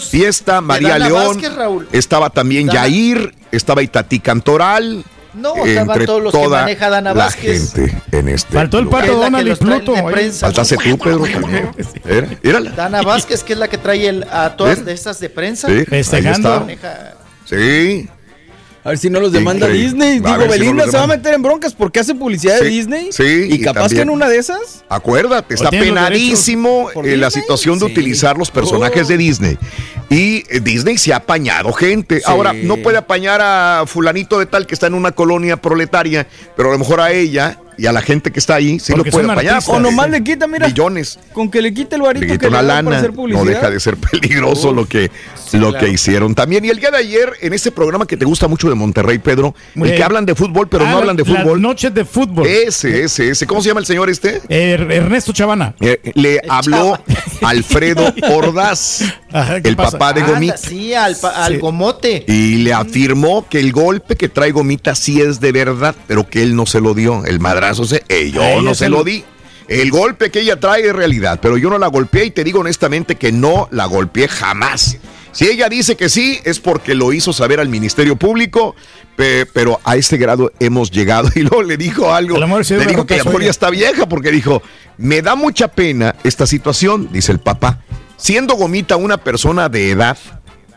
fiesta, María León, Vázquez, Raúl. estaba también Dana- Yair, estaba Itatí Cantoral. No, estaban todos los que maneja Dana la Vázquez. gente en este Faltó el pato Donald y Pluto. prensa. Faltaste tú, Pedro, también. Era, érala. Dana Vázquez, que es la que trae el, a todas ¿Ven? de esas de prensa. Sí, Festejando. Sí. A ver si no los demanda Increíble. Disney. Digo, ver si no Belinda se va a demanda. meter en broncas porque hace publicidad de Disney. sí, Y y capaz también- que en una de esas. Acuérdate, está penadísimo eh, la situación de Sí. utilizar los personajes Oh. de Disney. Y eh, Disney se ha apañado gente. Ahora, no puede apañar a fulanito de tal que está en una colonia proletaria, pero a lo mejor a ella y a la gente que está ahí sí Porque lo puede artistas. O nomás le quita, mira. Millones. Con que le quite el Le varito quita que le una para lana. hacer No publicidad. deja de ser peligroso lo que, lo que hicieron también. Y el día de ayer, en este programa que te gusta mucho de Monterrey, Pedro, Muy el que hablan de fútbol, pero Ah, no hablan de Las fútbol. noches de fútbol. Ese, ese, ese. ¿Cómo se llama el señor este? Er- Ernesto Chavana. Eh, le habló *laughs* Alfredo *laughs* Ordaz, Ajá, ¿qué el pasa? papá de Anda, Gomita. Sí, al, al Sí. gomote. Y le afirmó que el golpe que trae Gomita sí es de verdad, pero que él no se lo dio. El madrazo se, eh, yo no se lo- di. El golpe que ella trae es realidad, pero yo no la golpeé y te digo honestamente que no la golpeé jamás. Si ella dice que sí, es porque lo hizo saber al Ministerio Público, pe- pero a este grado hemos llegado. *laughs* Y luego le dijo algo, sí le dijo que a lo barrotazo, mejor oiga. ya está vieja, porque dijo, me da mucha pena esta situación, dice el papá. Siendo Gomita una persona de edad,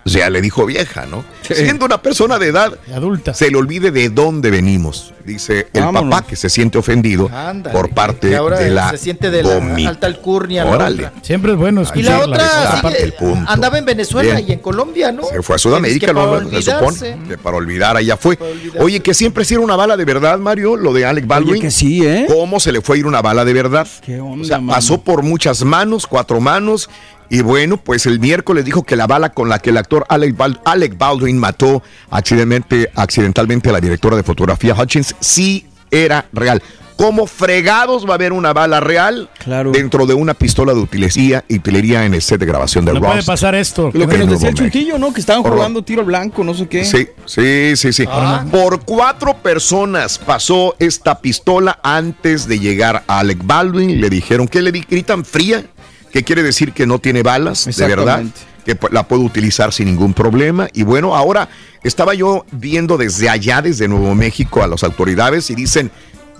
O sea, le dijo vieja, ¿no? Siendo una persona de edad adulta, se le olvide de dónde venimos. Dice el Vámonos. papá que se siente ofendido Ándale, por parte ahora de la se siente de la vomi- alta alcurnia. la Órale. Siempre es bueno Y la otra sigue- andaba en Venezuela Bien. y en Colombia, ¿no? Se fue a Sudamérica, Es que se supone. que para olvidar, allá fue. Oye, que siempre si era una bala de verdad, Mario, lo de Alec Baldwin. que sí, ¿eh? ¿Cómo se le fue a ir una bala de verdad? o sea, pasó por muchas manos, cuatro manos. Y bueno, pues el miércoles dijo que la bala con la que el actor Alec, Bal- Alec Baldwin mató accidentalmente, accidentalmente a la directora de fotografía Hutchins sí era real. ¿Cómo fregados va a haber una bala real dentro de una pistola de utilería, utilería en el set de grabación de No puede pasar esto. Lo que nos decía el chuntillo, ¿no? Que estaban jugando tiro al blanco, no sé qué. Sí, sí, sí, sí. Ah. Por cuatro personas pasó esta pistola antes de llegar a Alec Baldwin. Le dijeron que le di- gritan fría, que quiere decir que no tiene balas, de verdad, Exactamente. que la puede utilizar sin ningún problema. Y bueno, ahora estaba yo viendo desde allá, desde Nuevo México, a las autoridades y dicen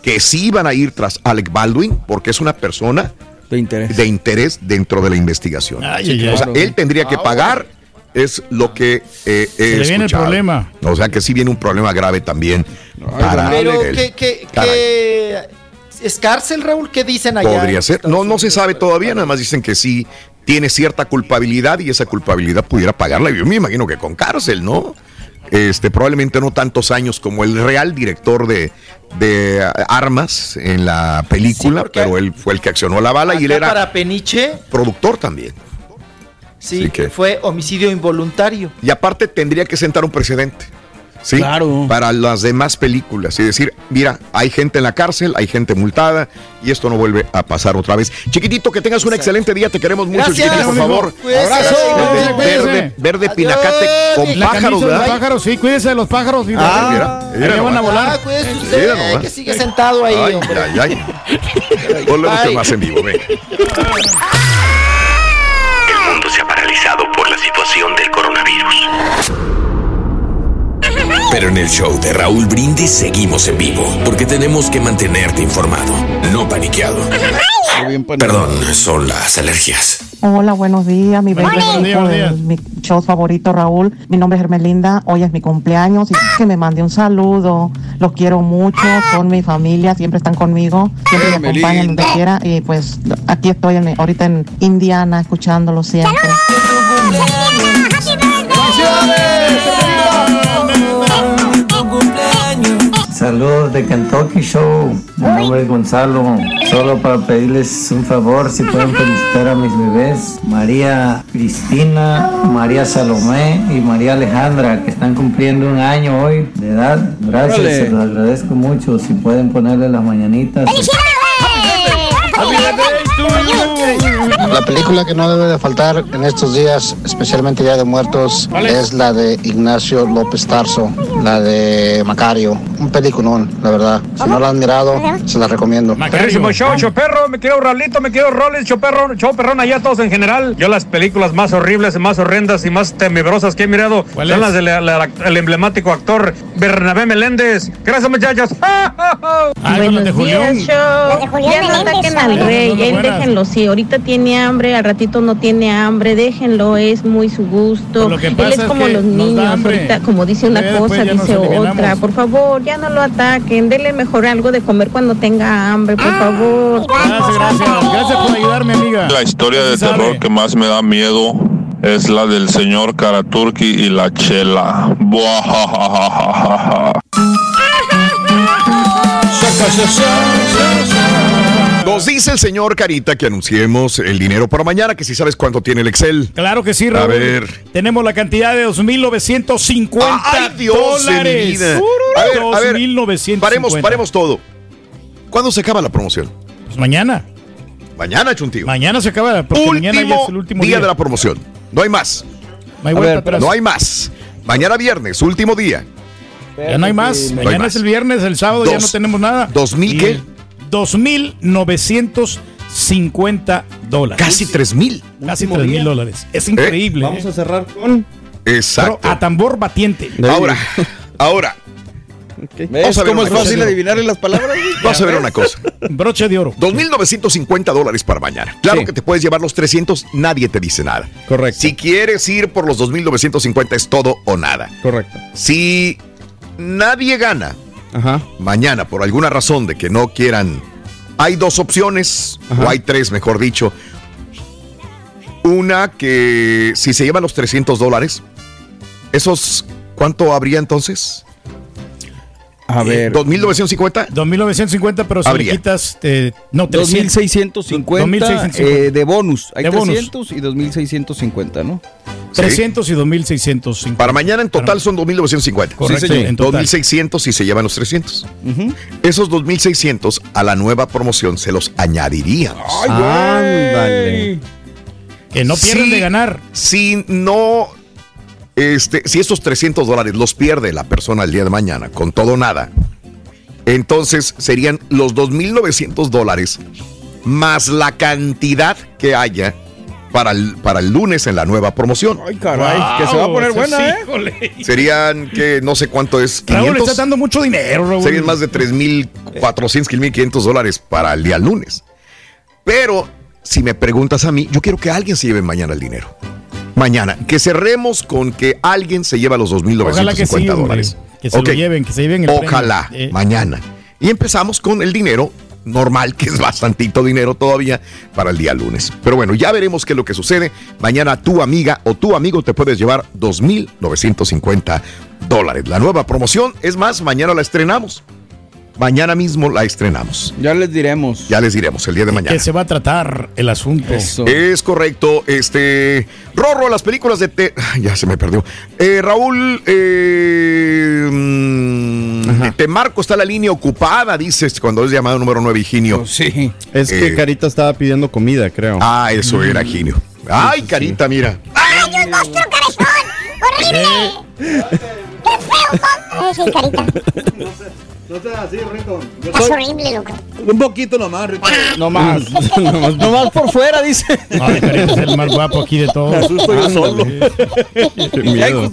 que sí van a ir tras Alec Baldwin porque es una persona de interés, de interés dentro de la investigación. Ay, o sea, él tendría que pagar. Es lo que eh, he le viene el problema. O sea que sí viene un problema grave también para Pero él. que, que, Caray. que es cárcel, Raúl, ¿qué dicen allá? Podría ser. No, no se sabe todavía, nada más dicen que sí tiene cierta culpabilidad y esa culpabilidad pudiera pagarla. Yo me imagino que con cárcel, ¿no? Este, probablemente no tantos años como el real director de, de armas en la película, pero él fue el que accionó la bala y él era para Peniche, productor también. sí, que- fue homicidio involuntario. Y aparte tendría que sentar un precedente. ¿Sí? Claro. Para las demás películas. Y decir, mira, hay gente en la cárcel, hay gente multada y esto no vuelve a pasar otra vez. Chiquitito, que tengas un excelente día. Te queremos mucho, Gracias, chiquitito, por favor. Cuídese. Abrazo. Verde, verde pinacate con La pájaros, ¿verdad? pájaros, sí, cuídese de los pájaros. mira. Ah, mira, van a volar. Ah, cuídese usted, Mira que sigue sentado ahí, Ay, hombre. ay, ay. *laughs* Volvemos más en vivo, venga. El mundo se ha paralizado por la situación del coronavirus. Pero en el show de Raúl Brindis seguimos en vivo, porque tenemos que mantenerte informado, no paniqueado. Perdón, son las alergias. Hola, buenos días, mi Buenos bebé días, buenos días. de mi show favorito, Raúl. Mi nombre es Hermelinda, hoy es mi cumpleaños y que me mande un saludo. Los quiero mucho, son mi familia, siempre están conmigo, siempre me acompañan donde quiera y pues aquí estoy en- ahorita en Indiana escuchándolo siempre. Saludos de Kentucky Show. Mi nombre es Gonzalo. Solo para pedirles un favor, si pueden felicitar a mis bebés, María Cristina, María Salomé y María Alejandra, que están cumpliendo un año hoy de edad. Gracias, Órale. se los agradezco mucho. Si pueden ponerle las mañanitas. La película que no debe de faltar en estos días, especialmente Día de Muertos, es la de Ignacio López Tarso, la de Macario. Un peliculón, la verdad. Si no la han mirado, se la recomiendo. Perrísimo show, choperro, me quiero Ralito, me quiero Rollins, choperro, show perrón allá todos en general. Yo las películas más horribles, más horrendas y más tenebrosas que he mirado son es? las del el emblemático actor Bernabé Meléndez. Gracias muchachos. Ah, son las de Julián. Ya no ataquen al rey, él déjenlo, si ahorita tiene hambre, al ratito no tiene hambre, déjenlo, es muy su gusto. Pues lo que Él es es como que los niños, ahorita como dice una Ya después cosa, dice otra. Por favor, ya no lo ataquen, denle mejor algo de comer cuando tenga hambre, por favor. Gracias, gracias. Gracias por ayudarme, amiga. La historia de ¿Sabe? terror que más me da miedo es la del señor Karaturki y la chela. *laughs* Nos dice el señor Carita que anunciemos el dinero para mañana, que si sabes cuánto tiene el Excel. Claro que sí, A Raúl. ver. Tenemos la cantidad de 2.950 ¡Ay, Dios de mi dólares. vida! A ver, a ver, 2.950. Paremos, paremos todo. ¿Cuándo se acaba la promoción? Pues mañana. Mañana, Chuntío. Mañana se acaba, porque mañana ya es el último día día. de la promoción. No hay más. No hay vuelta atrás. no hay más. Mañana viernes, último día. Ya no hay más. No hay Mañana más. es el viernes, el sábado ya no tenemos nada. ¿Dos mil Y qué? 2.950 dólares. Casi tres mil. Casi Último 3 mil día. dólares. Es increíble. Vamos ¿eh? a cerrar con. Exacto. Pero a tambor batiente. Ahora, ahora, *laughs* ¿Ves a ver cómo es fácil adivinarle las palabras? *laughs* Vamos a ver una cosa. Broche de oro. 2.950 dólares para mañana. Claro que te puedes llevar los 300, nadie te dice nada. Correcto. Si quieres ir por los 2.950 es todo o nada. Correcto. Si nadie gana mañana por alguna razón de que no quieran, hay dos opciones, o hay tres, mejor dicho. Una que si se llevan los 300 dólares, esos, ¿cuánto habría entonces? A ver. ¿2.950? 2.950, pero si Habría. le quitas. eh, no, 300. 2.650 eh, de bonus. Hay De bonus. 300 y 2.650, ¿no? 300 y 2.650. Para mañana en total son 2.950. Correcto, Sí, señor. en total. 2.600 si se llevan los 300. Esos 2.600 a la nueva promoción se los añadiríamos. Ándale. Que no pierden Si- de ganar. Si no, este, si esos 300 dólares los pierde la persona el día de mañana con todo nada, entonces serían los 2.900 dólares más la cantidad que haya para el, para el lunes en la nueva promoción. Ay, caray, que se va a poner buena, ¿eh? Serían que no sé cuánto es. Raúl, 500. estás dando mucho dinero, Raúl. Serían más de 3.400, 1.500 dólares para el día lunes. Pero si me preguntas a mí, yo quiero que alguien se lleve mañana el dinero. Mañana, que cerremos con que alguien se lleva los Ojalá que 2.950 sí, dólares. Que se lo lleven, que se lleven el Ojalá, premio. Eh, mañana. Y empezamos con el dinero normal, que es bastantito dinero todavía para el día lunes. Pero bueno, ya veremos qué es lo que sucede. Mañana tu amiga o tu amigo te puedes llevar 2.950 dólares. La nueva promoción, es más, mañana la estrenamos. Mañana mismo la estrenamos. Ya les diremos. Ya les diremos el día de mañana. Que se va a tratar el asunto. Es correcto. Este. Rorro, las películas de. Te- ya se me perdió. Eh, Raúl. Eh, mm, te marco, está la línea ocupada, dices, cuando es llamado número 9, Higinio. Sí. Es que Eh, Carita estaba pidiendo comida, creo. Ah, eso era Higinio. Ay, carita, mira. ¡Ay, un monstruo cabezón! ¡Horrible! ¡Qué feo! Ay, sí, carita. No seas así, Rico. Es horrible, loco. Un poquito nomás, Rico. No más. *laughs* no más. No más por fuera, dice. Ay, Carita es el más guapo aquí de todos. Me asusto yo solo. *laughs* Qué miedo.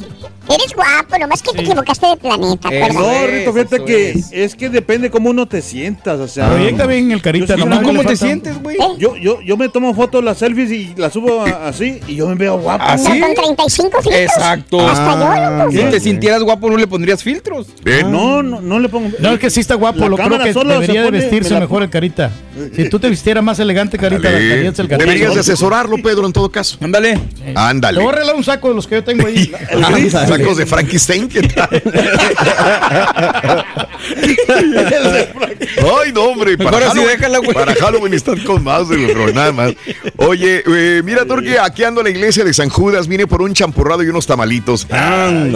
Eres guapo, nomás que te equivocaste de planeta, Eh, ¿verdad? no, Rito, fíjate que es. que depende cómo uno te sientas, o sea. Proyecta bien el Carita, Yo nomás ¿cómo te sientes, güey? Yo, yo, yo me tomo fotos, las selfies y las subo así y yo me veo guapo. ¿Así? Con 35 filtros. Exacto. Hasta yo, loco. Si te sintieras guapo, no le pondrías filtros. No, no, no le pongo. No, es que sí está guapo, La lo creo que debería de vestirse me mejor el Carita. Si tú te vistieras más elegante, Carita, darías el Carita. Deberías de asesorarlo, Pedro, en todo caso. Ándale. Te Ándale. voy a regalar un saco de los que yo tengo ahí. *laughs* Sacos de Frankenstein, ¿qué tal? Ay, no, hombre. Para así Halloween, déjala, güey. para Halloween están con más, güey, nada más. Oye, eh, mira, Torque, aquí ando en la iglesia de San Judas. Vine por un champurrado y unos tamalitos.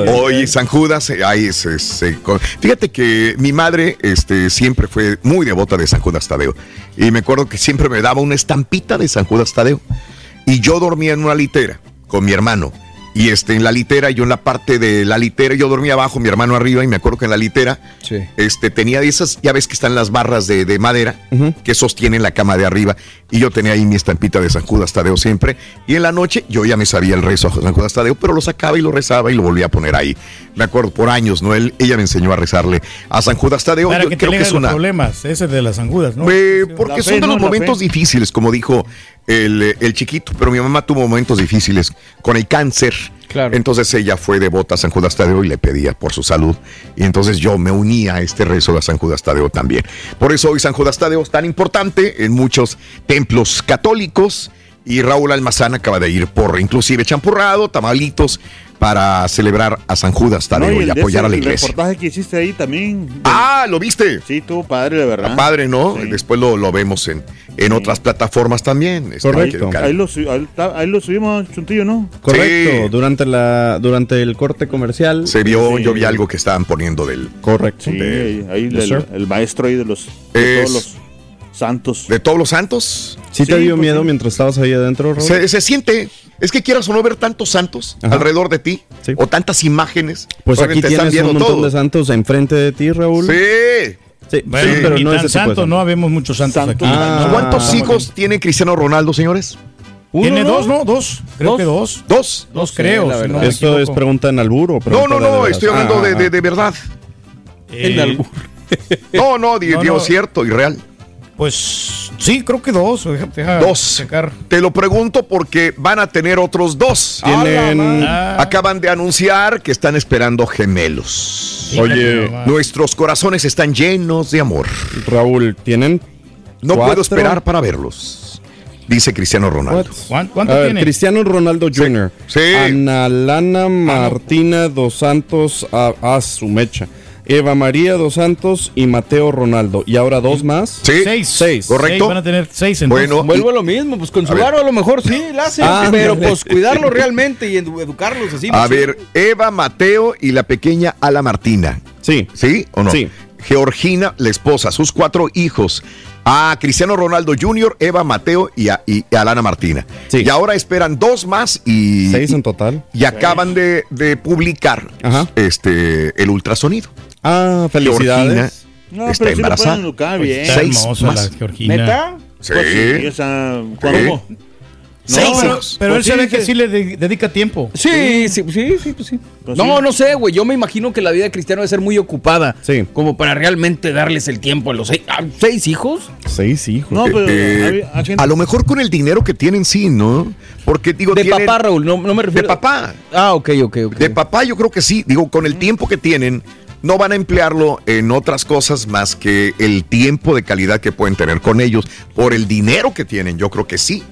Oye, San Judas, eh, ay, es- es, eh, fíjate que mi madre este, siempre fue muy devota de San Judas Tadeo. Y me acuerdo que siempre me daba una estampita de San Judas Tadeo. Y yo dormía en una litera con mi hermano. Y este, en la litera, yo en la parte de la litera, yo dormía abajo, mi hermano arriba, y me acuerdo que en la litera, este, tenía de esas, ya ves que están las barras de, de madera que sostienen la cama de arriba, y yo tenía ahí mi estampita de San Judas Tadeo siempre, y en la noche yo ya me sabía el rezo a San Judas Tadeo, pero lo sacaba y lo rezaba y lo volvía a poner ahí. Me acuerdo, por años, ¿no? Él, ella me enseñó a rezarle a San Judas Tadeo. Para Yo que te creo que es los una... problemas, ese de las angudas, ¿no? Eh, porque La son fe, de ¿no? los momentos fe. difíciles, como dijo el, el chiquito, pero mi mamá tuvo momentos difíciles con el cáncer. Entonces ella fue devota a San Judas Tadeo y le pedía por su salud. Y entonces yo me unía a este rezo de San Judas Tadeo también. Por eso hoy San Judas Tadeo es tan importante en muchos templos católicos. Y Raúl Almazán acaba de ir por inclusive champurrado, tamalitos, para celebrar a San Judas Tadeo No, y, el de apoyar ese, a la el iglesia. reportaje que hiciste ahí también. Ah, ¿lo viste? Sí, tuvo padre, de verdad. Está padre, ¿no? Después lo, lo vemos en, en otras plataformas también. este, Correcto. Ahí lo, ahí lo subimos, Chuntillo, ¿no? Correcto. Durante la durante el corte comercial. Se vio, Sí. yo vi algo que estaban poniendo del. Correcto. Sí, ahí, ahí Yes, el, el maestro ahí de los de Es- todos los santos. ¿De todos los santos? ¿Sí te Sí, dio pues miedo sí. mientras estabas ahí adentro, Raúl? Se, se siente. Es que quieras o no ver tantos santos Ajá. alrededor de ti. O tantas imágenes. Pues aquí están tienes un viendo montón todo. de santos enfrente de ti, Raúl. Sí. Sí, Bueno, sí, pero no tan es santo, no habemos muchos santos aquí. Ah. ¿Cuántos hijos tiene Cristiano Ronaldo, señores? Tiene ¿Uno, dos, ¿no? Dos. Creo que dos. ¿Dos? Dos creo. no Esto es pregunta en albur o No, pregunta no, no, veras? estoy hablando Ah, de, ah, de, de verdad. Eh, albur. No, no, di- No, digo no. cierto y real. Pues sí, creo que dos. Deja, deja Dos. checar. Te lo pregunto porque van a tener otros dos. Tienen- Ah. Acaban de anunciar que están esperando gemelos. Oye, Nuestros corazones están llenos de amor. Raúl, tienen. No cuatro- puedo esperar para verlos. Dice Cristiano Ronaldo. ¿Cuán- ¿Cuánto ver, tiene? Cristiano Ronaldo Jr. Sí. Ana Lana Martina dos Santos a, a su mecha. Eva María dos Santos y Mateo Ronaldo. Y ahora dos más. Sí. Seis. Seis. Correcto. Seis, van a tener seis entonces. Bueno, Vuelvo a lo mismo, pues con su A a lo mejor sí, la hace, Ah, pero pues cuidarlo realmente y edu- educarlos así. a pues, ver, Eva, Mateo y la pequeña Ala Martina. Sí. ¿Sí o no? Sí. Georgina, la esposa, sus cuatro hijos. A Cristiano Ronaldo Jr., Eva, Mateo y a, y a Alana Martina. Sí. Y ahora esperan dos más y, Seis en total. y acaban de, de publicar Ajá. este el ultrasonido. Ah, Georgina felicidades. No, está pero sí lo embarazada. pueden educar bien. está Seis hermosa más. la Georgina. ¿Neta? Sí. Pues Sí. No, Seis pero, él Pues se sí, ve que sí. le de- dedica tiempo. Sí, sí, sí, sí, pues sí. Pues no, sí. no sé, güey. Yo me imagino que la vida de Cristiano debe ser muy ocupada. Sí. Como para realmente darles el tiempo a los seis, ¿seis hijos. Seis hijos. No, pero Eh, gente- a lo mejor con el dinero que tienen, sí, ¿no? Porque digo, De tienen- papá, Raúl, no, no me De refiero. papá. Ah, ok, ok, ok. De papá yo creo que sí. Digo, con el tiempo que tienen, no van a emplearlo en otras cosas más que el tiempo de calidad que pueden tener con ellos. Por el dinero que tienen, yo creo que sí.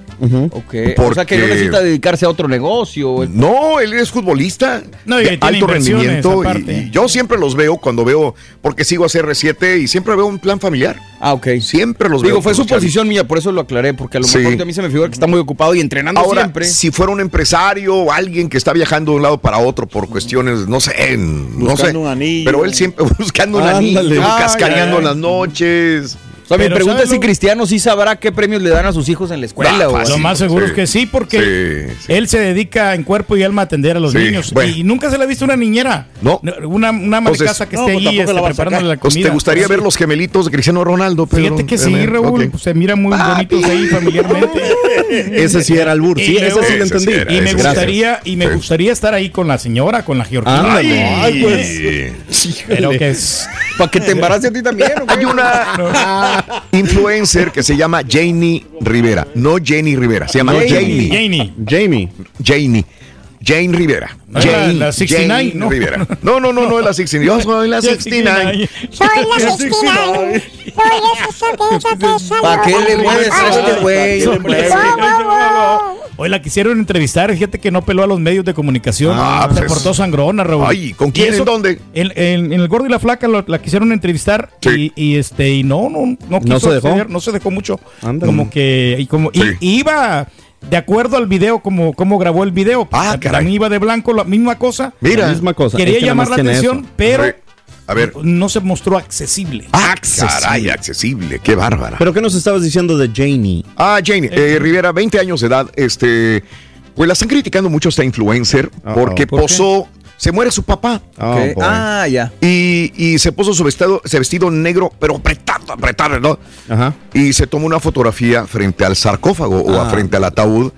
Ok. O sea que no necesita dedicarse a otro negocio. No, él es futbolista No, y de tiene alto rendimiento y- yo siempre los veo cuando veo, porque sigo a CR7 y siempre veo un plan familiar. Ah, ok. Siempre los Digo, veo. fue con los suposición mía, por eso lo aclaré, porque a lo Sí. mejor a mí se me figura que está muy ocupado y entrenando Ahora, siempre. si fuera un empresario o alguien que está viajando de un lado para otro por cuestiones, no sé, no Buscando sé. un anillo. Pero él siempre *laughs* buscando un Ándale. anillo, cascareando ay, en las noches. Sea, mi pregunta ¿sabes es si Cristiano sí sabrá qué premios le dan a sus hijos en la escuela. Ah, o. Lo más seguro Sí. es que sí, porque Sí, sí. él se dedica en cuerpo y alma a atender a los Sí, niños. bueno. Y nunca se le ha visto una niñera. No. Una, una ama de Entonces- casa que No, esté pues tampoco este, preparándole la Pues, comida. ¿Te gustaría Sí. ver los gemelitos de Cristiano Ronaldo? Pedro? Fíjate que sí, Eh, Raúl. ok. Se miran muy bonitos ahí familiarmente. *laughs* Ese sí era albur. Sí, Y ese sí lo entendí. Y me gustaría, y me Sí. gustaría estar ahí con la señora, con la Georgina. Ándale. Ay, pues. Pero que es. Para que te embarace a ti también. ¿o qué? Hay una influencer que se llama Janie Rivera. No Jenny Rivera, se llama Janie. Janie. Janie. Jamie. Jane Rivera. No era Jane, la 69, Jane ¿no? Rivera. No, no, no, no es la 69. Yo soy la *laughs* 69. Soy la 69. Soy esa que esa ¿Para qué le mueves a este güey? Hoy la quisieron entrevistar, fíjate que no peló a los medios de comunicación. Ah, se pues. portó sangrona, Raúl. Ay, ¿con quién? eso- ¿En dónde? En, en- en el gordo y la flaca lo- la quisieron entrevistar Sí. y, y, este y no, no, no quiso se dejó. acceder, no se dejó mucho. Ándale. Como que y como Sí. y iba de acuerdo al video como, como grabó el video. Ah, caray. Iba de blanco, la misma cosa. Mira. La misma cosa. Quería Es que nada llamar la atención, eso. pero A ver, no se mostró accesible. Ah, caray, accesible. Qué bárbara. ¿Pero qué nos estabas diciendo de Janie? Ah, Jane eh, Rivera, 20 años de edad, este, pues la están criticando mucho esta influencer Uh-oh. porque ¿Por qué? posó, se muere su papá Oh, boy. Ah, ya. y, y se puso su vestido, ese vestido negro, pero apretado, apretado, ¿no? Ajá. Y se tomó una fotografía frente al sarcófago o a Ah. frente al ataúd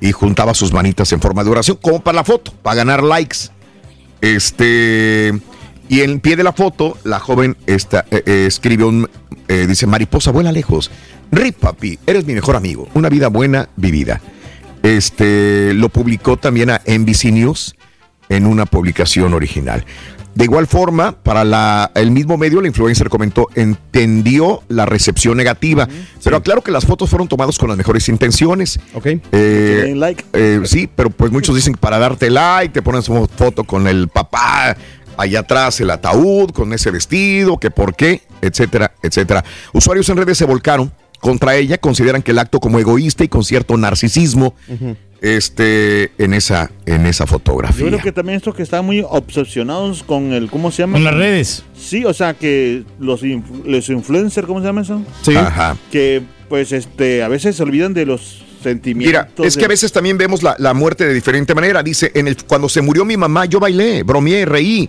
y juntaba sus manitas en forma de oración, como para la foto, para ganar likes. Este. Y en pie de la foto, la joven esta, eh, eh, escribe un. eh, dice: Mariposa, vuela lejos. Rip, papi, eres mi mejor amigo. Una vida buena vivida. Este. Lo publicó también a NBC News en una publicación original. De igual forma, para la- el mismo medio, la influencer comentó, entendió la recepción negativa, pero aclaro que las fotos fueron tomadas con las mejores intenciones. Ok. Eh, like. eh, sí, pero pues muchos dicen que para darte like, te pones una foto con el papá, allá atrás el ataúd, con ese vestido, que por qué, etcétera, etcétera. Usuarios en redes se volcaron contra ella, consideran que el acto como egoísta y con cierto narcisismo este, en, esa, en esa fotografía. Yo creo que también esto que están muy obsesionados con el, ¿cómo se llama? Con las redes. Sí, o sea, que los, los influencers, ¿cómo se llama eso? Sí. Ajá. Que pues este, a veces se olvidan de los sentimientos. Mira, es que a veces también vemos la, la muerte de diferente manera. Dice, en el, cuando se murió mi mamá, yo bailé, bromeé, reí.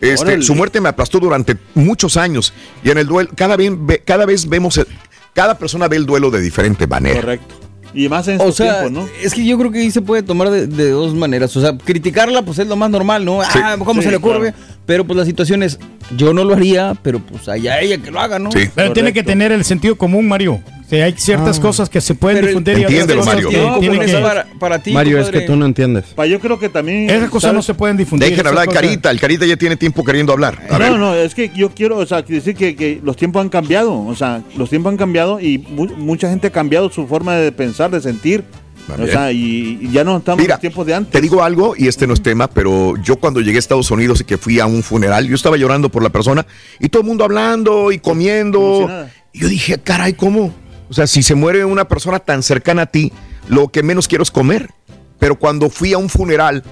Este, su muerte me aplastó durante muchos años. Y en el duelo, cada vez, ve- cada vez vemos, el- cada persona ve el duelo de diferente manera. Correcto. Y más en O estos sea, tiempos, ¿no? es que yo creo que ahí se puede tomar de, de dos maneras. O sea, criticarla, pues es lo más normal, ¿no? Sí. ah, ¿cómo Sí, se le ocurre? claro. Pero pues la situación es, Yo no lo haría, pero pues allá ella que lo haga, ¿no? Pero tiene que tener el sentido común, Mario. O sea, hay ciertas Ah. cosas que se pueden Pero difundir y otras Mario. que No, tienen que- para- para ti, Mario, es que tú no entiendes. Pa, yo creo que también. Esas cosas no se pueden difundir. Dejen hablar al cosas- Carita. El Carita ya tiene tiempo queriendo hablar. A ver. No, no, es que yo quiero o sea, decir que, que los tiempos han cambiado. O sea, los tiempos han cambiado y mu- mucha gente ha cambiado su forma de pensar, de sentir. O sea, y, y ya no estamos en Mira, los tiempos de antes. Te digo algo, y este no es tema, pero yo cuando llegué a Estados Unidos y que fui a un funeral, yo estaba llorando por la persona y todo el mundo hablando y comiendo. Y yo dije, caray, ¿cómo? O sea, si se muere una persona tan cercana a ti, lo que menos quiero es comer. Pero cuando fui a un funeral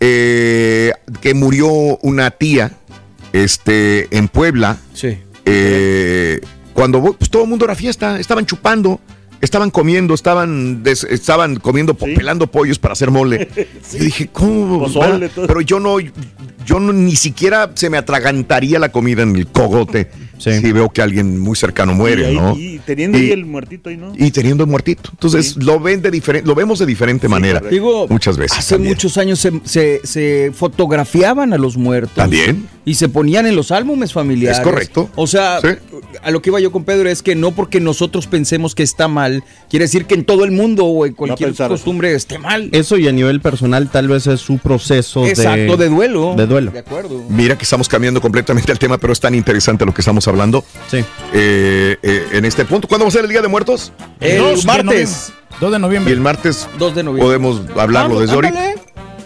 eh, que murió una tía este, en Puebla, Sí. eh, cuando voy, pues todo el mundo era fiesta, estaban chupando, estaban comiendo, estaban, des- estaban comiendo, pelando pollos para hacer mole. *laughs* Yo dije, ¿cómo? Pozole, va? todo. Pero yo no, yo no, ni siquiera se me atragantaría la comida en el cogote si veo que alguien muy cercano muere, y, ahí- ¿no? y teniendo Y- ahí el muertito ahí, ¿no? y teniendo el muertito. Entonces lo ven de diferente, lo vemos de diferente manera. Digo, muchas veces. Hace también. muchos años se, se- se fotografiaban a los muertos. También. Y se ponían en los álbumes familiares. Es correcto. O sea, Sí. a lo que iba yo con Pedro es que no porque nosotros pensemos que está mal, quiere decir que en todo el mundo o en cualquier costumbre esté mal. Eso y a nivel personal tal vez es su proceso Exacto, de duelo. De duelo. De acuerdo. Mira que estamos cambiando completamente el tema, pero es tan interesante lo que estamos hablando. Sí. Eh, eh, en este punto, ¿cuándo va a ser el Día de Muertos? El martes. noviembre. 2 de Y noviembre. el martes 2 de noviembre. podemos hablarlo desde ahorita.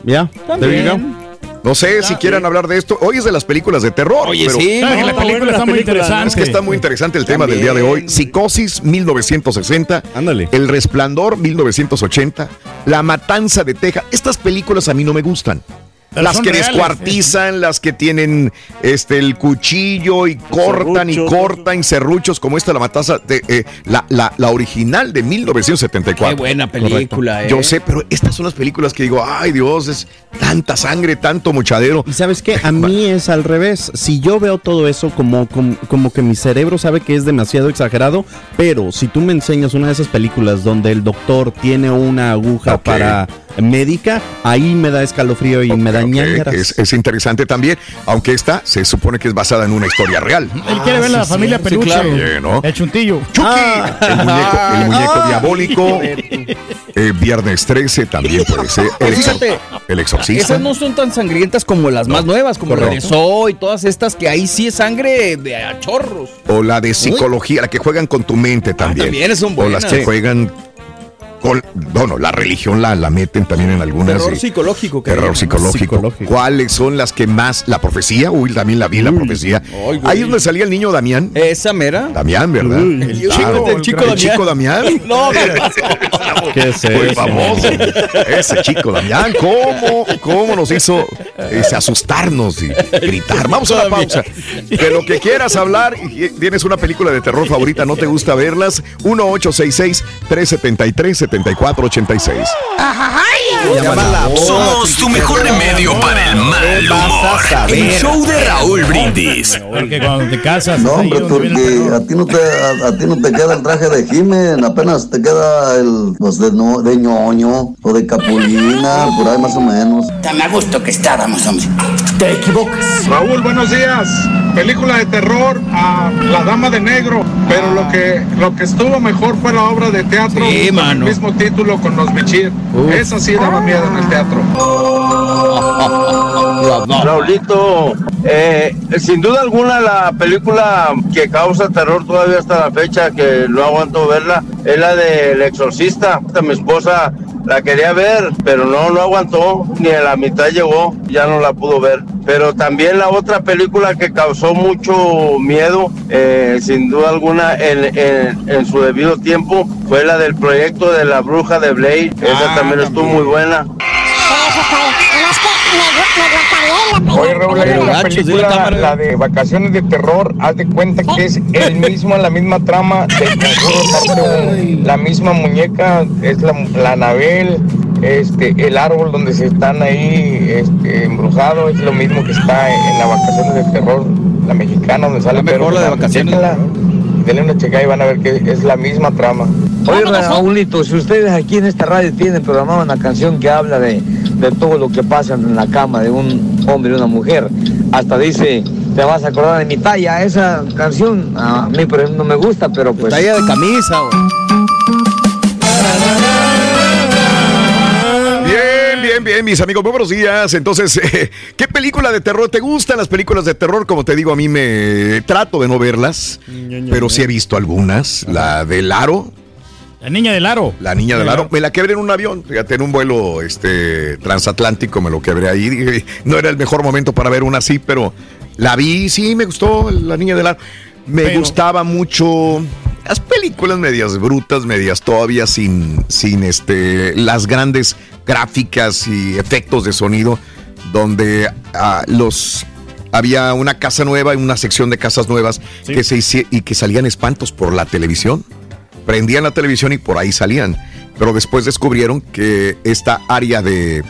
Ya, there you go. también. No sé si quieran hablar de esto. Hoy es de las películas de terror. Oye, pero sí, no, la película bueno, está muy interesante. Es que está muy interesante el tema del día de hoy. Psicosis 1960. Ándale. El Resplandor 1980. La Matanza de Texas. Estas películas a mí no me gustan. Pero las que reales, descuartizan, las que tienen este el cuchillo y cortan y cortan serruchos, como esta la matanza de eh, la, la, la original de 1974. Qué buena película, eh. Yo sé, pero estas son las películas que digo, ay Dios, es tanta sangre, tanto muchadero. Y sabes qué, a mí es al revés. Si yo veo todo eso como, como, como que mi cerebro sabe que es demasiado exagerado, pero si tú me enseñas una de esas películas donde el doctor tiene una aguja para médica, ahí me da escalofrío y me da Ok, ñañaras. es, es interesante también, aunque esta se supone que es basada en una historia real. Él quiere ver la sí, familia sí, peluche. claro. Bien, ¿no? El chuntillo. Chucky, el muñeco, el muñeco Ah. diabólico. eh, Viernes 13 también puede ser. El, exor- Fíjate, el exorcista. Esas no son tan sangrientas como las más nuevas, como. Regresó y todas estas que ahí sí es sangre de a chorros. O la de psicología, la que juegan con tu mente también. también son O las buenas. que Sí. juegan con. Bueno, la religión la, la meten también en algunas. Terror y- psicológico. que Terror psicológico. Psicológico. ¿Cuáles son las que más? La profecía. Uy, también la vi, la profecía. Ay, güey. Ahí es donde salía el niño Damián. Esa mera. Damián, ¿verdad? El Claro, chico, el chico el Damián. chico Damián. *laughs* No, *laughs* ¿qué ¿Qué es Muy famoso. Ese chico Damián, ¿cómo, cómo nos hizo este, asustarnos y gritar? Vamos a la pausa. De lo que quieras hablar tienes una película de terror favorita, no te gusta verlas, 1-866-373-7486. Somos tu mejor remedio para el mal humor. El show de Raúl Brindis. Porque cuando te casas. No, hombre, porque a ti no te, a, a ti no te queda el traje de Jimen, apenas te queda el pues de, no, de ñoño o de capulina, por ahí más o menos. Tan a gusto que estábamos, hombre. Te equivocas. Raúl, buenos días. Película de terror a La Dama de Negro, pero lo que lo que estuvo mejor fue la obra de teatro Sí, con mano. el mismo título con los bichir. Uf. Esa sí daba miedo en el teatro. *laughs* Raulito, eh, sin duda alguna la película que causa terror todavía hasta la fecha, que no aguanto verla, es la del exorcista. Mi esposa la quería ver, pero no, no aguantó, ni a la mitad llegó, ya no la pudo ver. Pero también la otra película que causó mucho miedo, eh, sin duda alguna, en, en- en su debido tiempo, fue la del proyecto de la bruja de Blade. Esa también estuvo muy buena. Oye, Raúl, hay Pero una gachos, película, la de Vacaciones de Terror, haz de cuenta que es el mismo, la misma trama del Conjuro parte uno. La misma muñeca, es la, la Anabel, este, el árbol donde se están ahí este, embrujados, es lo mismo que está en la Vacaciones de Terror, la mexicana, donde sale mejor Pedro la de. Vacaciones. Denle una checada y van a ver que es la misma trama. Oye, Raulito, si ustedes aquí en esta radio tienen programada una canción que habla de, de todo lo que pasa en la cama de un hombre y una mujer, hasta dice, te vas a acordar de mi talla. Esa canción a mí, por ejemplo, no me gusta, pero pues. Talla de camisa, güey. Bien, mis amigos, muy buenos días. Entonces, *laughs* eh, ¿qué película de terror te gustan las películas de terror? Como te digo, a mí me trato de no verlas, pero sí he visto algunas. La del aro, La niña del aro. la niña del aro, me la quebré en un avión, fíjate, en un vuelo este transatlántico me lo quebré ahí. No era el mejor momento para ver una así, pero la vi, sí, me gustó la niña del aro. Me Pero- gustaba mucho las películas medias brutas, medias todavía sin, sin este, las grandes gráficas y efectos de sonido, donde ah, los había una casa nueva y una sección de casas nuevas que se y que salían espantos por la televisión. Prendían la televisión y por ahí salían. Pero después descubrieron que esta área de,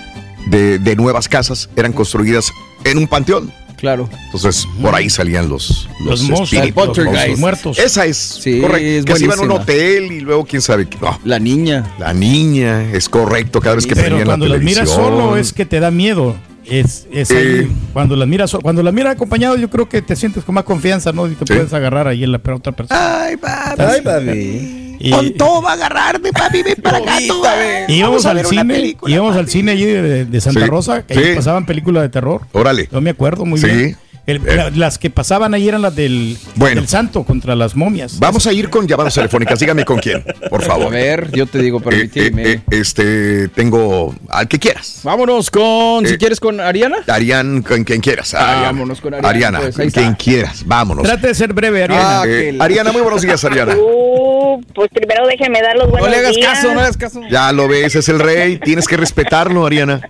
de- de nuevas casas eran construidas en un panteón. Claro. Entonces, por ahí salían los, Los espíritus, los monstruos muertos. Esa es, Sí, correcto. es que se iban a un hotel y luego quién sabe qué. No, La niña. la niña, es correcto, cada vez que Pero prendían la cuando las televisión. miras solo es que te da miedo. Es, es ahí, Eh. cuando las miras cuando las miras acompañado yo creo que te sientes con más confianza, ¿no? Y te Sí. puedes agarrar ahí en la otra persona. Ay, papi. Ay, papi. Y, Con todo va a agarrarme, papi. Ven para acá, tú. y íbamos al cine, película, íbamos al cine allí de, de Santa Sí. Rosa, que Sí. ahí pasaban películas de terror. Órale. Yo me acuerdo muy Sí. bien. El- Eh. la- las que pasaban ahí eran las del, Bueno. del santo contra las momias. Vamos a ir con llamadas telefónicas. Dígame con quién, por A favor. ver, yo te digo, Eh, permíteme. eh, eh, este, tengo al que quieras. Vámonos con, si quieres, con Ariana. Arián, con quien quieras. Ariana. Vámonos con Ariana, Ariana, pues, con quien quieras. Vámonos. Trate de ser breve, Ariana. Ah, Eh, la- Ariana, muy buenos días, Ariana. Uh, pues primero déjeme dar los No buenos le hagas días. caso, no le hagas caso. Ya lo ves, es el rey. Tienes que respetarlo, Ariana.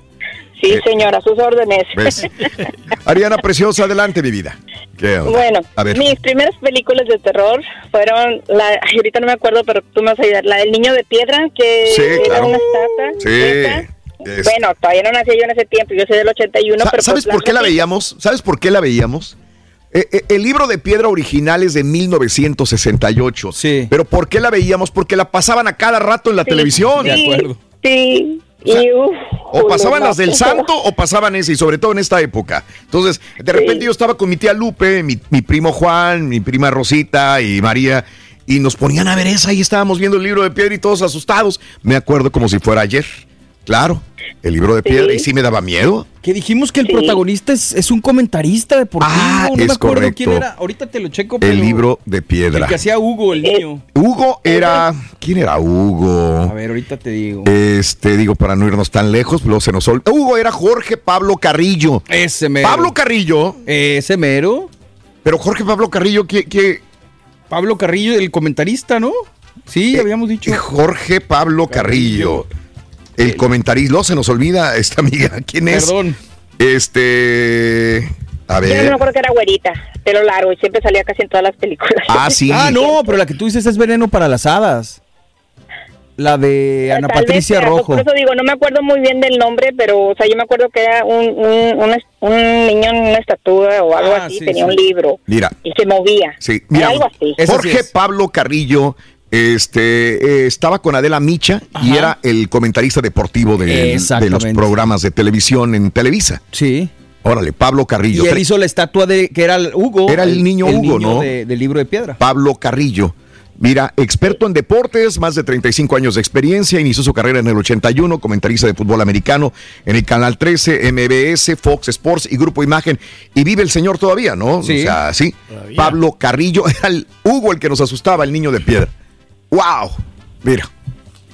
Sí, señora, a sus órdenes. ¿Ves? Ariana, preciosa, adelante, mi vida. ¿Qué onda? Bueno, a ver. mis primeras películas de terror fueron, la, ahorita no me acuerdo, pero tú me vas a ayudar, la del niño de piedra, que Sí, era claro. una estatua. Sí. Es- Bueno, todavía no nací yo en ese tiempo, yo soy del 81, Sa- pero ¿Sabes pues por qué la veíamos? ¿Sabes por qué la veíamos? Eh, eh, el libro de piedra original es de 1968. Sí. Pero ¿por qué la veíamos? Porque la pasaban a cada rato en la Sí, televisión. De acuerdo. Sí, O sea, pasaban las del *laughs* santo o pasaban ese, y sobre todo en esta época. Entonces, de repente yo estaba con mi tía Lupe, mi, mi primo Juan, mi prima Rosita y María, y nos ponían a ver esa y estábamos viendo el libro de piedra y todos asustados. Me acuerdo como si fuera ayer. Claro, el libro de piedra, y sí me daba miedo. Que dijimos que el Sí. protagonista es, es un comentarista deportivo. Ah, no me es acuerdo correcto. quién era. Ahorita te lo checo. pero El libro de El piedra. que hacía Hugo, el niño. Hugo era. ¿Quién era A Hugo? ver, ahorita te digo. Este, digo, para no irnos tan lejos, luego se nos olvidó. Hugo era Jorge Pablo Carrillo. Ese mero. Pablo Carrillo. Ese mero. Pero Jorge Pablo Carrillo, ¿qué, qué? Pablo Carrillo, el comentarista, ¿no? Sí, Eh, habíamos dicho. Jorge Pablo Carrillo. El comentarista, no se nos olvida *laughs* esta amiga. ¿Quién es? Perdón. Este. A Yo no me ver. acuerdo que era güerita, pelo largo, y siempre salía casi en todas las películas. Ah, sí. Ah, no, pero la que tú dices es veneno para las hadas. La de Ana Tal vez Patricia pues, Rojo. Por eso digo, no me acuerdo muy bien del nombre, pero o sea, yo me acuerdo que era un, un, un, un niño en una estatua o algo Ah, así, sí, tenía sí. un libro Mira, y se movía. sí. Era Mira, algo así. Jorge. Pablo Carrillo. Este eh, estaba con Adela Micha y era el comentarista deportivo de, de los programas de televisión en Televisa. Sí. Órale, Pablo Carrillo. Y él hizo la estatua de que era el Hugo. Era el niño Hugo, ¿no? de- del libro de piedra. Pablo Carrillo. Mira, experto en deportes, más de 35 años de experiencia, inició su carrera en el 81, comentarista de fútbol americano en el Canal 13, MBS, Fox Sports y Grupo Imagen. Y vive el señor todavía, ¿no? Sí. O sea, sí. Todavía. Pablo Carrillo, *laughs* era el Hugo el que nos asustaba, el niño de piedra. ¡Wow! Mira,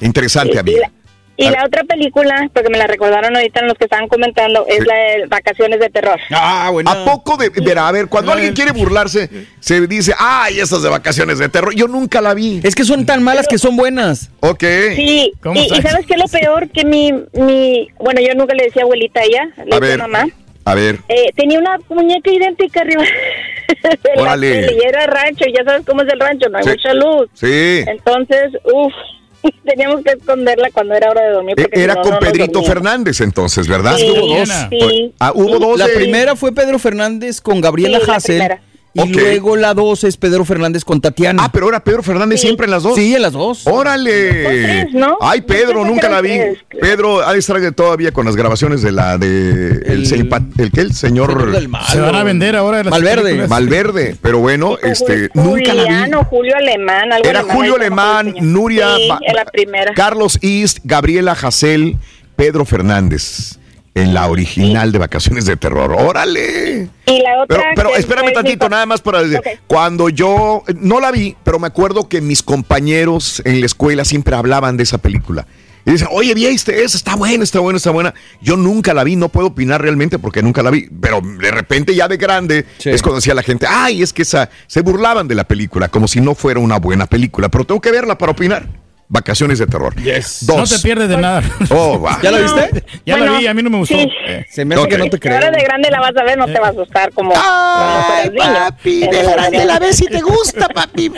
interesante, Y amiga. la, y la otra película, porque me la recordaron ahorita en los que estaban comentando, es Sí. la de Vacaciones de Terror. Ah, bueno. ¿A poco de verá, a ver, cuando alguien quiere burlarse, se dice, ay, esas de vacaciones de terror. Yo nunca la vi. Es que son tan malas que son buenas. Ok. Sí, ¿Cómo y, y sabes? ¿sabes qué es lo peor? Que mi, mi, bueno, yo nunca le decía abuelita a ella, le A decía ver, mamá. A ver. Eh, tenía una muñeca idéntica arriba *laughs* de la Órale. tele, y era rancho, y ya sabes cómo es el rancho, no hay Sí. mucha luz. Sí. Entonces, uff, *laughs* teníamos que esconderla cuando era hora de dormir. E- porque Era si no, con no Pedrito. Fernández entonces, ¿verdad? Sí, Hubo dos. sí. Ah, hubo dos. La de- primera fue Pedro Fernández con Gabriela Sí, la Hassel. Y luego la 2 es Pedro Fernández con Tatiana. Ah, pero ahora Pedro Fernández siempre en las dos. Sí, en las dos. ¡Órale! Ay, Pedro, nunca la vi. Pedro ha de estar todavía con las grabaciones de la de el, el, el, ¿qué? el señor Se van a vender ahora las Valverde. películas. Valverde, pero bueno, este nunca la vi. Juliano, Julio Alemán, algo Era alemán, Julio Alemán. Nuria, Sí, Ba- en la primera. Carlos East, Gabriela Jacel, Pedro Fernández en la original de Vacaciones de Terror. ¡Órale! Y la otra. Pero, pero que espérame mi tantito, nada más para decir. Cuando yo no la vi, pero me acuerdo que mis compañeros en la escuela siempre hablaban de esa película. Y dicen, oye, ¿viste esa? Está buena, está buena, está buena. Yo nunca la vi, no puedo opinar realmente porque nunca la vi. Pero de repente, ya de grande, es cuando decía la gente, ay, es que esa. Se burlaban de la película, como si no fuera una buena película. Pero tengo que verla para opinar. Vacaciones de terror. No Dos. te pierdes de nada. Oh, va. ¿Ya la viste? Ya Bueno, la vi, a mí no me gustó. sí. Eh, Se me hace Ok. que no te creo. Ahora de grande la vas a ver, no te va a asustar como. Ay, papi, de grande la ves si te gusta, papi.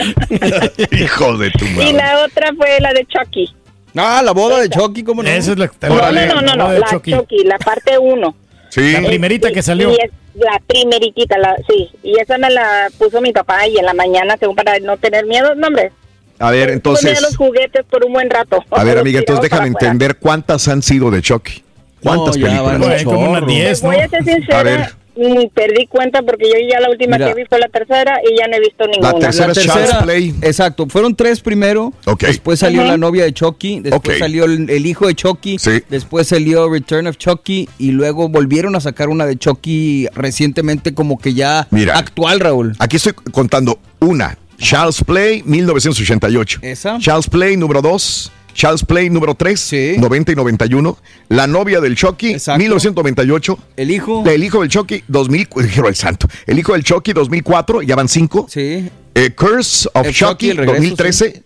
*laughs* Hijo de tu Y madre. la otra fue la de Chucky. Ah, la boda de Chucky, ¿cómo no? Esa es la, No, no, no, no, no, de la Chucky. Chucky, la parte 1. Sí. La primerita que salió. Y es la primeritita, la, sí. Y esa me la puso mi papá y en la mañana, según para no tener miedo, no, hombre. A ver, entonces. los juguetes por un buen rato. A ver, amiga, entonces déjame entender cuántas han sido de Chucky. ¿Cuántas No, ya películas? como unas 10, ¿no? Voy a ser A sincera, ver. mm, perdí cuenta porque yo ya la última Mira. que vi fue la tercera y ya no he visto ninguna. tercera- es Child's Play. Exacto, fueron tres primero. Ok. Después salió la novia de Chucky. Después salió el, el hijo de Chucky. Sí. Después salió Return of Chucky. Y luego volvieron a sacar una de Chucky recientemente, como que ya Mira. actual, Raúl. Aquí estoy contando una. Child's Play, 1988. Esa. Child's Play número 2. Child's Play número 3, Sí. 90 y 91. La novia del Chucky, Exacto. 1998. El hijo. El hijo del Chucky, 2000, dijeron el santo. El hijo del Chucky, 2004, ya van cinco. Sí. Eh, Curse of El Chucky, Chucky, el regreso, 2013.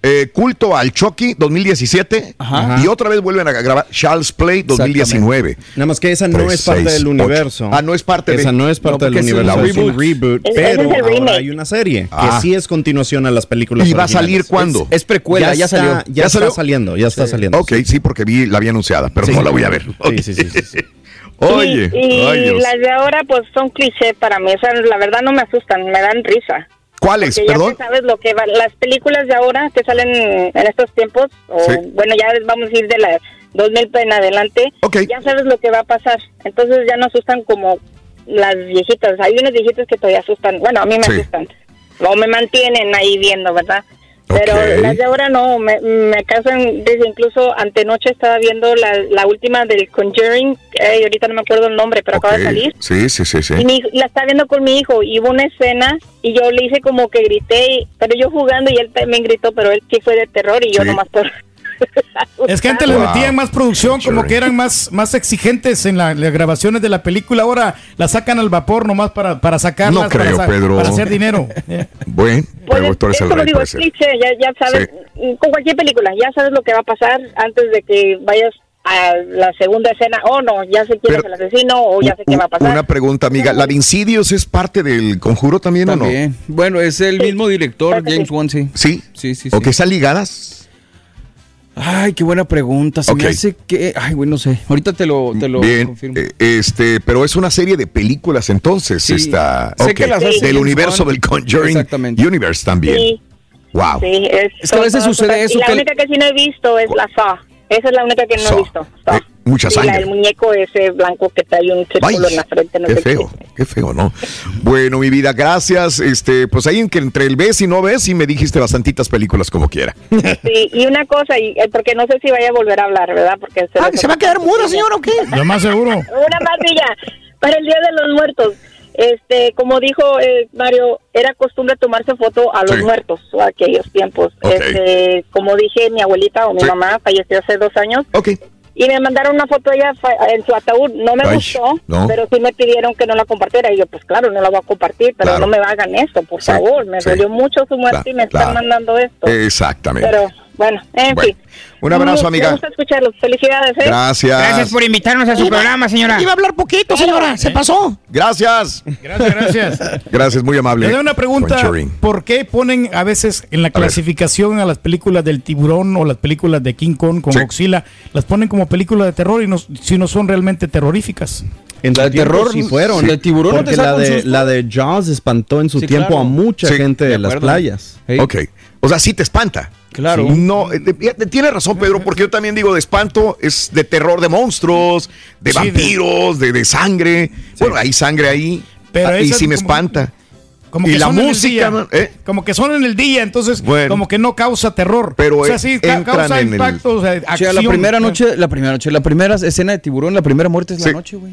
Eh, Culto al Chucky, 2017. Ajá. Y otra vez vuelven a grabar Child's Play, 2019. Nada más que esa no es parte del universo. Ah, no es parte de- Esa no es parte No, del universo. Es un reboot. pero es ahora hay una serie Ah. que sí es continuación a las películas ¿Y va a salir cuándo? Es precuela, ya, está- salió. Ya, ¿Ya está salió? saliendo, ya está saliendo. Ok, sí, porque vi, la había anunciada, pero Sí. no la voy a ver. Sí, sí, sí, sí, sí. *laughs* Oye, y, las de ahora pues son cliché para mí, o sea, la verdad no me asustan, me dan risa. ¿Cuáles? Porque ya Perdón. que sabes lo que va, las películas de ahora que salen en estos tiempos, o Sí. bueno, ya vamos a ir de la 2000 en adelante, Ok. ya sabes lo que va a pasar. Entonces ya no asustan como las viejitas. Hay unas viejitas que todavía asustan. Bueno, a mí me Sí. asustan. O me mantienen ahí viendo, ¿verdad? Pero Ok. las de ahora no, me, me causan, desde incluso antenoche estaba viendo la, la última del Conjuring, eh, ahorita no me acuerdo el nombre, pero acaba de salir. Sí, sí, sí, sí. Y mi hijo- la estaba viendo con mi hijo y hubo una escena y yo le hice como que grité, pero yo jugando y él también gritó, pero él sí fue de terror y yo Sí. nomás por... *laughs* Es que antes le metían más producción, como que eran más, más exigentes en la- las grabaciones de la película. Ahora la sacan al vapor nomás para, para sacarlas, No creo, para, Pedro. para hacer dinero. *laughs* Bueno, Pues pero tú eres es el como rey, digo, puede es ser. cliché, ya, ya sabes, con cualquier película, ya sabes lo que va a pasar antes de que vayas a la segunda escena, o no, ya sé quién Pero- es el asesino, o ya sé qué va a pasar. Una pregunta, amiga. ¿La de Insidious es parte del conjuro también, o También. Bueno, es el mismo director, James sí. Wan, sí. no? Sí. Sí, sí, ¿O sí. que están ligadas? Ay, qué buena pregunta. Se Ok. me hace que. Ay, güey, no sé. Ahorita te lo, te lo Bien, confirmo. eh, este, pero es una serie de películas entonces, Sí. esta, Sé ok, que las hace del universo del Conjuring Exactamente. Universe también. Sí, Wow. sí, es, Es que a veces sucede eso Y la que- única que sí no he visto es la Saw. Esa es la única que no Saw. he visto. Saw. Eh, mucha Sí, la sangre. del muñeco ese blanco que trae un círculo en la frente. No qué sé feo, qué feo, ¿no? Bueno, mi vida, gracias. Este, pues ahí en que entre el ves y no ves, y me dijiste bastantitas películas como quiera. Sí, y una cosa, y, eh, porque no sé si vaya a volver a hablar, ¿verdad? Porque se, Ah, ¿que se va a quedar muda, señor, o qué? Lo más seguro. *laughs* Una masilla para el Día de los Muertos. Este, como dijo eh, Mario, era costumbre tomarse foto a los Sí. muertos o aquellos tiempos. Este, como dije, mi abuelita o mi Sí. mamá falleció hace dos años Ok. Y me mandaron una foto de ella en su ataúd. No me Ay, gustó, no. pero sí me pidieron que no la compartiera. Y yo, pues claro, no la voy a compartir, pero Claro. no me hagan esto, por Sí, favor. Me sí. dolió mucho su muerte Claro, y me están mandando esto. Exactamente. Pero Bueno, en Bueno, fin. un abrazo, amiga. Me gusta escucharlos. Felicidades, ¿eh? Gracias. Gracias por invitarnos a su programa, señora. Iba a hablar poquito, señora. Se pasó. Gracias. Gracias, gracias. Gracias, muy amable. Le doy una pregunta. ¿Por qué ponen a veces en la clasificación a las películas del tiburón o las películas de King Kong con Godzilla, las ponen como películas de terror y no, si no son realmente terroríficas? En su tiempo sí fueron. porque la de, la de Jaws espantó en su Sí, tiempo claro. a mucha Sí, gente de de las playas. Ok. O sea, sí te espanta. Claro. Sí. No, eh, eh, tiene razón, Pedro, porque yo también digo de espanto, es de terror de monstruos, de Sí, vampiros, de, de sangre. Bueno, hay sangre ahí. Pero y sí me como- espanta. Como y que la son en el música, día. ¿Eh? Como que son en el día, entonces Bueno. como que no causa terror. Pero, o sea, eh, sí causa en el- impacto, o sea, O sea, la primera noche, la primera noche, la primera escena de tiburón, la primera muerte es la Sí. noche, güey.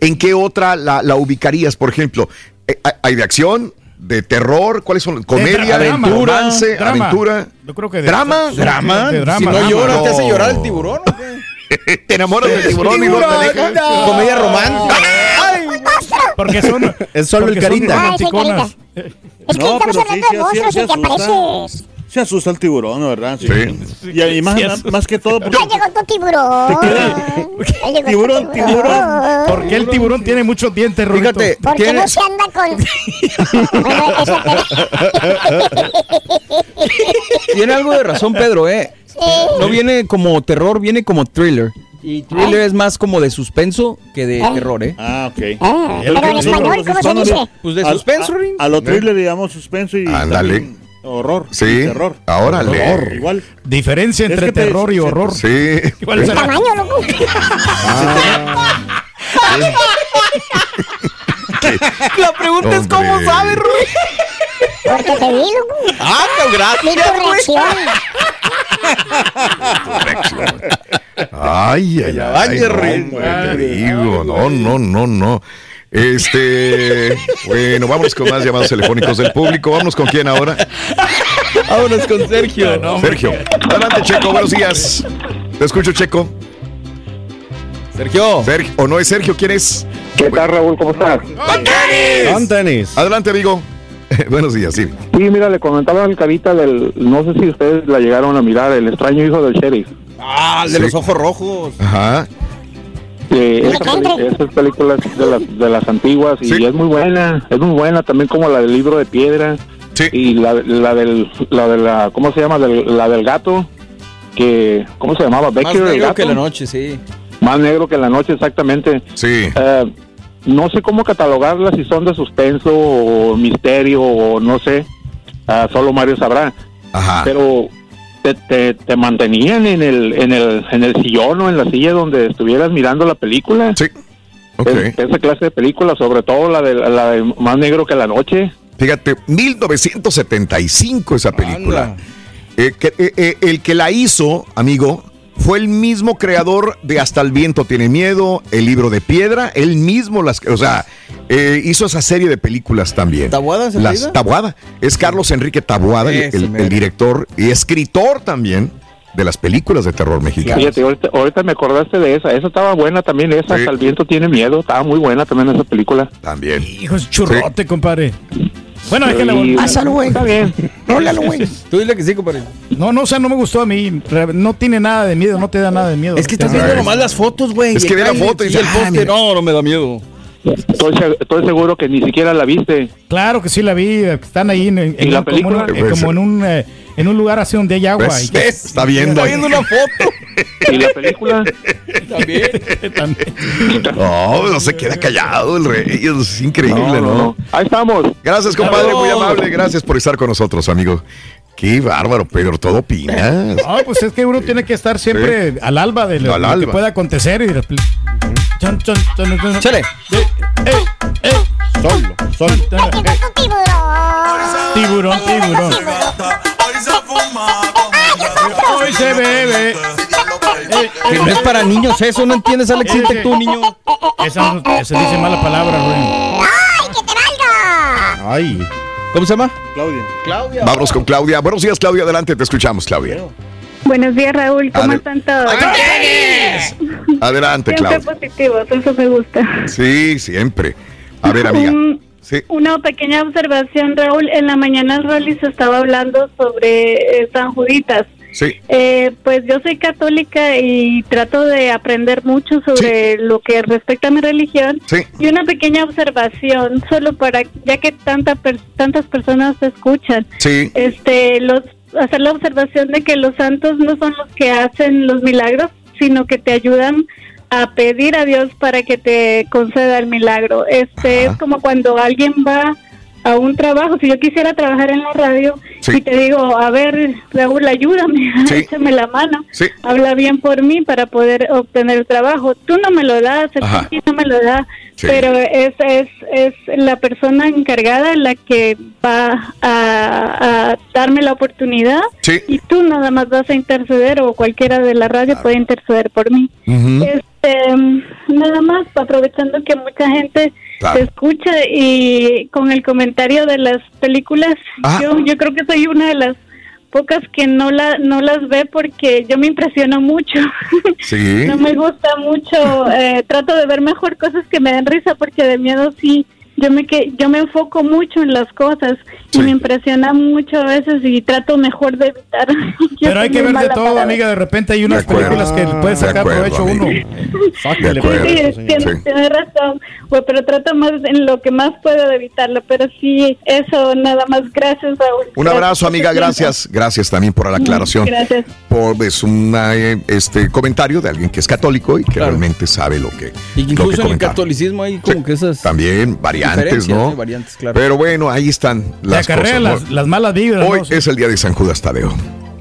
¿En qué otra la, la ubicarías, por ejemplo? ¿Hay de acción? ¿De terror? ¿Cuáles son? ¿Comedia? drama. ¿Romance? Drama. ¿Aventura? Yo creo que de- ¿Drama? sí, ¿Drama? de drama. Si no Drama. lloras, te hace llorar el tiburón. *laughs* ¿Te enamoras del tiburón y no te deja? no. Comedia romántica. Porque son. Es solo el porque son carita. romanticonas. Es que No, estamos sí, hablando sí, de monstruos sí, y te sí apareces. Se asusta el tiburón, ¿no, ¿verdad? Sí. Y, y más, Sí asusta. más que todo porque Ya llegó tu tiburón. Llegó tu Tiburón, tiburón. Porque el tiburón tiene muchos dientes, Rorito. Fíjate, ¿Por qué tiene- no se anda con.? Bueno, *laughs* Tiene algo de razón, Pedro, ¿eh? No viene como terror, viene como thriller. Y thriller es más como de suspenso que de terror, ¿eh? Ah, ok. Ah, pero en español, ¿cómo se dice? Pues de Al- suspenso, a-. A, lo thriller le llamamos suspenso y Ándale. Horror. Sí, y terror. órale. Horror, Igual. Diferencia entre Es que te- terror y horror. Sí. ¿Cuál El será? tamaño, loco. La pregunta es cómo sabe, Rui. Porque te vi, loco. Ah, gracias. tu reacción. Ay, ay, ay. no, Rin. hombre, te digo, no, no, no, no. Este, bueno, vamos con más llamados telefónicos del público. Vamos con quién ahora. Vámonos con Sergio. Sergio. Adelante, Checo, buenos días. Te escucho, Checo. Sergio. Sergio, o no es Sergio, ¿quién es? ¿Qué tal, Raúl? ¿Cómo estás? Con tenis. Adelante, amigo. *laughs* buenos días, sí. Sí, mira, le comentaba al Carita del. No sé si ustedes la llegaron a mirar, el extraño hijo del sheriff. Ah, el de Sí. los ojos rojos. Ajá. Eh, esas películas de las, de las antiguas y Sí. es muy buena, es muy buena también como la del libro de piedra Sí. y la, la del la de la ¿cómo se llama? Del- la del gato que ¿cómo se llamaba? Más el negro gato. que la noche, sí. Más negro que la noche exactamente. Sí. Eh, no sé cómo catalogarlas si son de suspenso o misterio o no sé. Ah, solo Mario sabrá. Ajá. Pero te, te, te mantenían en el, en, el, en el sillón o en la silla donde estuvieras mirando la película. Sí. Ok. Es- esa clase de películas, sobre todo la de, la de Más Negro que la Noche. Fíjate, 1975 esa película. Eh, que- eh, eh, el que la hizo, amigo, fue el mismo creador de Hasta el viento tiene miedo, El libro de piedra, él mismo las, o sea, eh, hizo esa serie de películas también. ¿Taboada se Las? Taboada. Es Carlos Enrique Taboada, el, director y escritor también de las películas de terror mexicanas. Fíjate, ahorita, ahorita me acordaste de esa. Esa estaba buena también, esa. Sí. Hasta el viento tiene miedo. Estaba muy buena también esa película. También. Hijo, es churrote, compadre. Bueno, déjale volver. Pásalo, güey. Está bien. *laughs* Rólalo, güey. Tú dile que sí, compadre. No, no, o sea, no me gustó a mí. No tiene nada de miedo, no te da nada de miedo. Es que estás viendo nomás las fotos, güey. Es que ve la foto y el poste. No, no me da miedo. Estoy, estoy seguro que ni siquiera la viste. Claro que sí la vi. Están ahí en, en- ¿Y la en- como, en un- película? eh, como en un eh, en un lugar así donde hay agua. ¿Ves? y. Está viendo. Está viendo una foto. *laughs* ¿Y la película? También. También. *laughs* No, no se queda callado el rey. Es increíble, ¿no? Ahí estamos. Gracias, compadre, muy amable. Gracias por estar con nosotros, amigo. Qué bárbaro, Pedro, todo opinas. No, pues es que uno tiene que estar siempre al alba de lo, Al lo que alba. pueda acontecer. Y Chon, chon, chon, chon. Chale. Eh, eh, eh. Solo, solo. Tu tiburón. Tiburón, tiburón. Hoy se bebe. Eh, Que no es para niños eso, ¿no entiendes, Alex? Siente tú, niño. Esa, no- esa dice mala palabra, Rubén. ¡Ay, que te valga! Ay. ¿Cómo se llama? Claudia. Claudia. Vámonos con Claudia. Buenos días, Claudia. Adelante, te escuchamos, Claudia. Buenos días, Raúl. ¿Cómo Adel- están todos? Adelante, Siempre Claudia. positivos, eso me gusta. Sí, siempre. A ver, *laughs* amiga. Un, Una pequeña observación, Raúl. En la mañana Rolly se estaba hablando sobre eh, San Juditas. Sí. Eh, pues yo soy católica y trato de aprender mucho sobre lo que respecta a mi religión. Sí. Y una pequeña observación, solo para, ya que tanta per- tantas personas te escuchan. Sí. Este, los, hacer la observación de que los santos no son los que hacen los milagros, sino que te ayudan a pedir a Dios para que te conceda el milagro. Este es como cuando alguien va a un trabajo, si yo quisiera trabajar en la radio Sí. y te digo, a ver, Raúl, ayúdame, *laughs* Sí. échame la mano, Sí. habla bien por mí para poder obtener el trabajo. Tú no me lo das, el no me lo da, pero es, es, es la persona encargada la que va a, a darme la oportunidad y tú nada más vas a interceder o cualquiera de la radio puede interceder por mí. Este, nada más aprovechando que mucha gente Claro. te escucha y con el comentario de las películas, Ah. yo yo creo que soy una de las pocas que no la no las ve porque yo me impresiono mucho. *laughs* Sí. no me gusta mucho, eh, trato de ver mejor cosas que me den risa porque de miedo sí yo me que yo me enfoco mucho en las cosas y me impresiona mucho a veces y trato mejor de evitar. *laughs* Pero hay que ver de todo, para amiga. De repente hay unas películas que puede De sacar acuerdo, provecho amigo. uno. De acuerdo. Sí, tienes, tienes razón, güey, pero trato más en lo que más puedo de evitarlo. Pero sí, eso nada más. Gracias, Raúl. Un abrazo, Gracias amiga, gracias. Gracias también por la aclaración. Gracias. Por es un este comentario de alguien que es católico y que realmente sabe lo que, Y lo que incluso en el catolicismo hay como que esas También variantes, ¿no? ¿eh? Variantes, claro. Pero bueno, ahí están las cosas. las- ¿no? las malas vibras, Hoy ¿no? es el día de San Judas Tadeo.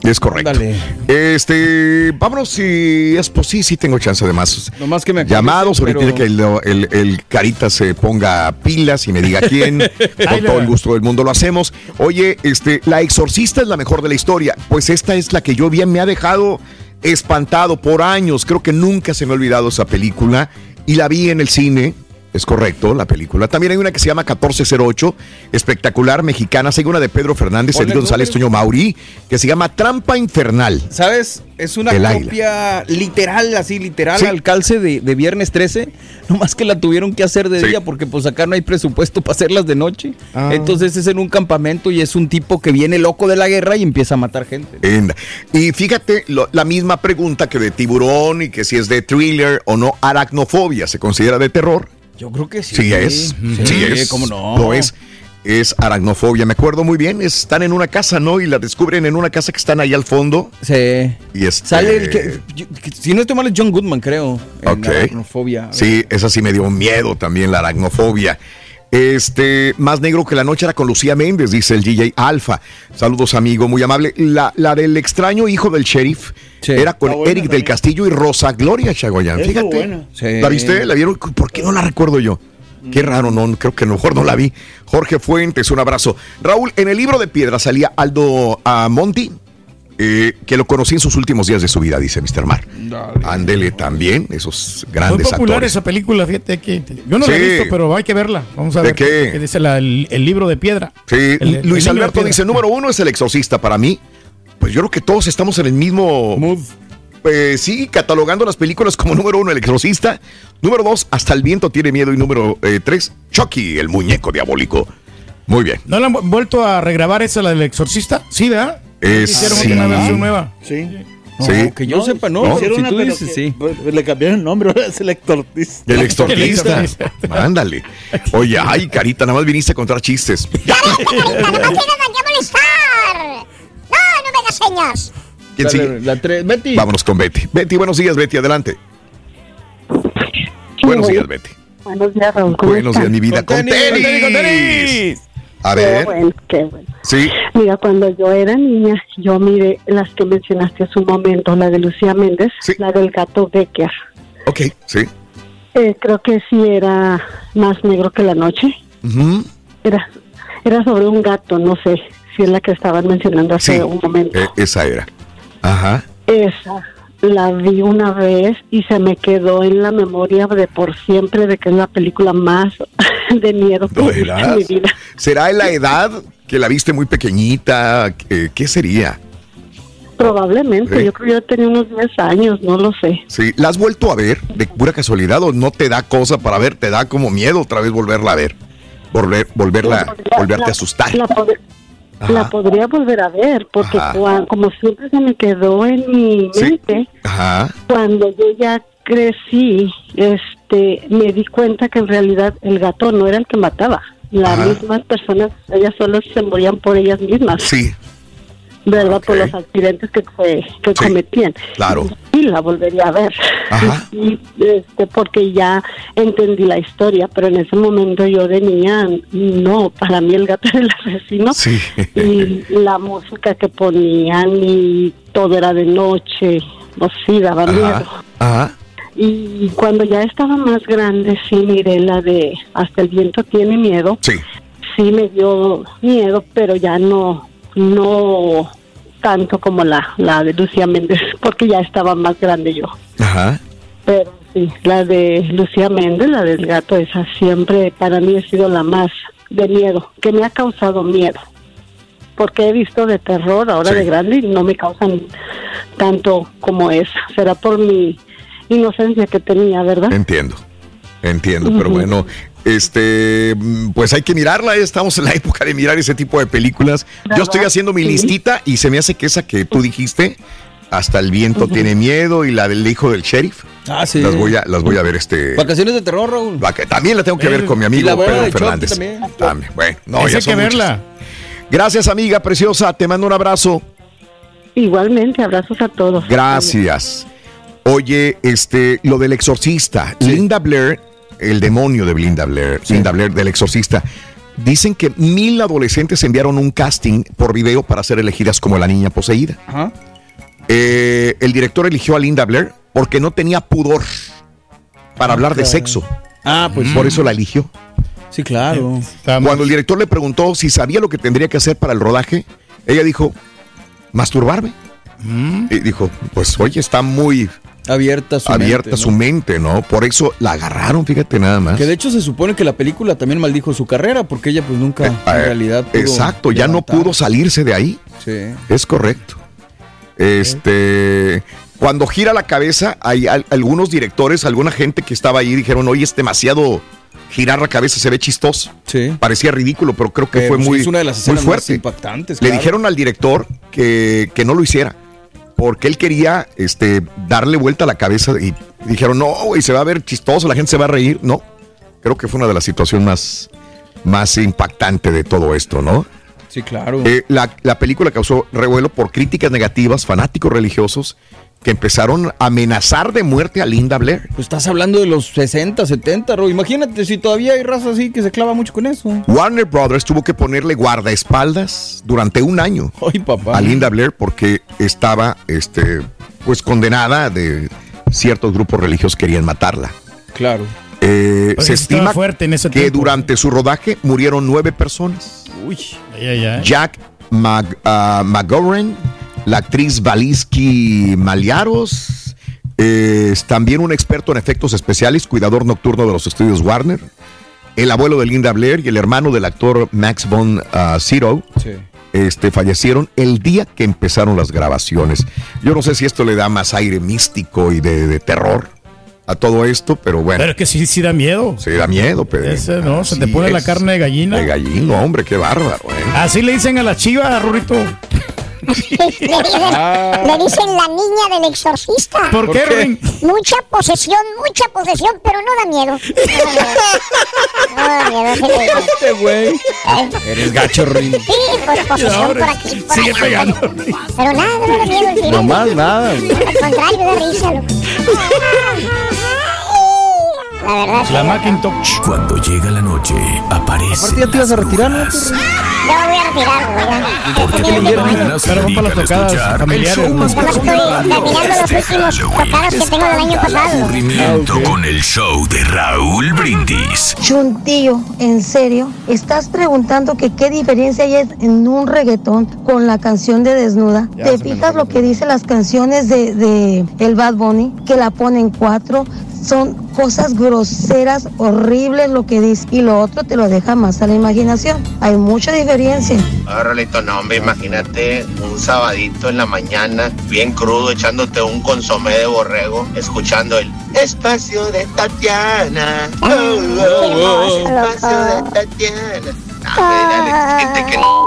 Es correcto. Ándale. Este, vámonos si es posible, sí tengo chance de más Nomás que me llamados. Ahorita pero- que el, el- el carita se ponga pilas y me diga *laughs* quién. con todo el gusto del mundo lo hacemos. Oye, este, la exorcista es la mejor de la historia. Pues esta es la que yo bien me ha dejado espantado por años. Creo que nunca se me ha olvidado esa película y la vi en el cine. Es correcto, la película. También hay una que se llama 1408, espectacular, mexicana. Sigue una de Pedro Fernández, Elio González. Toño Mauri, que se llama Trampa Infernal. ¿Sabes? Es una El copia literal, así literal, Sí. al calce de, de Viernes 13. *laughs* Nomás que la tuvieron que hacer de Sí. día porque pues acá no hay presupuesto para hacerlas de noche. Ah. Entonces es en un campamento y es un tipo que viene loco de la guerra y empieza a matar gente. En- y fíjate, lo- la misma pregunta que de tiburón y que si es de thriller o no, aracnofobia, ¿se considera de terror? Yo creo que sí. Sí, es, sí, Sí, es, cómo no. Lo es. Es aracnofobia, me acuerdo muy bien, están en una casa, ¿no? Y la descubren en una casa que están ahí al fondo. Sí. Y este, Sale el que, yo- si no estoy mal es John Goodman, creo. en Ok. Aracnofobia. Sí, esa sí me dio miedo también, la aracnofobia. Este, más negro que la noche era con Lucía Méndez, dice el DJ Alfa. Saludos, amigo, muy amable. La, la del extraño hijo del sheriff era con Eric del. Castillo y Rosa Gloria Chagoyán. Fíjate. Sí. ¿La viste? ¿La vieron? ¿Por qué no la recuerdo yo? Qué raro, no, creo que a lo mejor no la vi. Jorge Fuentes, un abrazo. Raúl, en el libro de piedra salía Aldo Monti, eh, que lo conocí en sus últimos días de su vida, dice Mr. Mar. Ándele también, esos Muy grandes popular actores. esa película, fíjate que yo no la he visto, pero hay que verla. Vamos a ¿De ver qué? dice la- el, el libro de piedra. Sí, El- el Luis Alberto dice, número uno es el exorcista para mí. Pues yo creo que todos estamos en el mismo... Pues sí, catalogando las películas como número uno, el exorcista. Número dos, hasta el viento tiene miedo. Y número eh, tres, Chucky, el muñeco diabólico. Muy bien. ¿No la han vu- vuelto a regrabar esa, la del exorcista? Sí, ¿verdad? Eh, Hicieron sí. una versión nueva. Sí. Sí. que yo sepa, no. Hicieron Si una, tú dices, que- sí. pues, Le cambiaron el nombre, ahora es el exorcista. El exorcista. Ándale. Oye, ay, Carita, nada más viniste a contar chistes. ¡Ya no molestar! ¡No, no me hagas señas! ¿Quién Dale, sigue? La tres, Betty. Vámonos con Betty. Betty, buenos días, Betty, adelante. Buenos días, Betty. Buenos días, Raúl. ¿cómo Buenos días, mi vida. Con tenis. A Qué ver. bueno, qué bueno. Sí. Mira, cuando yo era niña, yo miré las que mencionaste hace un momento, la de Lucía Méndez, la del gato Becker. Ok, sí. Eh, creo que sí era más negro que la noche. Ujú. Era, era sobre un gato, no sé si es la que estaban mencionando hace Sí. un momento. Eh, esa era. Ajá. Esa la vi una vez y se me quedó en la memoria de por siempre de que es la película más *laughs* de miedo que ¿De he visto en veras? mi vida. ¿Será en la edad que la viste muy pequeñita? ¿Qué sería? Probablemente, yo creo que yo tenía unos 10 años, no lo sé. Sí, ¿la has vuelto a ver de pura casualidad o no te da cosa para ver? ¿Te da como miedo otra vez volverla a ver? volver, volverla, volverte a asustar. La, Ajá. la podría volver a ver, porque Ajá. cua- como siempre se me quedó en mi Sí. mente, Ajá. cuando yo ya crecí, este, me di cuenta que en realidad el gato no era el que mataba. Las Ajá. mismas personas, ellas solo se morían por ellas mismas. Sí. ¿Verdad? Por los accidentes que, se- que cometían. Claro. Y la volvería a ver. Ajá. Y, este, porque ya entendí la historia, pero en ese momento yo de niña, no, para mí el gato *laughs* era el asesino. Sí. Y la música que ponían y todo era de noche, o sí, daba miedo. Ajá. Y cuando ya estaba más grande, sí miré la de Hasta el viento tiene miedo. Sí. Sí me dio miedo, pero ya no, no tanto como la, la de Lucía Méndez, *laughs* porque ya estaba más grande yo. Ajá. Pero sí, la de Lucía Méndez, la del gato, esa siempre para mí ha sido la más de miedo, que me ha causado miedo. Porque he visto de terror ahora de grande y no me causan tanto como esa. Será por mi inocencia que tenía, ¿verdad? Entiendo. Entiendo, pero bueno, este, pues hay que mirarla, estamos en la *laughs* época de mirar ese tipo de películas. Yo estoy haciendo mi Sí. listita y se me hace que esa que tú dijiste, hasta el viento tiene miedo y la del hijo del sheriff. Ah, sí. Las voy a, las voy a ver este. Vacaciones de terror, Raúl. También la tengo que ver con mi amigo Pedro Fernández. también. También, Bueno, no, ya hay que verla. muchas. Gracias, amiga preciosa. Te mando un abrazo. Igualmente, abrazos a todos. Gracias. Oye, este, lo del exorcista, Linda Blair, el demonio de Linda Blair, Linda Blair del exorcista. Dicen que mil adolescentes enviaron un casting por video para ser elegidas como la niña poseída. Eh, el director eligió a Linda Blair porque no tenía pudor para hablar de sexo. Ah, pues Por eso la eligió. Sí, claro. Cuando el director le preguntó si sabía lo que tendría que hacer para el rodaje, ella dijo, masturbarme. Y dijo, pues oye, está muy abierta su abierta mente, su ¿no? mente, ¿no? Por eso la agarraron, fíjate nada más. Que de hecho se supone que la película también maldijo su carrera porque ella pues nunca en Eh, realidad pudo Exacto, ya no pudo salirse de ahí. Sí. Es correcto. Este, cuando gira la cabeza, hay al- algunos directores, alguna gente que estaba ahí dijeron, oye, es demasiado girar la cabeza, se ve chistoso. Sí. Parecía ridículo, pero creo que Pero, fue pues, muy, es una de las muy más fuerte. impactantes, Le claro. dijeron al director que, que no lo hiciera, porque él quería este, darle vuelta a la cabeza y dijeron, no, güey, se va a ver chistoso, la gente se va a reír. No, creo que fue una de las situaciones más, más impactantes de todo esto, ¿no? Sí, claro. Eh, la, la película causó revuelo por críticas negativas, fanáticos religiosos que empezaron a amenazar de muerte a Linda Blair. Pues estás hablando de los 60, 70, Ro. Imagínate si todavía hay raza así que se clava mucho con eso. Warner Brothers tuvo que ponerle guardaespaldas durante un año *laughs* Ay, papá. a Linda Blair porque estaba este, pues condenada de ciertos grupos religiosos querían matarla. Claro. Eh, se estima fuerte en ese que tiempo. durante su rodaje murieron nueve personas. Uy. Ay, ay, ay. Jack Mag, ah, McGovern, la actriz Valisky Maliaros, eh, es también un experto en efectos especiales, cuidador nocturno de los estudios Warner, el abuelo de Linda Blair y el hermano del actor Max von ah, Sydow. Sí. Este, fallecieron el día que empezaron las grabaciones. Yo no sé si esto le da más aire místico y de, de terror a todo esto, pero bueno. Pero es que sí, sí da miedo. Sí, da miedo, Pedro. Ese, ¿no? Se te pone la carne de gallina. De gallino, hombre, qué bárbaro, ¿eh? Así le dicen a la chiva, Rurito. Le dicen, le dicen la niña del exorcista. Ah. ¿Por qué, Rin? Mucha posesión, mucha posesión, pero no da miedo. No da miedo. No da. Este güey. Eres gacho, Rin. Sí, pues posesión por aquí, por Sigue allá. pegando. Pero nada, no da miedo el tiro. No más nada. Al contrario, da risa, loco. La verdad. La Macintosh. Cuando llega la noche, aparece. Aparte ya te ibas a retirar, ¿no? Ya me voy a retirar, güey. Porque Ya mañana Pero se dedican las a tocadas escuchar terminando los últimos tocadas que tengo del año pasado. aburrimiento con el show de Raúl Brindis. Chuntillo, en serio, estás preguntando que qué diferencia hay en un reggaetón con la canción de Desnuda. ¿Te fijas lo que dicen las canciones de, de el Bad Bunny? Que la ponen cuatro, son cosas groseras, horribles lo que dice. Y lo otro te lo deja más a la imaginación. Hay mucha diferencia. Ah, Rolito, no, hombre, imagínate un sabadito en la mañana, bien crudo, echándote un consomé de borrego, escuchando el espacio de Tatiana. Oh, oh, oh, espacio de Tatiana. Ah, gente que no.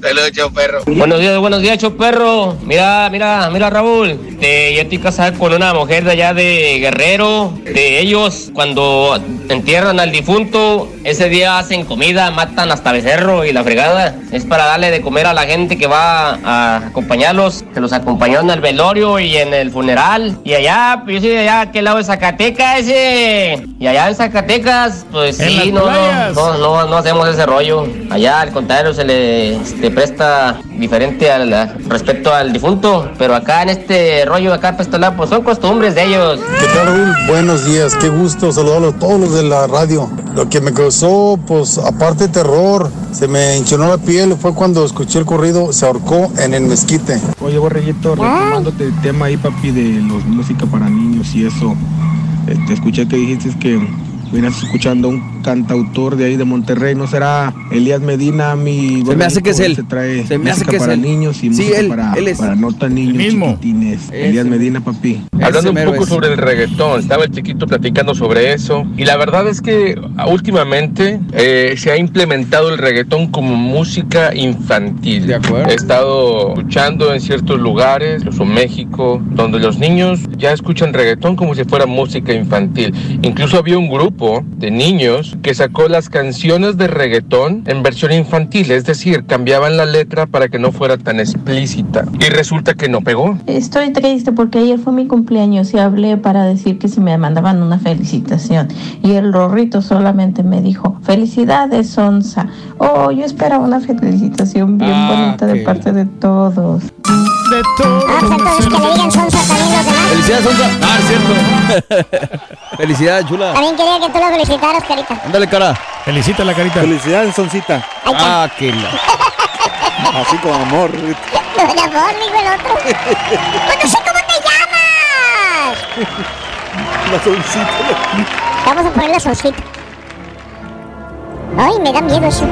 Saludos, chau, perro. Buenos días, buenos días, perro. Mira, mira, mira, Raúl. Te, yo estoy casado con una mujer de allá de Guerrero. De ellos, cuando entierran al difunto, ese día hacen comida, matan hasta becerro y la fregada. Es para darle de comer a la gente que va a acompañarlos. Que los acompañó en el velorio y en el funeral. Y allá, pues yo soy de allá, aquel lado de Zacatecas, ese. Y allá en Zacatecas, pues En sí, no, no, no, no, no hacemos ese rollo. Allá, al contrario, se le este, presta diferente al, respecto al difunto. Pero acá en este rollo, acá la- pues son costumbres de ellos. ¿Qué tal, Raúl? Buenos días, qué gusto saludarlos a todos los de la radio. Lo que me causó, pues, aparte terror, se me enchinó la piel fue cuando escuché el corrido, se ahorcó en el mezquite. Oye, Borreguito, retomándote el tema ahí, papi, de los música para niños y eso. eh, Te escuché que dijiste que vienes escuchando a un cantautor de ahí de Monterrey. ¿No será Elías Medina, mi Se me hace que es él. Se trae Se me hace música que es para él. niños y Sí, música él, para, él es. para no tan niños chiquitines. Elías Medina, papi. Hablando un poco sobre el reggaetón, estaba el chiquito platicando sobre eso y la verdad es que últimamente eh, se ha implementado el reggaetón como música infantil. De acuerdo. He estado escuchando en ciertos lugares, incluso México, donde los niños ya escuchan reggaetón como si fuera música infantil. Incluso había un grupo de niños que sacó las canciones de reggaetón en versión infantil, es decir, cambiaban la letra para que no fuera tan explícita y resulta que no pegó. Estoy triste porque ayer fue mi cumpleaños y hablé para decir que si me mandaban una felicitación. Y el rorrito solamente me dijo, felicidades, Sonsa. Oh, yo esperaba una felicitación bien bonita de parte de todos. De todos. Ah, entonces que le digan sonsa también. Felicidades, Sonsa. Ah, es cierto. *laughs* Felicidades, chula. También quería que tú lo felicitaras, carita. Ándale, cara. Felicita la carita. Felicidades, Soncita. Ah, qué la. *laughs* Así con amor. De amor, digo el otro. Pues no sé cómo te llamas. La Soncita. Vamos a poner la soncita. Ay, me da miedo eso.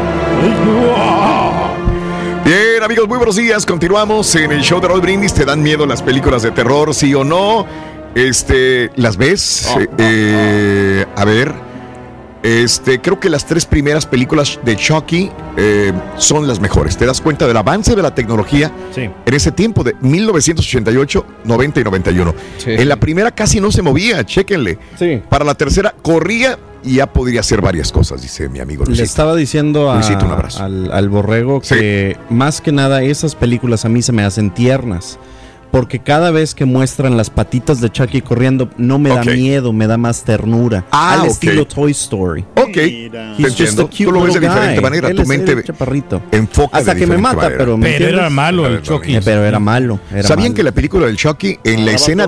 Bien, amigos, muy buenos días. Continuamos en el show de Roll Brindis. ¿Te dan miedo las películas de terror, sí o no? Este, ¿las ves? Eh, eh, a ver. Este, creo que las tres primeras películas de Chucky eh, son las mejores. Te das cuenta del avance de la tecnología en ese tiempo de 1988, 90 y 91. En la primera casi no se movía, chéquenle. Para la tercera corría y ya podría hacer varias cosas, dice mi amigo Le Luisito. estaba diciendo a- Luisito, un abrazo. al, al borrego que más que nada esas películas a mí se me hacen tiernas. Porque cada vez que muestran las patitas de Chucky corriendo, no me da miedo, me da más ternura. Ah, al ok. estilo Toy Story. Ok, te entiendo. Tú lo ves de diferente manera. Él Tu es mente el chaparrito. enfoca Hasta de que me mata, manera. pero ¿me entiendes? Eh, Pero era malo. era ¿Sabían malo. que la película del Chucky, en la Agarraba escena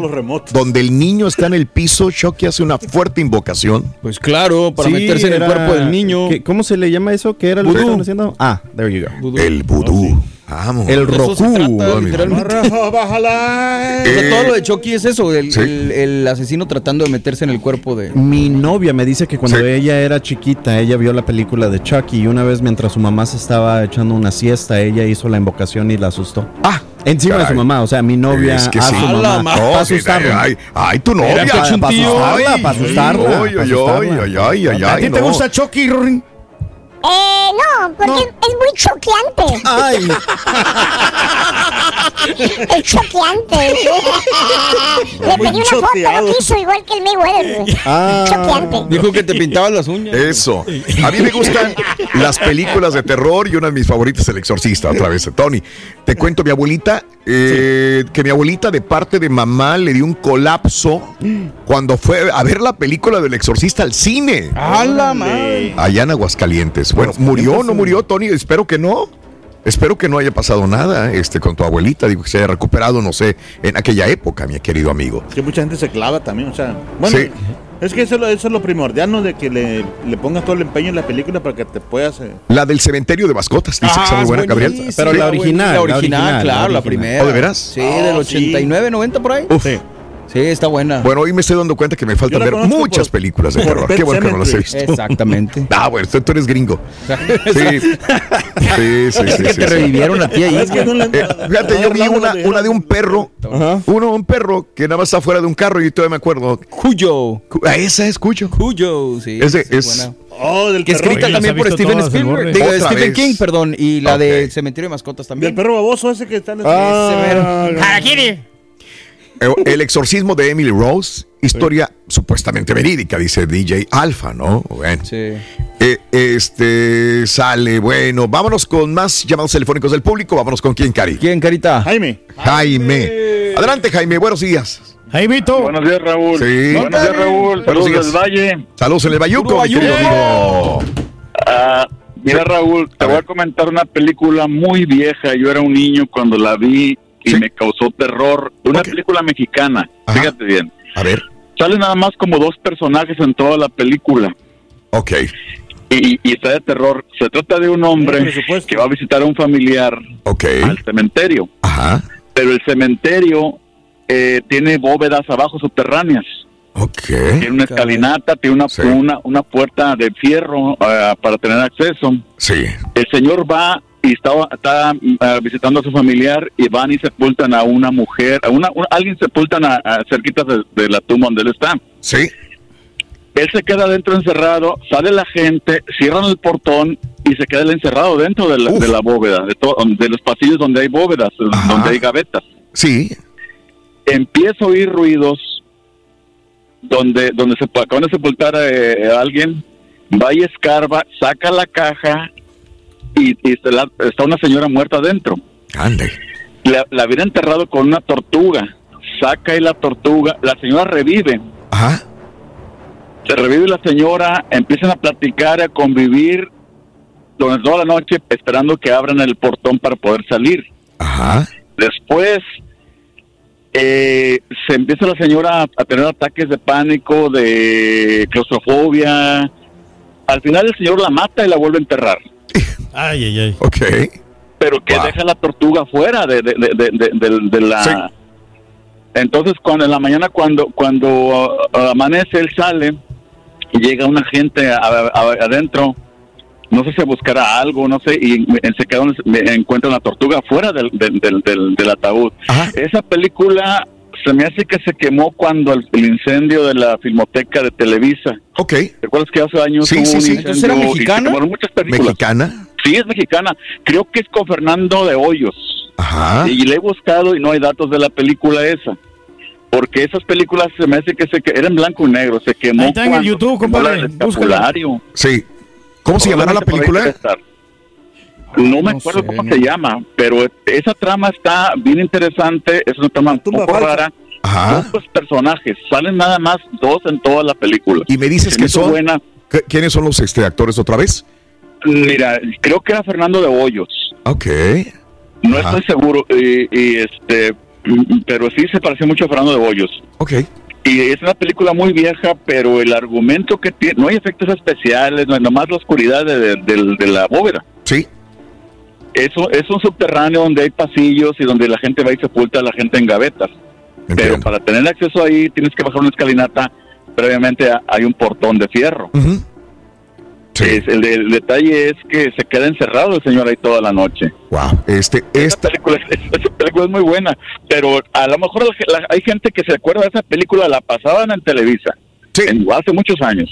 donde el niño está en el piso, Chucky hace una fuerte invocación? Pues claro, para Sí, meterse en el era- cuerpo del niño. ¿qué- ¿Cómo se le llama eso? ¿Qué era lo que estaban haciendo? Ah, there you go. El vudú. Vamos. El Roku. *laughs* Bájala. Eh, todo lo de Chucky es eso, el, sí. el- el asesino tratando de meterse en el cuerpo de... Mi novia me dice que cuando ella era chiquita, ella vio la película de Chucky y una vez mientras su mamá se estaba echando una siesta, ella hizo la invocación y la asustó. Ah, encima de su mamá, o sea, mi novia Es que a sí. su mamá ma- para asustarla. Ay, ay, tu novia. Para- para asustarla, Ay, para asustarla, Ay, para ay, asustarla. ay, ay, ay, ¿A ay, ti te gusta Chucky, Rory? Eh, no, porque es muy choqueante. Ay. *laughs* es choqueante. *laughs* Le Muy pedí una foto, no quiso, igual que el Mayweather. güey. Ah. Choqueante. Dijo que te pintaban las uñas. Eso. A mí me gustan las películas de terror y una de mis favoritas es El Exorcista, otra vez, Tony. Te cuento, mi abuelita, eh, que mi abuelita de parte de mamá le dio un colapso cuando fue a ver la película del Exorcista al cine. ¡A la madre! Allá en Aguascalientes. Bueno, ¿murió o no murió, Tony? Espero que no. Espero que no haya pasado nada este, con tu abuelita. Digo, que se haya recuperado, no sé, en aquella época, mi querido amigo. Que mucha gente se clava también, o sea. Bueno, Sí. es que eso, es lo- eso es lo primordial, ¿no? De que le, le pongas todo el empeño en la película para que te puedas. eh, La del cementerio de mascotas, dice que está muy buena, Gabriel. Pero la original, La la original, claro, la primera. ¿Oh, de veras? Sí, del Oh, sí. 89, 90 por ahí. Uf. Sí. Sí, está buena. Bueno, hoy me estoy dando cuenta que me faltan la ver muchas por- películas de terror. Qué bueno que no las he visto. Exactamente. *laughs* Ah, bueno, tú, tú eres gringo. Sí. *laughs* Sí, sí, sí. Es que sí, te sí. revivieron a ti ahí. Es que no le- Eh, fíjate, yo vi una, una de un perro. Uno, un perro que nada más está fuera de un carro y todavía me acuerdo. Cuyo. Ah, esa es Cuyo. Cuyo, sí. Ese esa es. buena. Oh, del que perro. escrita Oye, también por todas, el Spielberg. Digo, Stephen vez. King, perdón. Y la Ok. de Cementerio de Mascotas también. Del perro baboso ese que está en el... Ah, El exorcismo de Emily Rose, historia supuestamente verídica, dice DJ Alpha, ¿no? Bueno. Sí. Eh, este sale, bueno, vámonos con más llamados telefónicos del público. Vámonos con quién, Cari. ¿Quién, Carita? Jaime. Jaime. Adelante, Jaime, buenos días. Jaimito. Buenos días, Raúl. Sí. Buenos días, Raúl. Buenos Saludos días. del Valle. Saludos en el Bayuco, mi querido amigo. Ah, mira, Raúl, te voy a comentar una película muy vieja. Yo era un niño cuando la vi y me causó terror. Una película mexicana. Fíjate bien. A ver. Salen nada más como dos personajes en toda la película. Ok. Y, y está de terror. Se trata de un hombre que va a visitar a un familiar al cementerio. Ajá. Pero el cementerio eh, tiene bóvedas abajo subterráneas. Ok. Tiene una escalinata, tiene una, una, una puerta de fierro ah, para tener acceso. Sí. El señor va y está, está ah, visitando a su familiar y van y sepultan a una mujer, a una, un- alguien sepultan a, a cerquita de, de la tumba donde él está. Sí. Él se queda dentro encerrado, sale la gente, cierran el portón y se queda él encerrado dentro de la, de la bóveda, de, to- de los pasillos donde hay bóvedas, donde hay gavetas. Sí. Empiezo a oír ruidos donde donde se acaban de sepultar eh, a alguien, va y escarba, saca la caja y, y la- está una señora muerta adentro. Ande. La, la habían enterrado con una tortuga, saca y la tortuga, la señora revive. Ajá. Se revive la señora, empiezan a platicar, a convivir durante toda la noche esperando que abran el portón para poder salir. Ajá. Después eh, se empieza la señora a, a tener ataques de pánico, de claustrofobia. Al final el señor la mata y la vuelve a enterrar. Ay, ay, ay. Ok. Pero que deja la tortuga fuera de, de, de, de- de- de- de la... Entonces cuando en la mañana cuando cuando uh, amanece él sale y llega una gente a- a- adentro, no sé si a buscar a algo, no sé, y en- se queda me encuentra una tortuga fuera del, del, del, del- del ataúd. Esa película se me hace que se quemó cuando el, el incendio de la filmoteca de Televisa. Ok. ¿Recuerdas que hace años Sí, hubo sí, un sí. incendio ¿Entonces era y se mexicana? quemaron muchas películas? ¿Mexicana? Sí, es mexicana. Creo que es con Fernando de Hoyos. Ajá. Y le he buscado y no hay datos de la película esa. Porque esas películas se me hace que se que eran blanco y negro. Se quemó Ahí está en el YouTube, compadre. Sí. ¿Cómo se llamará la película? No me acuerdo cómo se llama, pero esa trama está bien interesante. Es una trama un poco rara. Pocos personajes, salen nada más dos en toda la película. Y me dices que son. buena. ¿Qué- ¿Quiénes son los este, actores otra vez? Mira, creo que era Fernando de Hoyos. Ok. No Ajá. estoy seguro, y, y, este, pero sí se pareció mucho a Fernando de Hoyos. Ok. Y es una película muy vieja, pero el argumento que tiene, no hay efectos especiales, no hay nomás la oscuridad de, de- de- de la bóveda. Sí. Eso es un subterráneo donde hay pasillos y donde la gente va y sepulta a la gente en gavetas. Pero para tener acceso ahí tienes que bajar una escalinata. Previamente ha- hay un portón de fierro. Es- el, el detalle es que se queda encerrado el señor ahí toda la noche. Wow. Este, Esa película, *laughs* esa película es muy buena, pero a lo mejor la- la- hay gente que se acuerda de esa película, la pasaban en Televisa. En, hace muchos años.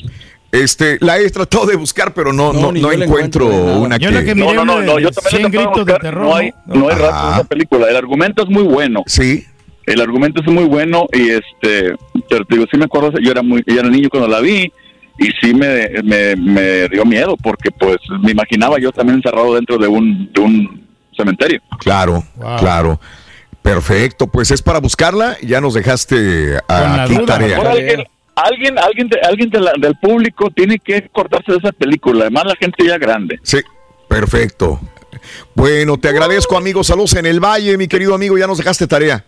Este, la he tratado de buscar, pero no, no, no, encuentro una que. no, no, no, no, yo también de buscar, no hay, no hay rastro de esa película. El argumento es muy bueno. Sí. El argumento es muy bueno y este, pero te digo, sí me acuerdo, yo era muy, yo era niño cuando la vi y sí me, me, me dio miedo porque pues me imaginaba yo también encerrado dentro de un, de un cementerio. Claro, claro. Perfecto, pues es para buscarla. Ya nos dejaste aquí tarea. Alguien, alguien, de- alguien del público tiene que cortarse de esa película, además la gente ya grande. Sí, perfecto. Bueno, te agradezco, amigo. Saludos en el Valle, mi querido amigo. Ya nos dejaste tarea.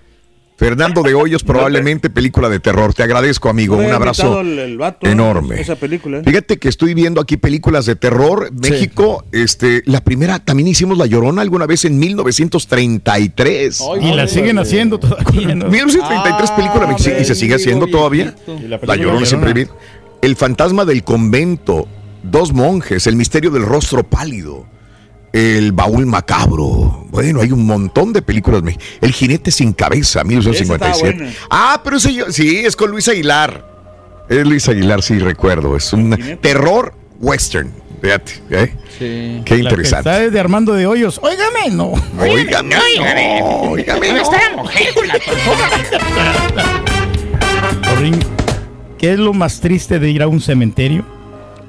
Fernando de Hoyos, *laughs* probablemente película de terror. Te agradezco, amigo. Un abrazo el- el vato, enorme. Esa película. ¿eh? Fíjate que estoy viendo aquí películas de terror. México, este, la primera, también hicimos La Llorona alguna vez en 1933. Y la siguen haciendo todavía, ¿no? 1933 película me- y se sigue haciendo todavía. La, película Llorona siempre. El fantasma del convento, Dos monjes, El misterio del rostro pálido, El baúl macabro. Bueno, hay un montón de películas. El jinete sin cabeza, 1957. Esa está Ah, pero ese yo, sí, es con Luis Aguilar. Es Luis Aguilar, sí, recuerdo. Es un terror western. Fíjate, ¿eh? Qué La que interesante. está desde Armando de Hoyos. Óigame, no. Óigame, óigame. no, óigame, ¿Dónde no. está la mujer con la tortuga? *laughs* Corrín, ¿qué es lo más triste de ir a un cementerio?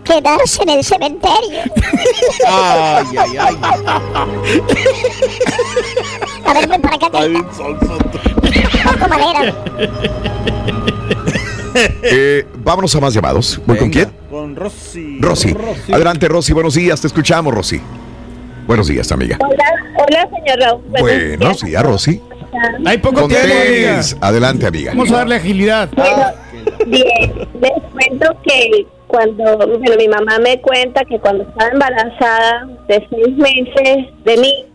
Quedarse en el cementerio. Ay, ay, ay. A ver, ven para acá. Poco madera. Eh, vámonos a más llamados. ¿Voy con quién? Con Rosy. Rosy. Adelante, Rosy. Buenos días. Te escuchamos, Rosy. Buenos días, amiga. Hola, hola, señor Raúl. Buenos días, Rosy. Hay poco tiempo, amiga. Adelante, amiga. Vamos a darle agilidad. Bien, les cuento que cuando, bueno, mi mamá me cuenta que cuando estaba embarazada de seis meses de mí,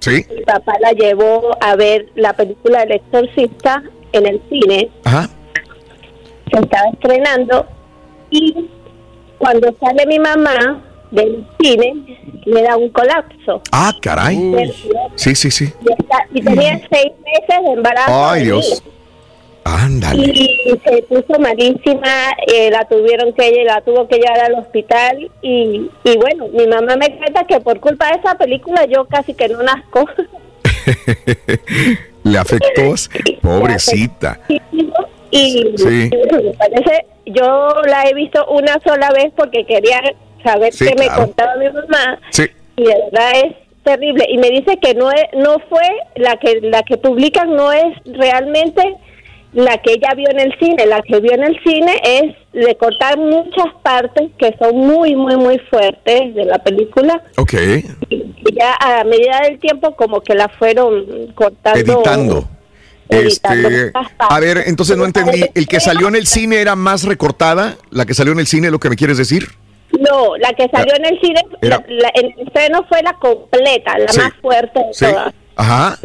Sí. mi papá la llevó a ver la película El Exorcista en el cine, Ajá. se estaba estrenando, y cuando sale mi mamá del cine, le da un colapso. Ah, caray. Sí, sí, sí. Y, está- y tenía seis meses de embarazo. Ay, Dios. mí. Ándale. Y se puso malísima, eh, la tuvieron que la tuvo que llevar al hospital y, y bueno, mi mamá me cuenta que por culpa de esa película yo casi que no nazco. *laughs* Le afectó. Pobrecita. y, Sí. y bueno, me parece, yo la he visto una sola vez porque quería saber Sí, qué me contaba mi mamá Sí. y de verdad es terrible y me dice que no es, no fue la que la que publican no es realmente la que ella vio en el cine, la que vio en el cine es de cortar muchas partes que son muy muy muy fuertes de la película Ok. y ya a medida del tiempo como que la fueron cortando Editando. editando Este, a ver, entonces no entendí. ¿El que salió en el cine era más recortada? ¿La que salió en el cine es lo que me quieres decir? No, la que salió en el cine, Era- la- la- el estreno fue la completa, la Sí. más fuerte de Sí. todas. Ajá.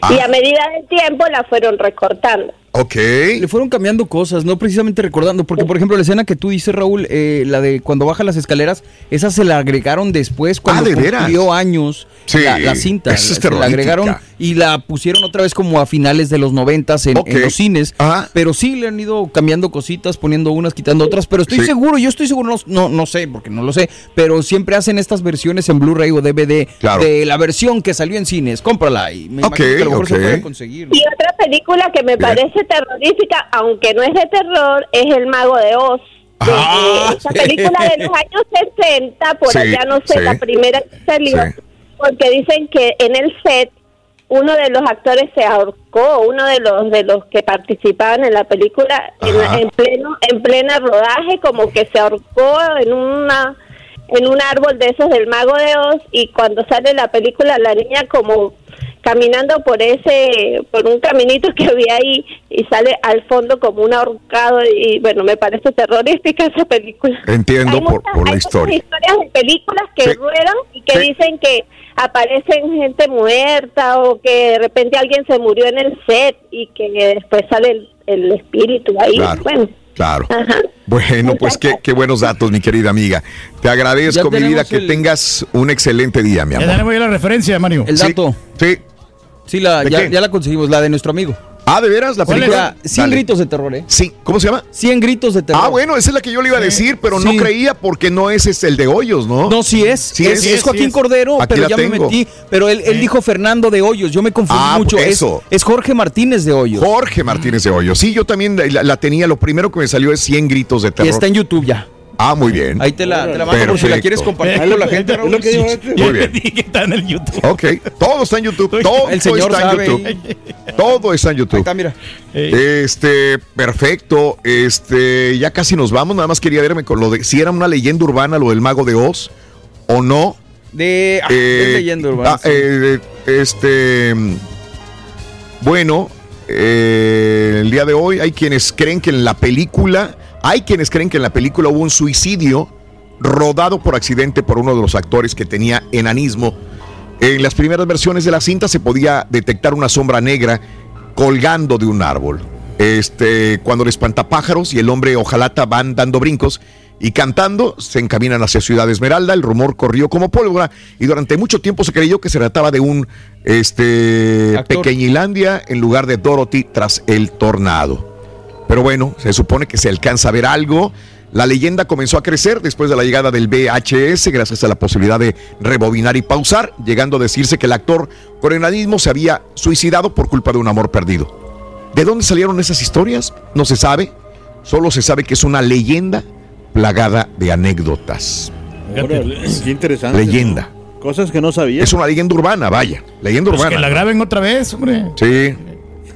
Ah. Y a medida del tiempo la fueron recortando. Ok. Le fueron cambiando cosas, no precisamente recordando, porque por ejemplo la escena que tú dices, Raúl, eh, la de cuando baja las escaleras, esa se la agregaron después cuando Ah, ¿de veras? cumplió años Sí, la, la cinta. esa es se la agregaron y la pusieron otra vez como a finales de los noventas en, Ok. en los cines. Pero sí le han ido cambiando cositas, poniendo unas, quitando otras. Pero estoy Sí. seguro, yo estoy seguro, no, no, no sé, porque no lo sé, pero siempre hacen estas versiones en Blu-ray o DVD Claro. de la versión que salió en cines. Cómprala y me Ok, imagino que a lo mejor se ok. puede conseguir. Y otra película que me Bien. parece terrorífica, aunque no es de terror, es El Mago de Oz. De- Ah, esa sí. película de los *laughs* años 60, por Sí, allá no sé, sí. la primera que salió, Sí. porque dicen que en el set uno de los actores se ahorcó, uno de los de los que participaban en la película en, en pleno en plena rodaje como que se ahorcó en una en un árbol de esos del mago de Oz y cuando sale la película la niña como caminando por ese por un caminito que había ahí y sale al fondo como un ahorcado y bueno me parece terrorífica esa película Entiendo hay por, muchas, por la hay historia. muchas historias de películas que Sí. ruedan y que Sí. dicen que aparecen gente muerta o que de repente alguien se murió en el set y que después sale el, el espíritu ahí. Claro. Bueno, Claro. ajá. Bueno, pues qué, qué buenos datos, mi querida amiga. Te agradezco, Ya mi vida, que tengas un excelente día, mi Ya amor. tenemos ya la referencia, Mario. El Sí, dato. Sí. Sí, la, ¿De ya, ya la conseguimos, la de nuestro amigo. Ah, ¿de veras? La ¿Cuál película. era? 100 Dale. gritos de terror, ¿eh? Sí, ¿cómo se llama? 100 gritos de terror. Ah, bueno, esa es la que yo le iba a decir, pero no Sí. creía porque no es este, el de Hoyos, ¿no? No, sí es. Sí es, es. es Joaquín Sí es. Cordero, Aquí pero la ya me metí. Pero él, él dijo Fernando de Hoyos. Yo me confundí Ah, mucho. eso. Es, Jorge Martínez de Hoyos. Jorge Martínez de Hoyos. Sí, yo también la, la tenía. Lo primero que me salió es 100 gritos de y terror. está en YouTube ya. Ah, muy bien. Ahí te la, te la mando por si la quieres compartir con la gente. lo Raúl. que este. Muy bien. *laughs* que está en el YouTube. Ok, todo está en YouTube. Todo El señor está en. YouTube. Todo está en Ahí YouTube. está, mira. Este, perfecto. Este, ya casi nos vamos. Nada más quería verme con lo de si era una leyenda urbana lo del mago de Oz o no. De, ah, Eh, es leyenda urbana. ah, sí. eh, este, bueno, eh, el día de hoy hay quienes creen que en la película, hay quienes creen que en la película hubo un suicidio rodado por accidente por uno de los actores que tenía enanismo. En las primeras versiones de la cinta se podía detectar una sombra negra colgando de un árbol. Este, cuando el espantapájaros y el hombre ojalata van dando brincos y cantando, se encaminan hacia Ciudad Esmeralda. El rumor corrió como pólvora y durante mucho tiempo se creyó que se trataba de un este, Pequeñilandia en lugar de Dorothy tras el tornado. Pero bueno, se supone que se alcanza a ver algo. La leyenda comenzó a crecer después de la llegada del VHS, gracias a la posibilidad de rebobinar y pausar, llegando a decirse que el actor con enanismo se había suicidado por culpa de un amor perdido. ¿De dónde salieron esas historias? No se sabe. Solo se sabe que es una leyenda plagada de anécdotas. Órale, qué interesante. Leyenda. Cosas que no sabía. Es una leyenda urbana, vaya. Leyenda Pues urbana. que la graben otra vez, hombre. Sí.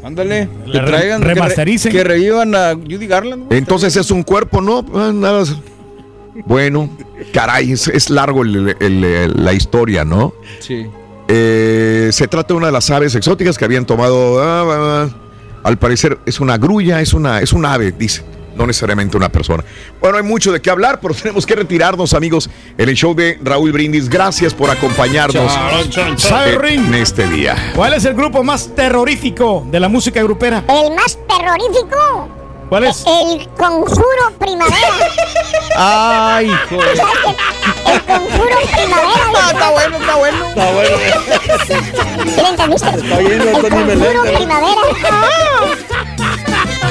Ándale, que traigan, que, re- remastericen. que revivan a Judy Garland. Entonces es un cuerpo, ¿no? Ah, Nada. Bueno, caray, es, es largo el- el- el- la historia, ¿no? Sí. Eh, se trata de una de las aves exóticas que habían tomado. ah, ah, ah. al parecer es una grulla, es una, es un ave, dice. No necesariamente una persona. Bueno, hay mucho de qué hablar, pero *laughs* tenemos que retirarnos, amigos, en el show de Raúl Brindis. Gracias por acompañarnos ¿Sabe, en este día. ¿Cuál es el grupo más terrorífico de la música grupera? El más terrorífico. ¿Cuál es? El conjuro primavera. *laughs* Ay, hijo. *laughs* El conjuro primavera. Ah, está bueno, está bueno. Está bueno. ¿Sí lo entendiste? Está bien, El Antonio conjuro primavera.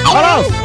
¡Vámonos!